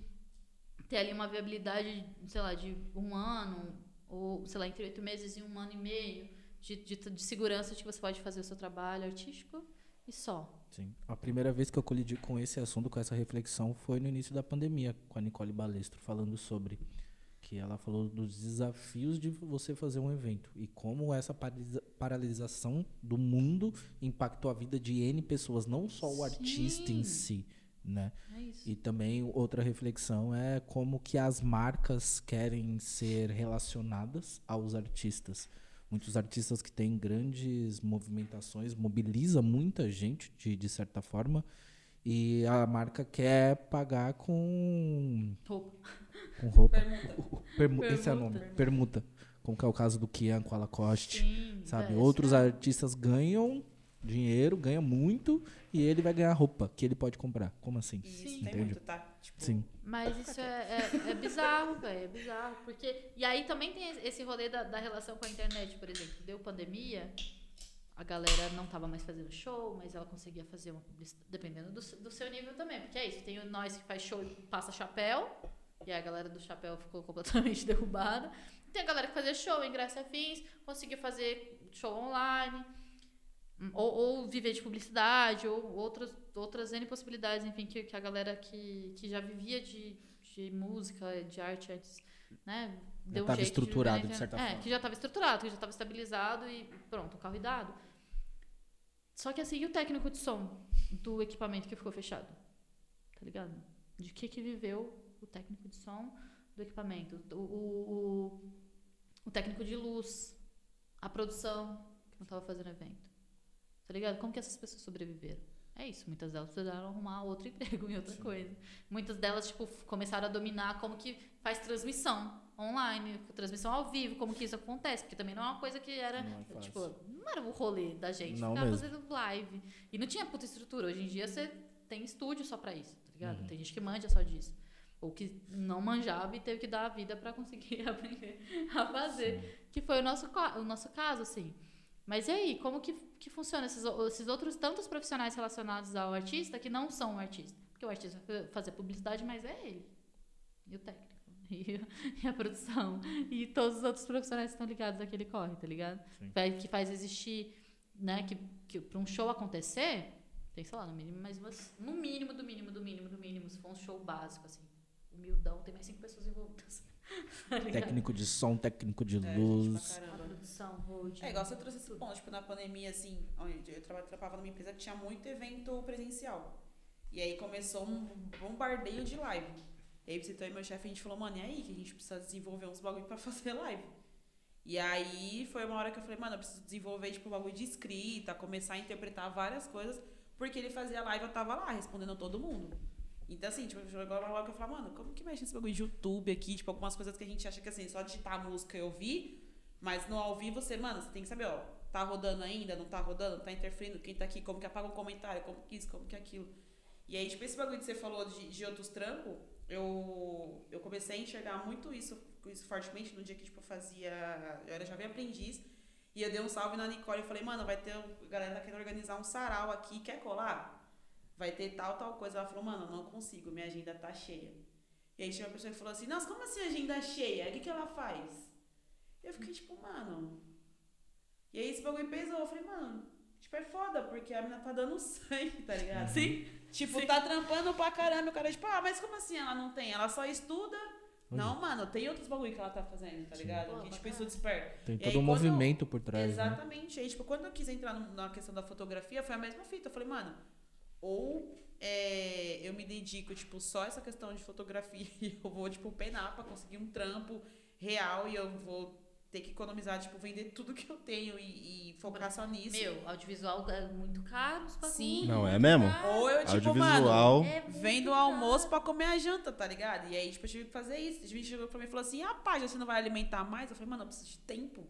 ter ali uma viabilidade, sei lá, de um ano, ou, sei lá, entre oito meses e um ano e meio, de, de, de segurança de que você pode fazer o seu trabalho artístico e só. Sim. A primeira vez que eu colidi com esse assunto, com essa reflexão, foi no início da pandemia, com a Nicole Balestro, falando sobre. Que ela falou dos desafios de você fazer um evento e como essa paralisa- paralisação do mundo impactou a vida de N pessoas, não só o artista em Sim. si, né? É. E também outra reflexão é como que as marcas querem ser relacionadas aos artistas. Muitos artistas que têm grandes movimentações, mobiliza muita gente de, de certa forma, e a marca quer pagar com, Roupa. com roupa. Permuta. Permu- Esse é o Permuta. nome, permuta. Como que é o caso do Kian com a Lacoste. Sim, Sabe? é, Outros é- artistas ganham dinheiro, ganham muito, e ele vai ganhar roupa que ele pode comprar. Como assim? Isso Sim. tem Entende? muito, tá? Tipo, Sim. Mas isso é, é, é bizarro, velho. É bizarro. Porque. E aí também tem esse rolê da, da relação com a internet, por exemplo. Deu pandemia, a galera não tava mais fazendo show, mas ela conseguia fazer uma publicidade. Dependendo do, do seu nível também. Porque é isso. Tem o nós que faz show e passa chapéu. E a galera do chapéu ficou completamente derrubada. Tem a galera que fazia show, ingresso afins, conseguiu fazer show online. Hum, Ou, ou viver de publicidade, ou outras, outras N possibilidades, enfim, que, que a galera que, que já vivia de, de música, de arte antes, né? Deu um tava jeito estruturado, na de certa internet. forma. É, que já estava estruturado, que já estava estabilizado e pronto, o carro e dado. Só que assim, e o técnico de som do equipamento que ficou fechado? Tá ligado? De que que viveu o técnico de som do equipamento? O, o, o, o técnico de luz, a produção que não estava fazendo evento. Tá ligado? Como que essas pessoas sobreviveram? É isso, muitas delas precisaram arrumar outro emprego em outra coisa. Muitas delas, tipo, começaram a dominar como que faz transmissão online, transmissão ao vivo, como que isso acontece, porque também não é uma coisa que era, Não é tipo, não era o rolê da gente Não ficar mesmo. fazendo live. E não tinha puta estrutura. Hoje em dia você tem estúdio só pra isso, tá ligado? Uhum. Tem gente que manja só disso. Ou que não manjava e teve que dar a vida pra conseguir aprender a fazer. Que foi o nosso, o nosso caso, assim. Mas e aí, como que, que funciona esses, esses outros tantos profissionais relacionados ao artista que não são o artista? Porque o artista vai fazer publicidade, mas é ele. E o técnico. E, e a produção. E todos os outros profissionais que estão ligados àquele corre, tá ligado? Sim. Que faz existir, né? Que, que para um show acontecer, tem, sei lá, no mínimo, mas umas- no mínimo, do mínimo, do mínimo, do mínimo, se for um show básico, assim, humildão, tem mais cinco pessoas envolvidas. Tá? Técnico de som, técnico de é, gente luz. caramba. Produção, road. É, igual você trouxe esse ponto, tipo, na pandemia, assim, onde eu traba- trabalhava numa empresa que tinha muito evento presencial. E aí começou um bombardeio de live. E aí, você e meu chefe, a gente falou, mano, e aí que a gente precisa desenvolver uns bagulho pra fazer live. E aí foi uma hora que eu falei, mano, eu preciso desenvolver, tipo, um bagulho de escrita, começar a interpretar várias coisas, porque ele fazia live, eu tava lá, respondendo todo mundo. Então, assim, tipo, chegou uma hora que eu falei, mano, como que mexe nesse bagulho de YouTube aqui? Tipo, algumas coisas que a gente acha que, assim, só digitar a música eu vi, mas no ao vivo você, mano, você tem que saber, ó, tá rodando ainda, não tá rodando, tá interferindo, quem tá aqui, como que apaga um comentário, como que isso, como que aquilo. E aí, tipo, esse bagulho que você falou de, de outros trampos, eu, eu comecei a enxergar muito isso, isso fortemente no dia que, tipo, eu fazia. Eu era jovem aprendiz. E eu dei um salve na Nicole e falei, mano, vai ter. A galera tá querendo organizar um sarau aqui, quer colar? vai ter tal, tal coisa. Ela falou, mano, não consigo, minha agenda tá cheia. E aí tinha uma pessoa que falou assim, nossa, como assim agenda cheia? O que, que ela faz? Eu fiquei tipo, mano. E aí esse bagulho pesou. Eu falei, mano, tipo, é foda, porque a menina tá dando sangue, tá ligado? Sim. Tipo, Sim. tá trampando pra caramba. O cara, tipo, ah, mas como assim ela não tem? Ela só estuda. Não, mano, tem outros bagulho que ela tá fazendo, tá ligado? Pô, que, tipo, estuda esperto. Tem E todo aí, um movimento por trás, né? Exatamente. Aí, tipo, quando eu quis entrar no- na questão da fotografia, foi a mesma fita. Eu falei, mano, ou é, eu me dedico, tipo, só essa questão de fotografia e eu vou, tipo, penar pra conseguir um trampo real e eu vou ter que economizar, tipo, vender tudo que eu tenho e, e focar só nisso. Meu, audiovisual é muito caro, os bagulho. Sim. Não, é mesmo? Ou eu, tipo, Audiovisual. mano, É vendo o almoço pra comer a janta, tá ligado? E aí, tipo, eu tive que fazer isso. A gente chegou pra mim e falou assim, rapaz, você não vai alimentar mais? Eu falei, mano, eu preciso de tempo.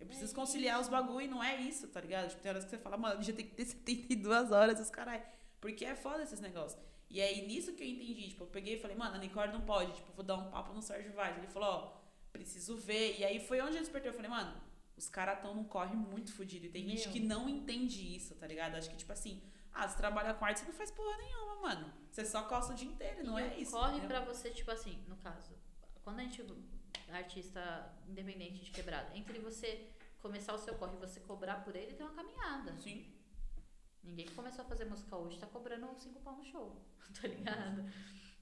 Eu preciso É conciliar os bagulho e não é isso, tá ligado? Tipo, tem horas que você fala, mano, já tem que ter 72 horas, os carai. Porque é foda esses negócios. E aí, nisso que eu entendi, tipo, eu peguei e falei, mano, a Nicole não pode, tipo, vou dar um papo no Sérgio Vaz. Ele falou, ó, preciso ver. E aí foi onde eu despertei. Eu falei, mano, os caras tão num corre muito fudido. E tem gente Meu. que não entende isso, tá ligado? Acho que, tipo assim, ah, você trabalha com arte, você não faz porra nenhuma, mano. Você só costa o dia inteiro, e não E é isso. Corre entendeu? pra você, tipo assim, no caso, quando a gente, artista independente de quebrada, entre você começar o seu corre e você cobrar por ele, tem uma caminhada. Sim. Ninguém que começou a fazer música hoje tá cobrando 5 pau no show, tá ligado?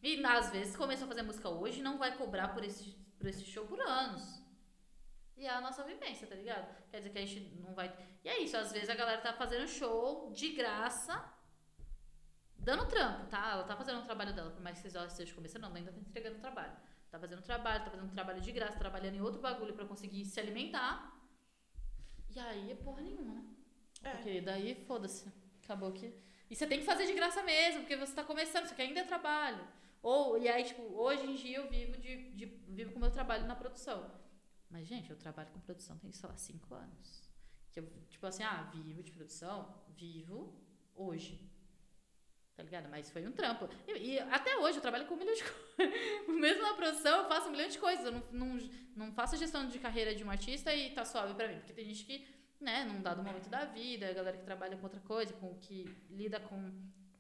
E às vezes começou a fazer música hoje e não vai cobrar por esse, por esse show por anos. E é a nossa vivência, tá ligado? Quer dizer que a gente não vai. E é isso, às vezes a galera tá fazendo show de graça, dando trampo, tá? Ela tá fazendo o trabalho dela, por mais que ela esteja começando, ela ainda tá entregando trabalho. Tá fazendo trabalho, tá fazendo trabalho de graça, trabalhando em outro bagulho pra conseguir se alimentar. E aí é porra nenhuma, né? É. Porque daí, foda-se. Acabou que. E você tem que fazer de graça mesmo, porque você tá começando, isso aqui ainda é trabalho. Ou, e aí, tipo, hoje em dia eu vivo de, de vivo com o meu trabalho na produção. Mas, gente, eu trabalho com produção tem, sei lá, cinco anos. Que eu, tipo assim, ah, vivo de produção, vivo hoje. Tá ligado? Mas foi um trampo. E, e até hoje eu trabalho com um milhão de coisas. Mesmo na produção, eu faço um milhão de coisas. Eu não, não, não faço gestão de carreira de um artista e tá suave pra mim. Porque tem gente que, né, num dado momento da vida, a galera que trabalha com outra coisa, com que lida com,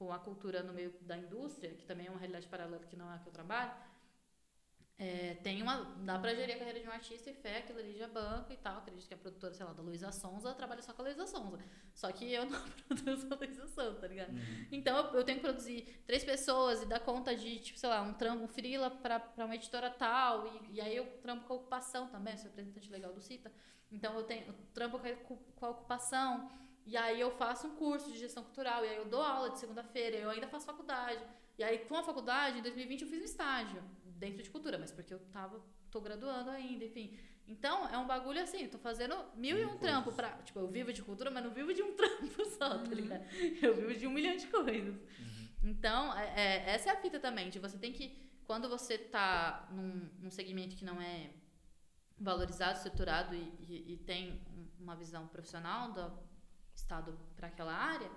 com a cultura no meio da indústria, que também é uma realidade paralela que não é a que eu trabalho. É, tem uma. Dá pra gerir a carreira de um artista e fé, aquilo ali já banco e tal. Acredito que a produtora, sei lá, da Luísa Sonza trabalha só com a Luísa Sonza. Só que eu não produzo a Luísa Sonza, tá ligado? Então eu, eu tenho que produzir três pessoas e dar conta de, tipo, sei lá, um trampo, um freela pra, pra uma editora tal. E, e aí eu trampo com a ocupação também, sou representante legal do CITA. Então eu tenho eu trampo com a, com a ocupação. E aí eu faço um curso de gestão cultural. E aí eu dou aula de segunda-feira. Eu ainda faço faculdade. E aí, com a faculdade, em 2020, eu fiz um estágio dentro de cultura, mas porque eu tava, tô graduando ainda, enfim. Então, é um bagulho assim, tô fazendo mil e um trampo pra. Tipo, eu vivo de cultura, mas não vivo de um trampo só, tá ligado? Eu vivo de um milhão de coisas. Então, é, é- essa é a fita também, de você tem que. Quando você tá num, num segmento que não é valorizado, estruturado e, e- e tem um- uma visão profissional do Estado para aquela área,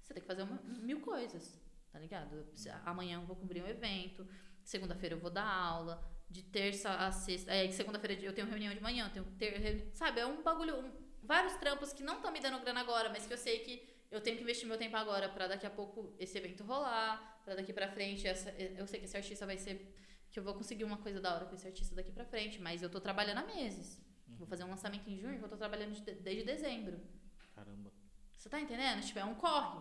você tem que fazer uma- mil coisas, tá ligado? Amanhã eu vou cobrir um evento, segunda-feira eu vou dar aula, de terça a sexta. É, segunda-feira eu tenho reunião de manhã, eu tenho ter, sabe? É um bagulho, um- vários trampos que não estão me dando grana agora, mas que eu sei que eu tenho que investir meu tempo agora para daqui a pouco esse evento rolar, para daqui para frente essa, eu sei que esse artista vai ser que eu vou conseguir uma coisa da hora com esse artista daqui para frente, mas eu tô trabalhando há meses. Vou fazer um lançamento em junho, eu tô trabalhando de- desde dezembro. Caramba. Você tá entendendo? Tipo, é um corre.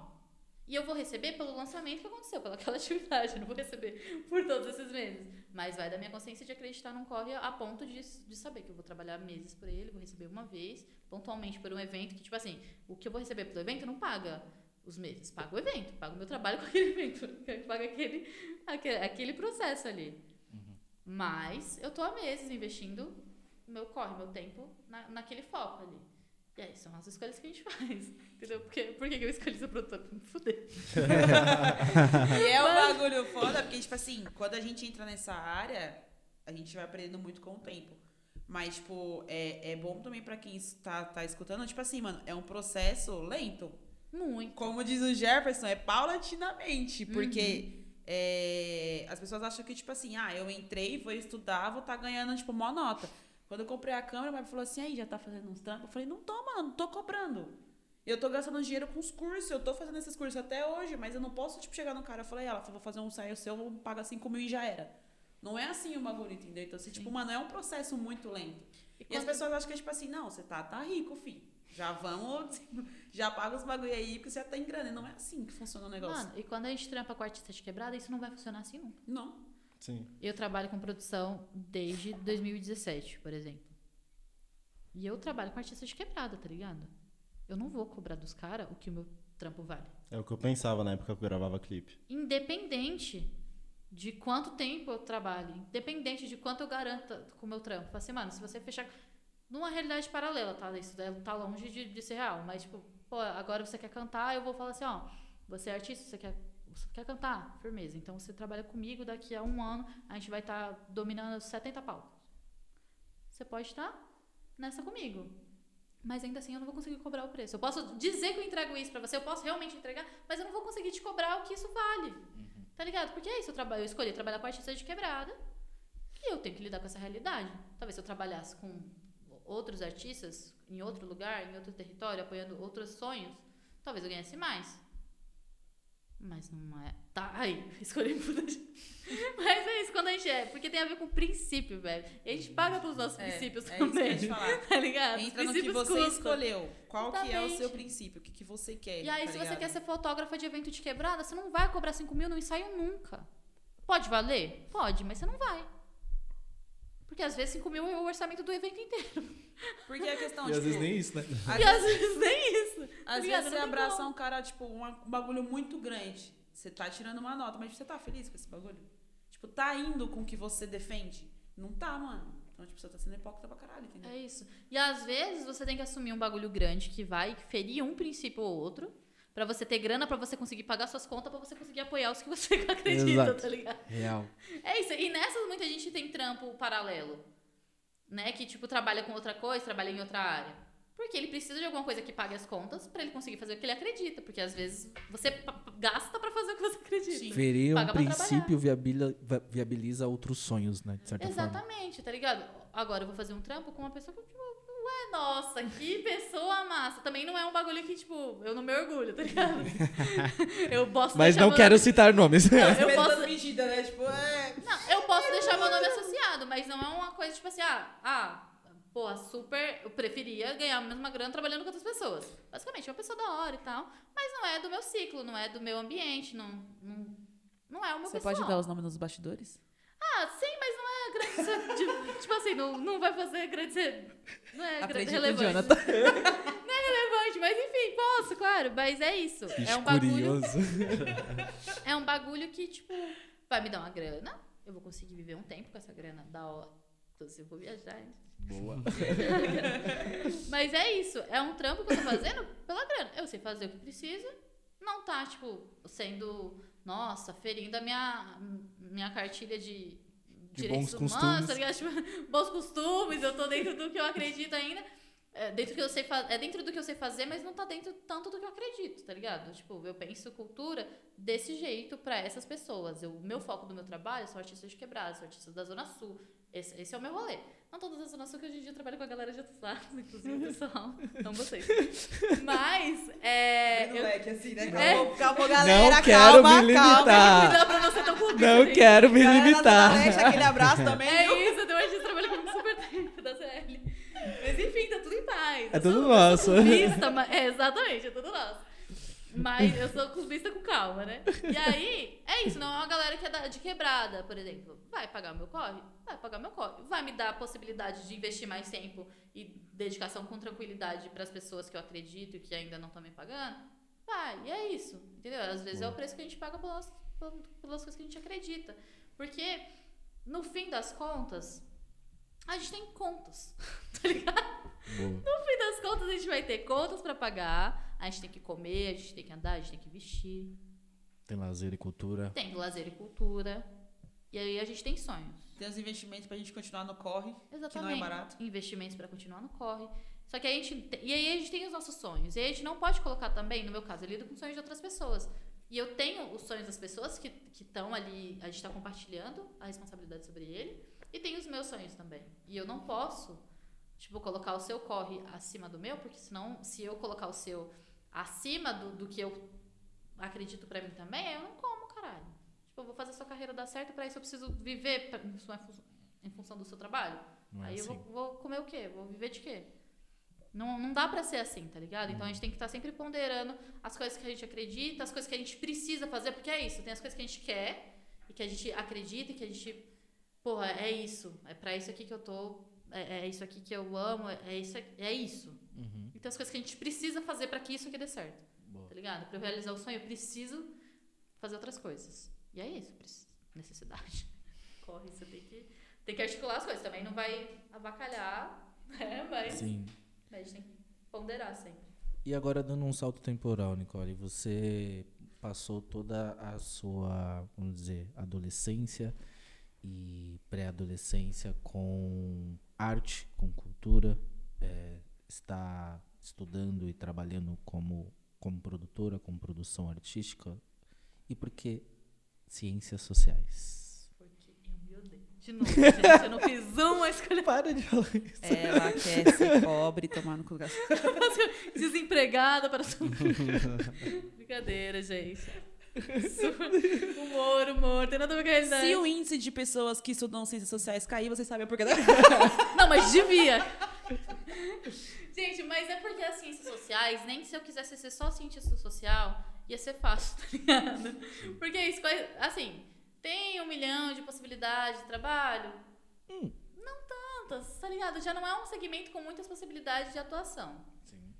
E eu vou receber pelo lançamento que aconteceu, pelaquela atividade. Eu não vou receber por todos esses meses. Mas vai da minha consciência de acreditar num corre a ponto de, de saber que eu vou trabalhar meses por ele, vou receber uma vez, pontualmente por um evento que, tipo assim, o que eu vou receber pelo evento não paga os meses, paga o evento, paga o meu trabalho com aquele evento, paga aquele, aquele, aquele processo ali. Mas eu tô há meses investindo meu corre, meu tempo na, naquele foco ali. E aí, são as escolhas que a gente faz. Entendeu? Porque, por que eu escolhi essa produtora? Pra me fuder. E é um bagulho foda, porque, tipo assim, quando a gente entra nessa área, a gente vai aprendendo muito com o tempo. Mas, tipo, é, é bom também pra quem está tá escutando, tipo assim, mano, é um processo lento. Muito. Como diz o Jefferson, é paulatinamente. Porque é, as pessoas acham que, tipo assim, ah, eu entrei, vou estudar, vou estar ganhando, tipo, mó nota. Quando eu comprei a câmera, o pai falou assim, aí, já tá fazendo uns trampos? Eu falei, não tô, mano, não tô cobrando. Eu tô gastando dinheiro com os cursos, eu tô fazendo esses cursos até hoje, mas eu não posso, tipo, chegar no cara e falar, ela, vou fazer um ensaio seu, vou pagar 5 mil e já era. Não é assim o bagulho, entendeu? Então, assim, tipo, mano, é um processo muito lento. E, as quando- pessoas acham que é tipo assim, não, você tá, tá rico, filho. Já vamos, já paga os bagulho aí, porque você já tá em grana. E não é assim que funciona o negócio. Mano, e quando a gente trampa com artista de quebrada, isso não vai funcionar assim nunca. Não. Sim. Eu trabalho com produção desde 2017, por exemplo. E eu trabalho com artista de quebrada, tá ligado? Eu não vou cobrar dos caras o que o meu trampo vale. É o que eu pensava na época que eu gravava clipe. Independente de quanto tempo eu trabalho, independente de quanto eu garanto com o meu trampo. Fala assim, mano, se você fechar numa realidade paralela, tá? Isso daí tá longe de, de ser real. Mas, tipo, pô, agora você quer cantar, eu vou falar assim, ó, você é artista, você quer, você quer cantar? Firmeza. Então você trabalha comigo, daqui a um ano a gente vai estar dominando 70 pautas. Você pode estar nessa comigo. Mas ainda assim eu não vou conseguir cobrar o preço. Eu posso dizer que eu entrego isso pra você, eu posso realmente entregar, mas eu não vou conseguir te cobrar o que isso vale. Tá ligado? Porque é isso, eu, trabalho, eu escolhi trabalhar com artista de quebrada e eu tenho que lidar com essa realidade. Talvez se eu trabalhasse com outros artistas em outro lugar, em outro território, apoiando outros sonhos, talvez eu ganhasse mais. Mas não é. Tá, aí, escolhi por Mas é isso, quando a gente é. Porque tem a ver com princípio, velho. E a gente paga pelos nossos É, princípios é isso que eu também. ia te falar. Tá ligado? Entra no que você custam. escolheu. Qual que é o Exatamente. seu princípio? O que, que você quer? E aí, tá se você ligado? quer ser fotógrafa de evento de quebrada, você não vai cobrar 5 mil no ensaio nunca. Pode valer? Pode, mas você não vai. Porque às vezes 5 mil é o orçamento do evento inteiro. Porque a questão, E às tipo, vezes nem isso, né? às e vezes- às vezes nem isso. Às vezes você abraça como. um cara, tipo, um bagulho muito grande. Você tá tirando uma nota, mas você tá feliz com esse bagulho? Tipo, tá indo com o que você defende? Não tá, mano. Então, tipo, você tá sendo hipócrita pra caralho, entendeu? É isso. E às vezes você tem que assumir um bagulho grande que vai ferir um princípio ou outro. Pra você ter grana, pra você conseguir pagar suas contas, pra você conseguir apoiar os que você acredita, Exato. tá ligado? Real. É isso. E nessas muita gente tem trampo paralelo. Né? Que, tipo, trabalha com outra coisa, trabalha em outra área. Porque ele precisa de alguma coisa que pague as contas pra ele conseguir fazer o que ele acredita. Porque às vezes você gasta pra fazer o que você acredita. Sim. Ferir um princípio va- viabiliza outros sonhos, né? De certa forma. Exatamente, tá ligado? Agora eu vou fazer um trampo com uma pessoa que, tipo, não é nossa, que pessoa massa. Também não é um bagulho que, tipo, eu não me orgulho, tá ligado? eu posso Mas não quero nome- citar nomes. eu Respeitando posso- medida, né? Tipo, é... Não, eu posso deixar meu nome associado, mas não é uma coisa tipo assim, ah, ah, pô, super. Eu preferia ganhar a mesma grana trabalhando com outras pessoas. Basicamente, é uma pessoa da hora e tal. Mas não é do meu ciclo, não é do meu ambiente, não. Não, não é o meu Você pessoal. pode dar os nomes nos bastidores? Ah, sim, mas não é grande. de- tipo assim, não, não vai fazer grande. Não é grande relevante. Jonathan. Não é relevante, mas enfim, posso, claro. Mas é isso. É um bagulho. É um bagulho que, tipo, vai me dar uma grana. Eu vou conseguir viver um tempo com essa grana da hora. Inclusive, eu vou viajar. Boa. Mas é isso. É um trampo que eu tô fazendo pela grana. Eu sei fazer o que precisa. Não tá, tipo, sendo, nossa, ferindo a minha, minha cartilha de, direitos bons humanos, costumes. tá ligado? Tipo, bons costumes, eu tô dentro do que eu acredito ainda. É dentro, do que eu sei é dentro do que eu sei fazer, mas não tá dentro tanto do que eu acredito, tá ligado? Tipo, eu penso cultura desse jeito pra essas pessoas. O meu foco do meu trabalho são artistas de quebrada, são artistas da Zona Sul. Esse, esse é o meu rolê. Não todas da Zona Sul, que hoje em dia eu trabalho com a galera de outros lados, inclusive o pessoal. Não vocês. Mas, é. eu- leque, assim, né? É. Calma, calma, galera. Não quero calma, me calma. limitar. Pra você tão com Não quero me Galera limitar. Leste, aquele abraço também, É viu? isso, um artista que trabalha comigo super tempo da CL. Mas enfim, tá tudo em paz. É Eu tudo sou- nosso. Sou clubista, mas, é, exatamente, é tudo nosso. Mas eu sou clubista com calma, né? E aí, é isso, não é uma galera que é de quebrada, por exemplo. Vai pagar meu corre? Vai pagar meu corre. Vai me dar a possibilidade de investir mais tempo e dedicação com tranquilidade para as pessoas que eu acredito e que ainda não estão me pagando? Vai, e é isso. Entendeu? Às vezes é o preço que a gente paga pelas, pelas coisas que a gente acredita. Porque, no fim das contas, a gente tem contas, tá ligado? Boa. No fim das contas, a gente vai ter contas pra pagar, a gente tem que comer, a gente tem que andar, a gente tem que vestir, Tem lazer e cultura. tem lazer e cultura. E aí a gente tem sonhos. Tem os investimentos pra gente continuar no corre, Exatamente. que não é barato. Investimentos pra continuar no corre. Só que aí a gente. te- E aí a gente tem os nossos sonhos. E aí a gente não pode colocar também, no meu caso, eu lido com sonhos de outras pessoas. E eu tenho os sonhos das pessoas que estão ali, a gente tá compartilhando a responsabilidade sobre ele. E tem os meus sonhos também. E eu não posso, tipo, colocar o seu corre acima do meu, porque senão, se eu colocar o seu acima do, do que eu acredito pra mim também, eu não como, caralho. Tipo, eu vou fazer sua carreira dar certo, pra isso eu preciso viver pra- em fun- em função do seu trabalho. Não é Aí eu vou, assim. vou comer o quê? Vou viver de quê? Não, não dá pra ser assim, tá ligado? Então a gente tem que estar sempre ponderando as coisas que a gente acredita, as coisas que a gente precisa fazer, porque é isso, tem as coisas que a gente quer e que a gente acredita e que a gente. Porra, é isso. É pra isso aqui que eu tô. É, é isso aqui que eu amo, é, é isso. É isso. Uhum. E tem as coisas que a gente precisa fazer pra que isso aqui dê certo. Boa. Tá ligado? Pra eu realizar o sonho, eu preciso fazer outras coisas. E é isso, necessidade. Corre, você tem que, tem que articular as coisas. Também não vai avacalhar, né? Mas, Sim. mas a gente tem que ponderar sempre. E agora dando um salto temporal, Nicole, você passou toda a sua, vamos dizer, adolescência e pré-adolescência com arte, com cultura, é, está estudando e trabalhando como, como produtora, com produção artística. E por que ciências sociais? Porque eu me odeio. De novo, gente, eu não fiz uma escolha. Para de falar isso. Ela quer ser pobre e tomar no cu. Desempregada para sua. Brincadeira, gente. Humor, humor, tem nada a ver com a realidade. Se o índice de pessoas que estudam ciências sociais cair, vocês sabem por quê. Não, mas devia. Gente, mas é porque as ciências sociais, nem se eu quisesse ser só cientista social, ia ser fácil, tá ligado? Porque isso, assim, tem um milhão de possibilidades de trabalho? Não tantas, tá ligado? Já não é um segmento com muitas possibilidades de atuação. Sim.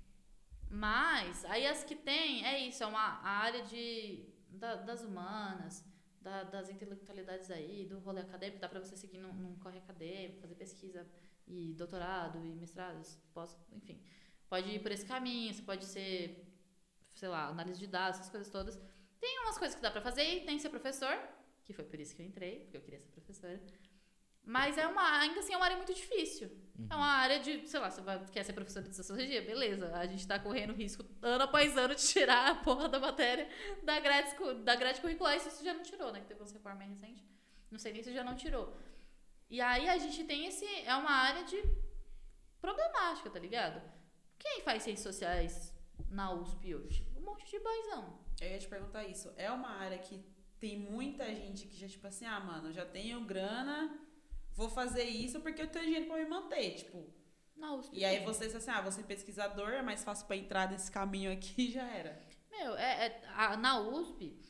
Mas, aí as que tem, é isso, é uma área de, da- das humanas, da- das intelectualidades aí, do rolê acadêmico, dá pra você seguir num, num corre acadêmico, fazer pesquisa e doutorado e mestrados, pós, enfim. Pode ir por esse caminho, você pode ser, sei lá, análise de dados, essas coisas todas. Tem umas coisas que dá pra fazer e tem ser professor, que foi por isso que eu entrei, porque eu queria ser professora. Mas é uma, ainda assim é uma área muito difícil. É uma área de, sei lá, você vai, quer ser professor de sociologia? Beleza, a gente tá correndo risco ano após ano de tirar a porra da matéria da grade, da grade curricular. Isso já não tirou, né? Que teve uma reforma recente. Não sei nem se já não tirou. E aí a gente tem esse. É uma área de problemática, tá ligado? Quem faz ciências sociais na USP hoje? Um monte de boizão. Eu ia te perguntar isso. É uma área que tem muita gente que já, tipo assim, ah, mano, já tenho grana, vou fazer isso porque eu tenho dinheiro pra me manter, tipo. Na USP. E aí você, assim, ah, você é pesquisador, é mais fácil pra entrar nesse caminho aqui já era. Meu, é, é- a- na USP,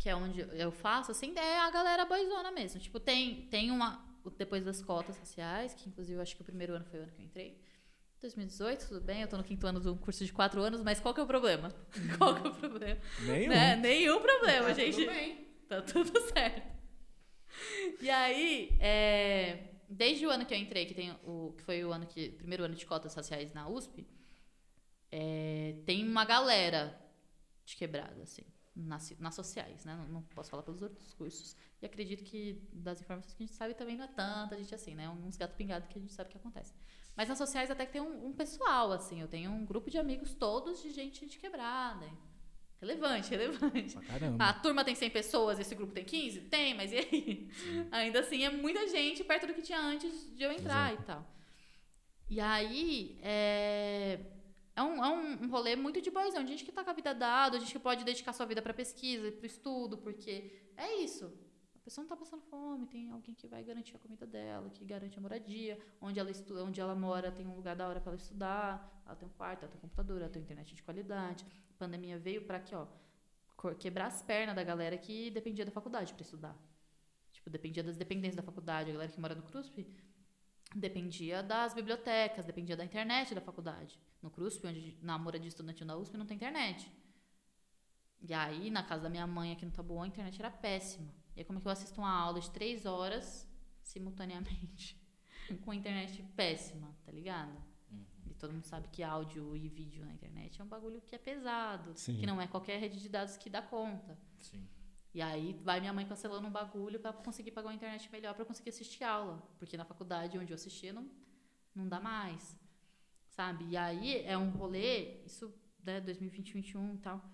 que é onde eu faço, assim, é a galera boizona mesmo. Tipo, tem, tem uma. Depois das cotas raciais, que inclusive eu acho que o primeiro ano foi o ano que eu entrei. 2018, tudo bem, eu tô no quinto ano de um curso de quatro anos, mas qual que é o problema? Qual que é o problema? Nenhum. Né? Nenhum problema, Tá gente. tudo bem. Tá tudo certo. E aí, é, desde o ano que eu entrei, que, tem o, que foi o ano que, primeiro ano de cotas raciais na USP, é, tem uma galera de quebrada, assim, nas, nas sociais, né? Não, não posso falar pelos outros cursos. E acredito que das informações que a gente sabe também não é tanta gente assim, né? Uns gato pingado que a gente sabe que acontece. Mas nas sociais até que tem um, um pessoal, assim. Eu tenho um grupo de amigos todos de gente de quebrada. Relevante, relevante. Caramba. A turma tem 100 pessoas, esse grupo tem 15? Tem, mas e aí? Ainda assim, é muita gente perto do que tinha antes de eu entrar e tal. E aí, é, é, um, é um rolê muito de boizão. de Gente que tá com a vida dada, gente que pode dedicar sua vida pra pesquisa e pro estudo, porque é isso. Pessoa não tá passando fome, tem alguém que vai garantir a comida dela, que garante a moradia, onde ela, estuda, onde ela mora tem um lugar da hora pra ela estudar, ela tem um quarto, ela tem um computador, ela tem internet de qualidade. A pandemia veio pra aqui, ó, quebrar as pernas da galera que dependia da faculdade pra estudar. Tipo, dependia das dependências da faculdade. A galera que mora no CRUSP dependia das bibliotecas, dependia da internet da faculdade. No CRUSP, onde na moradia estudantil da USP, não tem internet. E aí, na casa da minha mãe aqui no Taboão, a internet era péssima. E aí, como é que eu assisto uma aula de três horas simultaneamente com a internet péssima, tá ligado? E todo mundo sabe que áudio e vídeo na internet é um bagulho que é pesado, Sim. que não é qualquer rede de dados que dá conta. Sim. E aí vai minha mãe cancelando um bagulho pra conseguir pagar uma internet melhor pra conseguir assistir aula, porque na faculdade onde eu assistia não não dá mais. Sabe? E aí é um rolê, isso, né, 2020, 2021 e tal.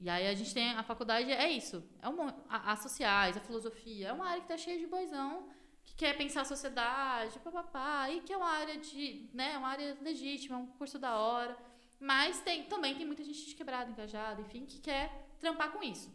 E aí a gente tem a faculdade é isso, é uma a- as sociais, a filosofia, é uma área que tá cheia de boizão que quer pensar a sociedade, papapá, e que é uma área de, né, uma área legítima, um curso da hora. Mas tem, também tem muita gente de quebrada, engajada, enfim, que quer trampar com isso.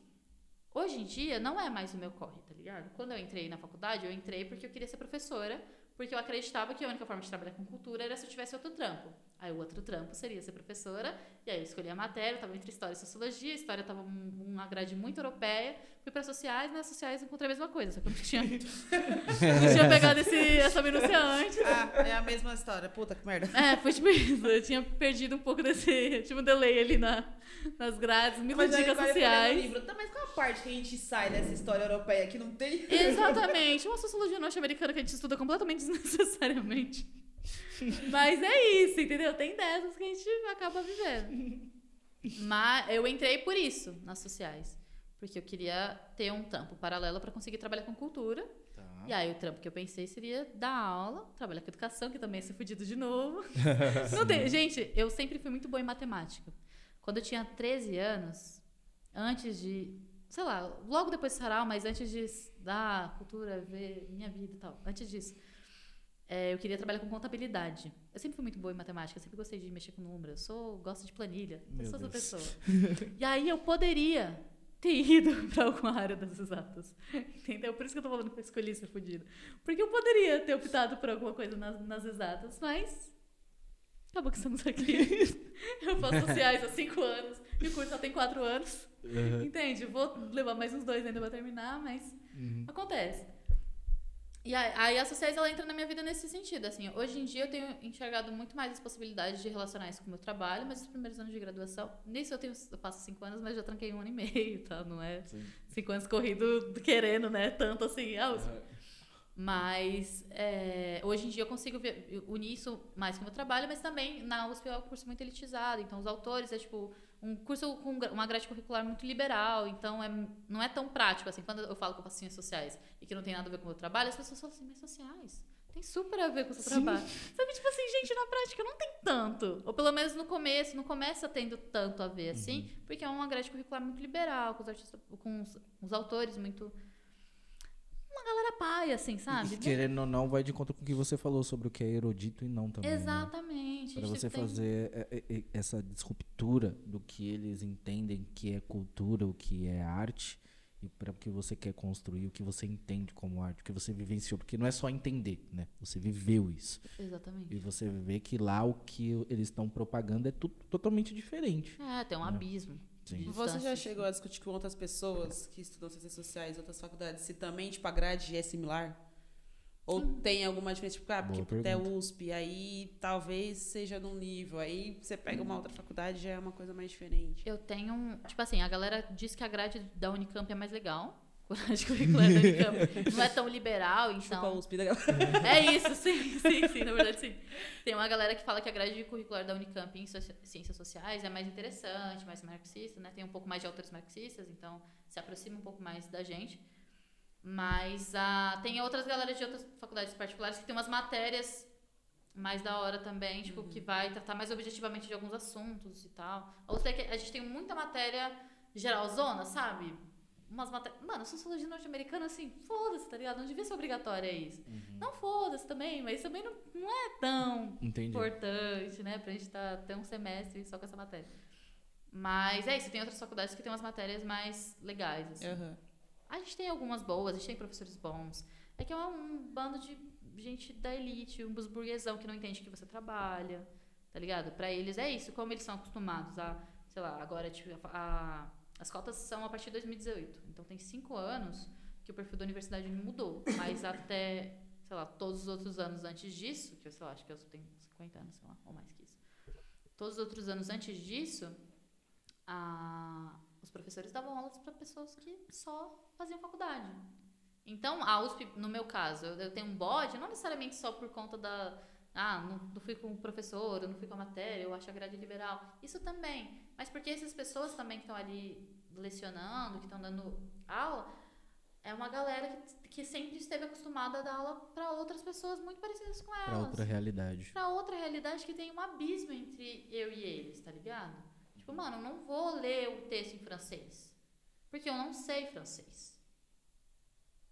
Hoje em dia, não é mais o meu corre, tá ligado? Quando eu entrei na faculdade, eu entrei porque eu queria ser professora, porque eu acreditava que a única forma de trabalhar com cultura era se eu tivesse outro trampo. Aí o outro trampo seria ser professora, e aí eu escolhi a matéria, eu tava entre história e sociologia, a história tava um, uma grade muito europeia, fui para sociais, nas sociais encontrei a mesma coisa, só que eu não tinha, não tinha pegado esse, essa minúcia antes. Ah, é a mesma história. Puta que merda. É, foi tipo isso, eu tinha perdido um pouco desse, tipo um delay ali na, nas grades, me Mas dicas sociais. livro. Tá, mas qual a parte que a gente sai dessa história europeia que não tem? Exatamente. Uma sociologia norte-americana que a gente estuda completamente desnecessariamente. Mas é isso, entendeu? Tem dessas que a gente acaba vivendo. Mas eu entrei por isso nas sociais. Porque eu queria ter um trampo paralelo para conseguir trabalhar com cultura. E aí o trampo que eu pensei seria dar aula, trabalhar com educação, que também ia ser fudido de novo. Não tem- gente, eu sempre fui muito boa em matemática. Quando eu tinha 13 anos, antes de, sei lá, logo depois do sarau, mas antes de estudar cultura, ver minha vida e tal, antes disso, é, eu queria trabalhar com contabilidade. Eu sempre fui muito boa em matemática, sempre gostei de mexer com números, sou, gosto de planilha, eu sou essa pessoa. e aí eu poderia ter ido para alguma área das exatas. Entendeu? Por isso que eu tô falando que eu escolhi ser fodida. Porque eu poderia ter optado por alguma coisa nas, nas exatas, mas acabou que estamos aqui. eu faço sociais há cinco anos e o curso só tem quatro anos. Entende? Vou levar mais uns dois ainda pra terminar, mas acontece. E aí, aí a sociais ela entra na minha vida nesse sentido, assim, hoje em dia eu tenho enxergado muito mais as possibilidades de relacionar isso com o meu trabalho, mas os primeiros anos de graduação, nisso eu tenho, eu passo cinco anos, mas já tranquei um ano e meio, tá? Não é cinco anos corrido querendo, né? Tanto assim, ah, os- mas é, hoje em dia eu consigo ver- unir isso mais com o meu trabalho, mas também na USP é um curso muito elitizado. Então, os autores é tipo um curso com uma grade curricular muito liberal. Então, é, não é tão prático assim. Quando eu falo que eu faço ciências sociais e que não tem nada a ver com o meu trabalho, as pessoas falam assim, mas sociais? Tem super a ver com o seu trabalho. Sabe, tipo assim, gente, na prática não tem tanto. Ou pelo menos no começo, não começa tendo tanto a ver assim, porque é uma grade curricular muito liberal, com os artistas, com os, os autores muito. Uma galera paia, assim, sabe? E, querendo ou não, vai de conta com o que você falou sobre o que é erudito e não também. né? Exatamente. Para A gente você tem- fazer é, é, é, essa disruptura do que eles entendem que é cultura, o que é arte, e para o que você quer construir, o que você entende como arte, o que você vivenciou. Porque não é só entender, né? Você viveu isso. Exatamente. E você vê que lá o que eles estão propagando é tudo totalmente diferente. É, tem um abismo. Sim. Você já chegou a discutir com outras pessoas que estudam ciências sociais, outras faculdades, se também, tipo, a grade é similar? Ou tem alguma diferença? Tipo, ah, porque até. USP, aí talvez seja num nível. Aí você pega uma outra faculdade já é uma coisa mais diferente. Eu tenho. um- Tipo assim, a galera diz que a grade da Unicamp é mais legal. Grade curricular da Unicamp não é tão liberal, então. USP, legal. É isso, sim, sim, sim, na verdade sim. Tem uma galera que fala que a grade curricular da Unicamp em ciências sociais é mais interessante, mais marxista, né? Tem um pouco mais de autores marxistas, então se aproxima um pouco mais da gente. Mas ah, tem outras galeras de outras faculdades particulares que tem umas matérias mais da hora também, tipo, que vai tratar mais objetivamente de alguns assuntos e tal. A outra é que a gente tem muita matéria geralzona, sabe? Umas matérias. Mano, sociologia norte-americana, assim, foda-se, tá ligado? Não devia ser obrigatória isso. Não foda-se também, mas também não, não é tão Entendi. importante, né? Pra gente tá, ter um semestre só com essa matéria. Mas é isso, tem outras faculdades que tem umas matérias mais legais, assim. Aham. A gente tem algumas boas, a gente tem professores bons. É que é um bando de gente da elite, um dos burguesão que não entende que você trabalha, tá ligado? Pra eles é isso, como eles são acostumados a, sei lá, agora tipo, a- as cotas são a partir de 2018. Então tem cinco anos que o perfil da universidade mudou. Mas até, sei lá, todos os outros anos antes disso, que eu sei lá, acho que eu tenho 50 anos, sei lá, ou mais que isso. Todos os outros anos antes disso, a- os professores davam aulas para pessoas que só faziam faculdade. Então, a USP, no meu caso, eu, eu tenho um bode, não necessariamente só por conta da. Ah, não, não fui com o professor, eu não fui com a matéria, eu acho a grade liberal. Isso também. Mas porque essas pessoas também que estão ali lecionando, que estão dando aula, é uma galera que, que sempre esteve acostumada a dar aula para outras pessoas muito parecidas com elas Pra outra realidade. pra outra realidade que tem um abismo entre eu e eles, tá ligado? Tipo, mano, eu não vou ler o texto em francês. Porque eu não sei francês.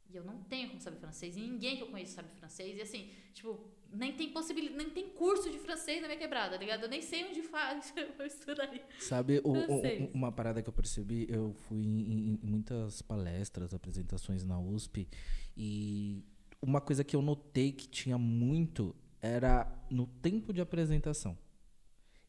E eu não tenho como saber francês. E ninguém que eu conheço sabe francês. E assim, tipo, nem tem possibilidade, nem tem curso de francês na minha quebrada, tá ligado? Eu nem sei onde faz, eu estudaria. Sabe, o- o- uma parada que eu percebi, eu fui em, em muitas palestras, apresentações na USP, e uma coisa que eu notei que tinha muito era no tempo de apresentação.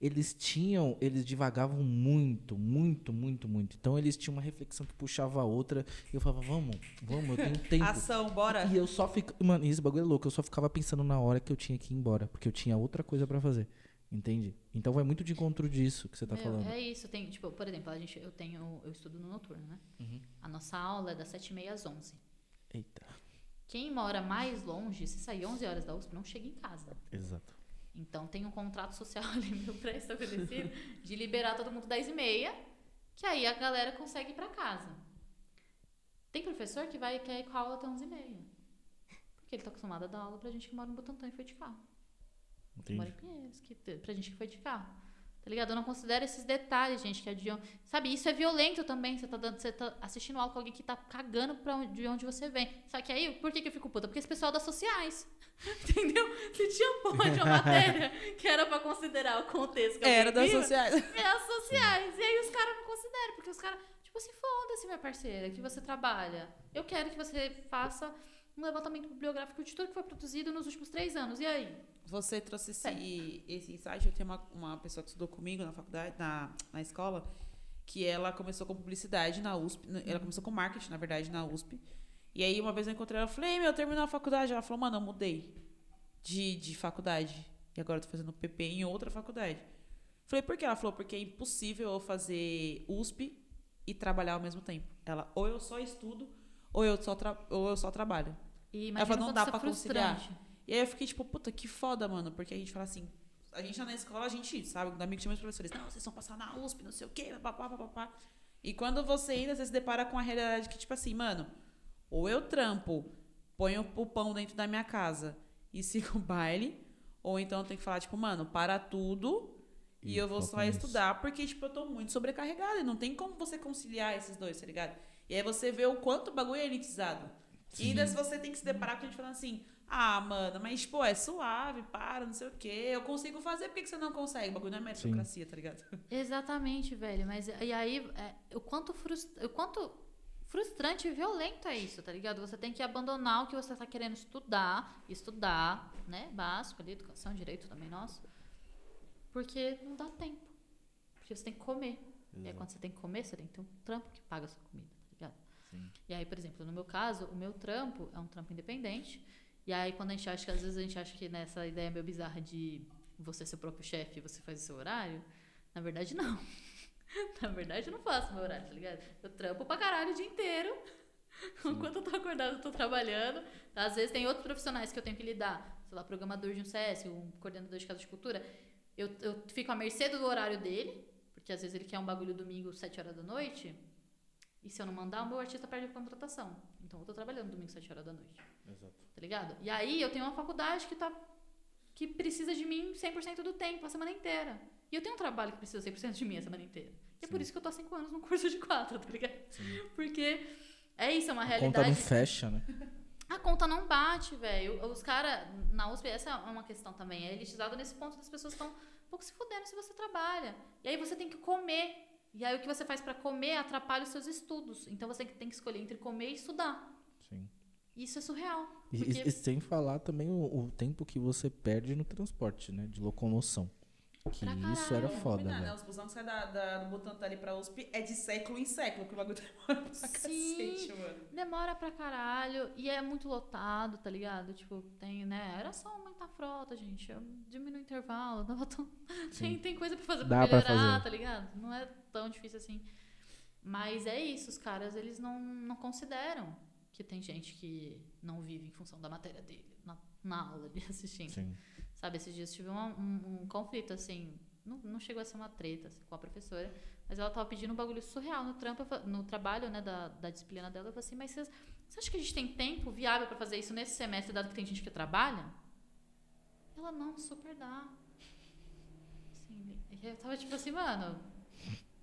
Eles tinham, eles divagavam muito, muito, muito, muito. Então eles tinham uma reflexão que puxava a outra, e eu falava, vamos, vamos, eu tenho tempo. Ação, bora. E eu só ficava. Mano, esse bagulho é louco. Eu só ficava pensando na hora que eu tinha que ir embora. Porque eu tinha outra coisa pra fazer. Entende? Então vai muito de encontro disso que você tá Meu, falando. É isso, tem, tipo, por exemplo, a gente, eu tenho, eu estudo no noturno, né? Uhum. A nossa aula é das 7h30 às 11 Eita. Quem mora mais longe, se sair 11 horas da USP, não chega em casa. Exato. Então tem um contrato social ali meio pré-estabelecido de liberar todo mundo 10 e meia, que aí a galera consegue ir pra casa. Tem professor que vai quer ir com a aula até 11 e meia. Porque ele tá acostumado a dar aula pra gente que mora no Butantã e foi de carro. Que mora em Entendi. Pinheiros, que, pra gente que foi de carro. Tá ligado? Eu não considero esses detalhes, gente, que adiam. Sabe, isso é violento também. Você tá, dando, você tá assistindo aula com alguém que tá cagando pra onde, de onde você vem. Só que aí, por que, que eu fico puta? Porque esse pessoal das sociais. Entendeu? Se tinha porra de uma matéria que era pra considerar o contexto que Era das sociais. é as sociais. E aí os caras não consideram, porque os caras, tipo assim, foda-se, minha parceira, que você trabalha. Eu quero que você faça um levantamento bibliográfico de tudo que foi produzido nos últimos três anos. E aí? Você trouxe esse, esse insight. Eu tenho uma, uma pessoa que estudou comigo na faculdade, na, na escola, que ela começou com publicidade na USP. Ela começou com marketing, na verdade, na USP. E aí, uma vez eu encontrei ela, falei, "Ei, meu, eu terminei a faculdade. Ela falou, mano, eu mudei de, de faculdade. E agora eu tô fazendo PP em outra faculdade. Falei, por quê? Ela falou, porque é impossível eu fazer USP e trabalhar ao mesmo tempo. Ela, ou eu só estudo, ou eu só, ou eu só trabalho. E Ela falou, não dá é pra conciliar. E aí eu fiquei tipo, puta, que foda, mano. Porque a gente fala assim, a gente tá na escola, a gente, sabe, da amigo chama os professores, não, vocês vão passar na USP, não sei o quê, papapá. E quando você ainda você se depara com a realidade que, tipo assim, mano, ou eu trampo, ponho o pão dentro da minha casa e sigo o baile, ou então eu tenho que falar, tipo, mano, para tudo e, E eu vou só estudar, porque, tipo, eu tô muito sobrecarregada. E não tem como você conciliar esses dois, tá ligado? E aí você vê o quanto o bagulho é elitizado. E ainda se você tem que se deparar com a gente falando assim, ah, mano, mas, pô, é suave, para, não sei o quê. Eu consigo fazer, por que, que você não consegue? O bagulho não é meritocracia, tá ligado? Exatamente, velho. Mas e aí, é, o, quanto frus- o quanto frustrante e violento é isso, tá ligado? Você tem que abandonar o que você tá querendo estudar, estudar, né? Básico ali, educação, direito também, nosso. Porque não dá tempo. Porque você tem que comer. E aí, quando você tem que comer, você tem que ter um trampo que paga a sua comida, tá ligado? Sim. E aí, por exemplo, no meu caso, o meu trampo é um trampo independente. E aí, quando a gente acha que às vezes a gente acha que nessa ideia meio bizarra de você ser o próprio chefe e você faz o seu horário, na verdade, não. na verdade, eu não faço meu horário, tá ligado? Eu trampo pra caralho o dia inteiro. Enquanto eu tô acordada, eu tô trabalhando. Às vezes tem outros profissionais que eu tenho que lidar. Sei lá, programador de um CS, um coordenador de casa de cultura. Eu, eu fico à mercê do horário dele, porque às vezes ele quer um bagulho domingo, 7 horas da noite. E se eu não mandar, o meu artista perde a contratação. Então eu tô trabalhando domingo, 7 horas da noite. Exato. Tá ligado? E aí eu tenho uma faculdade que tá que precisa de mim 100% do tempo, a semana inteira. E eu tenho um trabalho que precisa 100% de mim a semana inteira. E é por Sim. isso que eu tô há 5 anos num curso de 4, tá ligado? Porque é isso, é uma A conta realidade. não fecha, né? A conta não bate, velho. Os caras, na USP, essa é uma questão também. É elitizado nesse ponto das pessoas estão um pouco se fudendo se você trabalha. E aí você tem que comer. E aí o que você faz pra comer atrapalha os seus estudos. Então você tem que escolher entre comer e estudar. Sim. Isso é surreal. E, Porque e- e sem falar também o, o tempo que você perde no transporte, né? De locomoção. Que Pra isso era caralho. foda, Combinar, né? Os busão que sai da, da, do Butantã ali pra USP é de século em século, que o bagulho demora pra Sim. cacete, mano. demora pra caralho. E é muito lotado, tá ligado? Tipo, tem, né? Era só aumentar a frota, gente. Eu diminuo o intervalo. Dava tão... tem, tem coisa pra fazer pra Dá pra melhorar, fazer. tá ligado? Não é tão difícil assim. Mas é isso, os caras, eles não, não consideram que tem gente que não vive em função da matéria dele, na, na aula ali assistindo. Sim. Sabe, esses dias tive uma- um, um conflito, assim, não, não chegou a ser uma treta assim, com a professora, mas ela tava pedindo um bagulho surreal no, trampo, eu no trabalho, né, da, da disciplina dela. Eu falei assim, mas vocês, você acha que a gente tem tempo viável para fazer isso nesse semestre, dado que tem gente que trabalha? Ela, não, super dá. Assim, eu tava tipo assim, mano,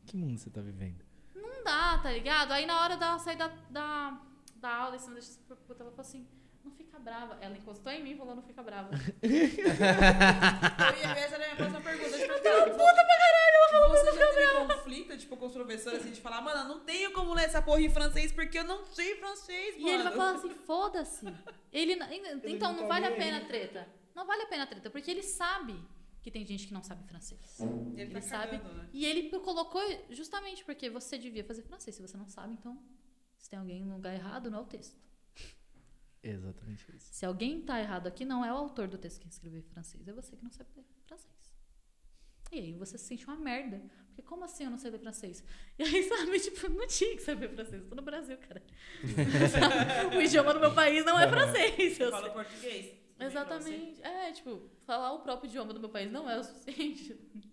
Que mundo você tá vivendo? não dá, tá ligado? Aí na hora da sair da, da, da aula e não deixa se puta. Ela falou assim, não fica brava. Ela encostou em mim e falou, não fica brava. Eu ia essa era a minha próxima pergunta. Tipo, puta pra caralho, ela falou Você já teve conflito, tipo, com os professores, assim, de falar, mano, não tenho como ler essa porra em francês porque eu não sei francês, mano. E ele vai falar assim, foda-se. Ele, não- então, não vale a pena a treta. Não vale a pena a treta, porque ele sabe que tem gente que não sabe francês. Ele, Ele tá sabe. cagando, né? E ele colocou justamente porque você devia fazer francês. Se você não sabe, então, se tem alguém no lugar errado, não é o texto. Exatamente isso. Se alguém tá errado aqui, não é o autor do texto que escreveu em francês, é você que não sabe ler francês. E aí você se sente uma merda. Porque como assim eu não sei ler francês? E aí, sabe, tipo, não tinha que saber francês. Eu tô no Brasil, cara. o idioma do meu país não é francês. Eu Fala sei. português. Exatamente. É, tipo, falar o próprio idioma do meu país não é o suficiente.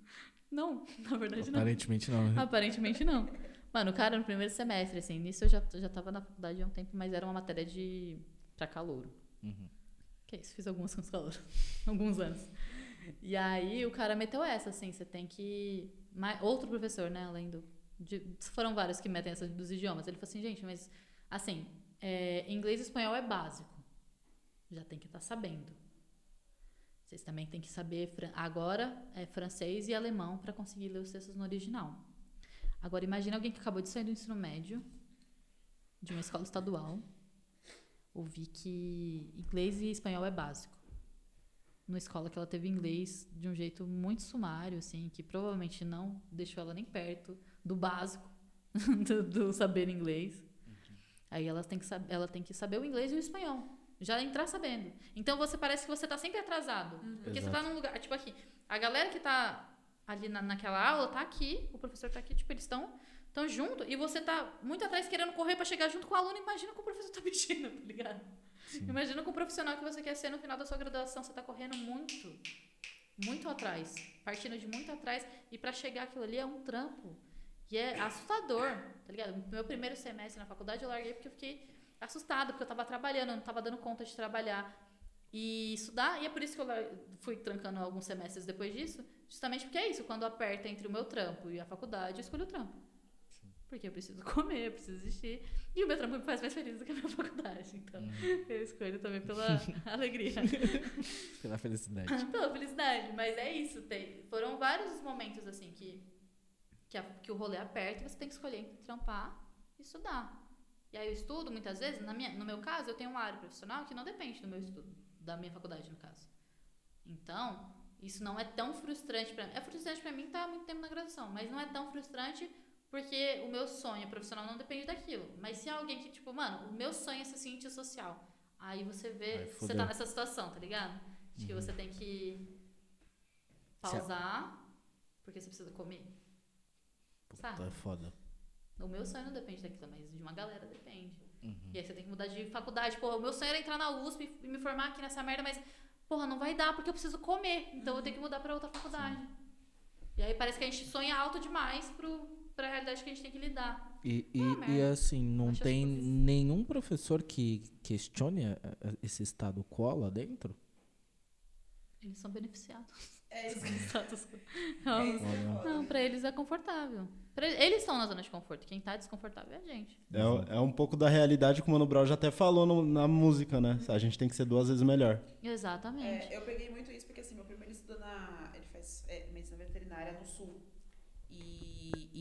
Não, na verdade não. Aparentemente não. né? Aparentemente não. Mano, cara, no primeiro semestre, assim, nisso eu já, já tava na faculdade há um tempo, mas era uma matéria de. Pra calouro. Uhum. Que é isso, fiz algumas com os calouros. alguns anos. E aí o cara meteu essa, assim, você tem que. Outro professor, né, além do. de- foram vários que metem essa dos idiomas. Ele falou assim, gente, mas assim, é, inglês e espanhol é básico. Já tem que estar sabendo. Vocês também têm que saber agora é francês e alemão para conseguir ler os textos no original. Agora imagine alguém que acabou de sair do ensino médio, de uma escola estadual, ouvir que inglês e espanhol é básico. Numa escola que ela teve inglês de um jeito muito sumário, assim, que provavelmente não deixou ela nem perto do básico do, do saber inglês. Aí ela tem, que sab- ela tem que saber o inglês e o espanhol. Já entrar sabendo. Então você parece que você tá sempre atrasado. Porque você tá num lugar. Tipo aqui, a galera que tá ali na, naquela aula tá aqui, o professor tá aqui, tipo, eles estão tão junto, e você tá muito atrás querendo correr pra chegar junto com o aluno. Imagina que o professor tá mexendo, tá ligado? Imagina com o profissional que você quer ser no final da sua graduação, você tá correndo muito, muito atrás, partindo de muito atrás, e pra chegar aquilo ali é um trampo. E é assustador, tá ligado? Meu primeiro semestre na faculdade eu larguei porque eu fiquei assustada, porque eu tava trabalhando, eu não tava dando conta de trabalhar e estudar, e é por isso que eu fui trancando alguns semestres depois disso, justamente porque é isso, quando aperta entre o meu trampo e a faculdade, eu escolho o trampo. Porque eu preciso comer, eu preciso existir. E o meu trampo me faz mais feliz do que a minha faculdade. Então, eu escolho também pela alegria. Pela felicidade. Pela felicidade. Mas é isso. Tem, foram vários os momentos, assim, que, que, a- que o rolê aperta e você tem que escolher entre trampar e estudar. E aí eu estudo, muitas vezes, na minha, no meu caso, eu tenho uma área profissional que não depende do meu estudo. Da minha faculdade, no caso. Então, isso não é tão frustrante pra mim. É frustrante pra mim estar muito tempo na graduação, mas não é tão frustrante porque o meu sonho profissional não depende daquilo. Mas se é alguém que, tipo, mano, o meu sonho é ser cientista social. Aí você vê, Aí você tá nessa situação, tá ligado? De que você tem que pausar, porque você precisa comer. Puta, Sabe? é foda. O meu sonho não depende daquilo, mas de uma galera depende. Uhum. E aí você tem que mudar de faculdade. Porra, o meu sonho era entrar na USP e me formar aqui nessa merda, mas, porra, não vai dar porque eu preciso comer. Então eu vou ter que mudar pra outra faculdade. E aí parece que a gente sonha alto demais pro, pra realidade que a gente tem que lidar. E, e, Ah, e merda. assim, não Acho tem nenhum professor que questione eh, eh, esse estado quo lá dentro? Eles são beneficiados. É isso. É Não, isso é não, pra eles é confortável. Pra eles estão na zona de conforto. Quem tá desconfortável é a gente. É, é um pouco da realidade que o Mano Brown já até falou no- na música, né? A gente tem que ser duas vezes melhor. Exatamente. É, eu peguei muito isso porque assim, meu primo ele estuda na. Ele faz é, medicina veterinária no sul.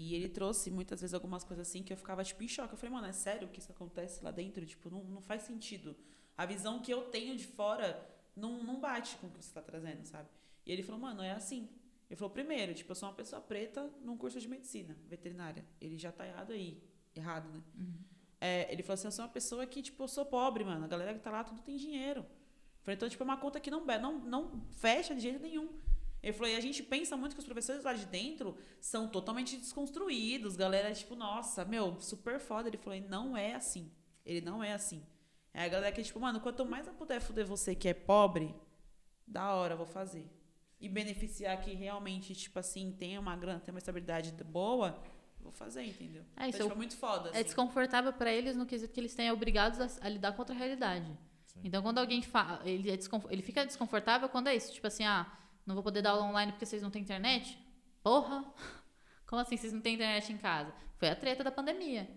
E, ele trouxe muitas vezes algumas coisas assim que eu ficava tipo em choque. Eu falei, mano, é sério que isso acontece lá dentro? Tipo, não, não faz sentido. A visão que eu tenho de fora não, não bate com o que você tá trazendo, sabe? E ele falou, mano, é assim. Ele falou, primeiro, tipo, eu sou uma pessoa preta num curso de medicina veterinária. Ele já tá errado aí. Errado, né? É, ele falou assim, eu sou uma pessoa que, tipo, eu sou pobre, mano. A galera que tá lá, tudo tem dinheiro. Falei, então, tipo, é uma conta que não, não, não fecha de jeito nenhum. Ele falou, e a gente pensa muito que os professores lá de dentro são totalmente desconstruídos. Galera, tipo, nossa, meu, super foda. Ele falou, e não é assim. Ele não é assim. É a galera que, tipo, mano, quanto mais eu puder fuder você que é pobre, da hora, eu vou fazer. E beneficiar que realmente, tipo assim, tenha uma grana, tenha uma estabilidade boa, eu vou fazer, entendeu? É, isso então, é tipo, é muito foda. É assim. desconfortável pra eles no quesito que eles têm obrigados a, a lidar com outra realidade. Então, quando alguém fala, ele, é ele fica desconfortável quando é isso. Tipo assim, ah, não vou poder dar aula online porque vocês não têm internet? Porra! Como assim vocês não têm internet em casa? Foi a treta da pandemia.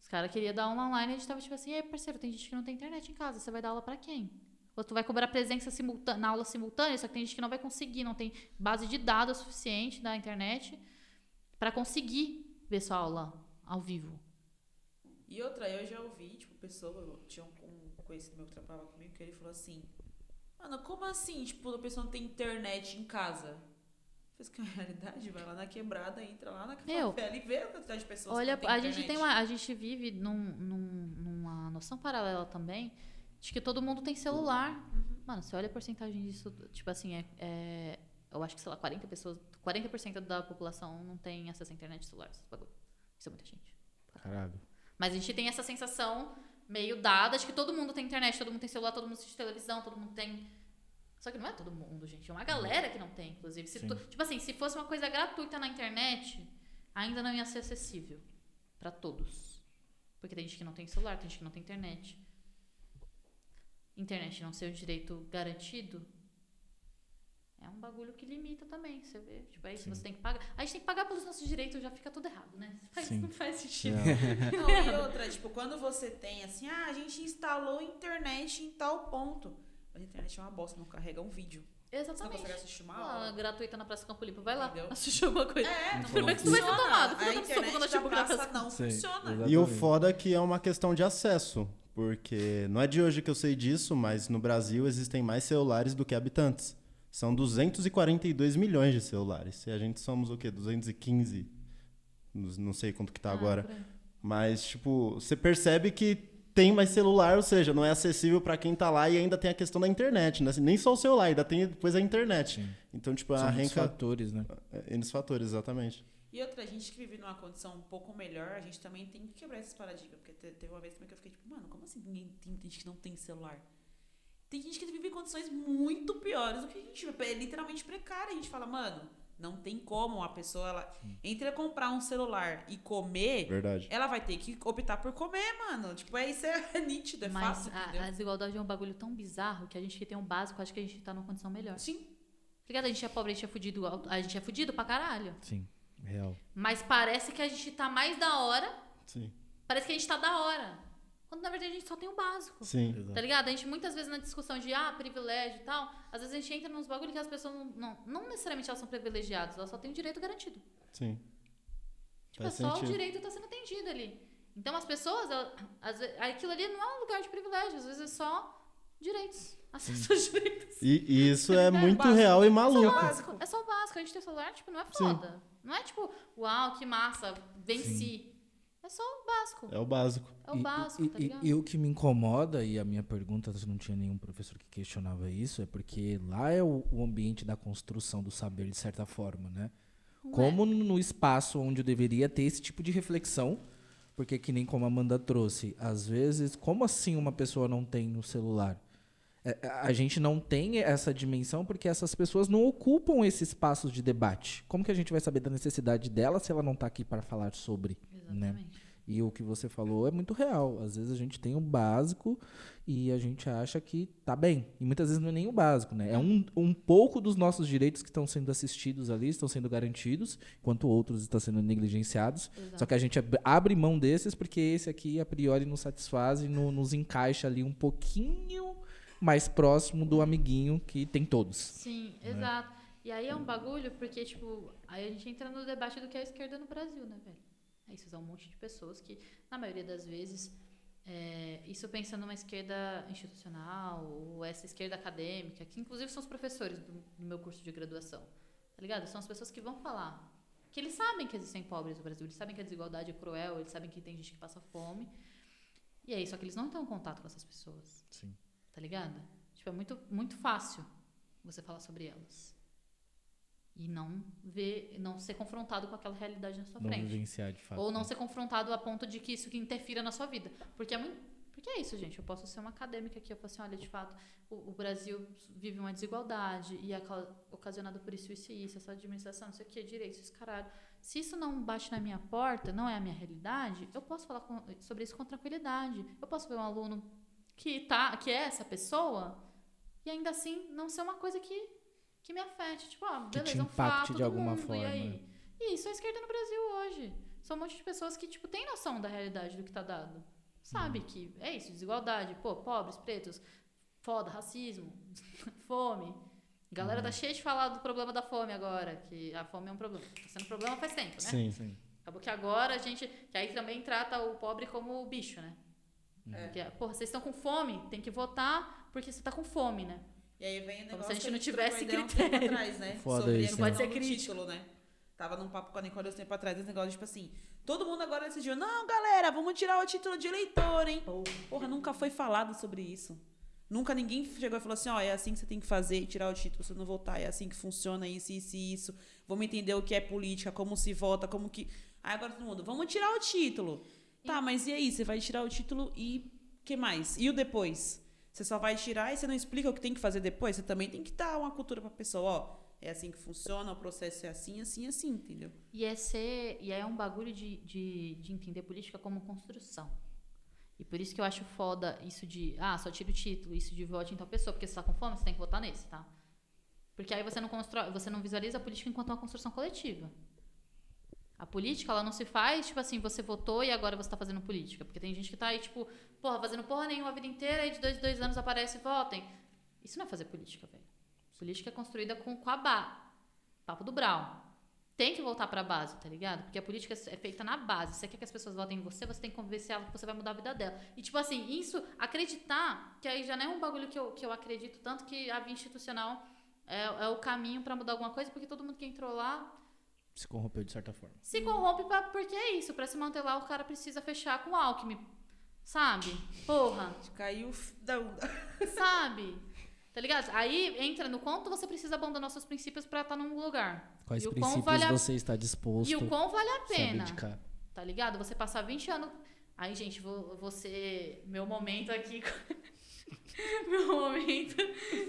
Os cara queria dar aula online e a gente tava tipo assim, ei, parceiro, tem gente que não tem internet em casa, você vai dar aula pra quem? Ou tu vai cobrar presença simultânea, na aula simultânea, só que tem gente que não vai conseguir, não tem base de dados suficiente da internet pra conseguir ver sua aula ao vivo. E outra, eu já ouvi, tipo, pessoa, tinha um conhecido meu que trabalhava comigo, que ele falou assim, mano, como assim, tipo, a pessoa não tem internet em casa? Fez que é a realidade, vai lá na quebrada, entra lá na Meu, favela e vê a quantidade de pessoas Olha, que não a tem gente tem internet. uma, a gente vive num, num- numa noção paralela também de que todo mundo tem celular. Mano, você olha a porcentagem disso, tipo assim, é, é- eu acho que sei lá, 40 pessoas, 40% da população não tem acesso à internet e celular, esses bagulho. Isso é muita gente. Caralho. Mas a gente tem essa sensação meio dada de que todo mundo tem internet, todo mundo tem celular, todo mundo assiste televisão, todo mundo tem. Só que não é todo mundo, gente. É uma galera que não tem, inclusive. Tu- tipo assim, se fosse uma coisa gratuita na internet, ainda não ia ser acessível pra todos. Porque tem gente que não tem celular, tem gente que não tem internet. Internet não ser um direito garantido é um bagulho que limita também, você vê. Tipo, aí se Sim. você tem que pagar. A gente tem que pagar pelos nossos direitos, já fica tudo errado, né? Mas Sim. não faz sentido. É. Não, e outra, tipo, quando você tem assim, ah, a gente instalou internet em tal ponto. Mas a internet é uma bosta, não carrega um vídeo. Você não Exatamente. consegue assistir uma Ah, aula. gratuita na Praça Campo Limpo. Vai lá, Entendeu? assistir alguma coisa. É, não, Primeiro não que tu vai ser funciona. tomado, A internet da tipo praça graça- não funciona. E o Exatamente. foda é que é uma questão de acesso, porque não é de hoje que eu sei disso, mas no Brasil existem mais celulares do que habitantes. São 242 milhões de celulares. E a gente somos o quê? 215? Não não sei quanto que tá Ah, agora. Mas, tipo, você percebe que tem mais celular, ou seja, não é acessível pra quem tá lá e ainda tem a questão da internet, né? Nem só o celular, ainda tem depois a internet. Sim. Então, tipo, São a renca... fatores, né? É, N fatores, exatamente. E outra, a gente que vive numa condição um pouco melhor, a gente também tem que quebrar esses paradigmas. Porque te- teve uma vez também que eu fiquei tipo, mano, como assim ninguém tem, tem gente que não tem celular? Tem gente que vive em condições muito piores do que a gente. É literalmente precária. A gente fala, mano, não tem como a pessoa, ela, entre comprar um celular e comer, Verdade. ela vai ter que optar por comer, mano. Tipo, é, isso é nítido, é Mas fácil, a, entendeu? a desigualdade é um bagulho tão bizarro que a gente que tem um básico, acho que a gente tá numa condição melhor. Sim. Ligado? A gente é pobre, a gente é fudido, a gente é fudido pra caralho. Sim, real. Mas parece que a gente tá mais da hora, Sim. parece que a gente tá da hora. Quando na verdade a gente só tem o básico. Sim. Tá ligado? A gente muitas vezes na discussão de ah, privilégio e tal, às vezes a gente entra nos bagulhos que as pessoas não, não, não necessariamente elas são privilegiadas, elas só têm o direito garantido. Sim. Tipo, Faz é só o sentido. direito tá sendo atendido ali. Então as pessoas, elas- vezes, aquilo ali não é um lugar de privilégio, às vezes é só direitos. Acesso aos direitos. E, e isso é muito básico. real e É só o maluco. básico. É só o básico. A gente ter celular, tipo, não é foda. Não é tipo, uau, que massa, venci. É só o básico. É o básico. É o E- básico, e, tá e- ligado? e o que me incomoda, e a minha pergunta, se não tinha nenhum professor que questionava isso, é porque lá é o, o ambiente da construção do saber, de certa forma, né? Não é. Como no espaço onde eu deveria ter esse tipo de reflexão, porque que nem como a Amanda trouxe, às vezes, como assim uma pessoa não tem o celular? É, A gente não tem essa dimensão porque essas pessoas não ocupam esses espaços de debate. Como que a gente vai saber da necessidade dela se ela não está aqui para falar sobre? Né? Exatamente. E o que você falou é muito real. Às vezes a gente tem o básico e a gente acha que tá bem. E muitas vezes não é nem o básico, né? É um, um pouco dos nossos direitos que estão sendo assistidos ali, estão sendo garantidos, enquanto outros estão sendo negligenciados. Exato. Só que a gente ab- abre mão desses porque esse aqui, a priori, nos satisfaz e no- nos encaixa ali um pouquinho mais próximo do amiguinho que tem todos. Sim, Né? exato. E aí é um bagulho, porque, tipo, aí a gente entra no debate do que é a esquerda no Brasil, né, velho? Aí você é um monte de pessoas que, na maioria das vezes, é, isso pensa numa esquerda institucional, ou essa esquerda acadêmica, que inclusive são os professores do, do meu curso de graduação, tá ligado? São as pessoas que vão falar. Que eles sabem que existem pobres no Brasil, eles sabem que a desigualdade é cruel, eles sabem que tem gente que passa fome. E aí, só que eles não estão em contato com essas pessoas Sim. tá ligado? Tipo, é muito, muito fácil você falar sobre elas. E não ver, não ser confrontado com aquela realidade na sua Não frente. vivenciar de fato. Ou não né? ser confrontado a ponto de que isso que interfira na sua vida. Porque é muito. Porque é isso, gente. Eu posso ser uma acadêmica aqui. Eu posso assim, olha, de fato, o, o Brasil vive uma desigualdade e é ocasionada por isso, isso e isso, essa administração, não sei o que, direitos, isso, caralho. Se isso não bate na minha porta, não é a minha realidade, eu posso falar com- sobre isso com tranquilidade. Eu posso ver um aluno que, tá, que é essa pessoa e ainda assim não ser uma coisa que, que me afete. Tipo, ah, Que te beleza, é um impacte fato de alguma mundo, forma. E aí? E isso é a esquerda no Brasil hoje. são um monte de pessoas que, tipo, tem noção da realidade do que tá dado. Sabe que é isso, desigualdade, pô, pobres, pretos, foda, racismo, fome. Galera tá cheia de falar do problema da fome agora, que a fome é um problema. Tá sendo um problema faz tempo, né? Sim. Sim. Acabou que agora a gente. Que aí também trata o pobre como o bicho, né? É. Porque, porra, vocês estão com fome, tem que votar porque você tá com fome, né? E aí vem o Como negócio se a gente não tivesse ideia um critério. tempo atrás, né? Foda Sobre isso, né? Pode ser crítico. título, né? Tava num papo com a Nicole esse tempo atrás, esse negócio, tipo assim, todo mundo agora decidiu, não, galera, vamos tirar o título de eleitor, hein? Porra, nunca foi falado sobre isso. Nunca ninguém chegou e falou assim, ó, é assim que você tem que fazer, tirar o título, você não votar, é assim que funciona isso, isso e isso. Vamos entender o que é política, como se vota, como que... Aí agora todo mundo, vamos tirar o título. Tá, mas e aí? Você vai tirar o título e que mais? E o depois? Você só vai tirar e você não explica o que tem que fazer depois? Você também tem que dar uma cultura pra pessoa, ó. É assim que funciona, o processo é assim, assim, assim, entendeu? E é ser. E é um bagulho de, de, de entender política como construção. E por isso que eu acho foda isso de. Ah, só tira o título, isso de vote em tal pessoa, porque você tá com fome, você tem que votar nesse, tá? Porque aí você não constrói, você não visualiza a política enquanto uma construção coletiva. A política, ela não se faz, tipo assim, você votou e agora você tá fazendo política. Porque tem gente que tá aí, tipo, porra, fazendo porra nenhuma a vida inteira e de dois dois anos aparece e votem. Isso não é fazer política, velho. Política é construída com, com a base. Papo do Brown. Tem que voltar pra base, tá ligado? Porque a política é feita na base. Você quer que as pessoas votem em você, você tem que convencer ela que você vai mudar a vida dela. E, tipo assim, isso, acreditar, que aí já não é um bagulho que eu, que eu acredito tanto que a via institucional é, é o caminho pra mudar alguma coisa, porque todo mundo que entrou lá Se corrompeu de certa forma. se corrompe pra, porque é isso. Pra se manter lá, o cara precisa fechar com Alckmin. Sabe? Porra. Caiu da onda. Sabe? Tá ligado? Aí entra no quanto você precisa abandonar seus princípios pra estar num lugar. Quais E o princípios vale a- você está disposto E o quão vale a pena. Tá ligado? Você passar 20 anos. Aí, gente, vou, vou ser meu momento aqui. meu momento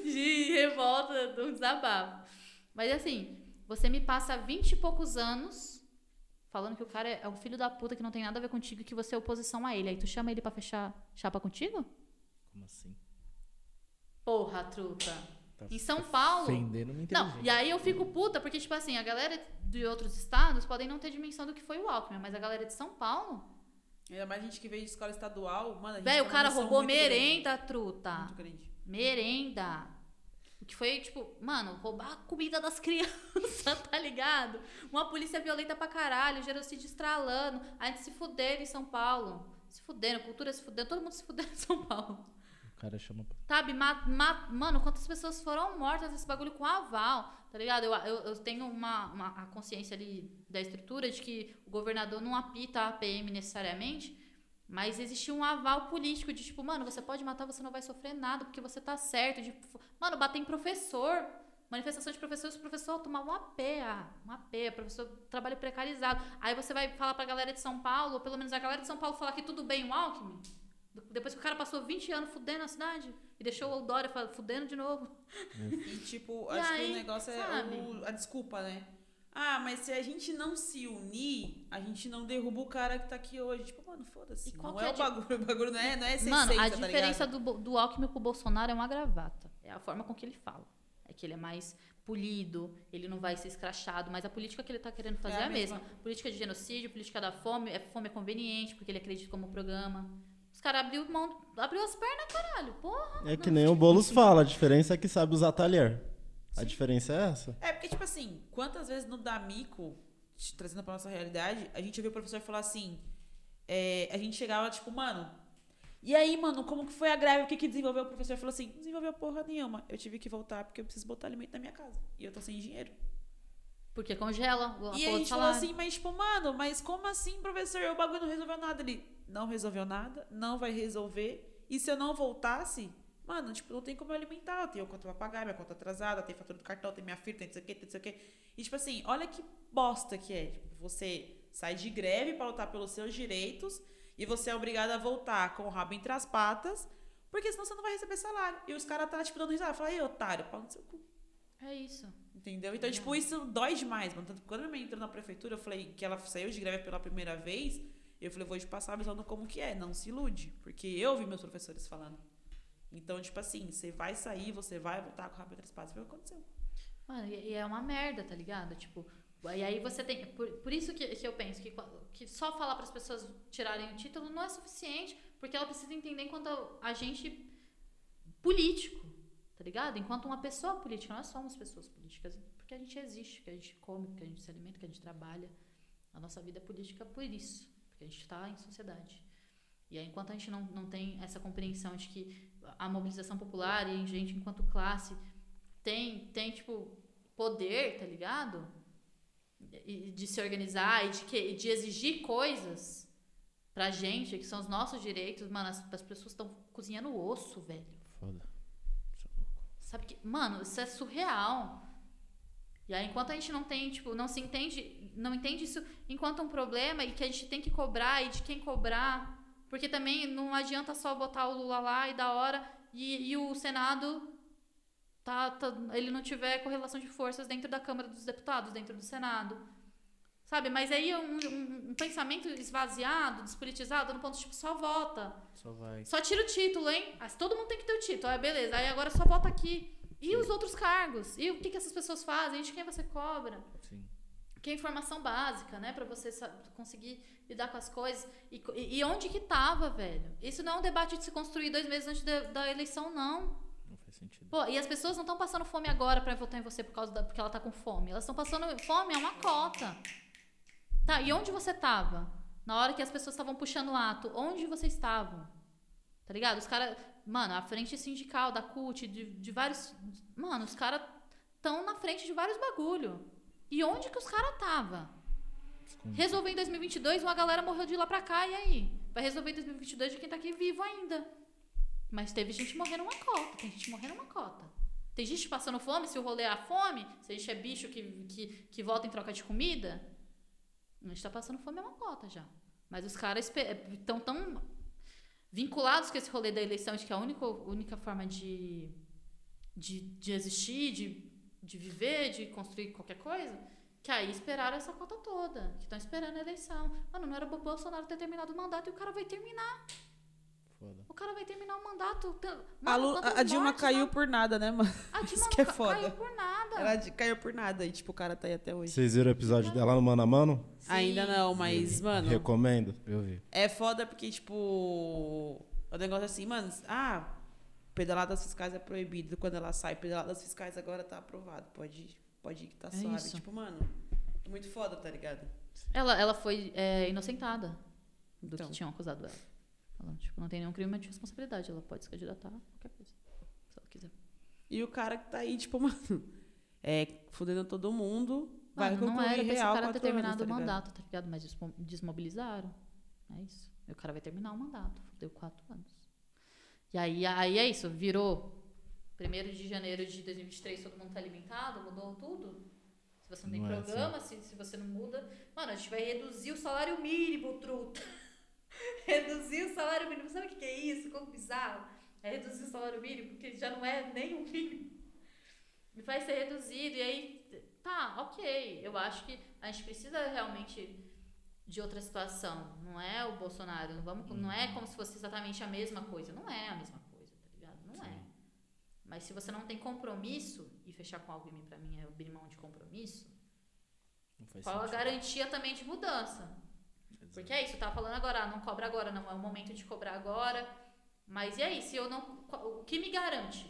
de revolta do desabafo. Mas assim, você me passa 20 e poucos anos falando que o cara é, é um filho da puta que não tem nada a ver contigo e que você é oposição a ele. Aí tu chama ele pra fechar chapa contigo? Como assim? Porra, truta. Tá Em São Paulo. Não, e aí eu fico puta, porque, tipo assim, a galera de outros estados podem não ter dimensão do que foi o Alckmin, mas a galera de São Paulo. Ainda mais gente que veio de escola estadual, mano, a tem o cara roubou muito grande. merenda, truta. Muito grande. Merenda. O que foi, tipo, mano, roubar a comida das crianças, tá ligado? Uma polícia violenta pra caralho, genocídio estralando. A gente se fudendo em São Paulo. Se fudendo, cultura se fudendo, todo mundo se fudendo em São Paulo. O cara chama. Sabe, ma, ma- mano, quantas pessoas foram mortas nesse bagulho com aval, tá ligado? Eu, eu, eu tenho uma, uma a consciência ali da estrutura de que o governador não apita a PM necessariamente, mas existe um aval político de tipo, mano, você pode matar, você não vai sofrer nada, porque você tá certo. De, mano, bater em professor. Manifestação de professores, o professor tomava uma PA, uma PA, professor trabalho precarizado. Aí você vai falar pra galera de São Paulo, ou pelo menos a galera de São Paulo falar que tudo bem o Alckmin? Depois que o cara passou 20 anos fudendo a cidade e deixou o Dória fudendo de novo. E, tipo, E acho que aí, o negócio é o- a desculpa, né? Ah, mas se a gente não se unir, a gente não derruba o cara que tá aqui hoje. Tipo, mano, foda-se. E qual Não é é o bagulho, o bagulho não é, não é essa Mano, a essência, tá diferença ligado? do, do Alckmin pro Bolsonaro é uma gravata. É a forma com que ele fala. É que ele é mais polido, ele não vai ser escrachado, mas a política que ele tá querendo fazer É é a mesma. mesma. Política de genocídio, política da fome, é fome é conveniente, porque ele acredita como programa. Os caras abriu mão, abriu as pernas, caralho. Porra. É que nem o Boulos fala, a diferença é que sabe usar talher. A diferença é essa. É, porque, tipo assim, quantas vezes no D'Amico, trazendo pra nossa realidade, a gente ouviu o professor falar assim, é, a gente chegava, tipo, mano, e aí, mano, como que foi a greve? O que que desenvolveu? O professor falou assim, não desenvolveu porra nenhuma. Eu tive que voltar porque eu preciso botar alimento na minha casa. E eu tô sem dinheiro. Porque congela a e a gente falou assim, mas tipo, mano, mas como assim, professor? O bagulho não resolveu nada. Ele, não resolveu nada, não vai resolver. E se eu não voltasse, mano, tipo, não tem como eu alimentar. Eu tenho conta pra pagar, minha conta atrasada, tem fatura do cartão, tem minha filha, tem não sei o quê, tem não sei o quê. E tipo assim, olha que bosta que é. Tipo, você sai de greve pra lutar pelos seus direitos e você é obrigado a voltar com o rabo entre as patas, porque senão você não vai receber salário. E os caras tá, tipo, dando risada. Fala, aí, otário, pau no seu cu. É isso. Entendeu? Então, tipo, isso dói demais, mano. Tanto que quando minha mãe entrou na prefeitura, eu falei que ela saiu de greve pela primeira vez. Eu falei, vou te passar avisando como que é, não se ilude. Porque eu ouvi meus professores falando. Então, tipo assim, você vai sair, você vai voltar com o rabo entre. Foi o que aconteceu. Mano, e, é uma merda, tá ligado? Tipo, E aí você tem. Por, por isso que, que eu penso que, que só falar para as pessoas tirarem o título não é suficiente, porque ela precisa entender enquanto agente político, tá ligado? Enquanto uma pessoa política. Nós somos pessoas políticas porque a gente existe, porque a gente come, porque a gente se alimenta, porque a gente trabalha. A nossa vida é política por isso, porque a gente está em sociedade. E aí, enquanto a gente não, não tem essa compreensão de que a mobilização popular e a gente, enquanto classe, tem, tem tipo, poder, tá ligado? E de se organizar e de, que, de exigir coisas pra gente, que são os nossos direitos, mano, as, as pessoas estão cozinhando osso, velho. Foda. Sabe que, mano, isso é surreal. E aí, enquanto a gente não tem, tipo, não se entende, não entende isso enquanto um problema e que a gente tem que cobrar e de quem cobrar. Porque também não adianta só botar o Lula lá e da hora e, e o Senado tá, tá, ele não tiver correlação de forças dentro da Câmara dos Deputados, dentro do Senado. Sabe? Mas aí um, um, um pensamento esvaziado, despolitizado, no ponto tipo, só vota. Só vai. Só tira o título, hein? Mas todo mundo tem que ter o título. Aí beleza. Aí agora só vota aqui. E os outros cargos? E o que, que essas pessoas fazem? De quem você cobra? Sim. Que é informação básica, né? Pra você conseguir lidar com as coisas. E, e, onde que tava, velho? Isso não é um debate de se construir dois meses antes de, da eleição, não. Não faz sentido. Pô, e as pessoas não estão passando fome agora para votar em você por causa da, porque ela tá com fome. Elas estão passando fome, é uma cota. Tá, e onde você tava? Na hora que as pessoas estavam puxando o ato, onde vocês estavam? Tá ligado? Os caras. Mano, a frente sindical da CUT, de, de vários. Mano, os caras estão na frente de vários bagulho. E onde que os caras tava? Resolver em 2022, uma galera morreu de lá pra cá, e aí? Vai resolver em 2022 de quem tá aqui vivo ainda. Mas teve gente morrendo uma cota, tem gente morrendo uma cota. Tem gente passando fome, se o rolê é a fome, se a gente é bicho que, que, que volta em troca de comida, a gente tá passando fome é uma cota já. Mas os caras estão tão vinculados com esse rolê da eleição, de que é a única, única forma de, de, de existir, de, de viver, de construir qualquer coisa, que aí esperaram essa cota toda. Que estão esperando a eleição. Mano, não era o Bolsonaro ter terminado o mandato e o cara vai terminar. Foda. O cara vai terminar o mandato. Mano, a, Lu, a Dilma mortes, caiu por nada, né, mano? A Dilma Isso que é foda. caiu por nada. Ela caiu por nada e, tipo, o cara tá aí até hoje. Vocês viram o episódio dela no Mano a Mano? Sim. Ainda não, mas, mano. Recomendo. Eu vi. É foda porque, tipo. O negócio é assim, mano. Ah, pedaladas fiscais é proibido. Quando ela sai, pedaladas fiscais agora tá aprovado. Pode ir, pode ir que tá É suave. isso. Tipo, mano. Muito foda, tá ligado? Ela, ela foi é, inocentada do Então. que tinham acusado ela. Ela tipo, não tem nenhum crime de responsabilidade. Ela pode se candidatar a qualquer coisa. Se ela quiser. E o cara que tá aí, tipo, mano. É, fudendo todo mundo. Vai Mano, não concluir era pra esse cara ter terminado anos, tá o mandato, tá ligado? Mas desmo- desmobilizaram. É isso. E o cara vai terminar o mandato. Deu quatro anos. E aí, aí é isso. Virou 1 de janeiro de 2023, todo mundo tá alimentado, mudou tudo. Se você não tem Não é programa, se, se você não muda. Mano, a gente vai reduzir o salário mínimo, truta. reduzir o salário mínimo. Sabe o que que é isso? Como bizarro? É reduzir o salário mínimo, porque já não é nem o mínimo. E vai ser reduzido. E aí, tá, ok. Eu acho que a gente precisa realmente de outra situação. Não é o Bolsonaro. Não, vamos, não é como se fosse exatamente a mesma coisa. Não é a mesma coisa, tá ligado? Não é. Mas se você não tem compromisso, e fechar com alguém pra mim é abrir mão de compromisso, Não faz qual a garantia também de mudança? Porque é isso, tava falando agora, não cobra agora, não é o momento de cobrar agora. Mas e aí, se eu não. O que me garante?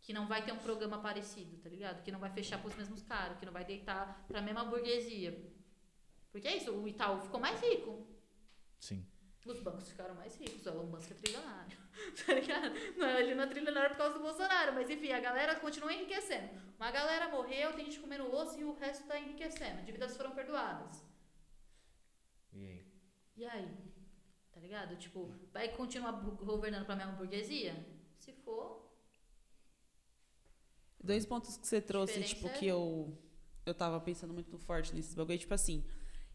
Que não vai ter um programa parecido, tá ligado? Que não vai fechar pros mesmos caras, que não vai deitar pra mesma burguesia. Porque é isso, o Itaú ficou mais rico. Sim. Os bancos ficaram mais ricos, o Elon Musk é trilionário. Tá ligado? Não, ele não é trilionário por causa do Bolsonaro, mas enfim, a galera continua enriquecendo. Uma galera morreu, tem gente comendo osso e o resto tá enriquecendo. Dívidas foram perdoadas. E aí? E aí? Tá ligado? Tipo, vai continuar governando pra mesma burguesia? Se for, Dois pontos que você trouxe, tipo, é- que eu, eu tava pensando muito forte nesses bagulho, tipo assim,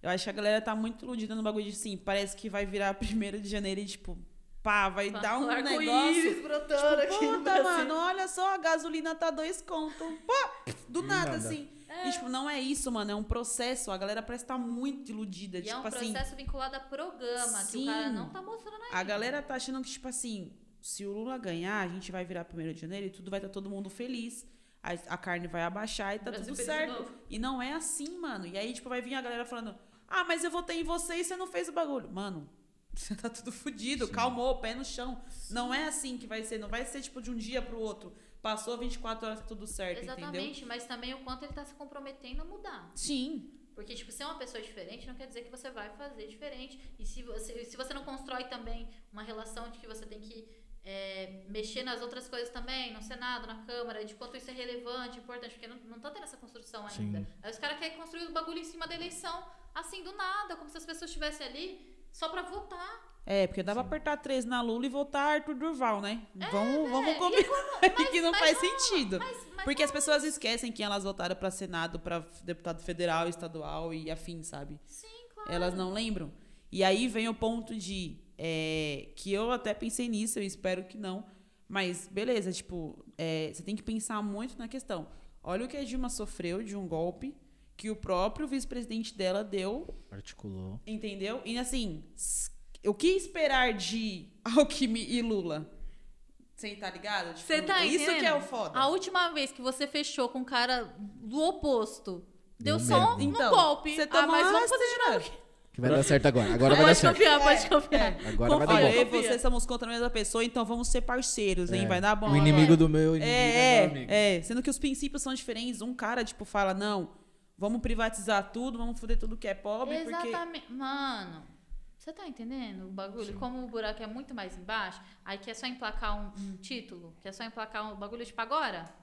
eu acho que a galera tá muito iludida no bagulho de assim, parece que vai virar 1 de janeiro e, tipo, pá, vai dar um negócio. brotando aqui Tipo, no puta, mano, olha só, a gasolina tá dois conto. Pá, do nada, Nada. assim. E, tipo, não é isso, mano, é um processo. A galera parece estar muito iludida. E tipo é um assim, processo vinculado a programa, que o cara Sim. não tá mostrando ainda. a galera tá achando que, tipo assim, se o Lula ganhar, a gente vai virar 1 de janeiro e tudo vai estar todo mundo feliz. a, a carne vai abaixar e tá Brasil tudo certo. E não é assim, mano. E aí, tipo, vai vir a galera falando: ah, mas eu votei em você e você não fez o bagulho. Mano, você tá tudo fudido, calmou, pé no chão. Não é assim que vai ser, não vai ser tipo de um dia pro outro. Passou 24 horas, tudo certo, entendeu? Exatamente, mas também o quanto ele tá se comprometendo a mudar. Sim. Porque, tipo, ser uma pessoa diferente não quer dizer que você vai fazer diferente. E se você, se você não constrói também uma relação de que você tem que é, mexer nas outras coisas também, no Senado, na Câmara, de quanto isso é relevante, importante, porque não, não tá tendo essa construção ainda. Sim. Aí os caras querem construir o bagulho em cima da eleição, assim, do nada, como se as pessoas estivessem ali só pra votar. É, porque dá pra apertar três na Lula e votar Arthur Durval, né? vamos vamos É, e combinar como- que não mas faz não, sentido. mas- mas porque não as pessoas esquecem que elas votaram pra Senado, pra deputado federal, estadual e afim, sabe? Sim, claro. Elas não lembram. E aí vem o ponto de é, que eu até pensei nisso, eu espero que não. Mas beleza, tipo, é, você tem que pensar muito na questão. Olha o que a Dilma sofreu de um golpe que o próprio vice-presidente dela deu Articulou. Entendeu? E assim, o que esperar de Alckmin e Lula? Você tá ligado? Tipo, Você tá Isso entendendo? que é o foda. A última vez que você fechou com um cara do oposto, deu Deu só um. Então, golpe. você ah, toma mas vamos fazer de novo. Que vai dar certo agora. Agora vai dar Pode certo. confiar, pode confiar. Agora vai dar bom. eu e Confia. você somos contra a mesma pessoa, então vamos ser parceiros, hein? É. Vai dar bom. O inimigo agora. do meu inimigo é, É, meu amigo. é, é. Sendo que os princípios são diferentes. Um cara, tipo, fala, não, vamos privatizar tudo, vamos foder tudo que é pobre, porque... Exatamente. Mano, você tá entendendo o bagulho? Como o buraco é muito mais embaixo, aí quer só emplacar um, um título, quer só emplacar um bagulho tipo agora?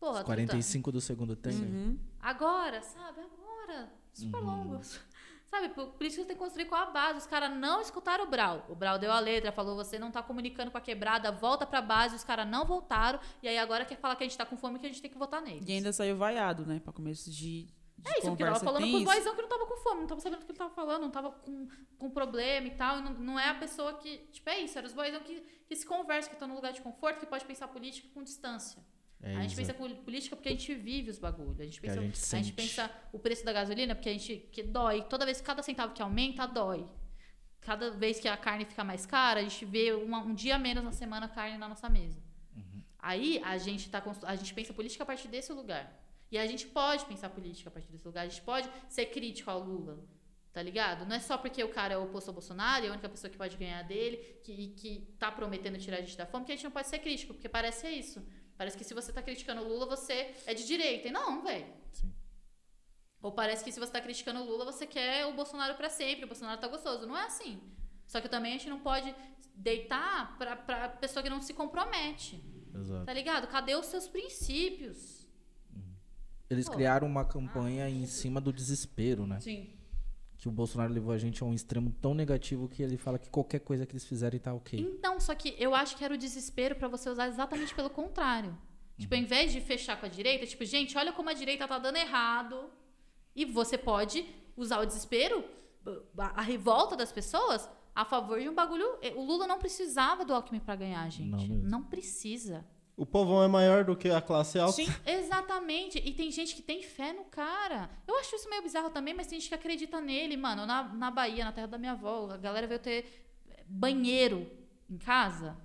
Porra, Os tu 45 do segundo tempo. Uhum. tá- Agora, sabe? Agora. Super Uhum. longos. Sabe, por, por isso que você tem que construir com a base. Os caras não escutaram o Brau. O Brau deu a letra, falou: você não tá comunicando com a quebrada, volta pra base. Os caras não voltaram. E aí agora quer falar que a gente tá com fome e que a gente tem que votar neles. E ainda saiu vaiado, né? Pra começo de É isso, porque tava conversa. falando com isso. boyzão que não tava com fome, não tava sabendo o que ele tava falando, não tava com, com problema e tal. E não, não é a pessoa que. Tipo, é isso, era os boyzão que, que se conversam, que estão no lugar de conforto, que pode pensar política com distância. É a gente pensa com política porque a gente vive os bagulhos. A gente a pensa, gente a gente pensa o preço da gasolina porque a gente que dói. Toda vez, cada centavo que aumenta, dói. Cada vez que a carne fica mais cara, a gente vê uma- um dia menos na semana a carne na nossa mesa. Uhum. Aí a gente, tá, a gente pensa política a partir desse lugar. E a gente pode pensar política a partir desse lugar. A gente pode ser crítico ao Lula. Tá ligado? Não é só porque o cara é oposto ao Bolsonaro, é a única pessoa que pode ganhar dele, que, que tá prometendo tirar a gente da fome, que a gente não pode ser crítico, porque parece é isso. Parece que se você tá criticando o Lula, você é de direita. E não, velho. Ou parece que se você tá criticando o Lula, você quer o Bolsonaro pra sempre, o Bolsonaro tá gostoso. Não é assim. Só que também a gente não pode deitar pra, pra pessoa que não se compromete. Exato. Tá ligado? Cadê os seus princípios? Eles Pô. criaram uma campanha em cima do desespero, né? Sim. Que o Bolsonaro levou a gente a um extremo tão negativo que ele fala que qualquer coisa que eles fizerem tá ok. Então, só que eu acho que era o desespero pra você usar exatamente pelo contrário. Tipo, ao invés de fechar com a direita, tipo, gente, olha como a direita tá dando errado. E você pode usar o desespero, a revolta das pessoas, a favor de um bagulho. O Lula não precisava do Alckmin pra ganhar, gente. Não não precisa. O povão é maior do que a classe alta. Sim. Exatamente. E tem gente que tem fé no cara. Eu acho isso meio bizarro também, mas tem gente que acredita nele, mano. Na, na Bahia, na terra da minha avó, a galera veio ter banheiro em casa.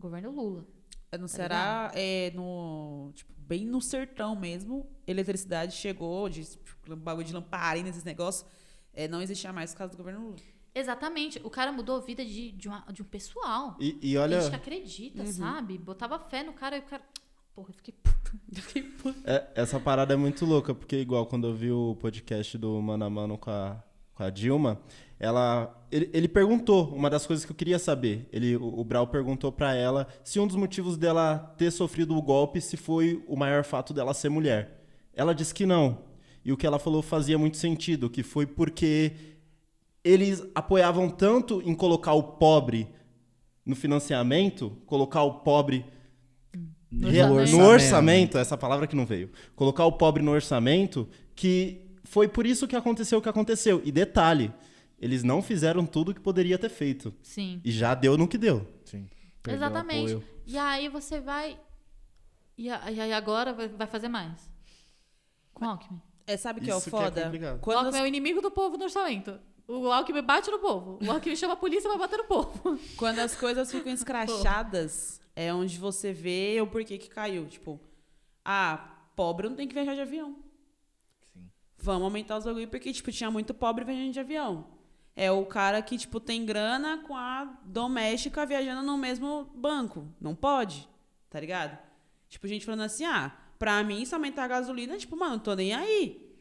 Governo Lula. No Tá Ceará, é no. Tipo, bem no sertão mesmo, eletricidade chegou, de tipo, bagulho de lamparina, esses negócios. É, não existia mais por causa do governo Lula. Exatamente. O cara mudou a vida de, de, uma- de um pessoal. E, e Tem olha, gente que acredita, Uhum. sabe? Botava fé no cara e o cara. Porra, eu fiquei puta. Eu fiquei puta. é- essa parada é muito louca, porque igual quando eu vi o podcast do Mano a Mano com a, com a Dilma, ela, ele, ele perguntou, uma das coisas que eu queria saber, ele, o, o Brau perguntou pra ela se um dos motivos dela ter sofrido o golpe se foi o maior fato dela ser mulher. Ela disse que não. E o que ela falou fazia muito sentido, que foi porque eles apoiavam tanto em colocar o pobre no financiamento, colocar o pobre No Real- orçamento. no orçamento, essa palavra que não veio. Colocar o pobre no orçamento, que foi por isso que aconteceu o que aconteceu. E detalhe, eles não fizeram tudo o que poderia ter feito. Sim. E já deu no que deu. Sim. Exatamente. apoio. E aí você vai. E, aí agora vai, fazer mais. Com Alckmin. É, sabe o que é o Isso que é foda? Quando Alckmin é o inimigo do povo no orçamento. O Alckmin bate no povo. O Alckmin chama a polícia pra bater no povo. Quando as coisas ficam escrachadas, é onde você vê o porquê que caiu. Tipo, ah, pobre não tem que viajar de avião. Sim. Vamos aumentar os bagulho, porque, tipo, tinha muito pobre viajando de avião. É o cara que, tipo, tem grana com a doméstica viajando no mesmo banco. Não pode, tá ligado? Tipo, gente falando assim, ah, pra mim, se aumentar a gasolina, tipo, mano, tô nem aí.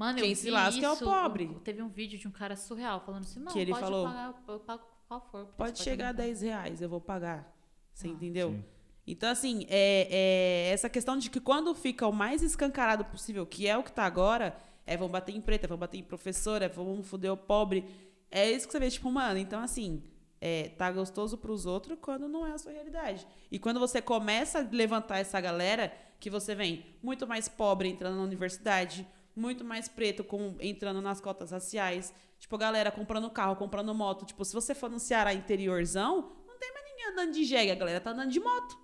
Mano, Quem eu se lasca é o pobre. Teve um vídeo de um cara surreal falando assim, não, Que ele pode falou, pagar, eu pago qual for. Pode chegar a aumentar. 10 reais, eu vou pagar. Você Ah, entendeu? sim. Então, assim, é, é essa questão de que quando fica o mais escancarado possível, que é o que tá agora, é vão bater em preta, vão bater em professora, vão foder o pobre. É isso que você vê, tipo, mano, então assim, é, tá gostoso pros outros quando não é a sua realidade. E quando você começa a levantar essa galera, que você vem muito mais pobre entrando na universidade, muito mais preto com, entrando nas cotas raciais, tipo, galera comprando carro, comprando moto. Tipo, se você for no Ceará interiorzão, não tem mais ninguém andando de jegue, a galera tá andando de moto.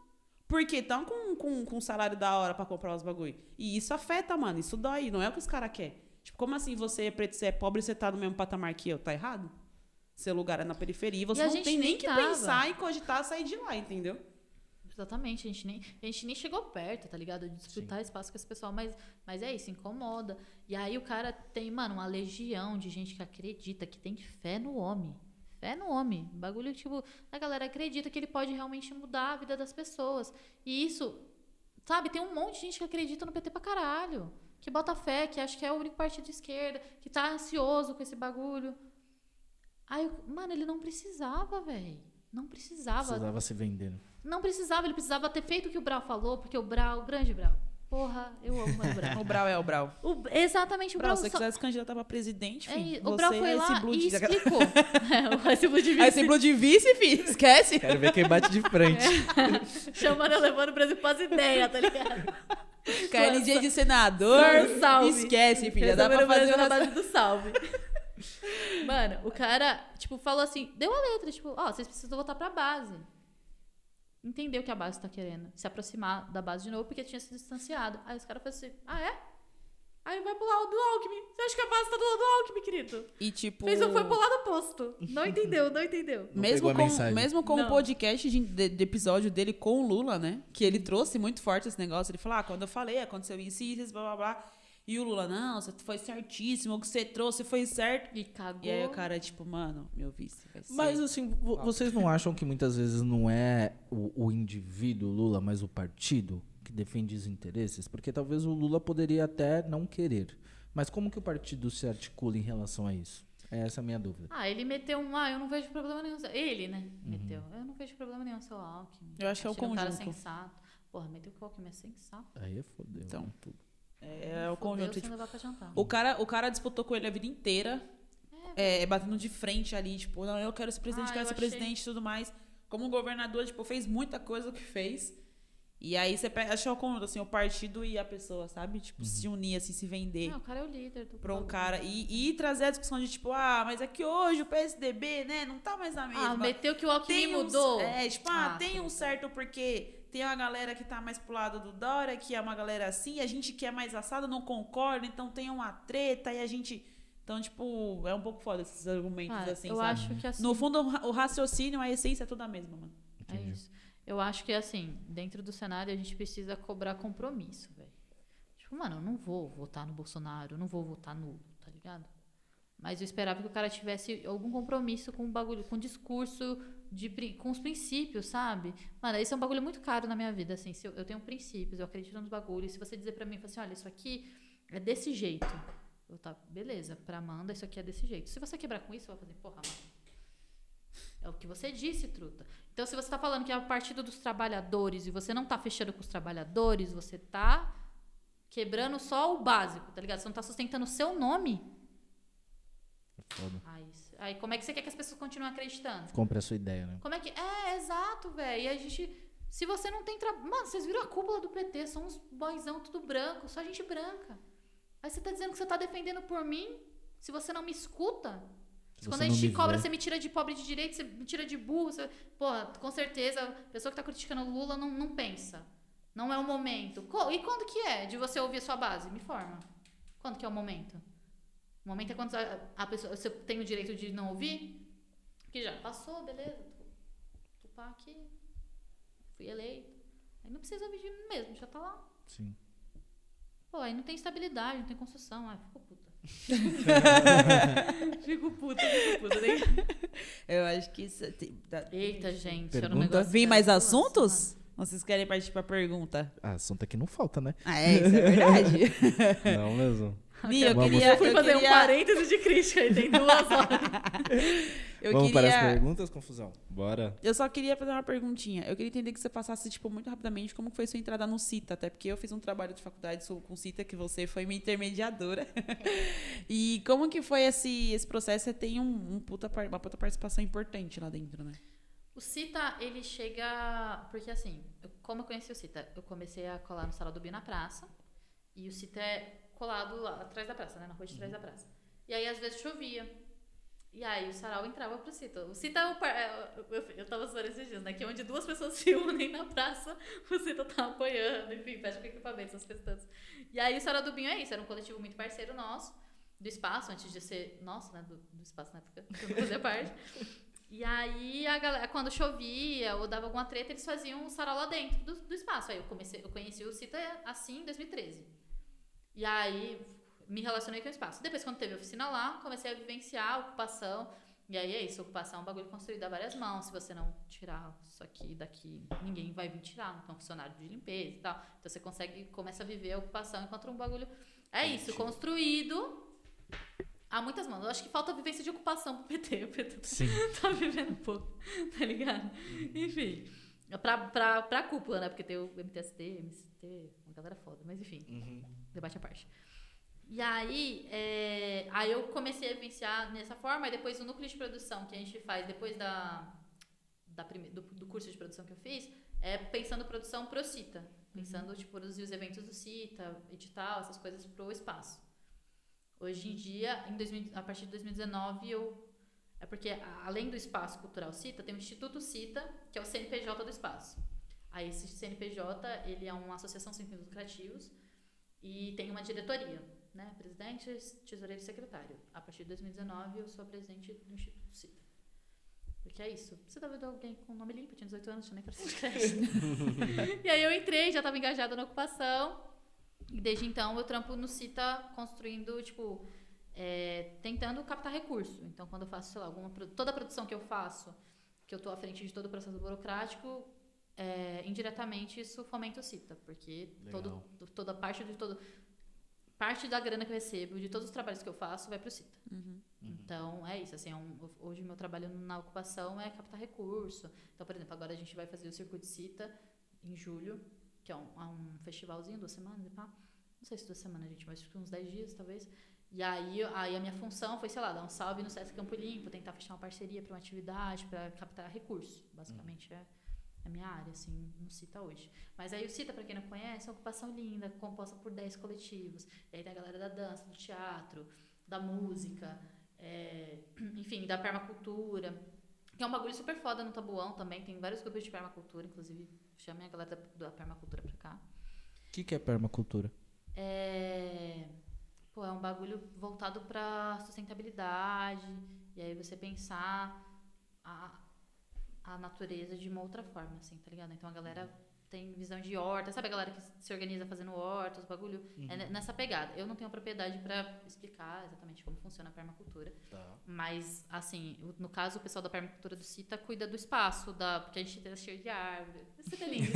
Porque estão com, com, com salário da hora pra comprar os bagulho. E isso afeta, mano. Isso dói. Não é o que os caras querem. Tipo, como assim você é preto, você é pobre e você tá no mesmo patamar que eu? Tá errado? Seu lugar é na periferia e você E não tem nem nem que tava. pensar e cogitar sair de lá, entendeu? Exatamente, a gente, nem, a gente nem chegou perto, tá ligado? De disputar espaço com esse pessoal, mas, mas é isso, incomoda. E aí o cara tem, mano, uma legião de gente que acredita, que tem fé no homem. Fé no homem. Bagulho, tipo, a galera acredita que ele pode realmente mudar a vida das pessoas. E isso, sabe, tem um monte de gente que acredita no PT pra caralho. Que bota fé, que acha que é o único partido de esquerda, que tá ansioso com esse bagulho. Aí, mano, ele não precisava, velho. Não precisava. Precisava se vendendo. Não precisava, ele precisava ter feito o que o Brau falou, porque o Brau, o grande Brau. Porra, eu amo o Brau. O Brau é o Brau. O- exatamente, o Brau, Brau. se você só- quiser se candidatar pra presidente, é, filho, o Brau foi é lá esse blood e de- explicou. é, esse blood Aí esse blood de vice, filho, esquece. Quero ver quem bate de frente. chamando, eu levando o Brasil pras ideias, tá ligado? KLJ de senador, Sor, salve. esquece, filha, dá pra fazer na uma... base do salve. Mano, o cara, tipo, falou assim, deu a letra, tipo, ó, vocês precisam voltar pra base. Entendeu o que a base tá querendo. Se aproximar da base de novo, porque tinha se distanciado. Aí os caras falaram assim, ah, é? Aí vai pro lado do Alckmin. Você acha que a base tá do lado do Alckmin, querido? E tipo... Fez, foi pro lado oposto. Não entendeu, não entendeu. Não Mesmo com, mesmo com o podcast de, de- de episódio dele com o Lula, né? Que ele trouxe muito forte esse negócio. Ele falou: ah, quando eu falei, aconteceu isso, isso, blá blá blá. E o Lula, não, você foi certíssimo, o que você trouxe foi certo. E cagou. E aí o cara, tipo, mano, meu vice vai ser. Mas assim, vo- vocês não acham que muitas vezes não é o, o indivíduo Lula, mas o partido que defende os interesses? Porque talvez o Lula poderia até não querer. Mas como que o partido se articula em relação a isso? É essa a minha dúvida. Ah, ele meteu um, ah, eu não vejo problema nenhum. Ele, né? Meteu. Eu não vejo problema nenhum, seu Alckmin. Eu acho que é o Achei um cara conjunto. sensato. Porra, meteu que o Alckmin é sensato. Aí é fodeu. Então. tudo. É, é o conjunto. sem Tipo, levar pra jantar. o, cara, o cara disputou com ele a vida inteira, é, batendo de frente ali, tipo, não, eu quero ser presidente, Ah, quero eu ser achei- presidente e tudo mais. Como governador, tipo, fez muita coisa que fez. E aí você pega, acho que é o conjunto, assim, o partido e a pessoa, sabe? Tipo, se unir, assim, se vender. Não, o cara é o líder do pra um cara e, e trazer a discussão de tipo, ah, mas é que hoje o PSDB, né, não tá mais na mesma. Ah, meteu que o Alckmin tem um- mudou. é, tipo, ah, Ah, tem um certo porque tem uma galera que tá mais pro lado do Dória, que é uma galera assim, a gente que é mais assado não concorda, então tem uma treta e a gente. Então, tipo, é um pouco foda esses argumentos Ah, assim, eu sabe? acho que assim. No fundo, o ra- o raciocínio, a essência é toda a mesma, mano. É isso. Eu acho que, assim, dentro do cenário a gente precisa cobrar compromisso, velho. Tipo, mano, eu não vou votar no Bolsonaro, eu não vou votar nulo, tá ligado? Mas eu esperava que o cara tivesse algum compromisso com o bagulho, com o discurso, de, com os princípios, sabe? Mano, esse é um bagulho muito caro na minha vida, assim. Se eu, eu tenho princípios, eu acredito nos bagulhos. Se você dizer pra mim, assim, olha, isso aqui é desse jeito. Eu tá, beleza, pra Amanda isso aqui é desse jeito. Se você quebrar com isso, eu vou fazer, porra, Amanda. É o que você disse, truta. Então, se você tá falando que é o partido dos trabalhadores e você não tá fechando com os trabalhadores, você tá quebrando só o básico, tá ligado? Você não tá sustentando o seu nome. É foda. Aí, aí como é que você quer que as pessoas continuem acreditando? Compre a sua ideia, né? Como é que. É, exato, velho. E a gente. Se você não tem trabalho. Mano, vocês viram a cúpula do PT? São uns boizão tudo branco, só gente branca. Aí você tá dizendo que você tá defendendo por mim? Se você não me escuta? Se Quando a gente cobra, vê. você me tira de pobre de direito, você me tira de burro. Você... Pô, com certeza, a pessoa que tá criticando o Lula não, não pensa. Não é o momento. E quando que é de você ouvir a sua base? Me forma. Quando que é o momento? O momento é quando a, a pessoa, você tem o direito de não ouvir? Que já passou, beleza. Tô, tô pá aqui. Fui eleito. Aí não precisa ouvir de mim mesmo, já tá lá. Sim. Pô, aí não tem estabilidade, não tem construção. Ai, fico puta. fico puta, fico puta. né? Eu acho que isso. tem- dá- Eita, gente. Pergunta? Era um negócio Vem mais assuntos? Ou vocês querem partir pra pergunta? Ah, assunto aqui não falta, né? Ah, é, isso é verdade. Não mesmo. Ni, eu Vamos. queria. Eu fui fazer um queria, parêntese de crítica aí, tem duas horas. Eu Vamos para as queria. perguntas, confusão. Bora. Eu só queria fazer uma perguntinha. Eu queria entender que você passasse, tipo, muito rapidamente como que foi sua entrada no CITA, até porque eu fiz um trabalho de faculdade com CITA, que você foi minha intermediadora. e como que foi esse, esse processo? Você tem um, um puta, uma puta participação importante lá dentro, né? O Cita, ele chega. Porque assim, eu- como eu conheci o Cita? Eu comecei a colar no Sarau do Bi na praça. E o Cita é colado lá atrás da praça, né? Na rua de trás da praça. E aí, às vezes, chovia. E aí, o sarau entrava pro Cita. O Cita é o. Par... é, Eu, tava falando esses dias, né? Que onde duas pessoas se unem na praça, o Cita tá apoiando, enfim, fecha com equipamento, essas coisas todas. E aí, o Sarau do Binho é isso. Era um coletivo muito parceiro nosso, do espaço, antes de ser nosso, né? Do, do espaço na época, que eu não fazia parte. E aí, a galera, quando chovia ou dava alguma treta, eles faziam um sarau lá dentro do, do espaço. Aí eu, comecei, eu conheci o Cita assim em 2013. E aí, me relacionei com o espaço. Depois, quando teve oficina lá, comecei a vivenciar a ocupação. E aí é isso, ocupação é um bagulho construído a várias mãos. Se você não tirar isso aqui daqui, ninguém vai vir tirar, não tem um funcionário de limpeza e tal. Então você consegue, começa a viver a ocupação enquanto um bagulho. É isso, construído a muitas mãos. Eu acho que falta vivência de ocupação pro PT. O PT Sim. tá vivendo um pouco, tá ligado? Enfim. Pra, pra, pra cúpula, né? Porque tem o MTST, MST, uma galera foda, mas enfim, debate à parte. E aí, é, aí eu comecei a vivenciar nessa forma, e depois o núcleo de produção que a gente faz depois da, da prime, do, do curso de produção que eu fiz, é pensando produção pro CITA. Pensando, tipo, produzir os eventos do CITA, edital, essas coisas pro espaço. Hoje em dia, em 2000, a partir de 2019, eu é porque, além do Espaço Cultural Cita, tem o Instituto Cita, que é o CNPJ do espaço. Aí, esse CNPJ, ele é uma associação sem fins lucrativos e tem uma diretoria, né? Presidente, tesoureiro e secretário. A partir de 2019, eu sou a presidente do Instituto Cita. Porque é isso. Você tá vendo alguém com nome limpo, tinha 18 anos, tinha nem cartão de crédito. e aí eu entrei, já estava engajada na ocupação. E desde então eu trampo no Cita construindo, tipo, é, tentando captar recurso. Então, quando eu faço, sei lá, alguma, toda a produção que eu faço, que eu estou à frente de todo o processo burocrático, é, indiretamente isso fomenta o CITA, porque todo, toda parte de todo parte da grana que eu recebo, de todos os trabalhos que eu faço, vai para o CITA. Então, é isso. Assim, é um- hoje, meu trabalho na ocupação é captar recurso. Então, por exemplo, agora a gente vai fazer o Circuito CITA em julho, que é um, é um festivalzinho, duas semanas pá. Não sei se duas semanas, gente, mas que uns 10 dias, talvez. E aí, aí a minha função foi, sei lá, dar um salve no Sesc Campo Limpo, tentar fechar uma parceria para uma atividade, para captar recurso. Basicamente é a minha área, assim, no CITA hoje. Mas aí o CITA, para quem não conhece, é uma ocupação linda, composta por 10 coletivos. E aí tem a galera da dança, do teatro, da música, é, enfim, da permacultura. Que é um bagulho super foda no Tabuão também. Tem vários grupos de permacultura, inclusive chamem a galera da, da permacultura pra cá. O que, que é permacultura? É, pô, é um bagulho voltado pra sustentabilidade. E aí você pensar a, a natureza de uma outra forma, assim, tá ligado? Então a galera tem visão de horta. Sabe a galera que se organiza fazendo horta, os bagulho? É ne- nessa pegada. Eu não tenho propriedade pra explicar exatamente como funciona a permacultura. Mas, assim, no caso, o pessoal da permacultura do CITA cuida do espaço, da, porque a gente tem cheio de árvore. Isso é lindo.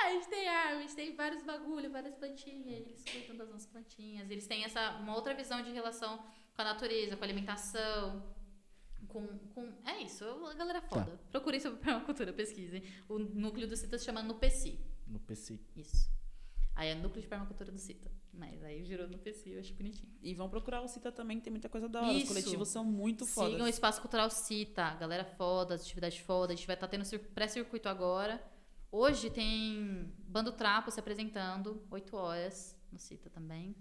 a gente tem árvore, a gente tem vários bagulho, várias plantinhas, eles cuidam das nossas plantinhas. Eles têm essa, uma outra visão de relação com a natureza, com a alimentação. Com, com, é isso, a galera é foda. Procurem sobre permacultura, pesquisem. O núcleo do CITA se chama NUPECI. No PC. Isso. Aí é núcleo de permacultura do CITA. Mas aí virou NUPECI, eu acho bonitinho. E vão procurar o Cita também, que tem muita coisa da hora. Os Isso. coletivos são muito Sigam o fodas. Espaço Cultural Cita, galera foda, as atividades foda. A gente vai estar tendo cir- pré-circuito agora. Hoje tem Bando Trapo se apresentando, 8 horas no Cita também.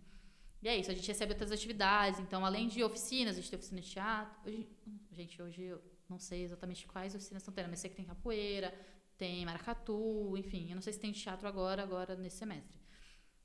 E é isso, a gente recebe outras atividades. Então, além de oficinas, a gente tem oficina de teatro. Hoje, gente, hoje eu não sei exatamente quais oficinas estão tendo, mas sei que tem capoeira, tem maracatu, enfim. Eu não sei se tem teatro agora, agora nesse semestre.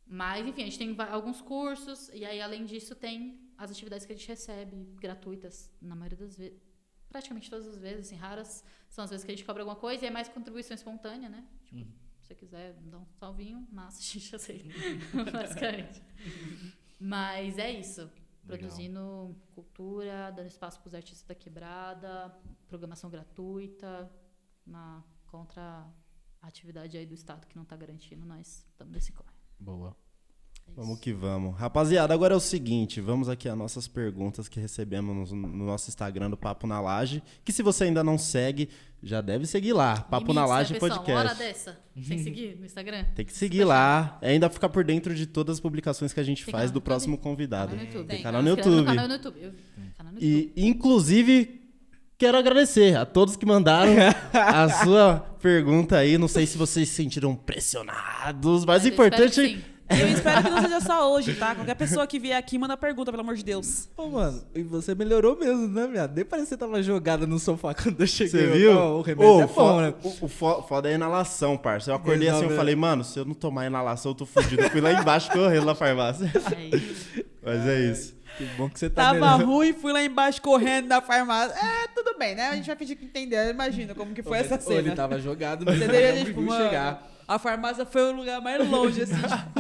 Mas, enfim, a gente tem alguns cursos, e aí, além disso, tem as atividades que a gente recebe, gratuitas, na maioria das vezes. Praticamente todas as vezes, assim, raras são as vezes que a gente cobra alguma coisa, e é mais contribuição espontânea, né? Tipo, Se você quiser dar um salvinho, massa, a gente aceita. Basicamente. Mas é isso. Produzindo cultura, dando espaço para os artistas da quebrada, programação gratuita, na, contra a atividade aí do Estado que não está garantindo, nós estamos nesse corre. Boa. É Vamos que vamos. Rapaziada, agora é o seguinte, vamos aqui às nossas perguntas que recebemos no, no nosso Instagram do Papo na Laje, que se você ainda não segue, já deve seguir lá, Papo na Limites, Laje né, pessoal? Uma hora Podcast. dessa. Tem que seguir no Instagram? Tem que seguir lá, e ainda ficar por dentro de todas as publicações que a gente Tem faz do próximo convidado. Canal no YouTube. Tem Tem. canal no YouTube. canal no YouTube. Eu vi. Canal no YouTube. E, inclusive, quero agradecer a todos que mandaram a sua pergunta aí. Não sei se vocês se sentiram pressionados, mas o importante. Eu espero que não seja só hoje, tá? Qualquer pessoa que vier aqui manda pergunta, pelo amor de Deus. Ô, mano, e você melhorou mesmo, né, viado? Nem parece que você tava jogada no sofá quando eu cheguei. Você viu? Ó, o remédio Ô, é bom, né? O, o fo- foda é a inalação, parça. Eu acordei assim, eu Resolve- falei, mano, se eu não tomar inalação, eu tô fudido. Eu fui lá embaixo correndo na farmácia. Mas é isso. Que bom que você tá Tava melhor. ruim, fui lá embaixo correndo na farmácia. É, tudo bem, né? A gente vai fingir que entendeu. Imagina como que foi essa Ou ele cena. tava jogado, mas conseguiu tipo, mano, chegar. A farmácia foi o lugar mais longe, assim.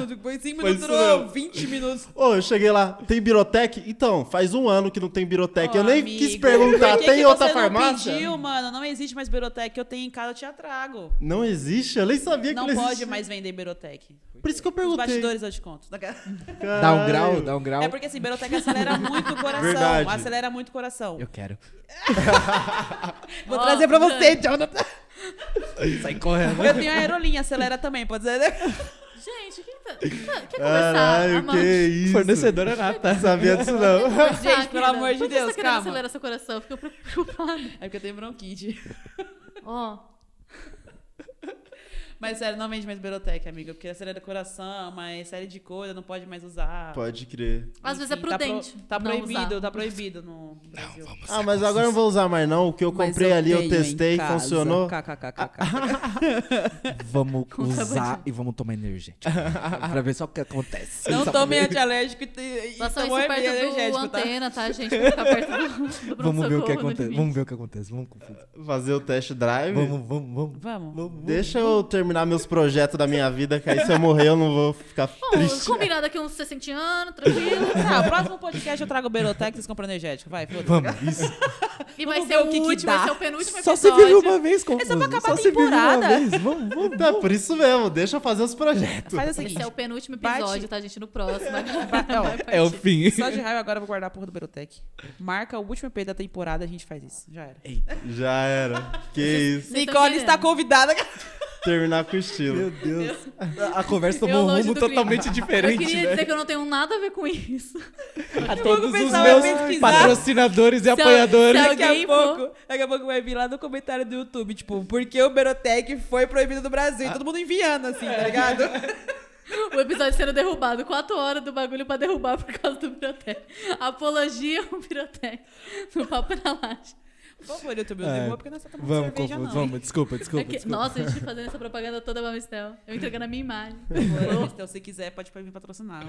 tipo, foi 5 Foi minutos, durou mesmo. 20 minutos. Ô, eu cheguei lá, tem Birotec? Então, faz um ano que não tem Birotec. eu nem amigo, quis perguntar, tem que outra você não farmácia? pediu, mano? Não existe mais Birotec. Eu tenho em casa, eu te atrago. Não existe? Eu nem sabia que Não não pode mais vender Birotec. Por isso que eu Os perguntei. bastidores eu te conto. Dá um grau, dá um grau. É porque assim, Birotec acelera muito o coração. Verdade. Acelera muito o coração. Eu quero. Vou Ó, trazer pra você, Jonathan. Sai correndo. Eu tenho a aerolinha, acelera também, pode dizer, né? Gente, quem tá... Quer conversar? Caralho, Amanda? que isso? Fornecedora nata. Sabia disso não. Gente, pelo querida. amor de Por que Deus, você tá querendo calma. acelerar seu coração? Fico preocupada. É porque eu tenho bronquite. Ó, Mas sério, não vende mais Birotec, amiga. Porque acelera o coração, mas série de coisa, não pode mais usar. Pode crer. às vezes é tá pro- prudente. Tá, não proibido, usar. tá proibido no Brasil. Ah, mas agora eu não vou usar mais não. O que eu comprei ali, eu tenho em testei, funcionou. KKKKK. Vamos usar e vamos tomar energético. pra ver só o que acontece. Não Só tome pra ver. antialérgico e, tomou isso perto do energético, tá? antena, tá, gente? Pra ficar perto do, do Vamos ver o que do acontece. Vamos ver o que acontece. Vamos. Fazer o test drive. Vamos, vamos, vamos. Vamos. Vamos. Deixa eu terminar meus projetos da minha vida, que aí se eu morrer eu não vou ficar Bom, triste. combinado aqui uns 60 anos, tranquilo. Ah, o próximo podcast eu trago o Berotec, vocês compram energético. Vai, foda-se. Vamos, isso. E vai Vamos ser o que que último, dá. vai ser o penúltimo Só se vive uma vez, confuso. É só pra acabar Só a se vive uma temporada. vez. Vamos, vamos. Tá, por isso mesmo, deixa eu fazer os projetos. Faz o Esse seguinte. é o penúltimo Bate- episódio, tá, gente? No próximo. Ó, vai É o fim. Só de raiva agora eu vou guardar a porra do Berotec. Marca o último EP da temporada, a gente faz isso. Já era. Já era. Que isso. Nicole está convidada. Terminar com estilo. Meu Deus. A conversa Eu tomou um rumo totalmente Eu diferente, queria né? dizer que eu não tenho nada a ver com isso. A todos os meus patrocinadores e Se- apoiadores. se Daqui a pouco, daqui a pouco vai vir lá no comentário do YouTube, tipo, por que o Berotec foi proibido do Brasil? E todo mundo enviando, assim, tá ligado? O episódio sendo derrubado. Quatro horas do bagulho pra derrubar por causa do Pirotec. Apologia ao Pirotec. No Papo na Laje. Por favor, YouTube, não É. porque nós estamos tomando Vamos, cerveja, não. hein? Vamos, desculpa, É desculpa. que- desculpa. nossa, a gente fazendo essa propaganda toda pra Mistel. Eu entregando a minha imagem. Então, se quiser, pode vir patrocinar.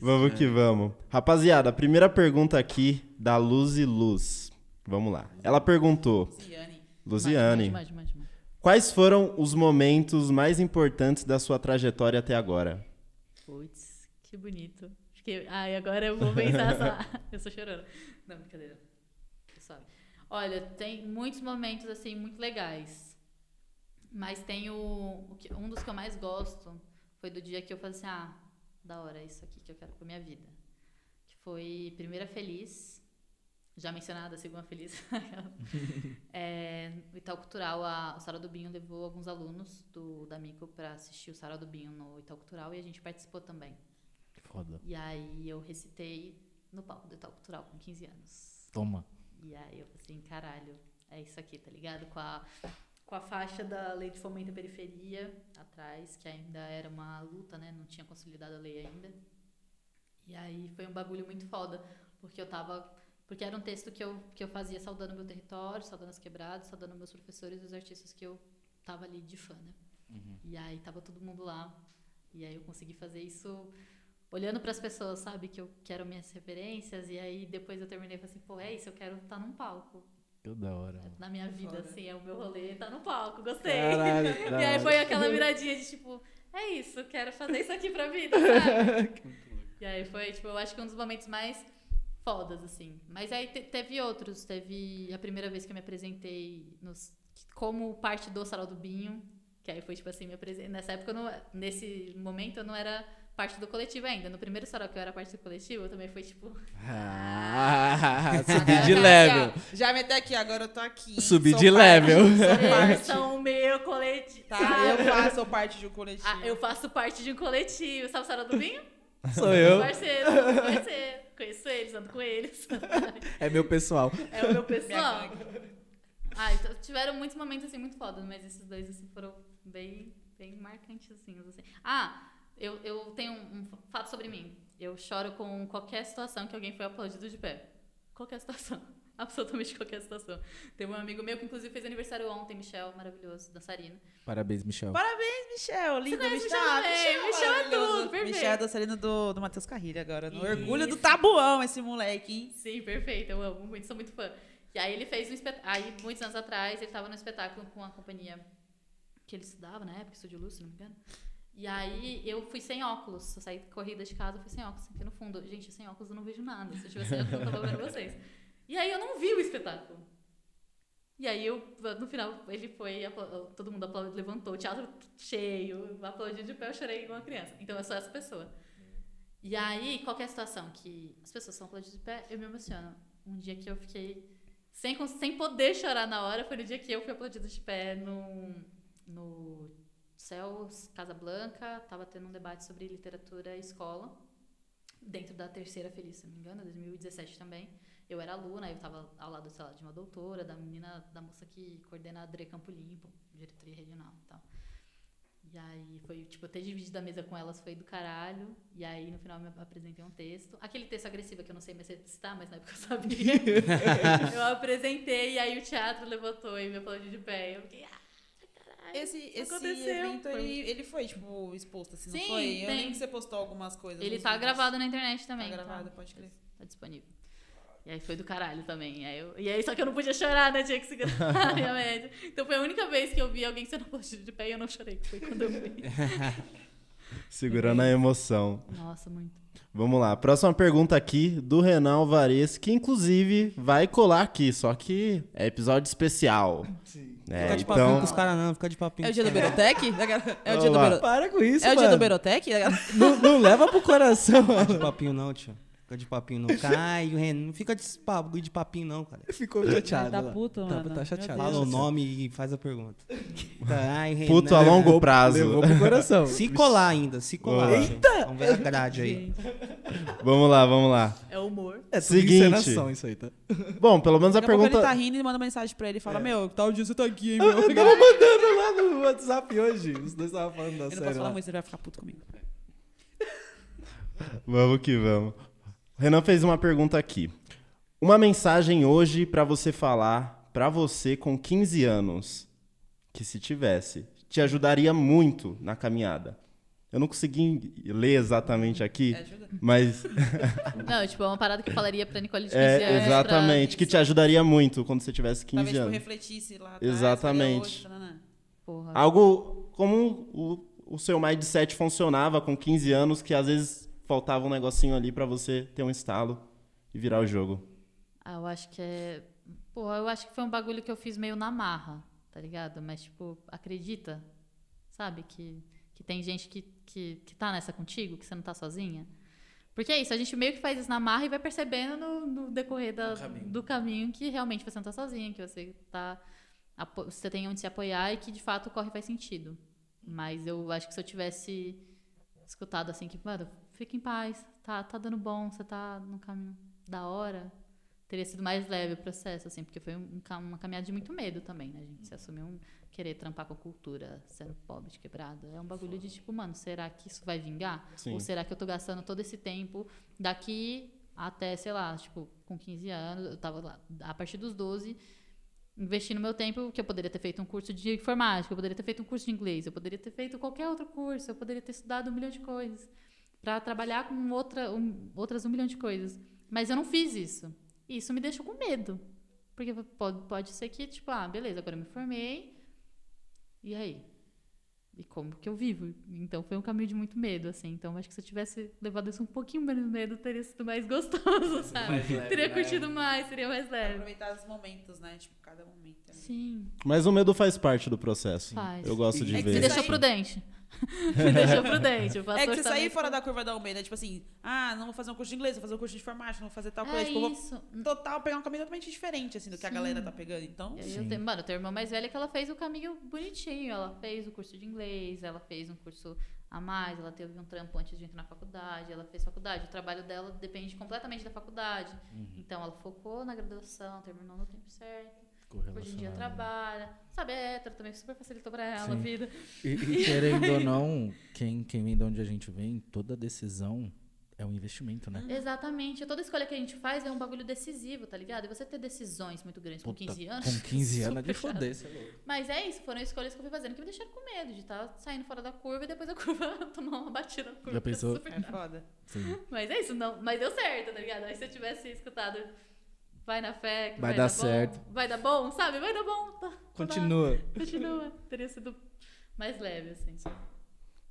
Vamos que vamos. Rapaziada, a primeira pergunta aqui da Luz e Luz. Vamos lá. Ela perguntou, Luciane. Luziane, mande. quais foram os momentos mais importantes da sua trajetória até agora? Putz, que bonito. Fiquei... Ai, agora eu vou pensar essa... Eu sou chorando. Não, brincadeira. Olha, tem muitos momentos, assim, muito legais. Mas tem o... o que- Um dos que eu mais gosto foi do dia que eu falei assim, ah, da hora, é isso aqui que eu quero pra minha vida. Que foi Primeira Feliz, já mencionada, Segunda Feliz. é, no Itaú Cultural, a, o Sarau do Binho levou alguns alunos do, da Mico para assistir o Sarau do Binho no Itaú Cultural e a gente participou também. Foda. E aí eu recitei no palco do Itaú Cultural com 15 anos. Toma. E aí eu assim, caralho, é isso aqui, tá ligado? Com a, com a faixa da Lei de Fomento à Periferia atrás, que ainda era uma luta, né? Não tinha consolidado a lei ainda. E aí foi um bagulho muito foda, porque eu tava. Porque era um texto que eu, que eu fazia saudando meu território, saudando as quebradas, saudando meus professores e os artistas que eu tava ali de fã, né? E aí tava todo mundo lá. E aí eu consegui fazer isso olhando para as pessoas, sabe? Que eu quero minhas referências. E aí depois eu terminei e falei assim, pô, é isso, eu quero estar num palco. Que da hora. mano. Na minha vida, assim, é o meu rolê, tá no palco, gostei. Caralho, e aí foi aquela viradinha de tipo, é isso, quero fazer isso aqui pra vida, sabe? e aí foi, tipo, eu acho que um dos momentos mais fodas, assim. Mas aí te- teve outros, teve a primeira vez que eu me apresentei nos, como parte do Sarau do Binho, que aí foi, tipo assim, me apresentei. Nessa época, eu não, nesse momento, eu não era parte do coletivo ainda. No primeiro Sarau que eu era parte do coletivo, eu também foi, tipo, Ah, subi de Aqui, level. ó, já meteu aqui, agora eu tô aqui. Subi sou de parte- level. eles são o meu coletivo. Tá, eu faço parte de um coletivo. Ah, eu faço parte de um coletivo. Sabe o Sarau do Binho? Sou eu. Parceiro, parceiro. Conheço eles, ando com eles. É meu pessoal. É o meu pessoal. Ah, então, tiveram muitos momentos assim muito fodas, mas esses dois assim foram bem, bem marcantes assim. Ah, eu, eu tenho um, um fato sobre mim. Eu choro com qualquer situação que alguém foi aplaudido de pé. Qualquer situação. Absolutamente qualquer situação. Tem um amigo meu que inclusive fez aniversário ontem, Michel, maravilhoso, dançarino. Parabéns, Michel. Parabéns, Michel. Lindo, Michel. Michel também. Michel é maravilhoso. tudo, perfeito. Michel é dançarino do, do Matheus Carrilho agora. No Isso. orgulho do tabuão, esse moleque, hein? Sim, perfeito. Eu amo muito, sou muito fã. E aí ele fez um espetáculo. Aí, muitos anos atrás, ele tava no espetáculo com a companhia que ele estudava na época, Estúdio Luz, se não me engano. E aí eu fui sem óculos. Eu saí corrida de casa, fui sem óculos. Aqui no fundo, gente, sem óculos eu não vejo nada. Se eu tivesse óculos, eu tava vendo vocês. E aí eu não vi o espetáculo. E aí eu, no final, ele foi, todo mundo aplaudiu, levantou, o teatro cheio, aplaudiu de pé, eu chorei igual uma criança. Então eu sou essa pessoa. E aí, qualquer situação que as pessoas são aplaudidas de pé, eu me emociono. Um dia que eu fiquei sem, sem poder chorar na hora foi no dia que eu fui aplaudida de pé no, no Céus Casablanca. Tava tendo um debate sobre literatura e escola, dentro da terceira Feliz, se não me engano, 2017 também. Eu era aluna, eu tava ao lado, sei lá, de uma doutora, da menina, da moça que coordena a Dre Campo Limpo, diretoria regional e tal. E aí foi, tipo, ter dividido a mesa com elas foi do caralho. E aí no final eu me apresentei um texto. Aquele texto agressivo que eu não sei mais citar, mas na época eu sabia. eu apresentei e aí o teatro levantou e me aplaudiu de pé. Eu fiquei, ah. Esse, esse aconteceu. evento, ele, ele foi, tipo, exposto, assim, Sim, não foi? Eu tem. lembro que você postou algumas coisas. Ele tá vídeos. gravado na internet também. Tá gravado, tá? pode crer. Tá disponível. E aí foi do caralho também. Aí eu- e aí, só que eu não podia chorar, né? Tinha que segurar a minha média. Então foi a única vez que eu vi alguém sendo aplaudido de pé e eu não chorei, que foi quando eu vi. Segurando a emoção. Nossa, muito. Vamos lá. Próxima pergunta aqui do Renan Alvarez, que inclusive vai colar aqui, só que é episódio especial. É, Fica de papinho então, com os caras não, fica de papinho É o dia do. Berotec? É o dia do. Berotec? Para com isso, É o dia do. Berotec? Não, não leva pro coração, Fica mano. de papinho não, tio. Fica de papinho não. Caio, Renan, não fica de bagulho de papinho não, cara. Ficou chateado. Tá lá. puto, Tá- mano. Tá, chateado. Meu Fala o nome e faz a pergunta. Caio, Renan. puto a longo prazo. Levou pro coração. Se colar ainda, se colar. Boa. Vamos ver a grade aí. Vamos lá, vamos lá. É humor. É tudo Seguinte. encenação isso aí, tá? Bom, pelo menos a Daqui a pergunta. ele tá rindo e manda mensagem pra ele e fala, meu, tal dia você tá aqui, hein, Eu, meu. eu tava mandando lá no WhatsApp hoje. Os dois estavam falando da Eu não série posso falar lá. muito, você vai ficar puto comigo. Vamos que vamos. O Renan fez uma pergunta aqui. Uma mensagem hoje pra você falar pra você com 15 anos, que se tivesse, te ajudaria muito na caminhada. Eu não consegui ler exatamente aqui, É, ajuda. mas Não, tipo, é uma parada que eu falaria pra Nicole de 15 é anos. exatamente, que te ajudaria muito quando você tivesse 15 Talvez, tipo, anos. refletisse lá atrás, Exatamente. hoje. Algo como o, o seu mindset funcionava com 15 anos, que às vezes faltava um negocinho ali pra você ter um estalo e virar o jogo. Ah, eu acho que é. Porra, eu acho que foi um bagulho que eu fiz meio na marra, tá ligado? Mas, tipo, acredita, sabe? Que, que tem gente que, que, que tá nessa contigo, que você não tá sozinha. Porque é isso, a gente meio que faz isso na marra e vai percebendo no, no decorrer da- do caminho que realmente você não tá sozinha, que você tá. Você tem onde se apoiar e que de fato o corre faz sentido. Mas eu acho que se eu tivesse escutado assim, que, mano, fica em paz, tá, tá dando bom, você tá no caminho da hora, teria sido mais leve o processo, assim, porque foi um uma caminhada de muito medo também, né? A gente se assumir um querer trampar com a cultura, sendo pobre de quebrada. É um bagulho de tipo, mano, será que isso vai vingar? Sim. Ou será que eu tô gastando todo esse tempo daqui até, sei lá, tipo, com 15 anos, eu tava lá, a partir dos 12, investindo meu tempo, que eu poderia ter feito um curso de informática, eu poderia ter feito um curso de inglês, eu poderia ter feito qualquer outro curso, eu poderia ter estudado um milhão de coisas para trabalhar com outra, um- outras um milhão de coisas. Mas eu não fiz isso. E isso me deixou com medo. Porque pode, pode ser que, tipo, ah, beleza, agora eu me formei. E aí? E como que eu vivo? Então foi um caminho de muito medo, assim. Então acho que se eu tivesse levado isso um pouquinho menos medo, teria sido mais gostoso, sabe? Mais leve, teria né? curtido mais, seria mais leve. Aproveitar os momentos, né? Tipo, cada momento. ali. Sim, Mas o medo faz parte do processo. Faz. Eu gosto de É que me você ver. deixou prudente. me deixou prudente. O É que você também sair fora da curva da Almeida, tipo assim, ah, não vou fazer um curso de inglês, vou fazer um curso de informática, não vou fazer tal É coisa. Tipo, eu vou isso. total pegar um caminho totalmente diferente, assim, do que a galera tá pegando. Então, Eu, tenho, mano, eu tenho uma irmã mais velha que ela fez o caminho bonitinho. Ela fez o curso de inglês, ela fez um curso a mais, ela teve um trampo antes de entrar na faculdade, ela fez faculdade. O trabalho dela depende completamente da faculdade. Então ela focou na graduação, terminou no tempo certo. Hoje em dia trabalha. Sabe, é hétero também, super facilitou pra ela a Sim. vida. E, e querendo ou não, quem, quem vem de onde a gente vem, toda decisão é um investimento, né? Exatamente. Toda escolha que a gente faz é um bagulho decisivo, tá ligado? E você ter decisões muito grandes com Puta, 15 anos. Com 15 anos é de foder, é louco. Mas é isso, foram escolhas que eu fui fazendo que me deixaram com medo de estar saindo fora da curva e depois a curva tomar uma batida na curva. Já pensou? Super é foda. Sim. Mas é isso, não, mas deu certo, tá ligado? Aí se eu tivesse escutado, vai na fé, que Vai vai, dar dar, certo. bom, vai dar bom, sabe? Vai dar bom, tá, Continua. tá, continua. Teria sido mais leve, assim.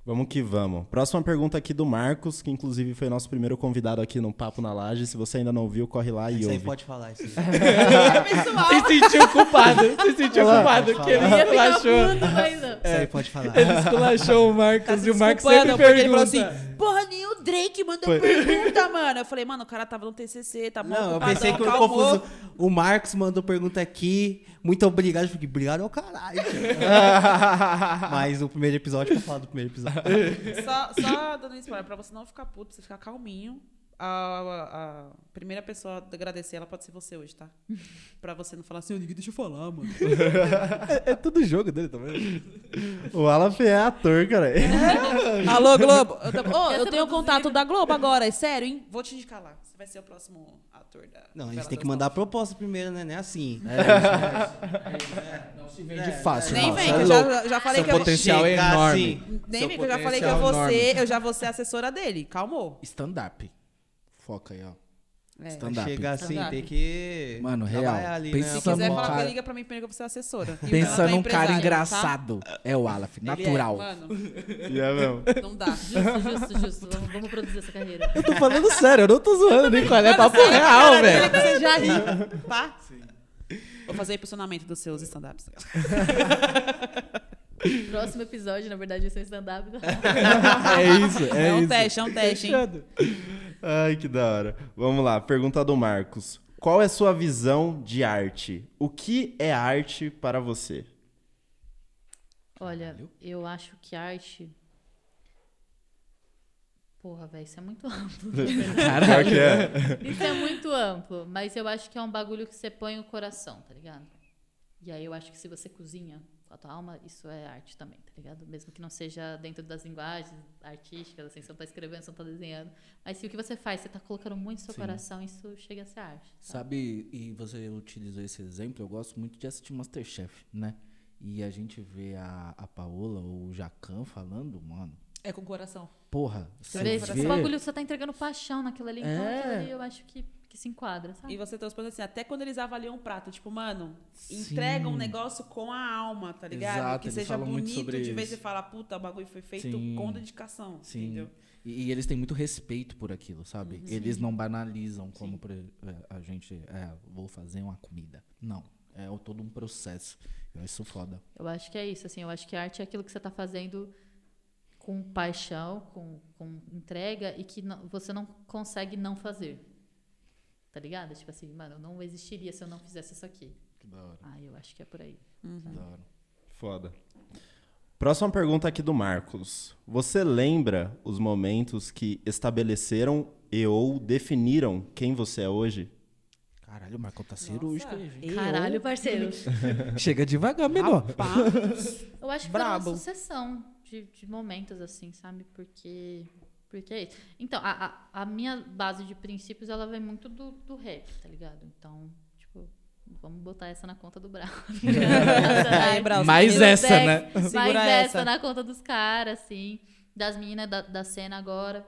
Vamos que vamos. Próxima pergunta aqui do Marcos, que inclusive foi nosso primeiro convidado aqui no Papo na Laje. Se você ainda não ouviu, corre lá e Isso ouve. pode falar. Isso aí. pessoal, Se sentiu culpado, se sentiu culpado, pode que ele esculachou. puto, mas não. Aí pode falar. Ele esculachou o Marcos tá se e o Marcos sempre porque ele falou pergunta. assim, porra, nem o Drake mandou Foi. pergunta, mano. Eu falei, mano, o cara tava no TCC, tá mó Não, eu pensei que eu confuso. O Marcos mandou pergunta aqui. Muito obrigado. Eu fiquei, obrigado ao caralho. Mas o primeiro episódio, pra falar do primeiro episódio. Só, só dando spoiler, pra você não ficar puto, pra você ficar calminho. A, a- a primeira pessoa a agradecer, ela pode ser você hoje, tá? Pra você não falar assim, ô, ninguém deixa eu falar, mano. É, é tudo jogo dele também. O Aleph é ator, cara. Alô, Globo. Eu, tam- Ô, Quer eu tenho o contato da Globo agora, é sério, hein? Vou te indicar lá. Você vai ser o próximo ator da. Não, a gente tem que mandar a proposta primeiro, né? Não é assim. Não se vende fácil, Nem não, vem, cê que é eu já, já falei Seu que eu. potencial é enorme. assim. Nem vem, que eu já falei que eu vou é ser, eu já vou ser assessora dele. Calmou. Stand-up. Foca aí, ó. É. Stand-up. Chegar assim, Stand-up. tem que. Mano, real. Ali, Pensa né? Se quiser falar, cara- liga pra mim primeiro que eu vou ser assessora. E Pensa é num cara empresário, engraçado. É o tá? Ele é, natural. mano, E é mesmo. não dá. Justo, justo, justo. Vamos, vamos produzir essa carreira. Eu tô falando sério, eu não tô zoando, Nicole. É papo real, velho. Você já ri, tá? Vou fazer impulsionamento dos seus stand-ups. Próximo episódio, na verdade, vai ser stand-up. É isso, é, É um isso. teste, é um teste, hein? Ai, que da hora. Vamos lá, pergunta do Marcos. Qual é sua visão de arte? O que é arte para você? Olha, eu acho que arte. Porra, velho, isso é muito amplo. Que é. Isso é muito amplo, mas eu acho que é um bagulho que você põe o coração, tá ligado? E aí eu acho que se você cozinha a tua alma, isso é arte também, tá ligado? Mesmo que não seja dentro das linguagens artísticas, assim, você não tá escrevendo, você não tá desenhando. Mas se o que você faz, você tá colocando muito no seu Sim. coração, isso chega a ser arte. sabe? Sabe, e você utilizou esse exemplo, eu gosto muito de assistir Masterchef, né? E a gente vê a, a Paola ou o Jacan falando, mano, É com coração. porra, Você vê, esse bagulho, você tá entregando paixão naquilo ali, então É. aquilo ali eu acho que, que se enquadra, sabe? E você trouxe assim, até quando eles avaliam um prato, tipo, mano, Sim. entrega um negócio com a alma, tá ligado? Exato, que seja bonito sobre de vez você falar, puta, o bagulho foi feito Sim. com dedicação, Sim. entendeu? E, e eles têm muito respeito por aquilo, sabe? Eles não banalizam como por, é, a gente, é, vou fazer uma comida. Não, é o- todo um processo. Eu acho isso foda. Eu acho que é isso, assim, eu acho que arte é aquilo que você tá fazendo com paixão, com, com entrega e que não- você não consegue não fazer. Tá ligado? Tipo assim, mano, não existiria se eu não fizesse isso aqui. Que da hora, Ah, eu acho que é por aí. que da hora. Foda. Próxima pergunta aqui do Marcos. Você lembra os momentos que estabeleceram e ou definiram quem você é hoje? Caralho, o Marcão tá cirúrgico aí, gente. Caralho, parceiro. Chega devagar, menor. Eu acho que Brabo. foi uma sucessão de, de momentos, assim, sabe? Porque. Porque é isso. Então, a, a, a minha base de princípios, ela vem muito do, do rap, tá ligado? Então, tipo, vamos botar essa na conta do Brau. Aí, Brau, você Mais essa, né? Mais Segura essa. na conta dos caras, assim. Das meninas da, da cena agora.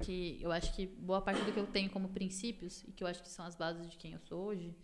Que eu acho que boa parte do que eu tenho como princípios, e que eu acho que são as bases de quem eu sou hoje,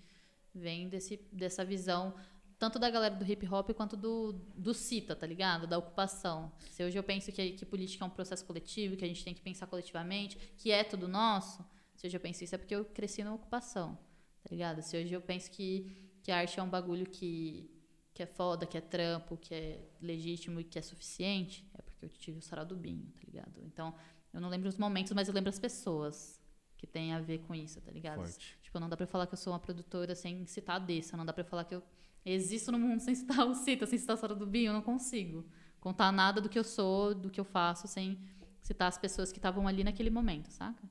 vem desse, dessa visão tanto da galera do hip hop quanto do, do CITA, tá ligado? Da ocupação. Se hoje eu penso que, que política é um processo coletivo, que a gente tem que pensar coletivamente, que é tudo nosso, se hoje eu penso isso é porque eu cresci na ocupação, tá ligado? Se hoje eu penso que, que a arte é um bagulho que, que é foda, que é trampo, que é legítimo e que é suficiente, é porque eu tive o sarau do Binho, tá ligado? Então, eu não lembro os momentos, mas eu lembro as pessoas que tem a ver com isso, tá ligado? Forte. Tipo, não dá pra falar que eu sou uma produtora sem citar a Dessa, não dá pra falar que eu existo no mundo sem citar o Cita, sem citar a Sara do Binho, eu não consigo contar nada do que eu sou, do que eu faço, sem citar as pessoas que estavam ali naquele momento, saca?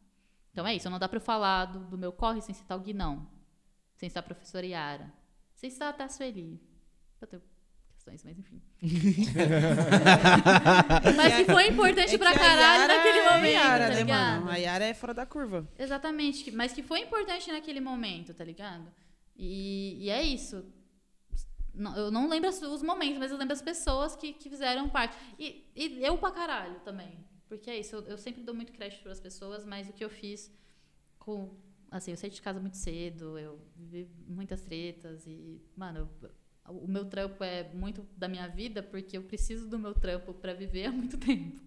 Então é isso, não dá pra eu falar do, do meu corre sem citar o Guinão, sem citar a professora Yara, sem citar até a Sueli. Eu tenho questões, mas enfim. mas que foi importante É pra caralho Yara naquele é momento, Yara, tá né, ligado? mano? A Yara é fora da curva. Exatamente, mas que foi importante naquele momento, tá ligado? E, e é isso. Não- eu não lembro os momentos, mas eu lembro as pessoas que, que fizeram parte. E, e eu pra caralho também. Porque é isso, eu, eu sempre dou muito crédito para as pessoas, mas o que eu fiz com. Assim, eu saí de casa muito cedo, eu vivi muitas tretas e, mano, eu- o meu trampo é muito da minha vida porque eu preciso do meu trampo para viver há muito tempo.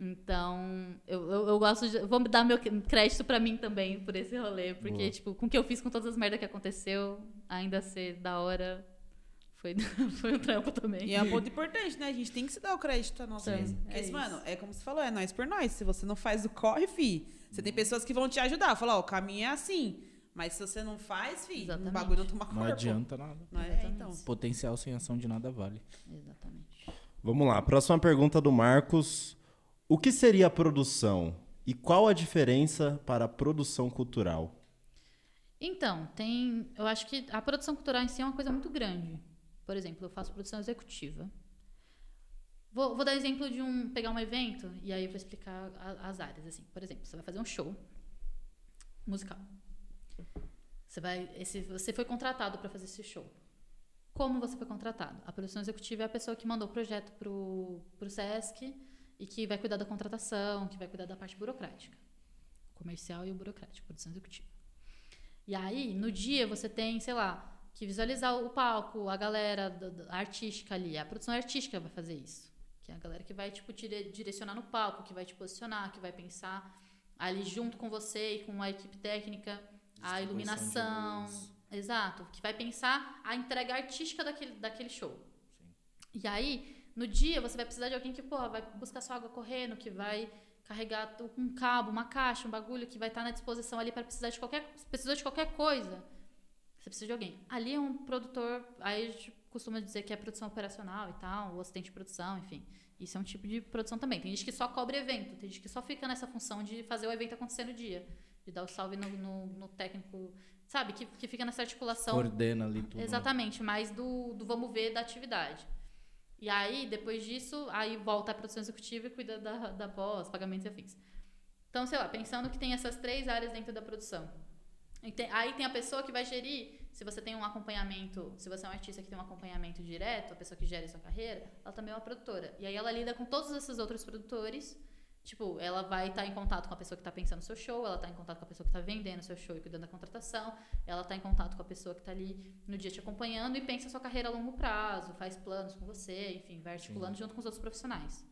Então, eu, eu, eu gosto de. Vou dar meu crédito pra mim também por esse rolê. Porque, Boa. tipo, com o que eu fiz com todas as merdas que aconteceu, ainda ser da hora, foi, foi um trampo também. E é um ponto importante, né? A gente tem que se dar o crédito a nós mesmos. é Porque, isso. mano, é como você falou, é nós por nós. Se você não faz o corre, fi, você tem pessoas que vão te ajudar. Falar, ó, o caminho é assim. Mas se você não faz, fi, o bagulho não toma corpo. Não adianta nada. Não é, Exatamente. então. Potencial sem ação de nada vale. Exatamente. Vamos lá, próxima pergunta do Marcos. O que seria a produção e qual a diferença para a produção cultural? Então, tem. Eu acho que a produção cultural em si é uma coisa muito grande. Por exemplo, eu faço produção executiva. Vou, vou dar exemplo de um. pegar um evento e aí eu vou explicar a- as áreas. Assim. Por exemplo, você vai fazer um show musical. Você, vai, esse, você foi contratado para fazer esse show. Como você foi contratado? A produção executiva é a pessoa que mandou o projeto pro, pro SESC e que vai cuidar da contratação, que vai cuidar da parte burocrática. Comercial e o burocrático, produção executiva. E aí, no dia, você tem, sei lá, que visualizar o palco, a galera artística ali. A produção artística vai fazer isso. Que é a galera que vai, tipo, dire- direcionar no palco, que vai te posicionar, que vai pensar ali junto com você e com a equipe técnica, a iluminação. Exato. Que vai pensar a entrega artística daquele, daquele show. E aí, no dia, você vai precisar de alguém que, pô, vai buscar sua água correndo, que vai carregar um cabo, uma caixa, um bagulho, que vai estar na disposição ali para precisar de qualquer, precisou de qualquer coisa. Você precisa de alguém. Ali é um produtor, aí a gente costuma dizer que é produção operacional e tal, o assistente de produção, enfim. Isso é um tipo de produção também. Tem gente que só cobre evento, tem gente que só fica nessa função de fazer o evento acontecer no dia, de dar o salve no, no- no técnico, sabe? Que, que fica nessa articulação. Coordena ali tudo. né? Exatamente, mais do, do vamos ver da atividade. E aí, depois disso, aí volta a produção executiva e cuida da, da pós, pagamentos e afins. Então, sei lá, pensando que tem essas três áreas dentro da produção. Tem- aí tem a pessoa que vai gerir, se você tem um acompanhamento, se você é um artista que tem um acompanhamento direto, a pessoa que gere a sua carreira, ela também é uma produtora. E aí ela lida com todos esses outros produtores. Tipo, ela vai estar em contato com a pessoa que está pensando no seu show, ela está em contato com a pessoa que está vendendo o seu show e cuidando da contratação, ela está em contato com a pessoa que está ali no dia te acompanhando e pensa a sua carreira a longo prazo, faz planos com você, enfim, vai articulando junto com os outros profissionais.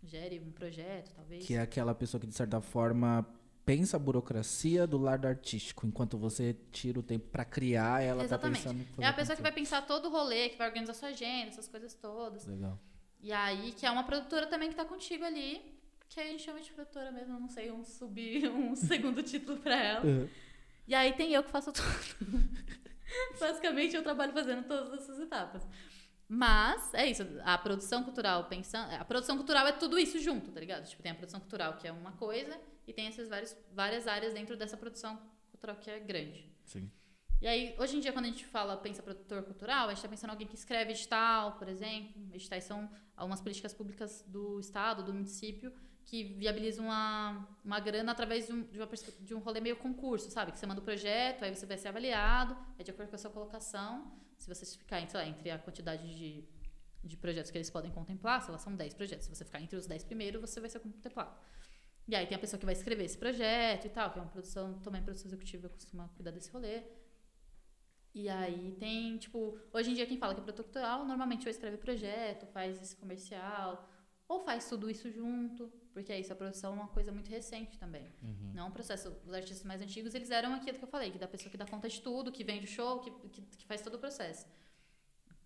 Gere um projeto, talvez. Que é aquela pessoa que, de certa forma, pensa a burocracia do lado artístico. Enquanto você tira o tempo pra criar, ela Exatamente. tá pensando... É a pessoa que vai pensar todo o rolê, que vai organizar sua agenda, essas coisas todas. Legal. E aí, que é uma produtora também que tá contigo ali, que a gente chama de produtora mesmo, não sei, um subir um segundo título pra ela. E aí tem eu que faço tudo. Basicamente, eu trabalho fazendo todas essas etapas. Mas, é isso, a produção cultural, pensando. A produção cultural é tudo isso junto, tá ligado? Tipo, tem a produção cultural, que é uma coisa, e tem essas várias, várias áreas dentro dessa produção cultural que é grande. Sim. E aí, hoje em dia, quando a gente fala, pensa produtor cultural, a gente está pensando em alguém que escreve edital, por exemplo. Editais são algumas políticas públicas do Estado, do município, que viabilizam uma, uma grana através de um, de, uma, de um rolê meio concurso, sabe? Que você manda o projeto, aí você vai ser avaliado, é de acordo com a sua colocação. Se você ficar entre, lá, entre a quantidade de, de projetos que eles podem contemplar, lá, são 10 projetos. Se você ficar entre os 10 primeiros, você vai ser contemplado. E aí tem a pessoa que vai escrever esse projeto e tal, que é uma produção, também produção executiva costuma cuidar desse rolê. E aí tem, tipo, hoje em dia quem fala que é cultural, normalmente ou escreve projeto, faz esse comercial, ou faz tudo isso junto, porque é isso, a produção é uma coisa muito recente também. Não é um processo. Os artistas mais antigos, eles eram aquilo que eu falei, que da pessoa que dá conta de tudo, que vende o show, que, que, que faz todo o processo.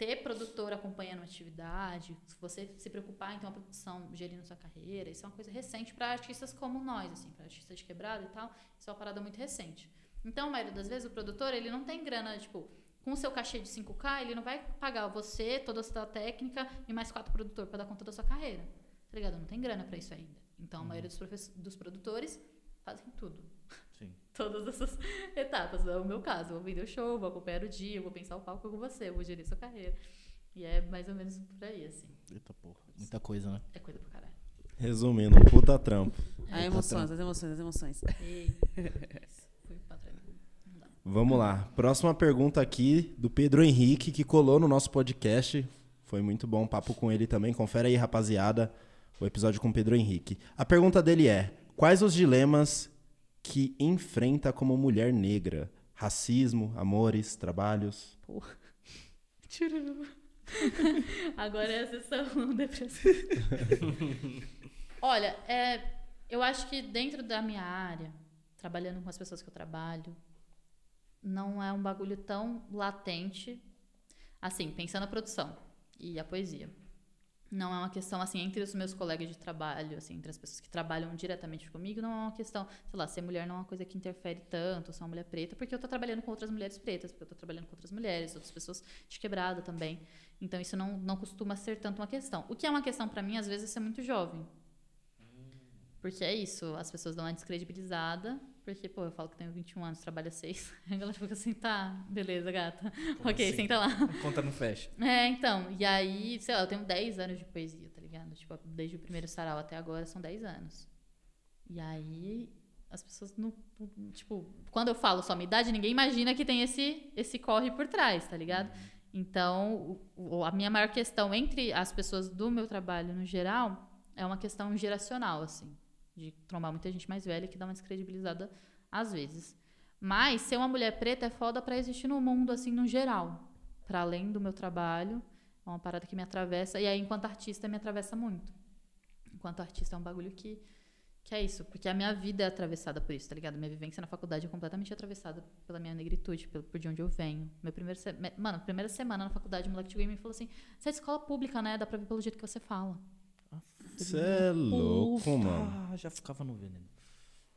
Ter produtor acompanhando uma atividade, se você se preocupar em ter uma produção gerindo sua carreira, isso é uma coisa recente para artistas como nós, assim, para artistas de quebrada e tal, isso é uma parada muito recente. Então, a maioria das vezes, o produtor, ele não tem grana, tipo, com o seu cachê de 5K, ele não vai pagar você, toda a sua técnica e mais quatro produtores para dar conta da sua carreira. Tá ligado? Não tem grana para isso ainda. Então, a maioria dos, profes- dos produtores fazem tudo. Sim. Todas essas etapas. É o meu caso. Eu vou vender o show, vou acompanhar o dia, vou pensar o palco com você, eu vou gerir sua carreira. E é mais ou menos por aí, assim. Eita porra. Muita coisa, né? É coisa pra caralho. Resumindo, um puta trampo. A emoções, as emoções, as emoções. E... Fui pra trás. Vamos lá. Próxima pergunta aqui do Pedro Henrique, que colou no nosso podcast. Foi muito bom o papo com ele também. Confere aí, rapaziada, o episódio com o Pedro Henrique. A pergunta dele é: quais os dilemas que enfrenta como mulher negra? Racismo, amores, trabalhos? Porra. Agora é a sessão depressiva. Olha, é, eu acho que dentro da minha área, trabalhando com as pessoas que eu trabalho, não é um bagulho tão latente. Assim, pensando na produção e a poesia. Não é uma questão, assim, entre os meus colegas de trabalho, assim, entre as pessoas que trabalham diretamente comigo, não é uma questão, sei lá, ser mulher não é uma coisa que interfere tanto, ser uma mulher preta, porque eu tô trabalhando com outras mulheres pretas, porque eu tô trabalhando com outras mulheres, outras pessoas de quebrada também. Então, isso não, não costuma ser tanto uma questão. O que é uma questão para mim, às vezes, é ser muito jovem. Porque é isso, as pessoas dão uma descredibilizada, porque, pô, eu falo que tenho 21 anos, trabalho há 6. A galera fica assim, tá, beleza, gata. ok, assim? senta lá. Conta no fecha. É, então, e aí, sei lá, eu tenho 10 anos de poesia, tá ligado? Tipo, desde o primeiro sarau até agora são 10 anos. E aí, as pessoas não. não- Tipo, quando eu falo só minha idade, ninguém imagina que tem esse, esse corre por trás, tá ligado? Então, o- o- a minha maior questão entre as pessoas do meu trabalho no geral é uma questão geracional, assim. De trombar muita gente mais velha que dá uma descredibilizada às vezes. Mas ser uma mulher preta é foda pra existir no mundo, assim, no geral. Pra além do meu trabalho, é uma parada que me atravessa. E aí, enquanto artista, me atravessa muito. Enquanto artista, é um bagulho que, que é isso. Porque a minha vida é atravessada por isso, tá ligado? Minha vivência na faculdade é completamente atravessada pela minha negritude, pelo, por de onde eu venho. Meu primeiro se- me- Mano, primeira semana na faculdade, o moleque chegou e falou assim: Você é escola pública, né? Dá pra ver pelo jeito que você fala. Você é louco, mano. Ah, já ficava no veneno.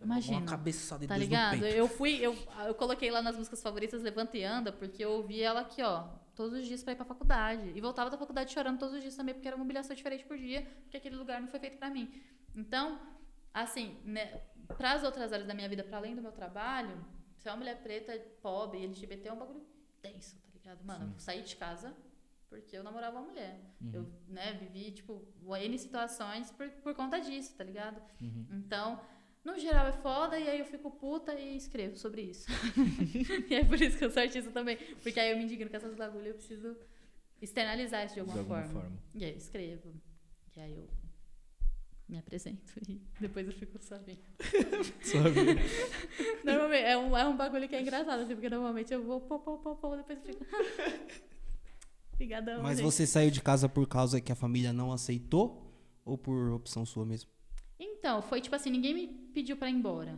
Imagina. Uma cabeçada e Tá ligado? Eu fui, eu, eu coloquei lá nas músicas favoritas Levanta e Anda, porque eu ouvi ela aqui, ó, todos os dias pra ir pra faculdade. E voltava da faculdade chorando todos os dias também, porque era uma humilhação diferente por dia, porque aquele lugar não foi feito pra mim. Então, assim, né, para as outras áreas da minha vida, pra além do meu trabalho, ser uma mulher preta, pobre, LGBT é um bagulho tenso, tá ligado? Mano, eu saí de casa porque eu namorava uma mulher. Eu, né, vivi, tipo, N situações por, por conta disso, tá ligado? Então, no geral é foda, e aí eu fico puta e escrevo sobre isso. e é por isso que eu sou artista também. Porque aí eu me indigno com essas bagulho, eu preciso externalizar isso de alguma, De alguma forma. forma. E aí eu escrevo. E aí eu me apresento e depois eu fico sabendo. Normalmente, é um, é um bagulho que é engraçado, assim, porque normalmente eu vou pô, pô, pô, pô, depois eu fico. Obrigadão. Mas gente. você saiu de casa por causa que a família não aceitou? Ou por opção sua mesmo? Então, foi tipo assim, ninguém me pediu pra ir embora.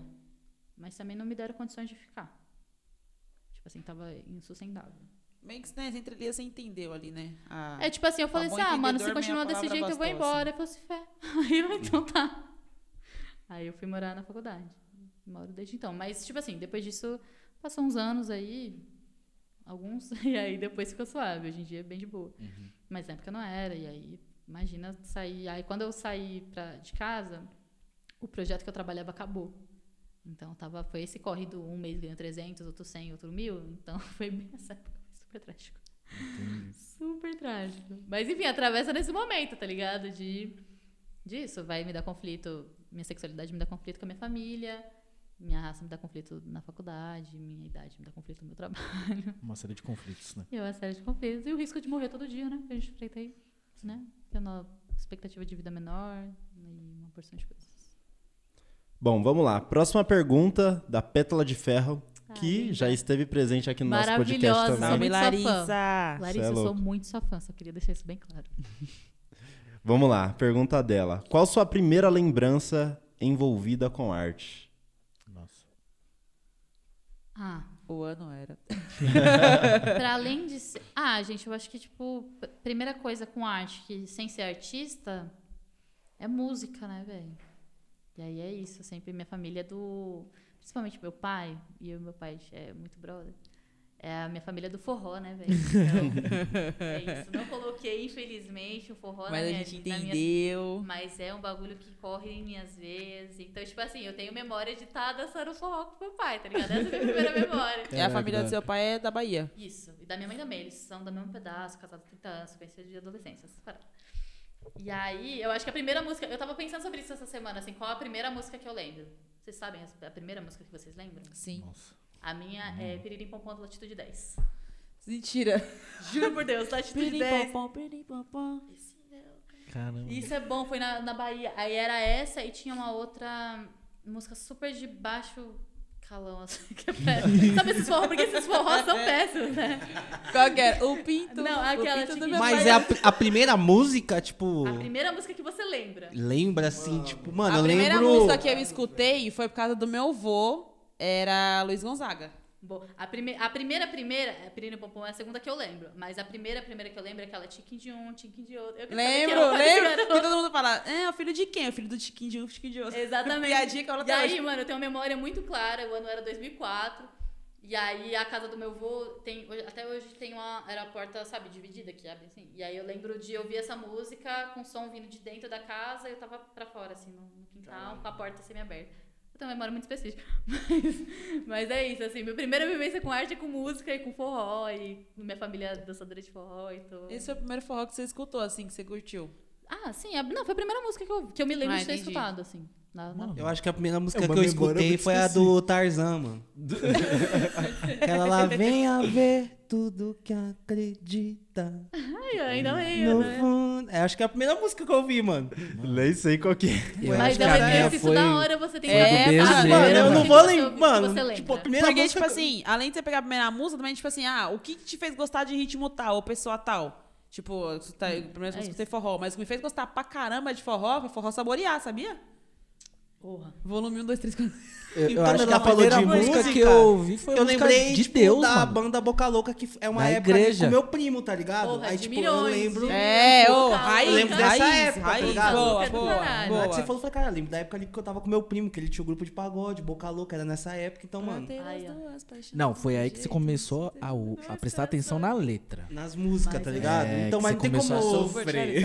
Mas também não me deram condições de ficar. Tipo assim, tava insustentável. Meio que, né, entre linhas você entendeu ali, né? A- É tipo assim, eu falei assim, ah, mano, se continuar desse jeito, eu vou embora. Eu falei assim, fé. Aí eu, então tá. Aí eu fui morar na faculdade. Moro desde então. Mas, tipo assim, depois disso, passou uns anos aí, alguns, e aí depois ficou suave. Hoje em dia é bem de boa. Mas na época não era, e aí, imagina sair. Aí quando eu saí pra, de casa, o projeto que eu trabalhava acabou. Então tava, foi esse corrido, um mês ganhou 300, outro 100, outro mil. Então foi bem essa época, foi super trágico. Super trágico. Mas enfim, atravessa nesse momento, tá ligado? De disso, vai me dar conflito, minha sexualidade me dá conflito com a minha família, minha raça me dá conflito na faculdade, minha idade me dá conflito no meu trabalho. Uma série de conflitos, né? E uma série de conflitos. E o risco de morrer todo dia, né? Que a gente enfrenta aí, né? Tendo uma expectativa de vida menor e uma porção de coisas. Bom, vamos lá. Próxima pergunta da Pétala de Ferro, que linda. já esteve presente aqui no nosso podcast Maravilhosa. também. Salve. Larissa. Larissa, é eu sou muito sua fã, só queria deixar isso bem claro. Vamos lá, pergunta dela. Qual sua primeira lembrança envolvida com arte? Ah, O ano era. pra além de ser... Ah, gente, eu acho que, tipo, primeira coisa com arte, que sem ser artista, é música, né, velho? E aí é isso, sempre minha família é do... Principalmente meu pai, e eu e meu pai é muito brother. É a minha família do forró, né, velho? Então, é isso. Não coloquei, infelizmente, o forró na Mas a minha gente na minha entendeu. Mas é um bagulho que corre em minhas veias. Então, tipo assim, eu tenho memória de estar dançando forró com meu pai, tá ligado? Essa é a minha primeira memória. E a família do seu pai é da Bahia. Isso. E da minha mãe também. Eles são do mesmo pedaço, casados há 30 anos, conhecidos de adolescência, essas paradas. E aí, eu acho que a primeira música. Eu tava pensando sobre isso essa semana, assim, qual a primeira música que eu lembro? Vocês sabem a a primeira música que vocês lembram? Sim. Nossa. A minha é Piririm Pompom do Latitude 10. Mentira. Juro por Deus, Latitude 10. Pirimpom, pirimpom, pom. Caramba. Isso é bom, foi na, na Bahia. Aí era essa e tinha uma outra música super de baixo calão, assim, que é péssimo. Sabe esses forró? Porque esses forrós são péssimos, né? Qual que era? O pinto. Não, aquela pinto meu Mas é a, a primeira música, tipo. A primeira música que você lembra. Lembra assim, tipo, mano, a eu primeira lembro. música que eu escutei foi por causa do meu avô, era Luiz Gonzaga. Bom, a, prime a primeira, primeira, é Pirino Pompom é a segunda que eu lembro. Mas a primeira, primeira que eu lembro é aquela Tiquinho de um, Tiquinho de outro. Eu Lembro, lembro. Que todo mundo fala, é o filho de quem? O filho do Tiquinho de um, Tiquinho de outro. Exatamente. Piadinha que ela E aí, hoje. mano, eu tenho uma memória muito clara. O ano era 2004. E aí, a casa do meu avô tem. Até hoje tem uma. Era a porta, sabe, dividida que abre assim. E aí eu lembro de ouvir essa música com som vindo de dentro da casa e eu tava pra fora, assim, no, no quintal, com a porta semi-aberta. Eu uma memória muito específica. Mas, mas é isso, assim. Minha primeira vivência com arte é com música e com forró. E minha família é dançadora de forró. Então... Esse foi o primeiro forró que você escutou, assim, que você curtiu. Ah, sim. não, foi a primeira música que eu, que eu me lembro Ah, de ter entendi. escutado, assim. Eu acho que a primeira música uma que eu escutei foi a do Tarzan, mano. Aquela lá, venha ver tudo que acredita. Ai, eu ainda No né? fundo. É, acho que é a primeira música que eu ouvi, mano. Nem sei qual que é. Eu Mas acho que é exercício foi- da hora você tem É, que mano, pensar Mano, eu não vou lembrar. Mano, você tipo, a lembra. primeira Porque, música. tipo assim, além de você pegar a primeira música, também, tipo assim, ah, o que, que te fez gostar de ritmo tal, ou pessoa tal? Tipo, tá, primeiro é eu escutei forró, mas o que me fez gostar pra caramba de forró foi forró saborear, sabia? Porra. Volume 1, 2, 3, 4. Eu, eu Então, acho que ela a falou de música, que eu ouvi foi eu música lembrei, de tipo, Deus, da mano. banda Boca Louca, que é uma Na época igreja. com meu primo, tá ligado? Porra, Aí, de tipo, milhões, eu lembro. É, ô, raiz, Eu lembro dessa raiz, época, tá raiz, ligado? boa, boa, boa. que você falou, eu falei, cara, eu lembro da época ali que eu tava com meu primo, que ele tinha o grupo de pagode, Boca Louca, era nessa época, então, mano. Ai. Não, foi aí que você começou a, a prestar atenção na letra. Nas músicas, tá é. ligado? É, então, mas não tem como. sofrer.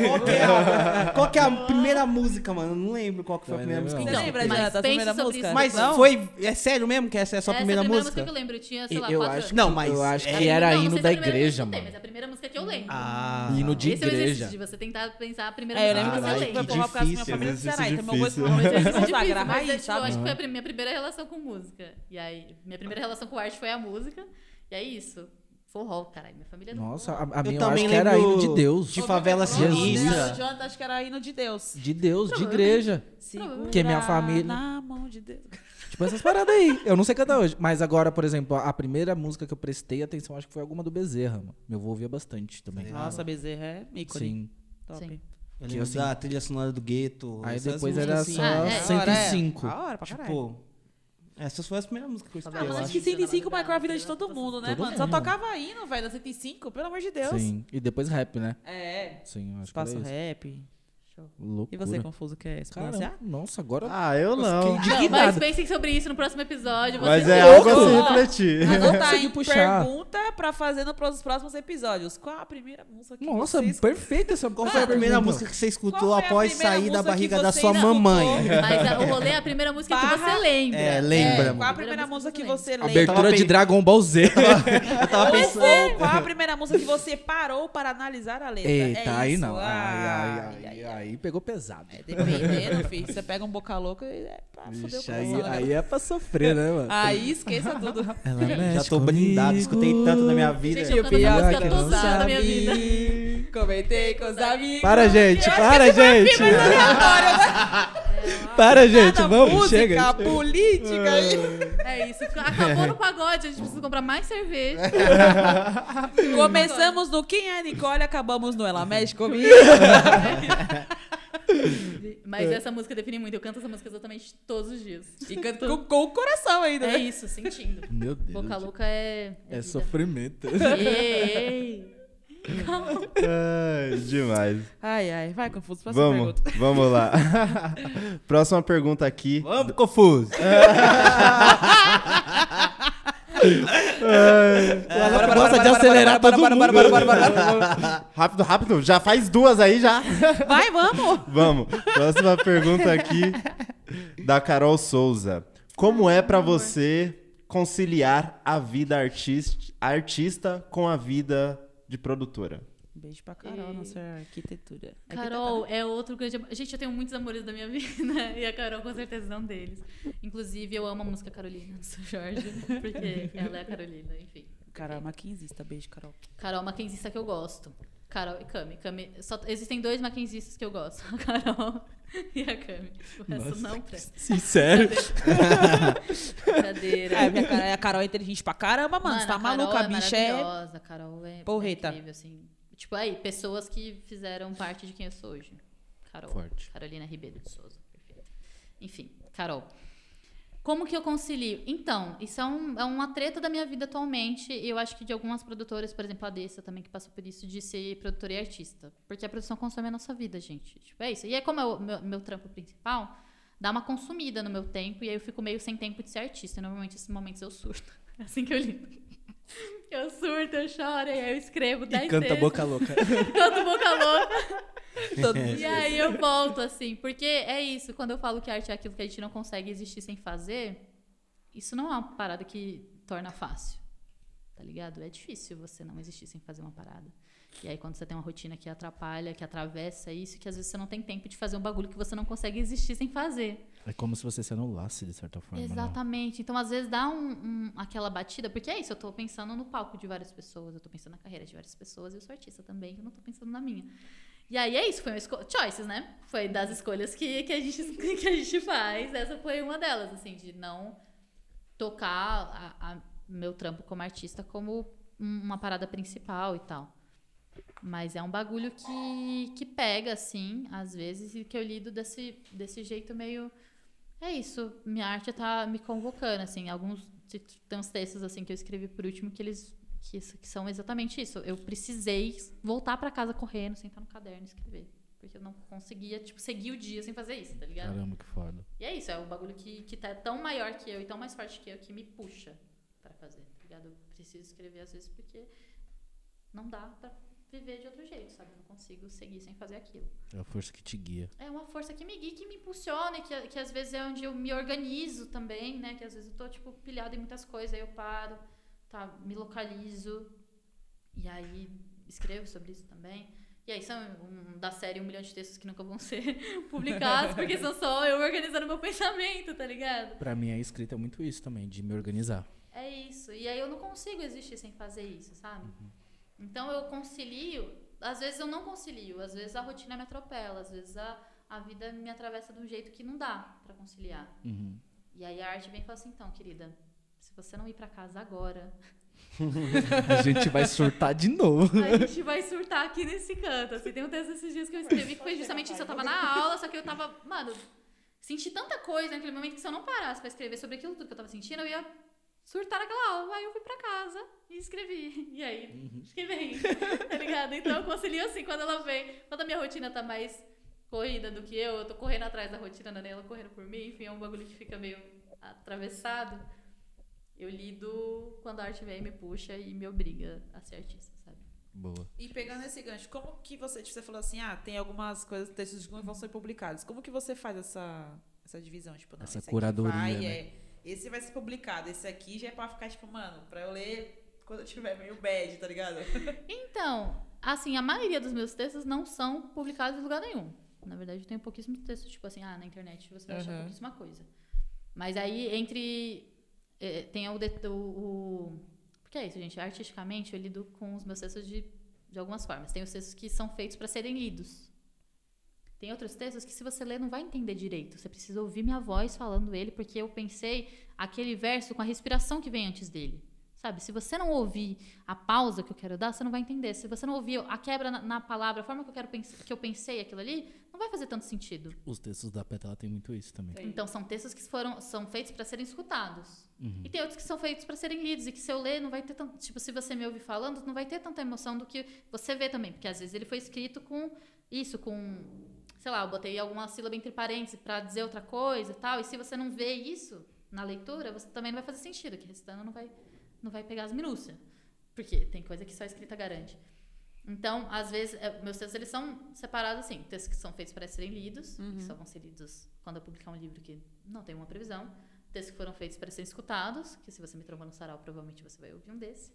Qual que, é a, é primeira música, mano? Eu não lembro qual que foi a primeira não. música. Que lembra da, da primeira música? isso. Mas Não? foi. É sério mesmo que essa é a sua Essa primeira, é a primeira música? música que eu lembro. Eu tinha, sei lá, Eu quatro acho, anos. Não, mas eu acho é- que era Não, hino da é igreja, música que mano. Mas é a primeira música que eu lembro. Ah. Hino de Esse é o igreja. exercício de você tentar pensar a primeira É, eu música lembro que que Caralho, você eu que lembro que eu minha difícil, família do Ceará, exercício então meu gosto difícil. é difícil, é, raiz, tipo, eu acho que sabe? foi a minha primeira relação com música. E aí, minha primeira relação com arte foi a música. E é isso. Forró, caralho. Minha família é do Nossa, a, a minha eu também acho que era hino de Deus. de favela Jesus. sinistra. Jonathan acho que era hino de Deus. De Deus, de igreja. Segura Que minha família- Na mão de Deus. Tipo essas paradas aí. Eu não sei cantar hoje. Mas agora, por exemplo, a primeira música que eu prestei atenção, acho que foi alguma do Bezerra, mano. Meu avô ouvia bastante também. Nossa, Bezerra é ícone. Sim. Top. Sim. Eu Que lembro assim- da trilha sonora do gueto. Aí depois era assim. só Ah, é. 105. Da hora pra caralho. Tipo, essas foram as primeiras músicas que eu escutei, Ah, mas acho que 105 marcou a vida de todo mundo, né, Todo mano? Só mundo. tocava hino, velho, da 105, pelo amor de Deus. Sim. E depois rap, né? É. Sim, eu acho que era Espaço isso. rap. Show. E Loucura. você, confuso, quer se pronunciar? Caramba, nossa, agora Ah, eu não. Não, mas pensem sobre isso no próximo episódio. Mas é algo a se refletir. Anotar em puxar. pergunta pra fazer nos próximos episódios. Qual a primeira música que Nossa, vocês... perfeito essa Qual foi a primeira pergunta. música que você escutou a após sair da barriga que da você sua mamãe? Mas o rolê é a primeira música que você lembra. É, lembra, É, qual a primeira música que você lembra? Abertura de Dragon Ball Z. Eu tava pensando. Qual a primeira música que você parou para analisar a letra? Eita, é aí isso. não. Ai, Ah, ai, ai, aí pegou pesado. É, dependendo, filho. Você pega um boca louca e é pra foder o Vixe, coração. aí, né, aí é pra sofrer, né, mano? Aí esqueça tudo. Ela Já tô comigo. escutei tanto na minha vida. Gente, eu canto essa música toda da minha vida. Comentei com os amigos. Para, gente, Eu acho para, gente. né? Para, gente, vamos, música, chega. política. É isso. Acabou no pagode, a gente precisa comprar mais cerveja. Começamos no Quem é Nicole, acabamos no Ela Mexe Comigo. Mas essa música define muito. Eu canto essa música exatamente todos os dias. E canta com, com o coração ainda, É né? isso, sentindo. Meu Deus. Boca louca é. É vida. sofrimento. Ei, ei. Ai, demais. Ai, ai. Vai, Confuso, próxima Vamos, pergunta. vamos lá. Próxima pergunta aqui. Vamos, confuso. Bora, gosta bora, de bora, acelerar bora, todo bora, bora, mundo. Rápido, rápido. Já faz duas aí já. Vai, vamos. Vamos. Próxima pergunta aqui da Carol Souza. Como é pra você conciliar a vida artista, artista com a vida de produtora? Beijo pra Carol, nossa arquitetura. Carol é outro grande amor. Gente, eu tenho muitos amores da minha vida e a Carol com certeza é um deles. Inclusive, eu amo a música Carolina do São Jorge, porque ela é a Carolina, enfim. Carol é maquinzista. Beijo, Carol. Carol é maquinzista que eu gosto. Carol e Cami. Cami só, existem dois maquinzistas que eu gosto. A Carol e a Cami. O resto Nossa, não presta. Sincero. Brincadeira. É, minha cara, a Carol é inteligente pra caramba, mano. Você tá a Carol maluca? A é bicha é. maravilhosa, a Carol é, Porreta. é incrível, assim. Tipo, aí, pessoas que fizeram parte de quem eu sou hoje. Carol. Forte. Carolina Ribeiro de Souza. Perfeito. Enfim, Carol. Como que eu concilio? Então, isso é, um, é uma treta da minha vida atualmente. E eu acho que de algumas produtoras, por exemplo, a Dessa também, que passou por isso, de ser produtora e artista. Porque a produção consome a nossa vida, gente. Tipo, é isso. E aí, como é o meu, meu trampo principal, dá uma consumida no meu tempo. E aí eu fico meio sem tempo de ser artista. E normalmente, nesses momentos, eu surto. É assim que eu lido. Eu surto, eu choro, e aí eu escrevo 10 E canta textos. boca louca. Canto boca louca. E aí eu volto, assim, porque é isso, quando eu falo que arte é aquilo que a gente não consegue existir sem fazer, isso não é uma parada que torna fácil. Tá ligado? É difícil você não existir sem fazer uma parada. E aí quando você tem uma rotina que atrapalha, que atravessa isso, que às vezes você não tem tempo de fazer um bagulho que você não consegue existir sem fazer. É como se você se anulasse, de certa forma. né? Exatamente. Então, às vezes, dá um, um- aquela batida, porque é isso, eu tô pensando no palco de várias pessoas, eu tô pensando na carreira de várias pessoas, eu sou artista também, eu não tô pensando na minha. E aí é isso, foi uma escolha. Choices, né? Foi das escolhas que, que, a gente, que a gente faz. Essa foi uma delas, assim, de não tocar a, a meu trampo como artista como um- uma parada principal e tal. Mas é um bagulho que, que pega, assim, às vezes, e que eu lido desse, desse jeito meio. É isso, minha arte tá me convocando, assim, alguns tem uns textos assim que eu escrevi por último que eles que, que são exatamente isso. Eu precisei voltar pra casa correndo, sentar no caderno e escrever, porque eu não conseguia, tipo, seguir o dia sem fazer isso, tá ligado? Caramba, que foda. E é isso, é um bagulho que, que tá tão maior que eu e tão mais forte que eu que me puxa pra fazer, tá ligado? Eu preciso escrever às vezes porque não dá pra viver de outro jeito, sabe? Eu não consigo seguir sem fazer aquilo. É a força que te guia. É uma força que me guia, que me impulsiona, que, que às vezes é onde eu me organizo também, né? Que às vezes eu tô, tipo, pilhada em muitas coisas, aí eu paro, tá? Me localizo, e aí escrevo sobre isso também. E aí são um, da série um milhão de textos que nunca vão ser publicados, porque são só eu organizando meu pensamento, tá ligado? Pra mim, a escrita é muito isso também, de me organizar. É isso. E aí eu não consigo existir sem fazer isso, sabe? Então eu concilio. Às vezes eu não concilio, às vezes a rotina me atropela, às vezes a, a vida me atravessa de um jeito que não dá pra conciliar. Uhum. E aí a arte vem e fala assim: então, querida, se você não ir pra casa agora, A gente vai surtar de novo. a gente vai surtar aqui nesse canto. Assim, tem um texto esses dias que eu escrevi que foi justamente isso. Eu tava na aula, só que eu tava, mano, senti tanta coisa naquele momento que se eu não parasse pra escrever sobre aquilo tudo que eu tava sentindo, eu ia surtar naquela aula. Aí eu fui pra casa e escrevi. E aí, acho que vem, tá ligado? Então eu concilio assim, quando ela vem, quando a minha rotina tá mais corrida do que eu, eu tô correndo atrás da rotina da ela correndo por mim, enfim, é um bagulho que fica meio atravessado. Eu lido quando a arte vem e me puxa e me obriga a ser artista, sabe? Boa. E pegando esse gancho, como que você, tipo, você falou assim, ah, tem algumas coisas, textos que vão ser publicados. Como que você faz essa, essa divisão? Tipo, não, Essa curadoria, vai, né? é, esse vai ser publicado, esse aqui já é pra ficar, tipo, mano, pra eu ler quando eu tiver meio bad, tá ligado? Então, assim, a maioria dos meus textos não são publicados em lugar nenhum. Na verdade, eu tenho pouquíssimos textos, tipo assim, ah, na internet você vai achar Aham. pouquíssima coisa. Mas aí, entre. eh, tem o, o, o. Porque é isso, gente. Artisticamente, eu lido com os meus textos de, de algumas formas. Tem os textos que são feitos para serem lidos. Tem outros textos que se você ler não vai entender direito. Você precisa ouvir minha voz falando ele, porque eu pensei aquele verso com a respiração que vem antes dele. Sabe? Se você não ouvir a pausa que eu quero dar, você não vai entender. Se você não ouvir a quebra na, na palavra, a forma que eu quero que eu pensei aquilo ali, não vai fazer tanto sentido. Os textos da Pétala tem muito isso também. Tem. Então são textos que foram são feitos para serem escutados. Uhum. E tem outros que são feitos para serem lidos e que se eu ler não vai ter tanto, tipo, se você me ouvir falando, não vai ter tanta emoção do que você vê também, porque às vezes ele foi escrito com isso, com sei lá, eu botei alguma sílaba entre parênteses para dizer outra coisa e tal, e se você não vê isso na leitura, você também não vai fazer sentido, que recitando não vai não vai pegar as minúcias. Porque tem coisa que só a escrita garante. Então, às vezes, é, meus textos eles são separados assim, textos que são feitos para serem lidos, que só vão ser lidos quando eu publicar um livro que não tem uma previsão, textos que foram feitos para serem escutados, que se você me trombou no sarau, provavelmente você vai ouvir um desse.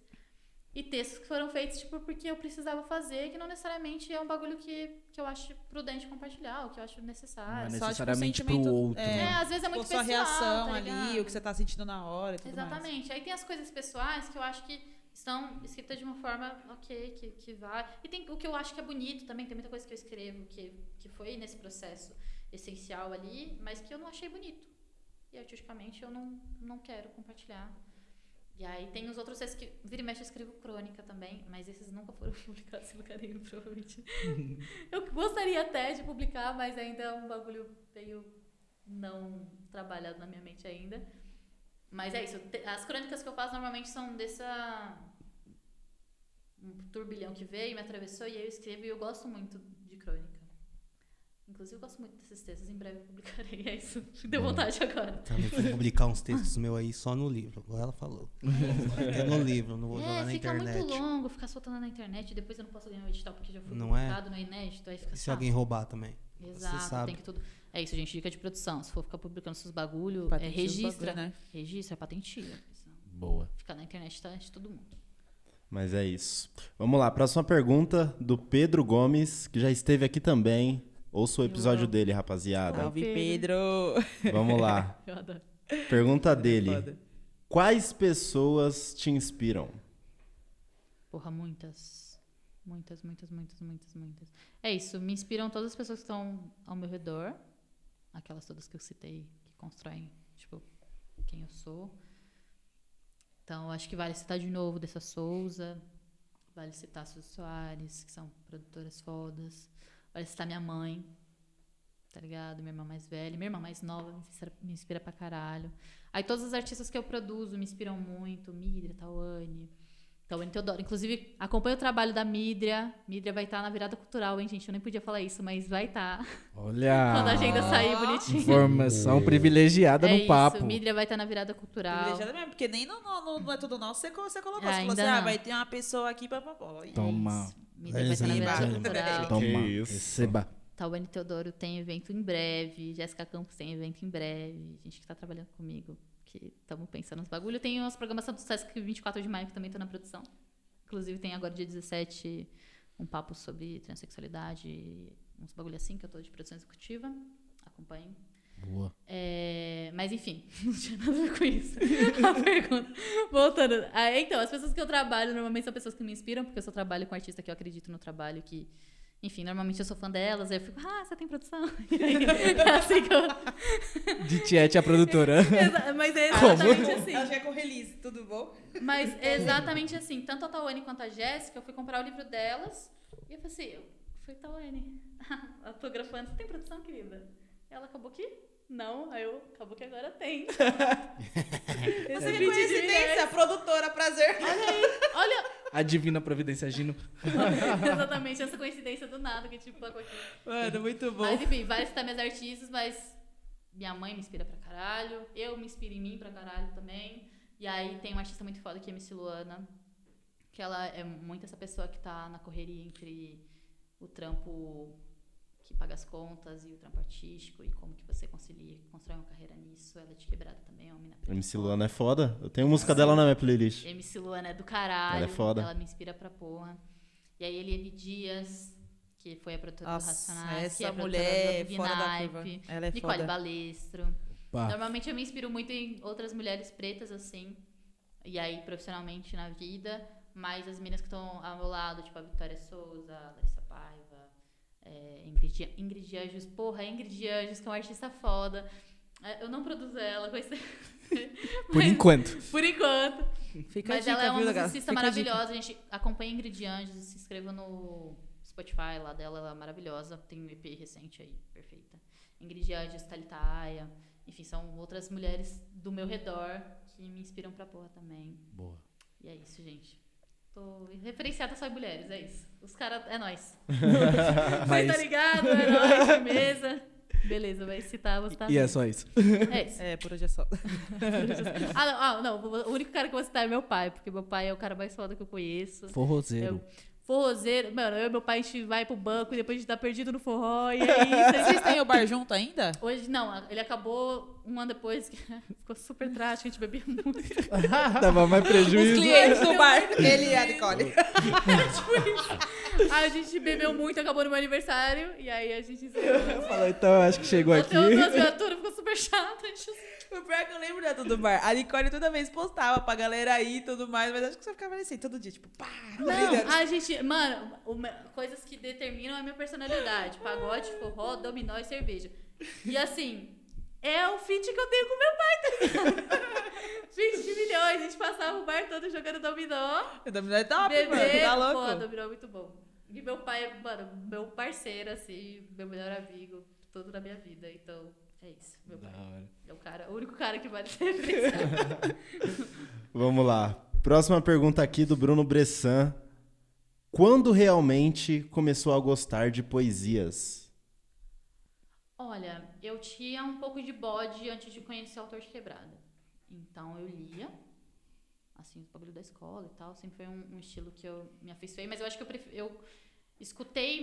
E textos que foram feitos, tipo, porque eu precisava fazer, que não necessariamente é um bagulho que, que eu acho prudente compartilhar, ou que eu acho Não é necessário. só, tipo, necessariamente pro sentimento- outro. é. É, né? às vezes é muito Ou sua pessoal, reação tá ali, o que você tá sentindo na hora e tudo mais. Exatamente. Aí tem as coisas pessoais que eu acho que estão escritas de uma forma ok, que, que vai. E tem o que eu acho que é bonito também, tem muita coisa que eu escrevo que, que foi nesse processo essencial ali, mas que eu não achei bonito. E artisticamente eu não, não quero compartilhar. E aí tem os outros textos que vira e mexe eu escrevo crônica também, mas esses nunca foram publicados em lugar nenhum, provavelmente. eu gostaria até de publicar, mas ainda é um bagulho meio não trabalhado na minha mente ainda. Mas é isso. As crônicas que eu faço normalmente são dessa. Um turbilhão que veio, me atravessou, e aí eu escrevo e eu gosto muito. Inclusive, eu gosto muito desses textos, em breve eu publicarei. É isso. Deu vontade agora. Também vou publicar uns textos meus aí só no livro. Agora ela falou. É no livro, não vou jogar É, na fica internet. muito longo ficar soltando na internet, depois eu não posso ganhar o edital porque já foi Não é? publicado no inédito, aí fica E se chato. alguém roubar também? Exato, Você sabe. tem que tudo. É isso, gente, dica de produção. Se for ficar publicando seus bagulho, é, registra. bagulho, né? Registra, é patentia. Boa. ficar na internet tá de todo mundo. Mas é isso. Vamos lá, próxima pergunta do Pedro Gomes, que já esteve aqui também. Ouça o episódio dele, rapaziada. Salve, Pedro. Pedro. Vamos lá. Eu adoro. Pergunta dele. Foda. Quais pessoas te inspiram? Porra, muitas. Muitas, muitas, muitas, muitas, muitas. É isso, me inspiram todas as pessoas que estão ao meu redor. Aquelas todas que eu citei, que constroem, tipo, quem eu sou. Então, acho que vale citar de novo Dessa Souza. Vale citar Suzy Soares, que são produtoras fodas. Vale citar minha mãe, tá ligado? Minha irmã mais velha. Minha irmã mais nova me inspira, me inspira pra caralho. Aí todos os artistas que eu produzo me inspiram muito. Midria, Tawane. Tawane Teodoro. Inclusive, acompanha o trabalho da Midria. Midria vai estar na virada cultural, hein, gente? Eu nem podia falar isso, mas vai estar. Olha. Quando a agenda sair bonitinho. Informação privilegiada é no papo. isso, Midria vai estar na virada cultural. Privilegiada mesmo, porque nem no, no- não é tudo nosso, você, você colocou. Ah, Você falou assim, ah, vai ter uma pessoa aqui pra... É Isso. Midria vai estar na virada cultural. Toma. Receba. Tawane Teodoro tem evento em breve. Jéssica Campos tem evento em breve. Gente que tá trabalhando comigo, que estamos pensando nos bagulho. Tem umas programações do Sesc 24 de maio que também tô na produção. Inclusive tem agora dia 17 um papo sobre transexualidade, uns bagulho assim que eu tô de produção executiva. Acompanhem. Boa. É, mas enfim, não tinha nada a ver com isso. A pergunta. Voltando. Ah, então, as pessoas que eu trabalho normalmente são pessoas que me inspiram, porque eu só trabalho com artista que eu acredito no trabalho, que. Enfim, normalmente eu sou fã delas, aí eu fico, ah, você tem produção? E aí, é assim que eu. De Tiete, a produtora. Mas é exatamente assim. Acho que é com release, tudo bom? Mas é exatamente assim. Tanto a Tawane quanto a Jéssica, eu fui comprar o livro delas e eu falei assim, eu fui Tawane. Autografando, você tem produção, querida? Ela acabou que não, aí eu, acabou que agora tem. Vídeo de coincidência, produtora, prazer. Olha, A divina providência agindo. exatamente essa coincidência do nada que tipo aconteceu. Mano, muito bom. Mas enfim, várias citar minhas artistas, mas minha mãe me inspira pra caralho, eu me inspiro em mim pra caralho também. E aí tem uma artista muito foda que é a MC Luana, que ela é muito essa pessoa que tá na correria entre o trampo que paga as contas e o trampo artístico e como que você concilia, constrói uma carreira nisso. Ela é de quebrada também, é uma mina preta MC. Luana é foda. Eu tenho música dela na minha playlist. MC Luana é do caralho. Ela é foda. Ela me inspira pra porra. E aí Eliane Dias, que foi a produtora do Nossa, Racionais, que é essa a mulher do fora da curva. Ela é Nicole foda. Balestro. Pá. Normalmente eu me inspiro muito em outras mulheres pretas, assim. E aí, profissionalmente na vida. Mas as meninas que estão ao meu lado, tipo a Vitória Souza, a Larissa É, Ingrid, Ingrid Anjos, porra, Ingrid Anjos, que é uma artista foda. É, eu não produzo ela, conheci... Por enquanto. por enquanto. Fica Mas dica, ela é uma musicista Fica a maravilhosa. A gente acompanha Ingrid Anjos, se inscreva no Spotify lá dela, ela é maravilhosa. Tem um EP recente aí, perfeita. Ingrid Anjos, Thalita Aya. Enfim, são outras mulheres do meu redor que me inspiram pra porra também. Boa. E é isso, gente. Tô referenciada só em mulheres, é isso. Os caras, é nóis. Mas- Mas... tá ligado? É nóis, firmeza. Beleza, vai citar, vou citar. E é só isso. É isso. É, por hoje é só. Ah não, ah, não, o único cara que eu vou citar é meu pai, porque meu pai é o cara mais foda que eu conheço. Forrozeiro. Forrozeiro, mano, eu e meu pai a gente vai pro banco e depois a gente tá perdido no forró e é isso. Vocês têm o bar junto ainda? Hoje, não, ele acabou um ano depois, que ficou super trágico, a gente bebia muito. Dava mais Os prejuízo. clientes do bar, ele e a Nicole. Aí a gente bebeu muito, acabou no meu aniversário, e aí a gente Falou, então eu acho que chegou aqui. Duas viaturas, ficou super chato. A gente... O pior é que eu lembro dentro do bar. A Nicole toda vez postava pra galera aí e tudo mais, mas acho que você ficava assim todo dia, tipo, pá. Não, a gente, mano, uma- coisas que determinam a minha personalidade: pagode, forró, dominó e cerveja. E assim, é o fit que eu tenho com meu pai, tá ligado? 20 milhões, a gente passava o bar todo jogando dominó. O dominó é top, Bebê, mano. Tá pô, louco? dominó é muito bom. E meu pai é, mano, meu parceiro, assim, meu melhor amigo, todo na minha vida. Então, é isso. Meu pai é o cara, o único cara que vale ser. Vamos lá. Próxima pergunta aqui do Bruno Bressan. Quando realmente começou a gostar de poesias? Olha, eu tinha um pouco de bode antes de conhecer o autor de quebrada. Então eu lia, assim, o bagulho da escola e tal. Sempre foi um, um estilo que eu me afeiçoei, mas eu acho que eu, pref... eu escutei,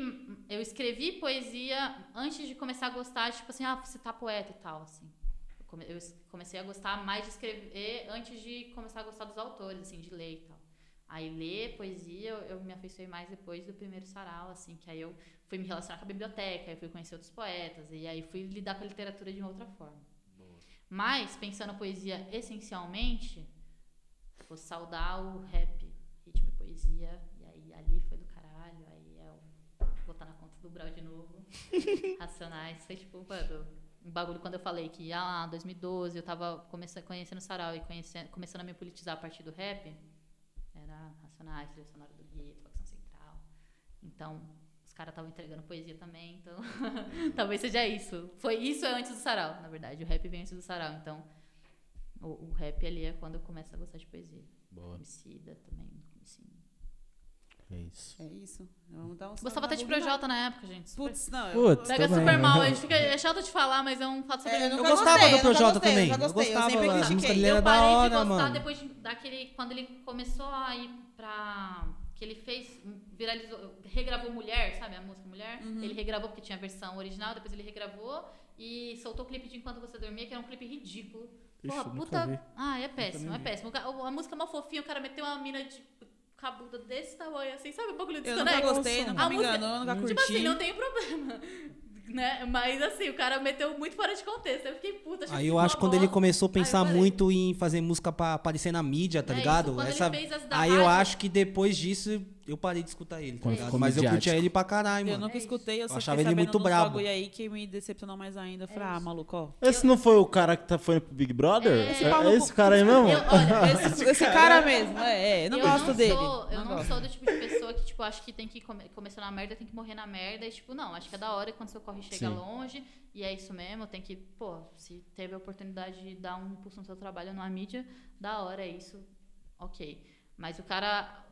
eu escrevi poesia antes de começar a gostar, tipo assim, ah, você tá poeta e tal, assim. Eu, eu comecei a gostar mais de escrever antes de começar a gostar dos autores, assim, de ler e tal. Aí ler poesia, eu, eu me afeiçoei mais depois do primeiro sarau, assim, que aí eu fui me relacionar com a biblioteca, aí fui conhecer outros poetas, e aí fui lidar com a literatura de uma outra forma. Mas, pensando a poesia essencialmente, vou saudar o rap, ritmo e poesia, e aí ali foi do caralho, aí é o botar na conta do Brau de novo. Racionais, foi tipo, mano, um bagulho quando eu falei que, ah, 2012 eu tava começando, conhecendo o Sarau e conhecendo, começando a me politizar a partir do rap, era Racionais, Trilha Sonora do Gueto, Facção Central. Então, os caras estavam entregando poesia também, então talvez seja isso. Foi isso é antes do sarau, na verdade. O rap vem antes do sarau, então o, o rap ali é quando eu começo a gostar de poesia. Boa. Homicida também. É isso. É isso. Vamos dar um Gostava até de Projota na época, gente. Super- Putz, não. eu- Putz, Pega também. super mal, a gente fica, é chato de falar, mas é um fato super É, eu Eu gostava gostei, do Projota também. eu gostei, eu gostava, sempre critiquei. músicas dele Eu era da parei de hora, gostar mano. depois de- daquele. Quando ele começou a ir pra. Que ele fez. Viralizou. Regravou Mulher, sabe? A música Mulher. Uhum. Ele regravou porque tinha a versão original, depois ele regravou e soltou o clipe de Enquanto Você Dormia, que era um clipe ridículo. Ixi, Porra, puta. vi. Ah, é péssimo, é péssimo. A música é mal fofinha, o cara meteu uma mina de cabuda desse tamanho, assim, sabe? O bagulho Eu desconexo. nunca gostei, nunca A me música- enganou, nunca curti. Tipo assim, não tem problema. Né? Mas assim, o cara meteu muito fora de contexto. Eu fiquei puta. Aí eu acho que quando ele começou a pensar eu muito em fazer música pra aparecer na mídia, tá É ligado? isso, Essa... fez as da Aí eu acho que depois disso eu parei de escutar ele, tá ligado? Mas eu curtia ele pra caralho, Eu mano. nunca É escutei, eu só achava ele muito brabo. bagulho aí que me decepcionou mais ainda. Eu Falei, ah, maluco, ó. Esse não foi o cara que tá, foi pro Big Brother? É. É, no é esse cara aí mesmo? Eu, olha, Esse, esse cara mesmo, é, é, eu não gosto não dele. Sou, eu não, gosto. sou do tipo de pessoa que, tipo, acho que tem que come, começar na merda, tem que morrer na merda. E, tipo, não, acho que é da hora quando seu corre chega Sim. longe. E é isso mesmo, tem que, pô, se teve a oportunidade de dar um impulso no seu trabalho numa mídia, da hora, é isso, ok. Mas o cara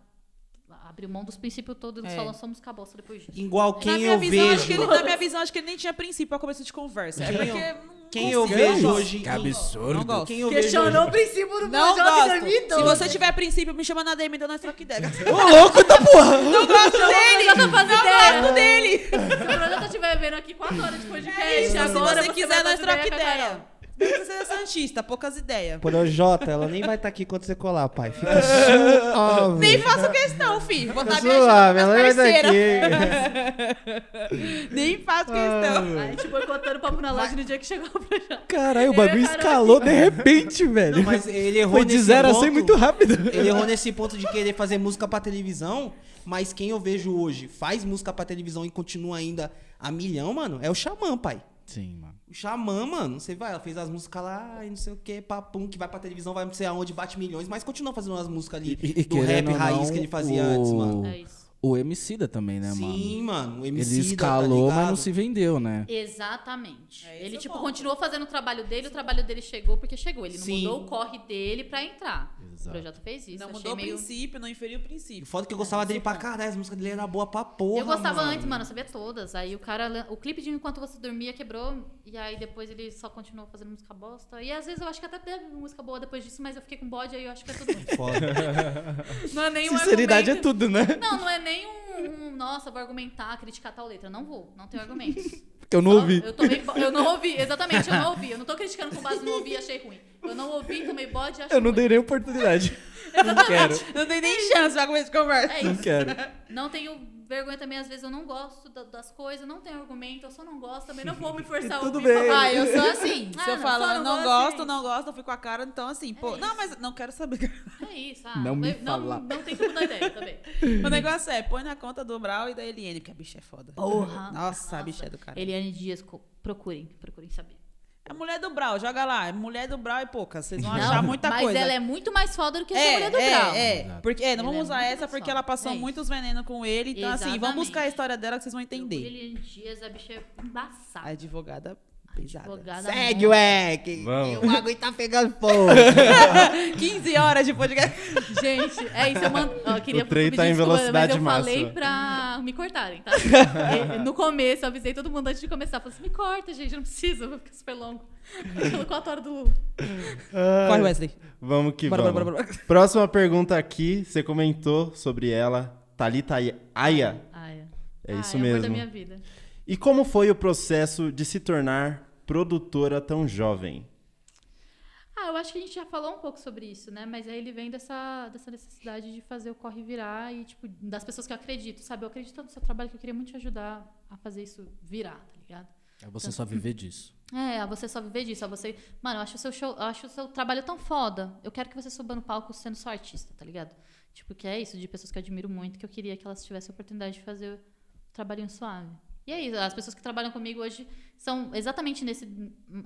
abriu mão dos princípios todos, eles É. falam, somos caboça depois disso. Igual na quem minha eu visão, acho que vejo. ele, na minha visão, acho que ele nem tinha princípio pra começo de conversa. É Quem porque. Quem eu vejo hoje. Que absurdo. Não gosto. Quem eu vejo hoje. Questionou o princípio do Não gosto. 2012. Se você tiver princípio, me chama na DM, então nós troca ideia. Ô, louco da porra! Não gosto dele! Não ideia. gosto dele! Se o Projota estiver vendo aqui 4 horas de podcast, É isso, se agora você você quiser, nós troca ideia a. Você é santista, poucas ideias. Projota, ela nem vai estar aqui quando você colar, pai. Fica suave. Nem faço questão, filho. Vou estar viajando com minhas aqui. parceiras. Nem faço questão. Aí, tipo, boicotando o papo na loja no dia que chegou o projeto. Caralho, o bagulho a escalou de repente, velho. Não, mas ele errou Foi de nesse zero a ponto. 100 muito rápido. Ele errou nesse ponto de querer fazer música pra televisão, mas quem eu vejo hoje faz música pra televisão e continua ainda a milhão, mano, é o Xamã, pai. Sim, mano. O Xamã, mano, você vai, ela fez as músicas lá e não sei o que, papum, que vai pra televisão, vai não sei aonde, bate milhões, mas continua fazendo umas músicas ali E- e do rap raiz não, que ele fazia o- antes, mano. É isso. O Emicida também, né, mano? Sim, mano, o MC Ele escalou, tá mas não se vendeu, né? Exatamente. É, ele, é o tipo, ponto. continuou fazendo o trabalho dele, o trabalho dele chegou porque chegou. Ele não Sim. mudou o corre dele pra entrar. Exato. O projeto fez isso. Não achei mudou o meio... princípio, não inferiu o princípio. foda que eu gostava dele pra caralho, as músicas dele eram boas pra porra. Eu gostava mano. antes, mano, eu sabia todas. Aí o cara, o clipe de Enquanto Você Dormia quebrou, e aí depois ele só continuou fazendo música bosta. E às vezes eu acho que até teve música boa depois disso, mas eu fiquei com bode, aí eu acho que é tudo. Foda. Não é nem Sinceridade é argumento. tudo, né? Não, não é nem um, um, nossa, vou argumentar, criticar tal letra. Não vou, não tenho argumentos. Porque eu não ouvi. Eu, tomei, eu não ouvi, exatamente, eu não ouvi. Eu não tô criticando com base no ouvir e achei ruim. Eu não ouvi, tomei bode e achei Eu não ruim. dei nem oportunidade. Não quero. Não tem nem chance pra começar de conversa. É Não isso. quero. Não tenho vergonha também, às vezes eu não gosto da- das coisas, não tenho argumento, eu só não gosto, também não vou me forçar a tudo ouvir bem. falar. Ah, eu sou assim. Ah, Se eu não, falo, só eu não não gosto, é não gosto, eu fui com a cara, então assim, pô. É não, mas não quero saber. É isso, ah, Não me não, fala. não tem que mudar ideia também. o negócio é, põe na conta do Brau e da Eliane, porque a bicha é foda. Porra. Nossa, a bicha é do cara. Eliane Dias, procurem, procurem saber. É mulher do Brau, joga lá. É mulher do Brau e poucas. Vocês vão Não, achar muita mas coisa. ela é muito mais foda do que essa é, mulher do é, Brau. é. Exato. Porque, é, não vamos é usar essa porque foda. ela passou É muitos venenos com ele. Então, assim, vamos Exatamente. buscar a história dela que vocês vão entender. Eliane Dias, a bicha é A embaçada. advogada pesada. Advogada Segue, ué, que Vamos. o bagulho tá pegando fogo. 15 horas de podcast. Gente, é isso, eu mando. ó, Eu queria O trem pedir tá em velocidade mas eu falei pra me cortarem, tá? E, no começo, eu avisei todo mundo antes de começar. Falei assim, me corta, gente, não precisa, vai ficar super longo. Pelo 4 horas do... Corre, Wesley. Vamos que Bora, vamos. bora, bora, bora. Próxima pergunta aqui, você comentou sobre ela, Thalita Aya. Ah, é. É isso é o amor da mesmo. minha vida. E como foi o processo de se tornar produtora tão jovem? Ah, eu acho que a gente já falou um pouco sobre isso, né? Mas aí ele vem dessa, dessa necessidade de fazer o corre virar e, tipo, das pessoas que eu acredito, sabe? Eu acredito no seu trabalho que eu queria muito te ajudar a fazer isso virar, tá ligado? É você só viver disso. É, a você só viver disso, a você. Mano, eu acho o seu show, eu acho o seu trabalho tão foda. Eu quero que você suba no palco sendo só artista, tá ligado? Tipo, que é isso, de pessoas que eu admiro muito, que eu queria que elas tivessem a oportunidade de fazer o trabalhinho suave. E é isso, as pessoas que trabalham comigo hoje são exatamente nesse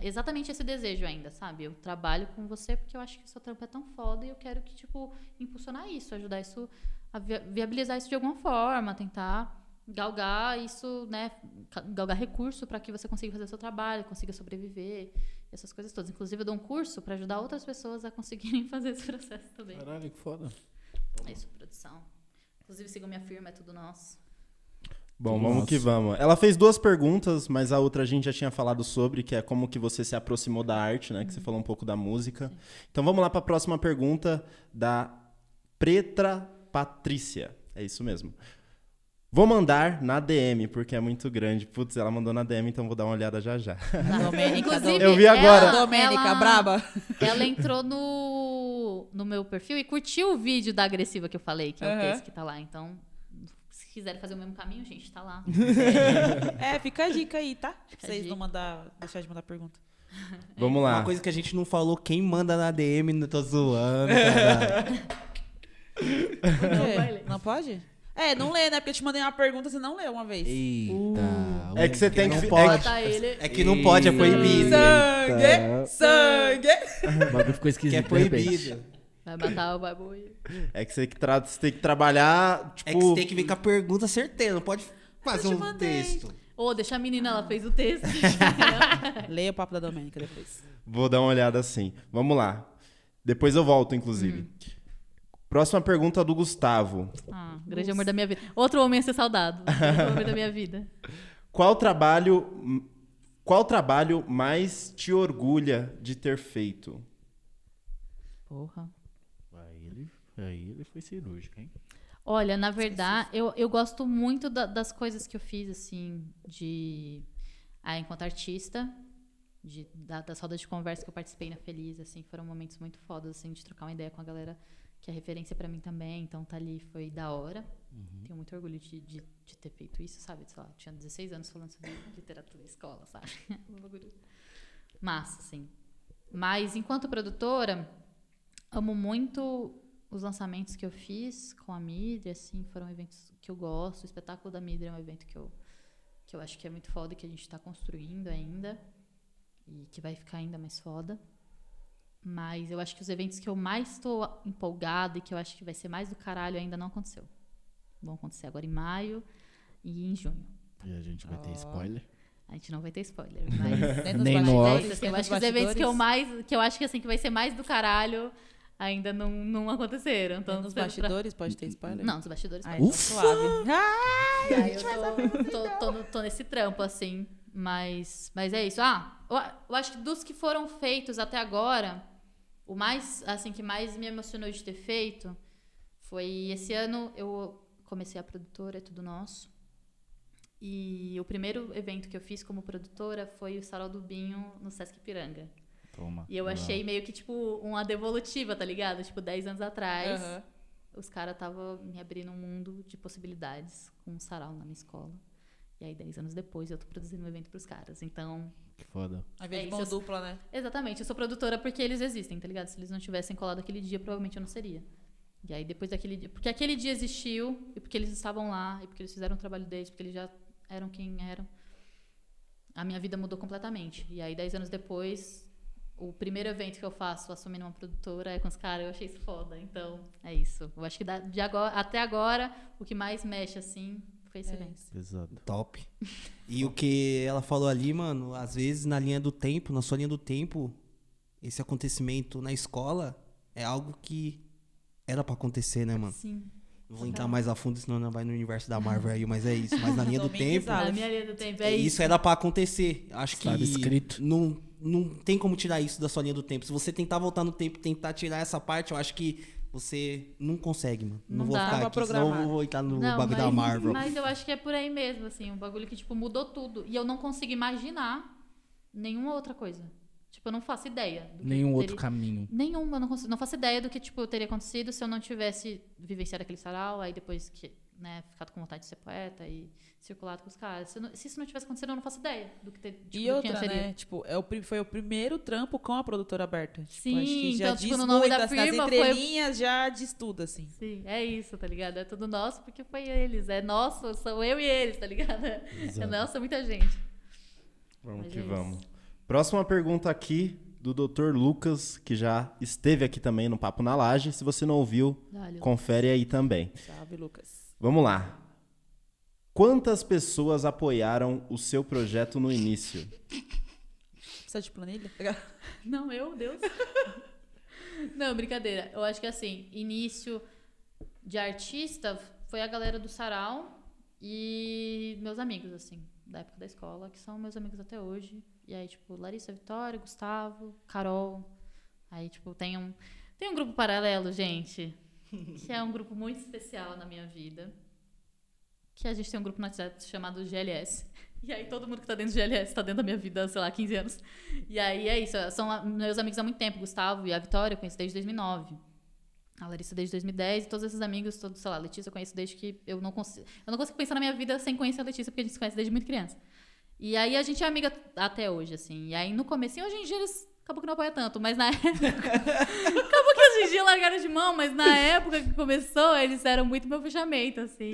exatamente esse desejo ainda, sabe? Eu trabalho com você porque eu acho que o seu trampo é tão foda e eu quero que tipo impulsionar isso, ajudar isso a via- viabilizar isso de alguma forma, tentar galgar isso, né, galgar recurso para que você consiga fazer o seu trabalho, consiga sobreviver, essas coisas todas. Inclusive eu dou um curso para ajudar outras pessoas a conseguirem fazer esse processo também. Caralho, que foda. É isso, produção. Inclusive sigam minha firma, é tudo nosso. Bom, Nossa. vamos que vamos. Ela fez duas perguntas, mas a outra a gente já tinha falado sobre, que é como que você se aproximou da arte, né? Que você falou um pouco da música. Então vamos lá para a próxima pergunta da Pretra Patrícia. É isso mesmo. Vou mandar na DM, porque é muito grande. Putz, ela mandou na DM, então vou dar uma olhada já já. Domênica, Inclusive, Eu vi agora. ela- Domênica, ela- braba. Ela entrou no, no meu perfil e curtiu o vídeo da agressiva que eu falei, que é o texto que tá lá. Então, quiserem fazer o mesmo caminho, gente, tá lá. É, fica a dica aí, tá? Fica vocês não mandar, deixar de mandar pergunta. Vamos lá. Uma coisa que a gente não falou, quem manda na DM, não tô zoando. Não. Não pode? É, não lê, né? Porque eu te mandei uma pergunta, você não leu uma vez. Eita. É que você tem não que. pode. é Bota ele. É que não pode, é proibido. Sangue! Sangue! O bagulho ficou Que esquisito. é de repente. proibido. Vai matar o bagulho. é que você, que tra- você tem que trabalhar, tipo. É que você tem que vir com a pergunta certeira, não pode fazer um mandei. texto. Ô, deixa a menina, ela fez o texto. Leia o papo da Domênica depois. Vou dar uma olhada assim. Vamos lá. Depois eu volto, inclusive. Próxima pergunta do Gustavo. ah, grande amor da minha vida. Outro homem a ser saudado. Grande amor da minha vida. Qual trabalho. Qual trabalho mais te orgulha de ter feito? Porra. Aí ele, foi cirúrgico, hein? Olha, na verdade, eu, eu gosto muito da- das coisas que eu fiz, assim, de. Ah, enquanto artista, de da- das rodas de conversa que eu participei na Feliz, assim, foram momentos muito fodas, assim, de trocar uma ideia com a galera que é referência pra mim também. Então, tá ali foi da hora. Tenho muito orgulho de, de, de ter feito isso, sabe? Sei lá, tinha 16 anos falando sobre literatura em escola, sabe? Massa, assim. Mas, enquanto produtora, amo muito os lançamentos que eu fiz com a Midria, assim, foram eventos que eu gosto. O espetáculo da Midria é um evento que eu, que eu acho que é muito foda e que a gente está construindo ainda. E que vai ficar ainda mais foda. Mas eu acho que os eventos que eu mais estou empolgada e que eu acho que vai ser mais do caralho ainda não aconteceu. Vão acontecer agora em maio e em junho. E a gente vai ter spoiler. A gente não vai ter spoiler, mas Nem nos Nem no é assim, eu acho que os eventos que eu mais. Que eu acho que assim, que vai ser mais do caralho ainda não, não aconteceram. Então, nos pra- bastidores pode ter spoiler? Não, nos bastidores. Ai, pode. então suave. Aí eu tô, tô, tô, no- tô nesse trampo, assim. Mas, mas é isso. Ah, eu, eu acho que dos que foram feitos até agora, o mais, assim, que mais me emocionou de ter feito foi esse ano eu comecei a produtora, é tudo nosso. E o primeiro evento que eu fiz como produtora foi o Sarau do Binho no Sesc Piranga. Toma. E eu achei meio que, tipo, uma devolutiva, tá ligado? Tipo, 10 anos atrás Aham. os caras estavam me abrindo um mundo de possibilidades com um sarau na minha escola. E aí, 10 anos depois, eu tô produzindo um evento pros caras. Então, Que foda. Ao invés É de isso, mão dupla, né? exatamente, eu sou produtora porque eles existem, tá ligado? Se eles não tivessem colado aquele dia, provavelmente eu não seria. E aí, depois daquele dia. Porque aquele dia existiu, e porque eles estavam lá, e porque eles fizeram o trabalho deles, porque eles já eram quem eram. A minha vida mudou completamente. E aí, 10 anos depois, o primeiro evento que eu faço assumindo uma produtora é com os caras. Eu achei isso foda. Então, é isso. Eu acho que da- de agora, até agora, o que mais mexe, assim, foi esse É evento. isso. Pesado. Top. E o que ela falou ali, mano, às vezes na linha do tempo, na sua linha do tempo, esse acontecimento na escola é algo que era pra acontecer, né, mano? Sim. Não vou entrar mais a fundo, senão não vai no universo da Marvel aí, mas é isso. Mas na linha do tempo. Na minha linha do tempo, é isso isso. era pra acontecer. Acho que Estava escrito. não não tem como tirar isso da sua linha do tempo. Se você tentar voltar no tempo, tentar tirar essa parte, eu acho que você não consegue, mano. Não, Não vou dá. ficar aqui, senão eu vou entrar no Não, bagulho da mas- Marvel. Mas eu acho que é por aí mesmo, assim, um bagulho que, tipo, mudou tudo. E eu não consigo imaginar nenhuma outra coisa. Tipo, eu não faço ideia. do que Nenhum outro teria- caminho. Nenhum, eu não, consigo, não faço ideia do que, tipo, teria acontecido se eu não tivesse vivenciado aquele sarau, aí depois que, né, ficado com vontade de ser poeta e circulado com os caras. Se, não- se isso não tivesse acontecido, eu não faço ideia do que ter, tipo, E outra, seria. né? Tipo, é o, foi o primeiro trampo com a produtora aberta. Tipo, Sim, acho que já então, diz tipo, no nome muito, da assim, nas firma foi- entrelinhas já diz tudo, assim. Sim, é isso, tá ligado? É tudo nosso porque foi eles. É nosso, sou eu e eles, tá ligado? É Exato. nosso, é muita gente. Vamos Mas que é isso. vamos. Próxima pergunta aqui do Dr. Lucas, que já esteve aqui também no Papo na Laje. Se você não ouviu, Olha, confere aí também. Salve, Lucas. Vamos lá. Quantas pessoas apoiaram o seu projeto no início? Precisa de planilha? Não, eu, Deus. Não, brincadeira. Eu acho que assim, início de artista foi a galera do Sarau e meus amigos, assim, da época da escola, que são meus amigos até hoje. E aí, tipo, Larissa Vitória, Gustavo, Carol. Aí, tipo, tem um, tem um grupo paralelo, gente, que é um grupo muito especial na minha vida. Que a gente tem um grupo no WhatsApp chamado GLS. E aí todo mundo que tá dentro do GLS tá dentro da minha vida, sei lá, 15 anos. E aí é isso, são meus amigos há muito tempo, Gustavo e a Vitória, eu conheço desde 2009. A Larissa desde 2010 e todos esses amigos, todos, sei lá, a Letícia eu conheço desde que eu não consigo. Eu não consigo pensar na minha vida sem conhecer a Letícia, porque a gente se conhece desde muito criança. E aí a gente é amiga até hoje, assim. E aí no comecinho, hoje em dia eles acabou que não apoia tanto, mas na época. acabou que hoje em dia largaram de mão, mas na época que começou, eles eram muito meu fechamento, assim.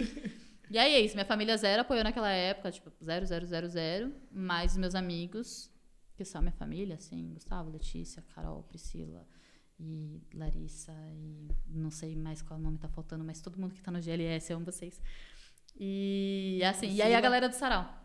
E aí é isso, minha família zero apoiou naquela época, tipo, zero, zero, zero, zero. Mas os meus amigos, que são minha família, assim, Gustavo, Letícia, Carol, Priscila e Larissa e não sei mais qual nome tá faltando, mas todo mundo que tá no GLS, eu amo vocês. E assim, e aí a galera do Sarau.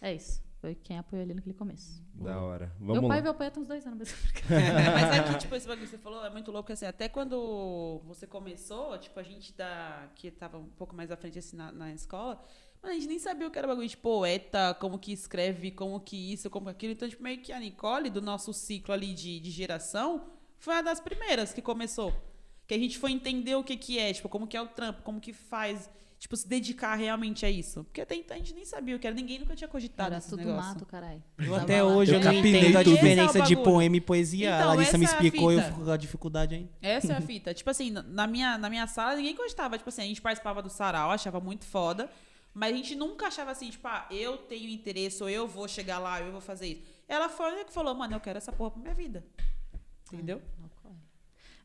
É isso. Foi quem apoiou ali naquele começo. Da hora. Meu Vamos pai lá. veio apoiar tem uns dois anos. Mas é que, tipo, esse bagulho que você falou é muito louco, assim, até quando você começou, tipo, a gente da, que tava um pouco mais à frente, assim, na, na escola, mano, a gente nem sabia o que era bagulho de poeta, como que escreve, como que isso, como que aquilo. Então, tipo, meio que a Nicole, do nosso ciclo ali de, de geração, foi uma das primeiras que começou. Que a gente foi entender o que que é, tipo, como que é o trampo, como que faz. Tipo, se dedicar realmente a isso? Porque até então a gente nem sabia o que era, ninguém nunca tinha cogitado Era esse tudo negócio. mato, caralho. Eu Tava até lá. hoje eu Eu não entendo a tudo. diferença Esse é o de bagulho. poema e poesia. Então, a Larissa me essa é a explicou e eu fita. fico com a dificuldade ainda. Essa é a fita. tipo assim, na minha, na minha sala ninguém gostava. Tipo assim, a gente participava do sarau, achava muito foda. Mas a gente nunca achava assim, tipo, ah, eu tenho interesse, ou eu vou chegar lá, eu vou fazer isso. Ela foi a única que falou, mano, eu quero essa porra pra minha vida. Entendeu? Não ocorre.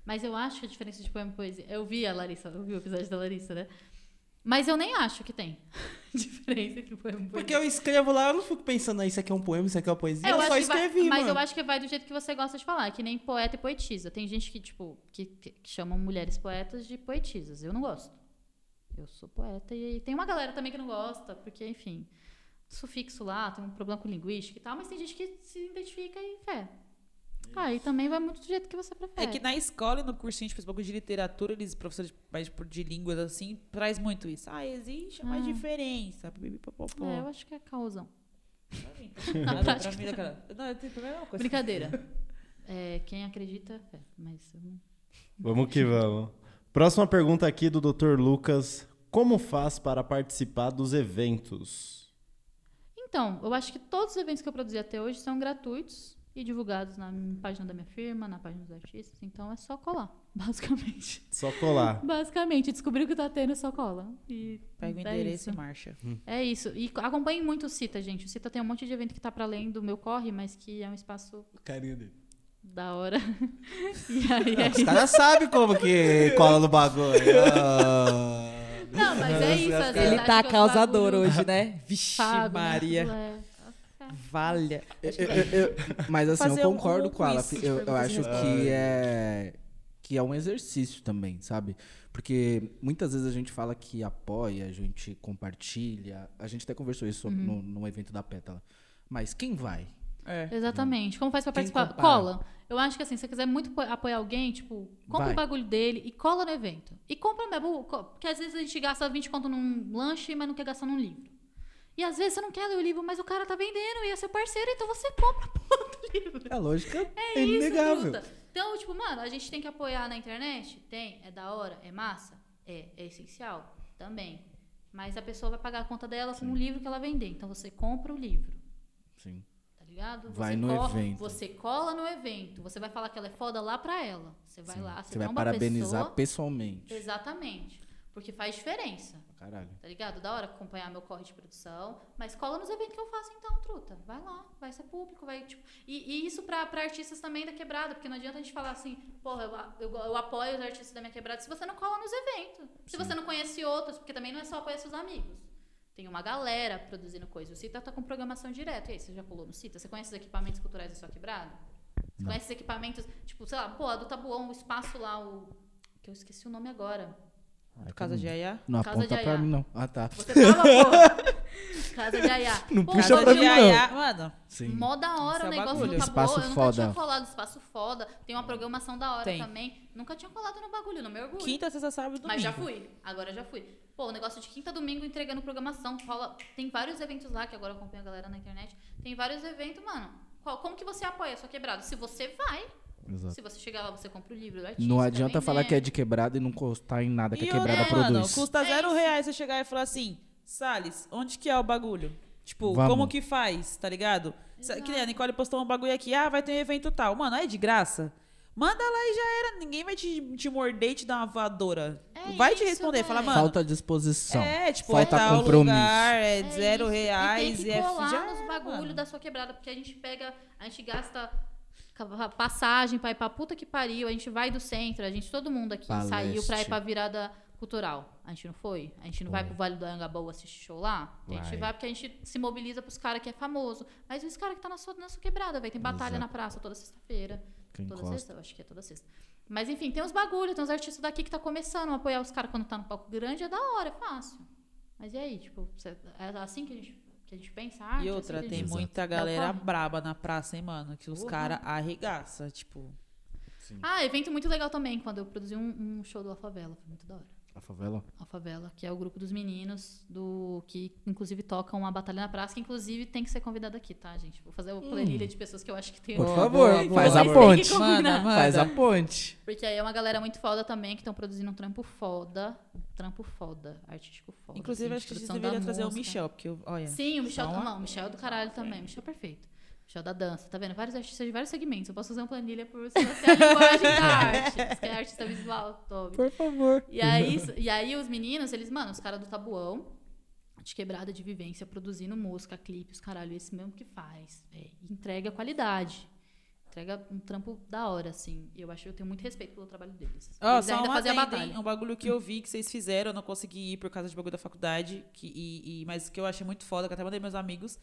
Mas eu acho que a diferença de poema e poesia. Eu vi a Larissa, eu vi o episódio da Larissa, né? Mas eu nem acho que tem diferença entre poema e. Porque eu escrevo lá, eu não fico pensando, ah, isso aqui é um poema, isso aqui é uma poesia. Eu, eu só que vai- escrevi, mas mano. eu acho que vai do jeito que você gosta de falar, que nem poeta e poetisa. Tem gente que, tipo, que, que- que chamam mulheres poetas de poetisas. Eu não gosto. Eu sou poeta e tem uma galera também que não gosta, porque, enfim, sufixo lá, tem um problema com linguística e tal, mas tem gente que se identifica e fé. Aí também vai muito do jeito que você prefere. É que na escola e no cursinho de bagulho de literatura, eles, professores de, mais de- de línguas assim, traz muito isso. Ah, existe uma Ah. diferença. pipipipopopó. É, eu acho que é causão. Nada pra mim, cara. Não, eu tenho problema com coisa. Brincadeira. É, quem acredita, é, mas não. Vamos que vamos. Próxima pergunta aqui do Dr. Lucas. Como faz para participar dos eventos? Então, eu acho que todos os eventos que eu produzi até hoje são gratuitos e divulgados na página da minha firma, na página dos artistas. Então é só colar, basicamente. Só colar. Basicamente, descobriu que tá tendo, é só cola. E Pega o é endereço isso. e marcha. É isso. E acompanhe muito o Cita, gente. O Cita tem um monte de evento que tá para além do meu corre, mas que é um espaço Carinha dele. da hora. e aí é Os caras sabem como que cola no bagulho. Ah. Não, mas é isso. Ele tá causador bagulho hoje, né? Vixe, né? Maria. É. Valha. Mas assim, Fazer eu um- concordo um com ela. Eu, eu acho que é que é um exercício também, sabe? Porque muitas vezes a gente fala que apoia, a gente compartilha. A gente até conversou isso Uhum. no, no evento da Pétala. Mas quem vai? É. Exatamente. Como faz pra Quem participar? compara? Cola. Eu acho que assim, se você quiser muito po- apoiar alguém, tipo, compra Vai. o bagulho dele e cola no evento. E compra mesmo, porque às vezes a gente gasta 20 conto num lanche, mas não quer gastar num livro. E às vezes você não quer ler o livro, mas o cara tá vendendo e é seu parceiro, então você compra a porra do livro. É lógica, É, é, isso, inegável. truta. Então, tipo, mano, a gente tem que apoiar na internet? Tem. É da hora? É massa? É. É essencial? Também. Mas a pessoa vai pagar a conta dela com o livro que ela vender. Então você compra o livro. Sim. Tá ligado? Vai você no co- evento. Você cola no evento. Você vai falar que ela é foda lá pra ela. Você vai lá, você, Você vai parabenizar pessoa. pessoalmente. Exatamente. Porque faz diferença. Caralho. Tá ligado? Da hora acompanhar meu corre de produção. Mas cola nos eventos que eu faço então, truta. Vai lá, vai ser público, vai, tipo. E, e isso pra, pra artistas também da quebrada, porque não adianta a gente falar assim, porra, eu, eu, eu apoio os artistas da minha quebrada se você não cola nos eventos. Se você não conhece outros, porque também não é só apoiar seus amigos. Tem uma galera produzindo coisa. O Cita tá com programação direto. E aí, você já colou no Cita? Você conhece os equipamentos culturais da sua quebrada? Você conhece os equipamentos, tipo, sei lá, pô, a do Tabuão, o espaço lá, o. Que eu esqueci o nome agora. Casa de Ayá. Não Casa aponta de pra Ayá. mim, não. Ah, tá. Você tava, pô. Casa de Ayá. Não Pô, puxa Casa pra de mim, não. Ayá, mano. Sim. Mó da hora Esse é o negócio bagulho. do Tabuão. Espaço eu nunca foda. tinha colado espaço foda. Tem uma programação da hora Tem. também. Nunca tinha colado no bagulho, não me orgulho. Quinta, sexta, sábado e domingo. Mas já fui. Agora já fui. Pô, o negócio de quinta domingo entregando programação. Rola, tem vários eventos lá, que agora eu acompanho a galera na internet. Tem vários eventos, mano. Qual, como que você apoia a sua quebrada? Se você vai, Exato. se você chegar lá, você compra o livro do artista. Não adianta vender. falar que é de quebrada e não custar em nada que E a quebrada outra, produz. mano, custa É zero isso. reais você chegar e falar assim, Salles, onde que é o bagulho? Tipo, Vamos. como que faz, tá ligado? Sa- Que nem a Nicole postou um bagulho aqui, ah, vai ter um evento tal. Mano, é de graça? Manda lá e já era. Ninguém vai te, te morder e te dar uma voadora. É vai te isso, responder. Fala, velho. mano. Falta disposição. é, tipo, Falta é compromisso. lugar, é, É zero isso. reais e e, tem que é colar já nos era, bagulho mano. da sua quebrada, porque a gente pega, a gente gasta passagem pra ir pra puta que pariu, a gente vai do centro, a gente, todo mundo aqui Palestre. saiu pra ir pra virada cultural. A gente não foi? A gente não vai Foi. pro Vale do Anhangabaú assistir show lá? A gente Vai. vai porque a gente se mobiliza pros caras que é famoso. Mas os caras que tá na sua, na sua quebrada, vai Tem batalha Exato. na praça toda sexta-feira. Toda encosta. sexta? Eu acho que é toda sexta. Mas enfim, tem uns bagulho, tem uns artistas daqui que tá começando a apoiar os caras quando tá no palco grande, é da hora, é fácil. Mas e aí, tipo, é assim que a gente, a gente pensa? arte, E é outra, assim tem gente- muita galera braba na praça, hein, mano? Que os caras arregaçam, tipo. Ah, evento muito legal também, quando eu produzi um, um show do La Favela, foi muito da hora. A favela? A favela, que é o grupo dos meninos do que inclusive tocam uma batalha na praça, que inclusive tem que ser convidado aqui, tá, gente? Vou fazer uma planilha de pessoas que eu acho que tem. Por Boa, favor, boa, boa. faz a ponte. Manda, manda. Faz a ponte. Porque aí é uma galera muito foda também que estão produzindo um trampo foda. Trampo foda, artístico foda. Inclusive, assim, acho que a gente deveria trazer o música. Michel, porque, eu- olha. Sim, o Michel. Só uma- Não, o Michel é do caralho também. O Michel é perfeito. Michel da dança, tá vendo? Vários artistas de vários segmentos. Eu posso fazer uma planilha por se você é a linguagem da arte. Você é artista visual, Toby. Por favor. E aí, e aí os meninos, eles, mano, os caras do tabuão, de quebrada de vivência, produzindo música, clipes, caralho, esse mesmo que faz. E entrega qualidade. Entrega um trampo da hora, assim. E eu acho eu tenho muito respeito pelo trabalho deles. Eles só ainda um fazem a hein? batalha. Um bagulho que eu vi que vocês fizeram, eu não consegui ir por causa de bagulho da faculdade, que, e, e- mas que eu achei muito foda, que até mandei meus amigos.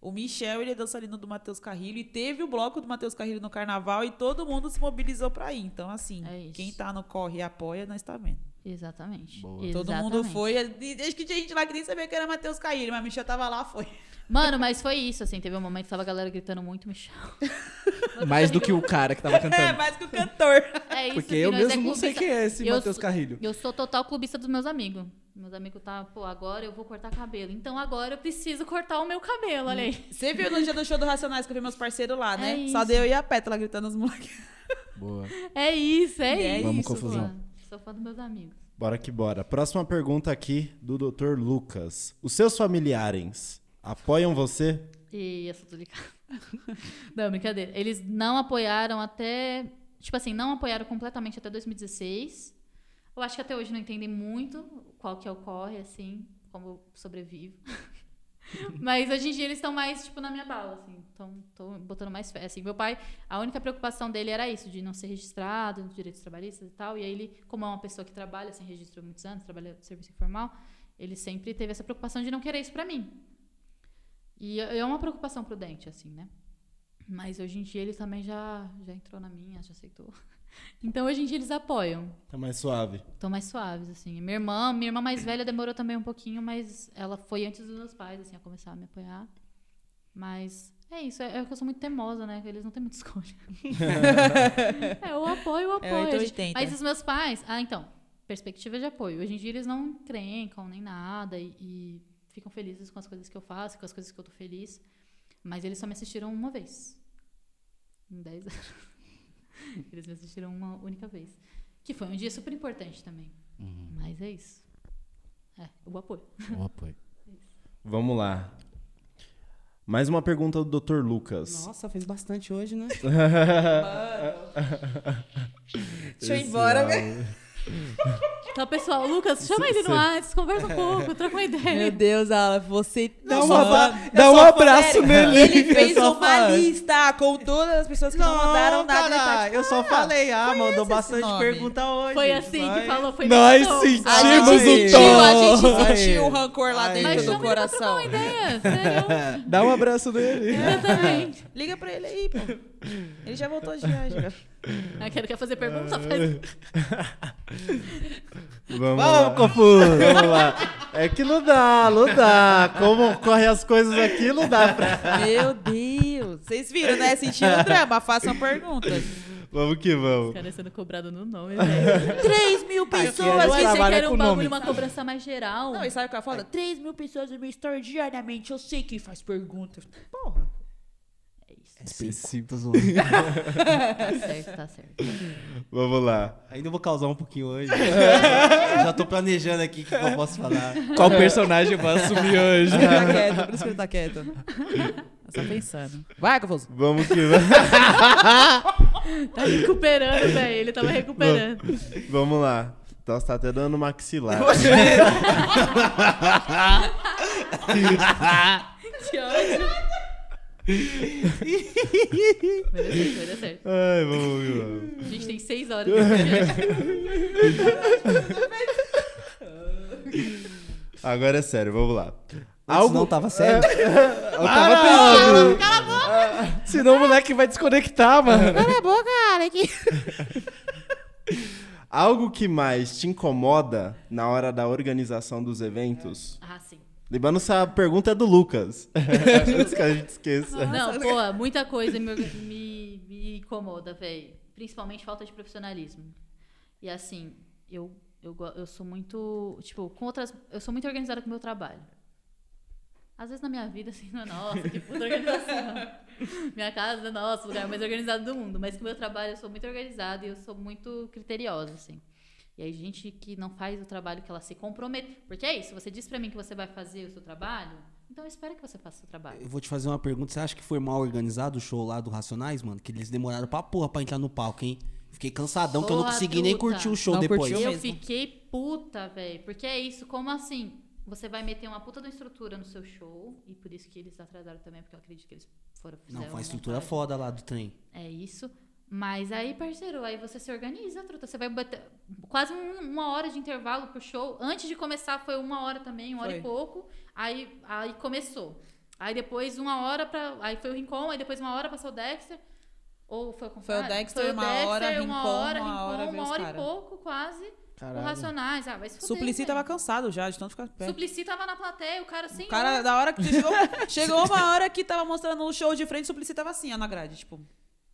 O Michel, ele é dançarino do Matheus Carrilho e teve o bloco do Matheus Carrilho no carnaval e todo mundo se mobilizou pra ir. Então, assim, É quem tá no corre e apoia, nós tá vendo. Exatamente. Boa. Todo Exatamente. mundo foi. e Acho que tinha gente lá que nem sabia que era Matheus Carrilho, mas Michel tava lá, foi. Mano, mas foi isso, assim. Teve um momento que tava a galera gritando muito Michel. Mais do que o cara que tava É, cantando. mais que o cantor. É isso, Porque que eu nós é mesmo não sei quem é esse Eu Matheus Carrilho. Eu sou total clubista dos meus amigos. Meus amigos tá, pô, agora eu vou cortar cabelo. Então agora eu preciso cortar o meu cabelo, olha aí. Você viu no dia do show do Racionais que eu vi meus parceiros lá, né? É Só deu eu e a Pétala gritando os moleques. Boa. É isso, é, É isso. Vamos confusão. Sou fã dos meus amigos. Bora que bora. Próxima pergunta aqui do Dr. Lucas. Os seus familiares apoiam você? E eu sou delicada. Não, brincadeira. Eles não apoiaram até. Tipo assim, não apoiaram completamente até 2016. Eu acho que até hoje não entendem muito qual que é o corre, assim, como eu sobrevivo. Mas hoje em dia eles estão mais, tipo, na minha bala, assim. Então, tô botando mais fé. Assim, meu pai, a única preocupação dele era isso, de não ser registrado nos direitos trabalhistas e tal. E aí ele, como é uma pessoa que trabalha sem registro há muitos anos, trabalha no serviço informal, ele sempre teve essa preocupação de não querer isso pra mim. E é é uma preocupação prudente, assim, né? Mas hoje em dia ele também já, já entrou na minha, já aceitou. Então hoje em dia eles apoiam. Tá mais suave. Estão mais suaves, assim. Minha irmã, minha irmã mais velha demorou também um pouquinho, mas ela foi antes dos meus pais, assim, a começar a me apoiar. Mas é isso, é, é que eu sou muito teimosa, né? Eles não têm muita escolha. é, eu apoio, eu apoio. É 8 ou gente. 80. Mas os meus pais, ah, então, perspectiva de apoio. Hoje em dia eles não crencam nem nada e, e ficam felizes com as coisas que eu faço, com as coisas que eu tô feliz. Mas eles só me assistiram uma vez. Em 10 anos. Eles me assistiram uma única vez. Que foi um dia super importante também. Mas é isso. É, o apoio. O apoio. Vamos lá. Mais uma pergunta do Dr. Lucas. Nossa, fez bastante hoje, né? Deixa eu ir embora, velho. Então, pessoal, Lucas, chama ele no WhatsApp, conversa um pouco, troca uma Meu ideia. Deus, Ala, você. Dá Não, um abra- dá um abraço nele. Ele fez uma lista com todas as pessoas que não, mandaram nada. tá, cara, eu só falei, ah, mandou bastante pergunta hoje. Foi assim Vai. que falou, foi Nós bom. sentimos Aí. sentiu, a gente sentiu o rancor lá dentro Mas do chama ele pra trocar coração. uma ideia, sério. Dá um abraço nele. Exatamente. Liga pra ele aí, pô. Ele já voltou de viagem. Ah, quero quer fazer pergunta? Faz. Vamos, lá. confuso. Vamos lá. É que não dá, não dá. Como correm as coisas aqui, não dá pra. Meu Deus. Vocês viram, né? Sentindo o drama. Façam perguntas. Vamos que Os vamos. caras sendo cobrados no nome, velho. 3 mil pessoas. que trabalha era com um nome. bagulho, uma cobrança mais geral. Não, e sabe o que ela fala? 3 mil pessoas me extraordinariamente. Eu sei quem faz perguntas. Porra. Específicos. Tá certo, tá certo. Vamos lá. Ainda vou causar um pouquinho hoje. Eu já tô planejando aqui o que, que eu posso falar. Qual personagem eu vou assumir hoje? Tá quieto, por isso que ele tá quieto. Tá só pensando. Vai, Confuso. Vamos que vamos. Tá recuperando, velho. Ele tava recuperando. Vamos lá. Então você tá até dando maxilar. Que ódio. Vai dar certo, vai dar certo. Ai, vamos vamos. A gente tem seis horas. Agora é sério, vamos lá. Algo não tava sério? Eu tava pensando. Senão o moleque vai desconectar, mano. Cala a boca, cara. Que... Algo que mais te incomoda na hora da organização dos eventos? Ah, sim. Lembrando se a pergunta é do Lucas. Antes que a gente esqueça. Não, pô, muita coisa me, me, me incomoda, velho. Principalmente falta de profissionalismo. E assim, eu, eu, eu sou muito. Tipo, com outras. Eu sou muito organizada com o meu trabalho. Às vezes na minha vida, assim, não é nossa, que puta organização. minha casa, nossa, o lugar mais organizado do mundo. Mas com o meu trabalho eu sou muito organizada e eu sou muito criteriosa, assim. E aí, gente que não faz o trabalho que ela se compromete. Porque é isso, você diz pra mim que você vai fazer o seu trabalho, então eu espero que você faça o seu trabalho. Eu vou te fazer uma pergunta. Você acha que foi mal organizado o show lá do Racionais, mano? Que eles demoraram pra porra pra entrar no palco, hein? Fiquei cansadão que eu não consegui nem curtir o show Não depois. Eu mesmo. fiquei puta, velho. Porque é isso, como assim? Você vai meter uma puta da estrutura no seu show, e por isso que eles atrasaram também, porque eu acredito que eles foram Não, foi uma uma estrutura montagem. foda lá do trem. É isso. Mas aí, parceiro, aí você se organiza, truta. Você vai bater quase um- uma hora de intervalo pro show. Antes de começar foi uma hora também, uma hora Foi. e pouco. Aí, aí começou. Aí depois uma hora pra. Aí foi o Rincon, aí depois uma hora passou o Dexter. Ou foi o Foi o? Dexter, uma hora, Rincon, uma hora, uma hora Rincon, uma hora e pouco, quase. O Caralho. Racionais. Ah, vai se fuder, Suplicy velho. tava cansado já, de tanto ficar pé. Suplicy tava na plateia, o cara sem O cara, da hora que chegou, chegou uma hora que tava mostrando o show de frente, o Suplicy tava assim, ó, na grade, tipo.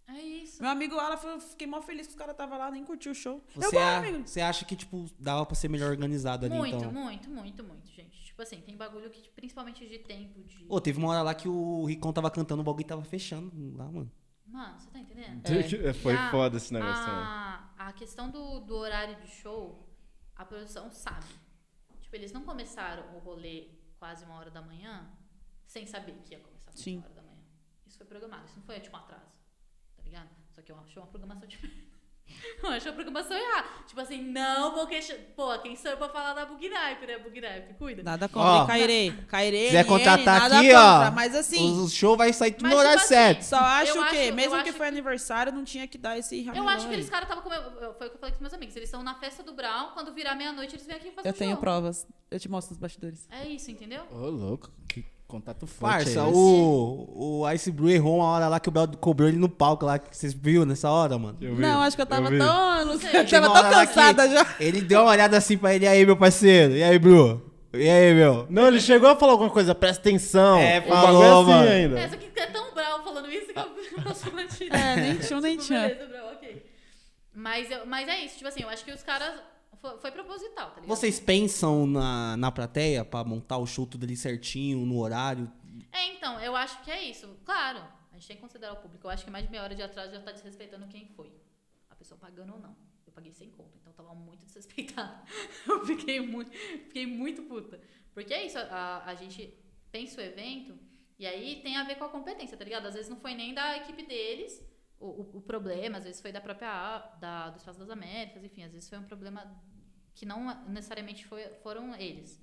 É isso. Meu amigo Alan, eu fiquei mó feliz que os caras tava lá, nem curtiu o show. eu Você, a- amigo. você acha que, tipo, dava pra ser melhor organizado ali, Muito, então? muito, muito, muito, gente. Tipo assim, tem bagulho que, principalmente de tempo, de. Ô, teve uma hora lá que o Ricão tava cantando, o bagulho tava fechando lá, mano. Mano, você tá entendendo? Foi E a- foda esse negócio a, a questão do, do horário de show, a produção sabe. Tipo, eles não começaram o rolê quase uma hora da manhã sem saber que ia começar quase Sim. uma hora da manhã. Isso foi programado, isso não foi tipo um atraso. Só que eu achei uma programação diferente. Eu achei uma programação errada. Tipo assim, não vou questionar. Pô, quem sou eu pra falar da Bugnipe, né? Bugnipe, cuida. Nada contra, Cairê. Cairê, quiser NN, contratar nada aqui, contra, ó, Mas assim, O show vai sair tudo no horário tipo assim, certo. só acho que, acho- mesmo que acho foi que- aniversário, não tinha que dar esse Eu ramelão acho que eles caras estavam comendo. Foi o que eu falei com meus amigos. Eles estão na festa do Brown, quando virar meia-noite, eles vêm aqui fazer Eu o tenho show. provas. Eu te mostro nos bastidores. É isso, entendeu? Ô, louco. Que contato forte Parça, é o, o Ice Brew errou uma hora lá que o Bel cobrou ele no palco lá. que Vocês viram nessa hora, mano? Não, acho que eu tava vi. tão. Eu não sei, eu tava tão cansada já. Ele deu uma olhada assim pra ele, e aí, meu parceiro? E aí, Bru? E aí, meu? Não, ele chegou a falar alguma coisa, presta atenção. É, o falou, é assim mano. ainda. É, só que é tão bravo falando isso que eu posso batido. É, nem tchum, nem Tipo, Brau, ok. Mas, eu- mas é isso, tipo assim, eu acho que os caras. Foi, foi proposital, tá ligado? Vocês pensam na, na plateia pra montar o show tudo ali certinho, no horário? É, então, eu acho que é isso. Claro, a gente tem que considerar o público. Eu acho que mais de meia hora de atraso já tá desrespeitando quem foi. A pessoa pagando ou não. Eu paguei sem conta, então tava muito desrespeitado. Eu fiquei muito, fiquei muito puta. Porque é isso, a, a gente pensa o evento e aí tem a ver com a competência, tá ligado? Às vezes não foi nem da equipe deles o, o, o problema, às vezes foi da própria A- da, do Espaço das Américas, enfim, às vezes foi um problema que não necessariamente foi, foram eles.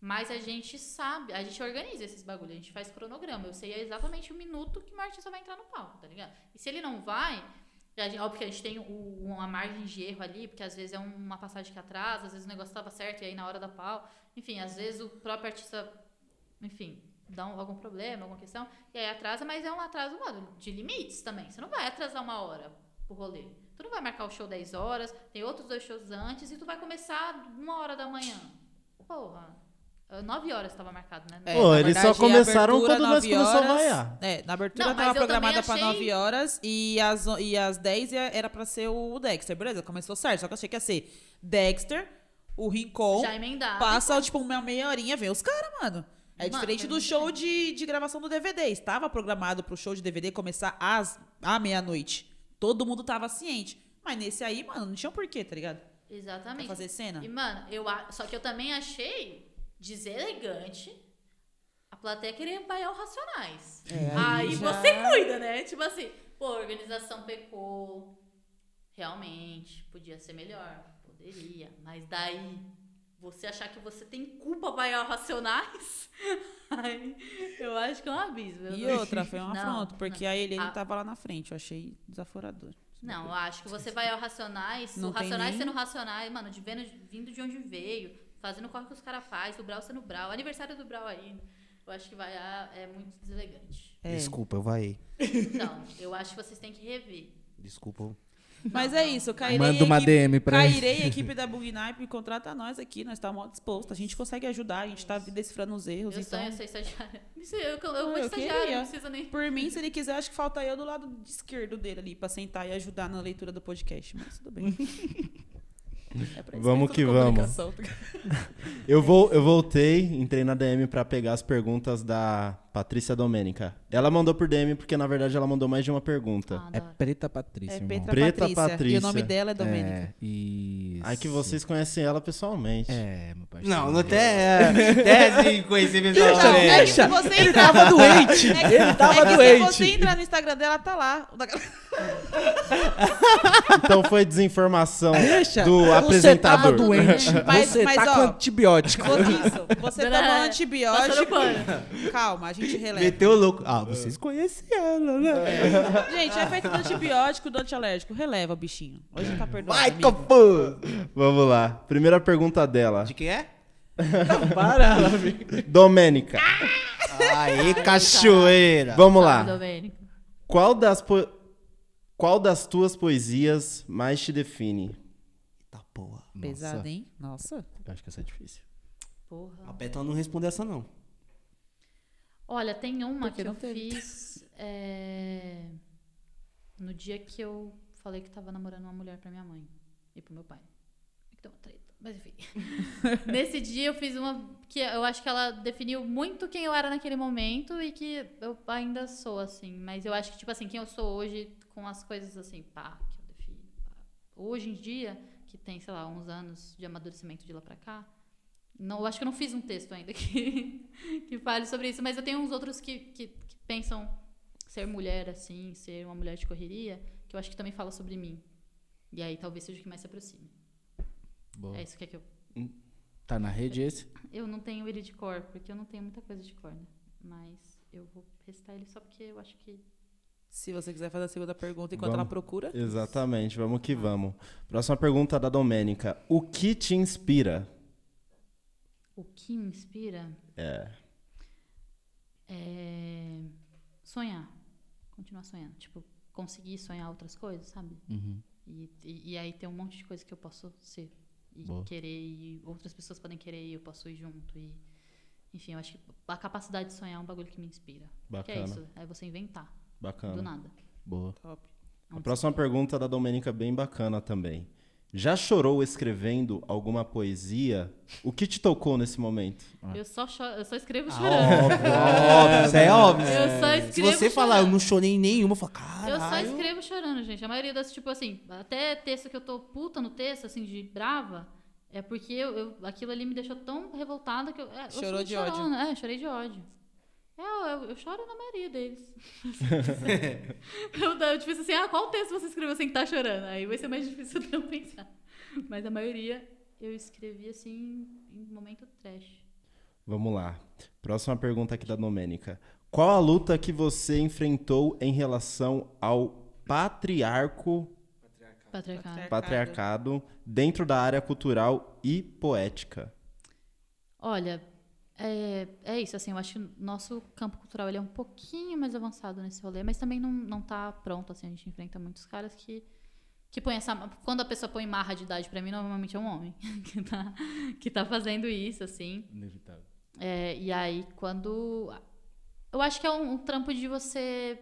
Mas a gente sabe, a gente organiza esses bagulhos, a gente faz cronograma. Eu sei exatamente o minuto que o artista vai entrar no palco, tá ligado? E se ele não vai, gente, óbvio que a gente tem o- uma margem de erro ali, porque às vezes é uma passagem que atrasa, às vezes o negócio tava certo e aí na hora da pau. Enfim, às vezes o próprio artista, enfim, dá um- algum problema, alguma questão, e aí atrasa, mas é um atraso mano, de limites também. Você não vai atrasar uma hora pro rolê. Tu não vai marcar o show 10 horas, tem outros dois shows antes, e tu vai começar uma hora da manhã. Porra. 9 horas estava marcado, né? É, Pô, na eles só verdade, começaram quando nós nove começamos a horas. vaiar. É, na abertura Não, mas tava eu também programada pra achei- 9 horas e às, o- e às 10 ia- era pra ser o Dexter. Beleza, começou certo. Só que eu achei que ia ser Dexter, o Rincon, Já emendado. passa tipo uma meia horinha, vem os caras, mano. É Mano, diferente do show de, de gravação do DVD. Estava programado pro show de DVD começar às, à meia-noite. Todo mundo tava ciente. Mas nesse aí, mano, não tinha um porquê, tá ligado? Pra Exatamente. fazer cena. E, mano, eu, a- só que eu também achei deselegante a plateia querer baiar o Racionais. É, aí aí já- você cuida, né? Tipo assim, pô, a organização pecou. Realmente, podia ser melhor. Poderia. Mas daí, você achar que você tem culpa baiar o Racionais, aí eu acho que é um abismo. E outra, foi um afronto, porque não. a Helene A- tava lá na frente. Eu achei desaforador. Não, eu acho que você vai ao Racionais, Não o Racionais nem- sendo Racionais, mano, de vendo, vindo de onde veio, fazendo o corre que os caras fazem, o Brau sendo Brau, aniversário do Brau ainda. Eu acho que vai a- é muito deselegante. É. Desculpa, eu vai. Não, eu acho que vocês têm que rever. Desculpa. Mas Não, é não. isso, eu cairei. Manda uma equipe, DM pra ele. Cairei, a equipe da Bugnipe, contrata nós aqui, nós estamos dispostos. A gente consegue ajudar, a gente tá decifrando os erros. Eu então, sonho ser estagiária. Isso, Eu, eu, eu Ah, vou de eu estagiária, queria. não precisa nem. por mim, se ele quiser, acho que falta eu do lado esquerdo dele ali, pra sentar e ajudar na leitura do podcast. Mas tudo bem. É Vamos que vamos. Eu, vou, eu voltei, entrei na DM pra pegar as perguntas da Patrícia Domênica. Ela mandou por DM porque, na verdade, ela mandou mais de uma pergunta. Ah, É. Preta Patrícia, É irmão. Preta Patrícia. E Patrícia. o nome dela é Domênica. É, isso. Aí que vocês conhecem ela pessoalmente. É, meu parceiro. Não, não tem. É, tem de conhecer Então, pessoalmente. é que Deixa. se você Ele entrar... tava doente. É que, Ele tava é que doente. se você entrar no Instagram dela, tá lá. Então foi desinformação Deixa. do Você tava apresentador. doente. Mas- você mas, tá ó, com antibiótico. Você- Isso. Você tomou antibiótico. Calma, a gente releva. Meteu o louco. Ah, vocês conhecem ela, né? Gente, é feito do antibiótico, do antialérgico. Releva, bichinho. Hoje tá perdoado. Vai, capô! Vamos lá. Primeira pergunta dela. De quem é? Para, amigo. Domênica. Aê, cachoeira! Vamos lá. Domênico. Qual das, po- Qual das tuas poesias mais te define? Tá porra. Pesado, hein? Nossa. Eu acho que essa é difícil. Porra. A Petra não responde essa, não. Olha, tem uma Porque que eu teve. fiz é, no dia que eu falei que tava namorando uma mulher pra minha mãe e pro meu pai. É que deu uma treta, mas enfim. Nesse dia eu fiz uma que eu acho que ela definiu muito quem eu era naquele momento e que eu ainda sou, assim. Mas eu acho que, tipo assim, quem eu sou hoje com as coisas assim, pá, que eu defino. Pá. Hoje em dia, que tem, sei lá, uns anos de amadurecimento de lá pra cá, não, eu acho que eu não fiz um texto ainda que, que fale sobre isso, mas eu tenho uns outros que, que, que pensam ser mulher, assim, ser uma mulher de correria, que eu acho que também fala sobre mim. E aí talvez seja o que mais se aproxime. Boa. É isso que é que eu. Tá na rede esse? Eu não tenho ele de cor, porque eu não tenho muita coisa de cor, né? Mas eu vou recitar ele só porque eu acho que. Se você quiser fazer a segunda pergunta enquanto Vamos. ela procura. Exatamente, vamos que vamos. Próxima pergunta da Domênica. O que te inspira? O que me inspira É. é sonhar. Continuar sonhando. Tipo, conseguir sonhar outras coisas, sabe? Uhum. E, e, e aí tem um monte de coisa que eu posso ser e Boa. querer, e outras pessoas podem querer e eu posso ir junto. E, enfim, eu acho que a capacidade de sonhar é um bagulho que me inspira. Que é Bacana. isso, é você inventar do Bacana. nada. Boa. Top. A próxima pergunta da Domênica é bem bacana também. Já chorou escrevendo alguma poesia? O que te tocou nesse momento? Eu, só cho- eu só escrevo Ah, chorando. óbvio, óbvio, isso é óbvio. Eu só Se escrevo você falar, eu chorando. não chorei em nenhuma, eu falo, caralho. Eu só escrevo chorando, gente. A maioria das, tipo assim, até texto que eu tô puta no texto, assim, de brava, é porque eu, eu- aquilo ali me deixou tão revoltada que eu. É, eu Chorou de ódio. chorona. É, chorei de ódio. É, eu, eu, choro na maioria deles. eu, eu, tipo assim, ah, qual texto você escreveu sem estar chorando? Aí vai ser mais difícil de eu pensar. Mas a maioria eu escrevi assim em momento trash. Vamos lá. Próxima pergunta aqui da Domênica. Qual a luta que você enfrentou em relação ao patriarco, Patriarcado. patriarcado dentro da área cultural e poética? Olha, é, é isso, assim, eu acho que o nosso campo cultural ele é um pouquinho mais avançado nesse rolê, mas também não, não tá pronto, assim, a gente enfrenta muitos caras que, que põem essa... Quando a pessoa põe marra de idade pra mim, normalmente é um homem que tá, que tá fazendo isso, assim. Inevitável. É, e aí, quando... Eu acho que é um, um trampo de você...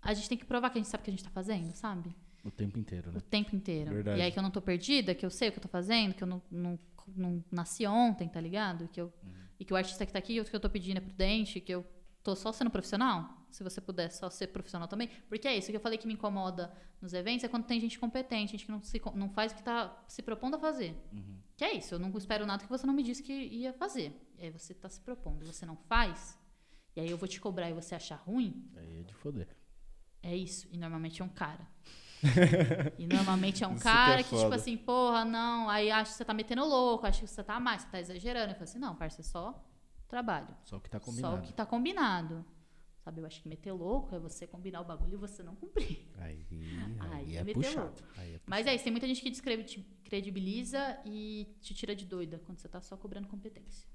A gente tem que provar que a gente sabe o que a gente tá fazendo, sabe? O tempo inteiro, o né? tempo inteiro. Verdade. E aí que eu não tô perdida, que eu sei o que eu tô fazendo, que eu não, não, não nasci ontem, tá ligado? Que eu, E que o artista que tá aqui, o que eu tô pedindo é prudente, que eu tô só sendo profissional. Se você puder só ser profissional também. Porque é isso que eu falei que me incomoda nos eventos, é quando tem gente competente, gente que não, se, não faz o que tá se propondo a fazer. Que é isso, eu não espero nada que você não me disse que ia fazer. E aí você tá se propondo, você não faz, e aí eu vou te cobrar e você achar ruim, Aí é de foder. é isso. E normalmente é um cara. E normalmente é um Isso que é cara que, tipo assim, porra, não, aí acha que você tá metendo louco, acha que você tá mais, você tá exagerando. Eu falo assim, não, parça, é só trabalho. Só o que tá Só combinado. o que tá combinado. Sabe, eu acho que meter louco é você combinar o bagulho e você não cumprir. Aí, Aí aí é é meter puxado. louco. Aí é Mas é isso, tem muita gente que descreve, te credibiliza e te tira de doida quando você tá só cobrando competência.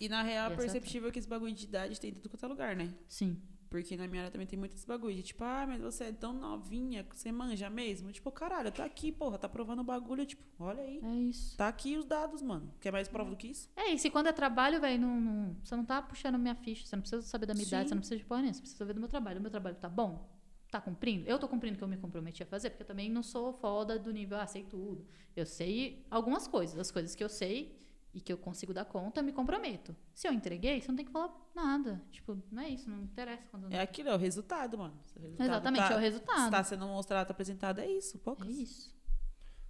E na real, é Essa é perceptível que esse bagulho de idade tem em tudo quanto é lugar, né? Sim. Porque na minha área também tem muito esse bagulho. De, tipo, ah, mas você é tão novinha, você manja mesmo. Tipo, caralho, tá aqui, porra, tá provando o bagulho. Tipo, olha aí. É isso. Tá aqui os dados, mano. Quer mais prova do que isso? É isso, e quando é trabalho, velho, não, não- você não tá puxando minha ficha, você não precisa saber da minha idade, Sim. você não precisa de porra nenhuma, você precisa ver do meu trabalho. O meu trabalho tá bom? tá cumprindo? Eu tô cumprindo o que eu me comprometi a fazer, porque eu também não sou foda do nível, ah, sei tudo. Eu sei algumas coisas, as coisas que eu sei e que eu consigo dar conta, eu me comprometo. Se eu entreguei, você não tem que falar nada. Tipo, não é isso, não interessa quando É aquilo, é o resultado, mano. O resultado Exatamente, tá- é o resultado. Se tá sendo mostrado, tá apresentado, é isso, É poucas. isso.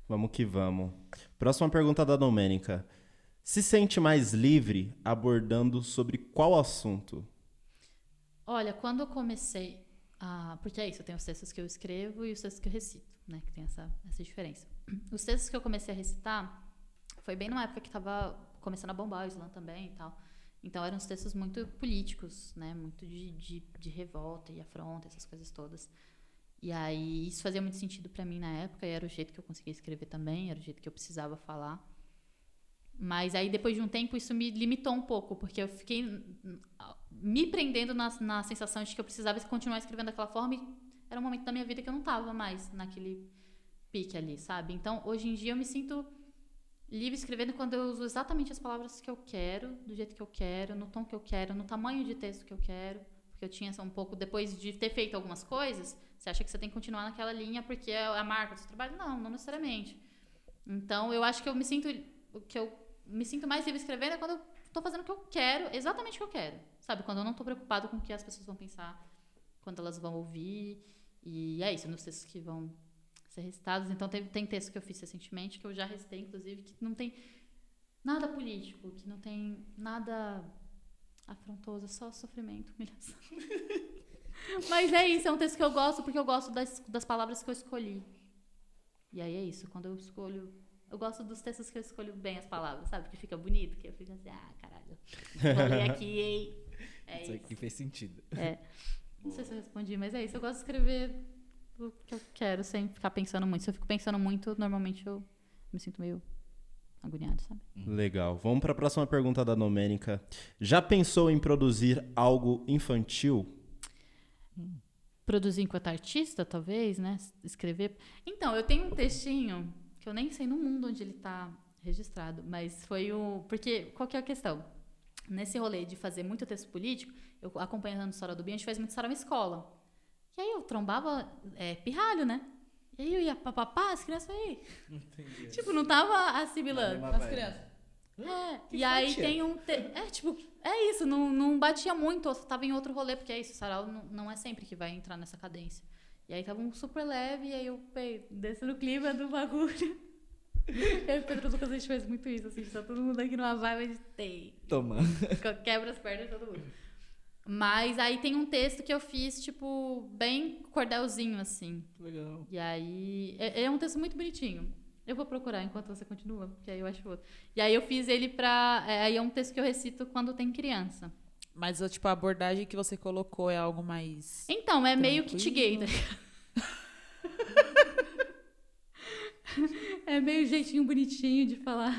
Vamos que vamos. Próxima pergunta da Domênica. Se sente mais livre abordando sobre qual assunto? Olha, quando eu comecei a. Porque é isso, eu tenho os textos que eu escrevo e os textos que eu recito, né? Que tem essa, essa diferença. Os textos que eu comecei a recitar foi bem numa época que tava começando a bombar o Islã também e tal. Então eram uns textos muito políticos, né? Muito de, de, de revolta e afronta, essas coisas todas. E aí isso fazia muito sentido pra mim na época, e era o jeito que eu conseguia escrever também, era o jeito que eu precisava falar. Mas aí depois de um tempo isso me limitou um pouco, porque eu fiquei me prendendo na, na sensação de que eu precisava continuar escrevendo daquela forma e era um momento da minha vida que eu não tava mais naquele pique ali, sabe? Então, hoje em dia eu me sinto livre escrevendo quando eu uso exatamente as palavras que eu quero, do jeito que eu quero, no tom que eu quero, no tamanho de texto que eu quero. Porque eu tinha um pouco, depois de ter feito algumas coisas, você acha que você tem que continuar naquela linha porque é a marca do seu trabalho? Não, não necessariamente. Então, eu acho que eu me sinto que eu me sinto mais livre escrevendo é quando eu tô fazendo o que eu quero, exatamente o que eu quero. Sabe? Quando eu não tô preocupado com o que as pessoas vão pensar, quando elas vão ouvir. E é isso, nos textos que vão ser recitados. Então, tem, tem texto que eu fiz recentemente, que eu já recitei, inclusive, que não tem nada político, que não tem nada afrontoso, é só sofrimento, humilhação. Mas é isso, é um texto que eu gosto porque eu gosto das, das palavras que eu escolhi. E aí é isso, quando eu escolho. Eu gosto dos textos que eu escolho bem as palavras, sabe? Que fica bonito, que eu fico assim, ah, caralho. Ler aqui, hein? É Isso isso. aqui fez sentido. É. Não sei se eu respondi, mas é isso. Eu gosto de escrever o que eu quero, sem ficar pensando muito. Se eu fico pensando muito, normalmente eu me sinto meio agoniado, sabe? Legal. Vamos para a próxima pergunta da Domênica. Já pensou em produzir algo infantil? Produzir enquanto artista, talvez, né? Escrever. Então, eu tenho um textinho que eu nem sei no mundo onde ele tá registrado, mas foi o. Porque, qual que é a questão? Nesse rolê de fazer muito texto político, eu acompanhando a história do Bem, a gente faz muito história na escola. E aí eu trombava é, pirralho, né? E aí eu ia papapá, as crianças aí. Tipo, não tava assimilando as crianças. É, Que e aí fatia. tem um. te- É, tipo, é isso, não, não batia muito, eu tava em outro rolê, porque é isso, sarau não, não é sempre que vai entrar nessa cadência. E aí tava um super leve, e aí eu desci no clima do bagulho. Eu e o Pedro Lucas, a gente faz muito isso, assim, tá todo mundo aqui numa vibe de tem. Toma. Quebra as pernas de todo mundo. Mas aí tem um texto que eu fiz, tipo, bem cordelzinho, assim. Legal. E aí. É, é um texto muito bonitinho. Eu vou procurar enquanto você continua, porque aí eu acho outro. E aí eu fiz ele pra. é, aí é um texto que eu recito quando tem criança. Mas, tipo, a abordagem que você colocou é algo mais... Então, é meio kit Tranquilo. gay, tá? É meio jeitinho bonitinho de falar.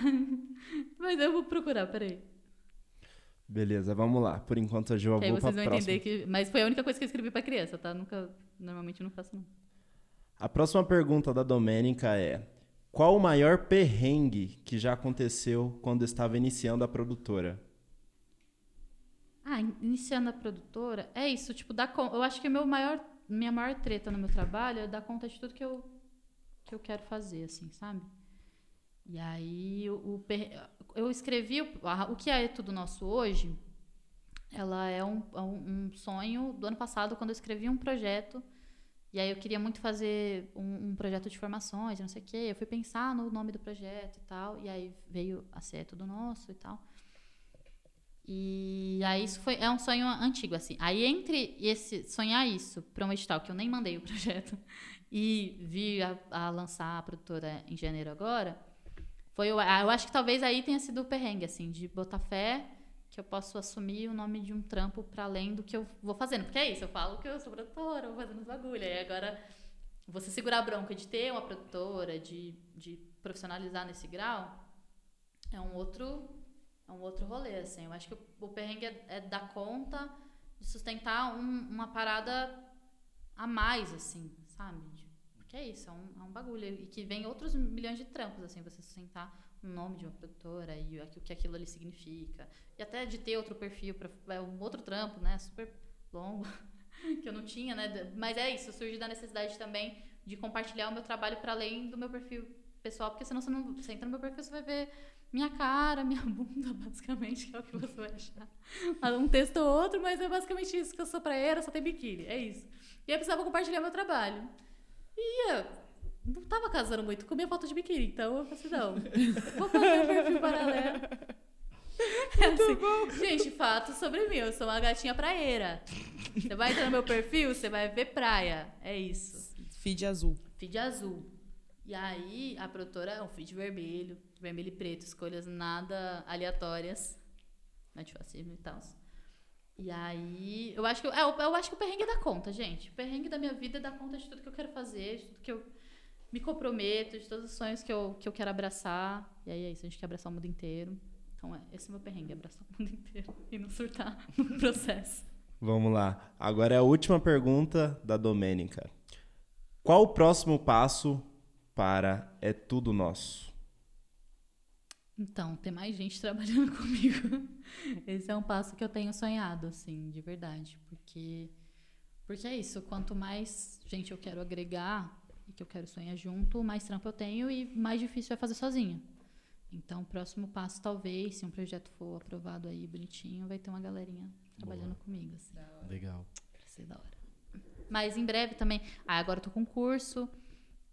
Mas eu vou procurar, peraí. Beleza, vamos lá. Por enquanto eu já Que aí vou para vocês vão próxima. entender que. Mas foi a única coisa que eu escrevi pra criança, tá? Nunca. Normalmente eu não faço, não. A próxima pergunta da Domênica é: Qual o maior perrengue que já aconteceu quando estava iniciando a produtora? Ah, in- iniciando a produtora, é isso, tipo, dar con- eu acho que meu maior, minha maior treta no meu trabalho é dar conta de tudo que eu, que eu quero fazer, assim, sabe? E aí, o, eu escrevi, o, que é tudo nosso hoje, ela é um, é um um sonho do ano passado, quando eu escrevi um projeto, e aí eu queria muito fazer um, um projeto de formações, não sei o quê, eu fui pensar no nome do projeto e tal, e aí veio a ser tudo nosso e tal. E aí isso foi é um sonho antigo assim. Aí entre esse sonhar isso para um edital que eu nem mandei o projeto e vir a, a lançar a produtora em janeiro agora, foi ah, eu acho que talvez aí tenha sido o perrengue assim de botar fé que eu posso assumir o nome de um trampo para além do que eu vou fazendo, porque é isso, eu falo que eu sou produtora, vou fazendo os bagulho, aí agora você segurar a bronca de ter uma produtora, de, de profissionalizar nesse grau, é um outro é um outro rolê, assim. Eu acho que o, o perrengue é, é dar conta de sustentar um- uma parada a mais, assim, sabe? Porque é isso, é um, é um bagulho. E que vem outros milhões de trampos, assim, você sustentar o nome de uma produtora e o, que aquilo ali significa. E até de ter outro perfil para é um outro trampo, né? Super longo. que eu não tinha, né? Mas é isso, surge da necessidade também de compartilhar o meu trabalho para além do meu perfil pessoal, porque senão você não você entra no meu perfil, você vai ver minha cara, minha bunda, basicamente, que é o que você vai achar. Um texto ou outro, mas é basicamente isso, que eu sou praieira, só tem biquíni, é isso. E eu precisava compartilhar meu trabalho. E eu não tava casando muito com minha foto de biquíni, então eu falei assim, não, vou fazer um perfil paralelo. É assim, Gente, fato sobre mim, eu sou uma gatinha praieira. Você vai entrar no meu perfil, você vai ver praia, é isso. Feed azul. Feed azul. E aí, a produtora é um feed vermelho, vermelho e preto, escolhas nada aleatórias, antifascismo e tal. E aí, eu acho que eu, é, eu acho que o perrengue dá conta, gente. O perrengue da minha vida dá conta de tudo que eu quero fazer, de tudo que eu me comprometo, de todos os sonhos que eu, que eu quero abraçar. E aí é isso, a gente quer abraçar o mundo inteiro. Então, é, esse é o meu perrengue, abraçar o mundo inteiro e não surtar no processo. Vamos lá. Agora é a última pergunta da Domênica. Qual o próximo passo para É Tudo Nosso? Então, ter mais gente trabalhando comigo. Esse é um passo que eu tenho sonhado, assim, de verdade. Porque, porque é isso. Quanto mais gente eu quero agregar e que eu quero sonhar junto, mais trampo eu tenho e mais difícil é fazer sozinha. Então, o próximo passo, talvez, se um projeto for aprovado aí bonitinho, vai ter uma galerinha trabalhando comigo. Assim. Legal. Vai ser da hora. Mas em breve também. Ah, agora eu tô com curso.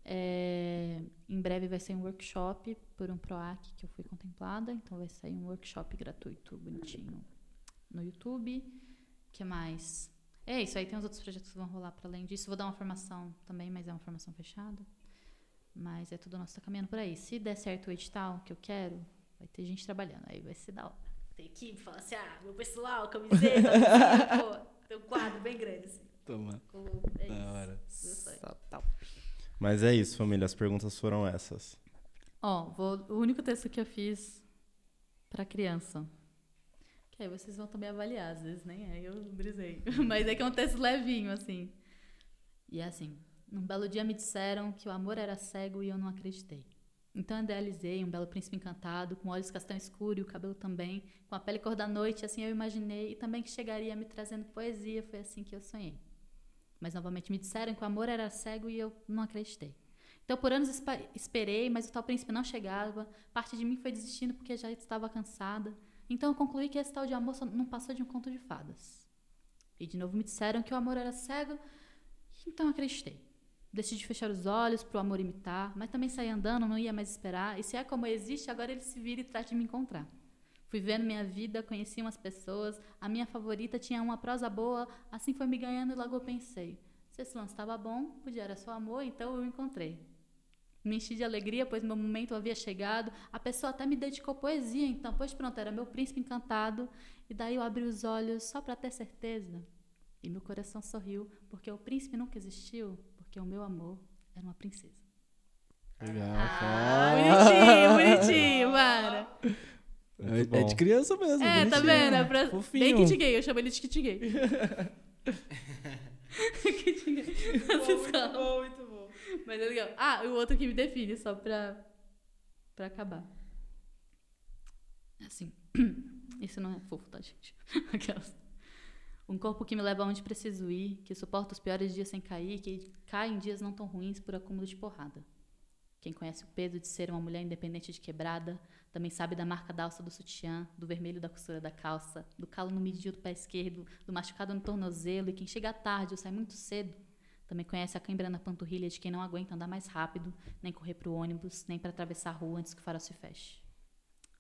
É, em breve vai sair um workshop por um PROAC que eu fui contemplada. Então vai sair um workshop gratuito, bonitinho, no YouTube. que mais? É isso, aí tem os outros projetos que vão rolar para além disso. Vou dar uma formação também, mas é uma formação fechada. Mas é tudo nosso tá caminhando por aí. Se der certo o edital que eu quero, vai ter gente trabalhando. Aí vai ser da hora. Tem equipe, fala assim, ah, meu pessoal, camiseta, assim, pô, tem um quadro bem grande, assim. Toma. Com, é Da isso. hora. Meu sonho. Mas é isso, família. As perguntas foram essas. Ó, vou- o único texto que eu fiz pra criança. Que aí vocês vão também avaliar, às vezes nem é, eu brisei. Mas é que é um texto levinho, assim. E é assim: Num belo dia me disseram que o amor era cego e eu não acreditei. Então idealizei um belo príncipe encantado, com olhos castanho escuro e o cabelo também, com a pele cor da noite, assim eu imaginei, e também que chegaria me trazendo poesia, foi assim que eu sonhei. Mas novamente me disseram que o amor era cego e eu não acreditei. Então, por anos esperei, mas o tal príncipe não chegava. Parte de mim foi desistindo porque já estava cansada. Então, eu concluí que esse tal de amor não passou de um conto de fadas. E de novo me disseram que o amor era cego, então acreditei. Decidi fechar os olhos para o amor imitar, mas também saí andando, não ia mais esperar. E se é como existe, agora ele se vira e trata de me encontrar. Fui vendo minha vida, conheci umas pessoas, a minha favorita tinha uma prosa boa, assim foi me ganhando e logo eu pensei. Se esse lance estava bom, podia era só amor, então eu encontrei. Me enchi de alegria, pois meu momento havia chegado. A pessoa até me dedicou poesia, então, pois pronto, era meu príncipe encantado. E daí eu abri os olhos só para ter certeza. E meu coração sorriu, porque o príncipe nunca existiu, porque o meu amor era uma princesa. Legal. Ah, bonitinho, bonitinho, mano. É, Muito é de criança mesmo. É, tá bonitinho. vendo? É pra... Fofinho. Bem kit gay, eu chamo ele de kit gay. kit gay. Falam. bom, muito bom. Mas é legal. Ah, o outro que me define, só pra, pra acabar. Assim. Isso não é fofo, tá, gente? Aquelas. Um corpo que me leva aonde preciso ir, que suporta os piores dias sem cair, que cai em dias não tão ruins por acúmulo de porrada. Quem conhece o peso de ser uma mulher independente de quebrada, também sabe da marca da alça do sutiã, do vermelho da costura da calça, do calo no midil do pé esquerdo, do machucado no tornozelo, e quem chega tarde ou sai muito cedo, também conhece a cãibra na panturrilha de quem não aguenta andar mais rápido, nem correr pro ônibus, nem para atravessar a rua antes que o farol se feche.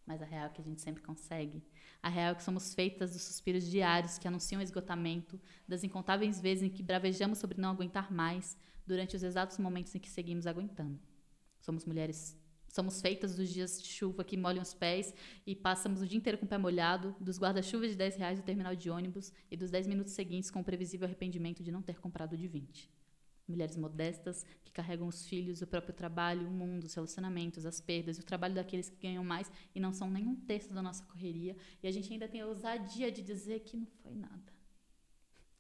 Mas a real é que a gente sempre consegue. A real é que somos feitas dos suspiros diários que anunciam esgotamento, das incontáveis vezes em que bravejamos sobre não aguentar mais, durante os exatos momentos em que seguimos aguentando. Somos mulheres, somos feitas dos dias de chuva que molham os pés e passamos o dia inteiro com o pé molhado, dos guarda-chuvas de 10 reais do terminal de ônibus e dos 10 minutos seguintes com o previsível arrependimento de não ter comprado de 20. Mulheres modestas que carregam os filhos, o próprio trabalho, o mundo, os relacionamentos, as perdas, o trabalho daqueles que ganham mais e não são nenhum terço da nossa correria. E a gente ainda tem a ousadia de dizer que não foi nada.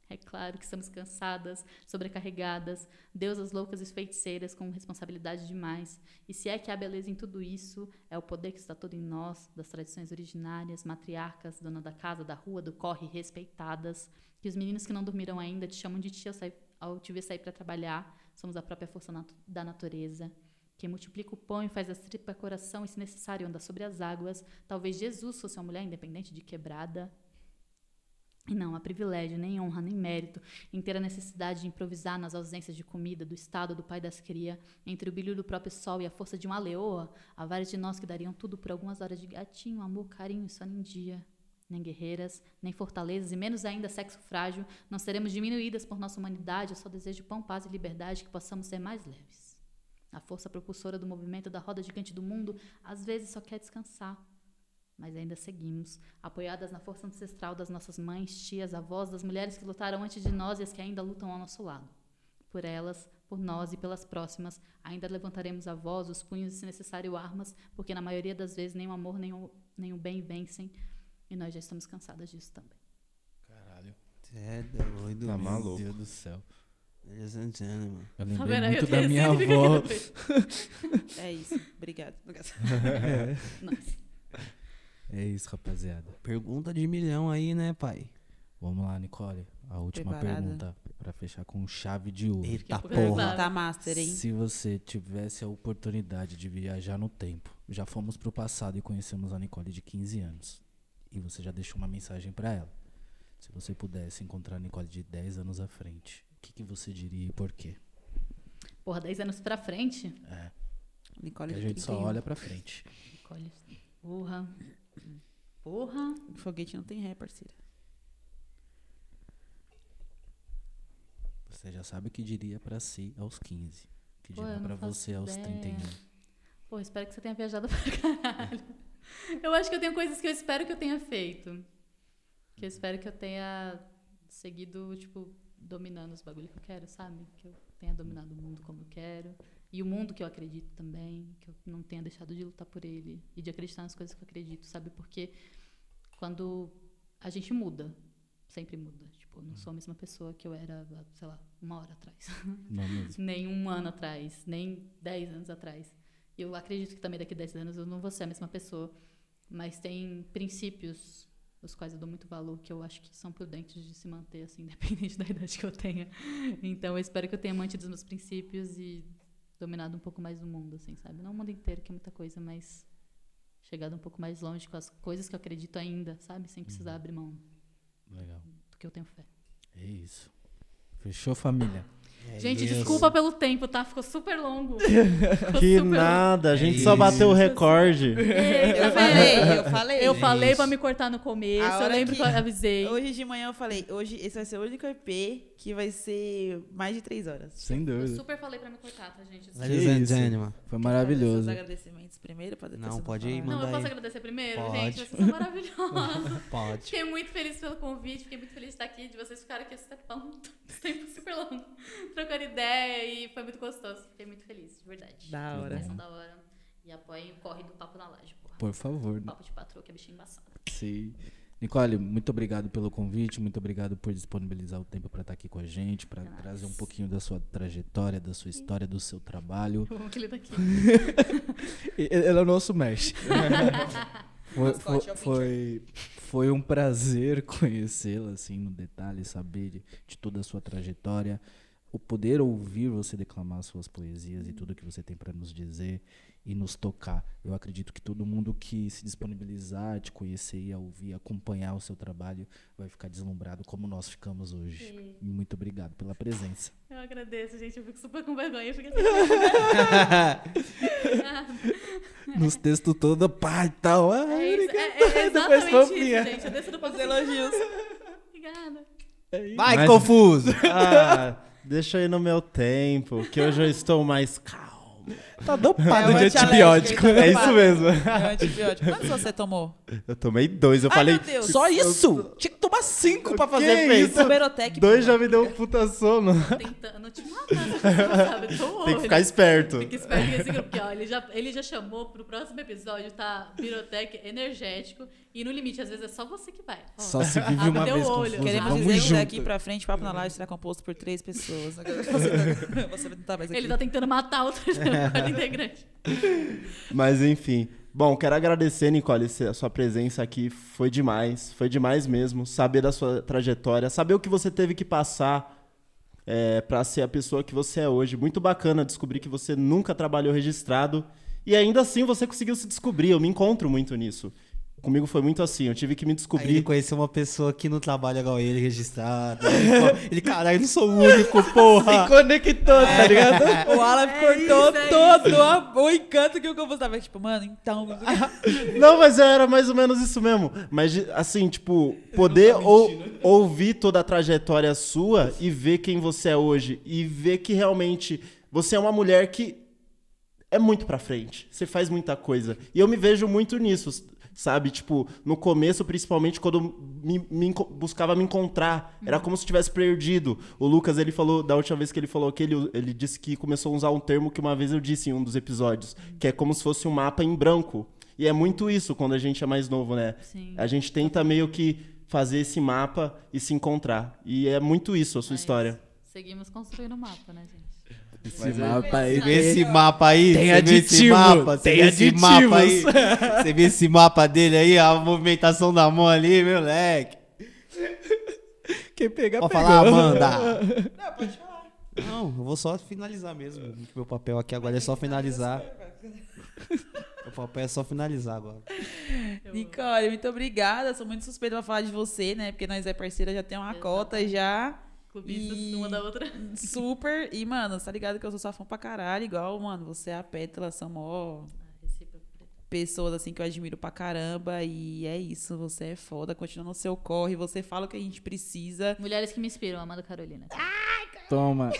É claro que estamos cansadas, sobrecarregadas, deusas loucas e feiticeiras com responsabilidade demais. E se é que há beleza em tudo isso, é o poder que está todo em nós, das tradições originárias, matriarcas, dona da casa, da rua, do corre, respeitadas. Que os meninos que não dormiram ainda te chamam de tia ao te ver sair para trabalhar. Somos a própria força natu- da natureza. Quem multiplica o pão e faz as tripas coração e, se necessário, anda sobre as águas. Talvez Jesus fosse uma mulher independente de quebrada. E não há privilégio, nem honra, nem mérito em ter a necessidade de improvisar nas ausências de comida, do estado do pai das cria, entre o brilho do próprio sol e a força de uma leoa, há vários de nós que dariam tudo por algumas horas de gatinho, amor, carinho e sono em dia. Nem guerreiras, nem fortalezas, e menos ainda sexo frágil, não seremos diminuídas por nossa humanidade, eu só desejo pão, paz e liberdade, que possamos ser mais leves. A força propulsora do movimento da roda gigante do mundo às vezes só quer descansar. Mas ainda seguimos, apoiadas na força ancestral das nossas mães, tias, avós, das mulheres que lutaram antes de nós e as que ainda lutam ao nosso lado. Por elas, por nós e pelas próximas, ainda levantaremos a voz, os punhos e, se necessário, armas, porque na maioria das vezes nem o amor nem o, nem o bem vencem. E nós já estamos cansadas disso também. Caralho. Cê é doido, Tá meu maluco. Meu Deus do céu. Deus and gentlemen. Eu lembrei muito eu da minha avó. É isso. Obrigado. Nossa. É isso, rapaziada. Pergunta de milhão aí, né, pai? Vamos lá, Nicole. A última Preparada. pergunta pra fechar com chave de ouro. Eita porra. Tá master, hein? Se você tivesse a oportunidade de viajar no tempo, já fomos pro passado e conhecemos a Nicole de 15 anos. E você já deixou uma mensagem pra ela. Se você pudesse encontrar a Nicole de 10 anos à frente, o que, que você diria e por quê? Porra, 10 anos pra frente. É, Nicole que a gente só 31. olha pra frente. Olha, porra. Porra. Foguete não tem ré, parceira. Você já sabe o que diria pra si aos 15. O que Pô, diria pra faço você aos ideia. 31. Pô, espero que você tenha viajado pra caralho. Eu acho que eu tenho coisas que eu espero que eu tenha feito. Que eu espero que eu tenha seguido, tipo, dominando os bagulhos que eu quero, sabe? Que eu tenha dominado o mundo como eu quero. E o mundo que eu acredito também. Que eu não tenha deixado de lutar por ele. E de acreditar nas coisas que eu acredito, sabe? Porque quando a gente muda, sempre muda. Tipo, eu não sou a mesma pessoa que eu era, sei lá, uma hora atrás. Nem um ano atrás, nem dez anos atrás. E eu acredito que também daqui a 10 anos eu não vou ser a mesma pessoa. Mas tem princípios os quais eu dou muito valor, que eu acho que são prudentes de se manter, assim, independente da idade que eu tenha. Então eu espero que eu tenha mantido os meus princípios e dominado um pouco mais o mundo, assim, sabe? Não o mundo inteiro, que é muita coisa, mas chegado um pouco mais longe com as coisas que eu acredito ainda, sabe? Sem precisar abrir mão Legal. do que eu tenho fé. É isso. Fechou, família? É Gente, isso. desculpa pelo tempo, tá? Ficou super longo. Ficou Que super longo. nada, a gente É só bateu o isso. recorde. Tá Eu falei, eu falei. Eu falei isso. pra me cortar no começo, eu lembro que- que eu avisei. Hoje de manhã eu falei, hoje esse vai ser o único EP que vai ser mais de três horas. Sem Eu dúvida. super falei pra me cortar, tá, gente? Gentlemen. Foi maravilhoso. seus agradecimentos primeiro pra depois Não, pode ir. Não, eu posso aí. agradecer primeiro, Pode. gente? Vocês são maravilhosos. Pode. Fiquei muito feliz pelo convite, fiquei muito feliz de estar aqui, de vocês ficarem aqui esse tempão, esse tempo super longo, trocando ideia e foi muito gostoso. Fiquei muito feliz, de verdade. Da hora. Da hora. E apoiem o corre do Papo na Laje, porra. Por favor. Papo de patroa, que é bichinho embaçado. Sim. Nicole, muito obrigado pelo convite, muito obrigado por disponibilizar o tempo para estar aqui com a gente, para trazer um pouquinho da sua trajetória, da sua história, do seu trabalho. Bom que ele tá aqui. Ele é o nosso mestre. foi, foi, foi, foi um prazer conhecê-la, assim, no detalhe, saber de, de toda a sua trajetória, o poder ouvir você declamar suas poesias e tudo que você tem para nos dizer e nos tocar. Eu acredito que todo mundo que se disponibilizar, te conhecer e a ouvir, acompanhar o seu trabalho, vai ficar deslumbrado como nós ficamos hoje. Sim. Muito obrigado pela presença. Eu agradeço, gente. Eu fico super com vergonha. Fico assim. Nos textos todos, pá e tal. Ah, É, isso, é, é Depois exatamente isso, gente. Eu desço do assim, elogios. Obrigada. Vai, Mas- confuso! Ah, deixa aí no meu tempo, que hoje eu estou mais calmo. Tá dopado É de antialérgico, antibiótico. tá É isso mesmo. É o antibiótico. Quantos você tomou? Eu tomei dois, eu Ai, falei. meu Deus. Só isso? Tinha que tomar cinco pra fazer Que isso? Berotec. Dois já me deu um puta sono. Tentando te matar, você sabe? Eu tô Tem que ficar esperto. Fica esperto nesse grupo, porque ó, ele, já, ele já chamou pro próximo episódio, tá? Birotec energético E no limite, às vezes é só você que vai. Ó, Só se vive uma vez olho. Queremos Vamos dizer que junto. daqui pra frente, Papo na Live será composto por três pessoas. Você, você não tá mais aqui. Ele tá tentando matar outro integrante. Mas enfim. Bom, quero agradecer, Nicole, a sua presença aqui foi demais. Foi demais mesmo. Saber da sua trajetória, saber o que você teve que passar é, para ser a pessoa que você é hoje. Muito bacana descobrir que você nunca trabalhou registrado. E ainda assim você conseguiu se descobrir. Eu me encontro muito nisso. Comigo foi muito assim. Eu tive que me Aí ele descobrir. conheceu uma pessoa que não trabalha igual ele, registrado. Ele, ele caralho, eu não sou o único, porra. Conectou, tá ligado? O Alan cortou isso, é todo a- o encanto que o Campos tava. Tipo, mano, então. Não, mas era mais ou menos isso mesmo. Mas, assim, tipo, poder ou- ouvir toda a trajetória sua e ver quem você é hoje. E ver que realmente você é uma mulher que é muito pra frente. Você faz muita coisa. E eu me vejo muito nisso, sabe? Tipo, no começo, principalmente, quando me, me buscava me encontrar. Era como se tivesse perdido. O Lucas, ele falou, da última vez que ele falou que ele, ele disse que começou a usar um termo que uma vez eu disse em um dos episódios, que é como se fosse um mapa em branco. E é muito isso quando a gente é mais novo, né? Sim. A gente tenta meio que fazer esse mapa e se encontrar. E é muito isso a sua Mas história. Seguimos construindo o mapa, né, gente? Esse mapa aí. Vê esse mapa aí, Tem você vê esse aditivo, mapa, você tem mapa aí. Você vê esse mapa dele aí, a movimentação da mão ali, meu leque. Quem pegar, Pode falar, Amanda. Não, pode falar. Não, eu vou só finalizar mesmo. Meu papel aqui agora é só finalizar. Meu papel é só finalizar agora. Nicole, muito obrigada. Sou muito suspeita pra falar de você, né? Porque nós é parceira, já tem uma cota já. Clubistas E- uma da outra. Super. E, mano, tá ligado que eu sou sua fã pra caralho. Igual, mano, você é a Pétala, são mó pessoas assim que eu admiro pra caramba. E é isso, você é foda, continua no seu corre, você fala o que a gente precisa. Mulheres que me inspiram, Amanda Carolina. Toma.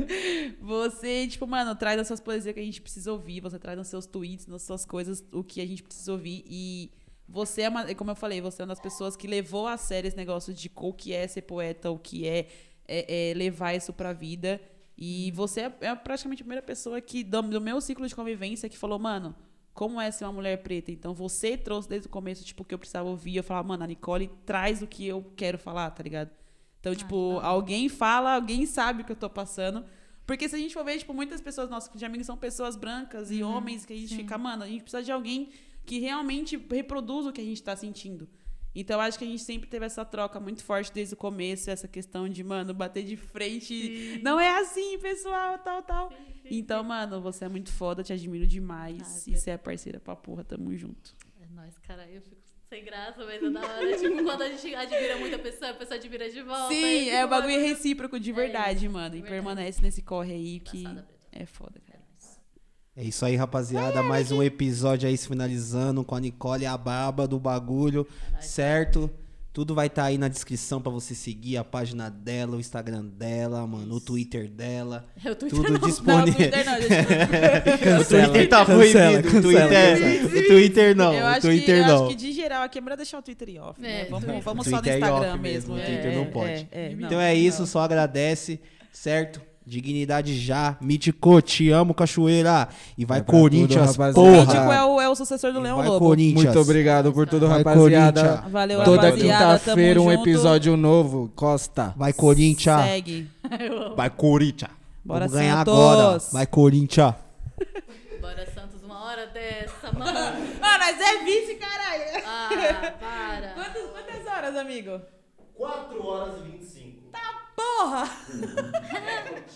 Você, tipo, mano, traz as suas poesias que a gente precisa ouvir, você traz nos seus tweets, nas suas coisas, o que a gente precisa ouvir. E você é uma, como eu falei, você é uma das pessoas que levou a sério esse negócio de o que é ser poeta, o que é, é- é levar isso pra vida. E você é, é praticamente a primeira pessoa que, do, do meu ciclo de convivência, que falou, mano, como é ser uma mulher preta? Então você trouxe desde o começo, tipo, o que eu precisava ouvir. Eu falava, mano, a Nicole traz o que eu quero falar, tá ligado? Então, tipo, alguém fala, alguém sabe o que eu tô passando. Porque se a gente for ver, tipo, muitas pessoas nossas de amigos são pessoas brancas e homens que a gente fica, mano, a gente precisa de alguém que realmente reproduza o que a gente tá sentindo. Então, acho que a gente sempre teve essa troca muito forte desde o começo, essa questão de, mano, bater de frente. Não é assim, pessoal, tal, tal. Então, mano, você é muito foda, te admiro demais. Ah, e você é parceira pra porra, tamo junto. É nóis, cara. Eu fico sem graça, mas é da hora. tipo, quando a gente admira muito a pessoa, a pessoa admira de volta. Sim, aí, é o tipo, bagulho mano, recíproco de É verdade, isso, mano. E verdade. permanece nesse corre aí que é foda, cara. É isso aí, rapaziada. Mais um episódio aí se finalizando com a Nicole, a baba do bagulho, certo? Tudo vai estar aí na descrição pra você seguir a página dela, o Instagram dela, mano, o Twitter dela. É o Twitter Tudo não. Não, disponível. Twitter não, gente. Cancela. O Twitter tá Cancela, proibido. cancela, o Twitter, cancela. o Twitter não. eu o acho, Twitter que, eu não. acho que de geral aqui é melhor deixar o Twitter em off, né? É, Vamos, Twitter. vamos O só no é Instagram mesmo. mesmo, o é, Twitter não é, pode. é, é, Então não, é isso, não. só agradece, certo? Dignidade já. Mítico, te amo, cachoeira. E vai, Vai pra tudo, Corinthians, rapaziada. Mítico porra. é o, é o sucessor do Leão vai, Lobo. Corinthians. Muito obrigado por tudo, Vai, rapaziada. Corinthians. Valeu, Toda rapaziada. quinta-feira um junto. episódio novo. Costa. Vai, Corinthians. Segue. Vai, Corinthians. Bora, Vamos ganhar Santos. agora. Vai, Corinthians. Bora, Santos, uma hora dessa, mano. Ah, nós é vice, caralho. Ah, para. Quantas, quantas horas, amigo? 4 horas e 25. Porra!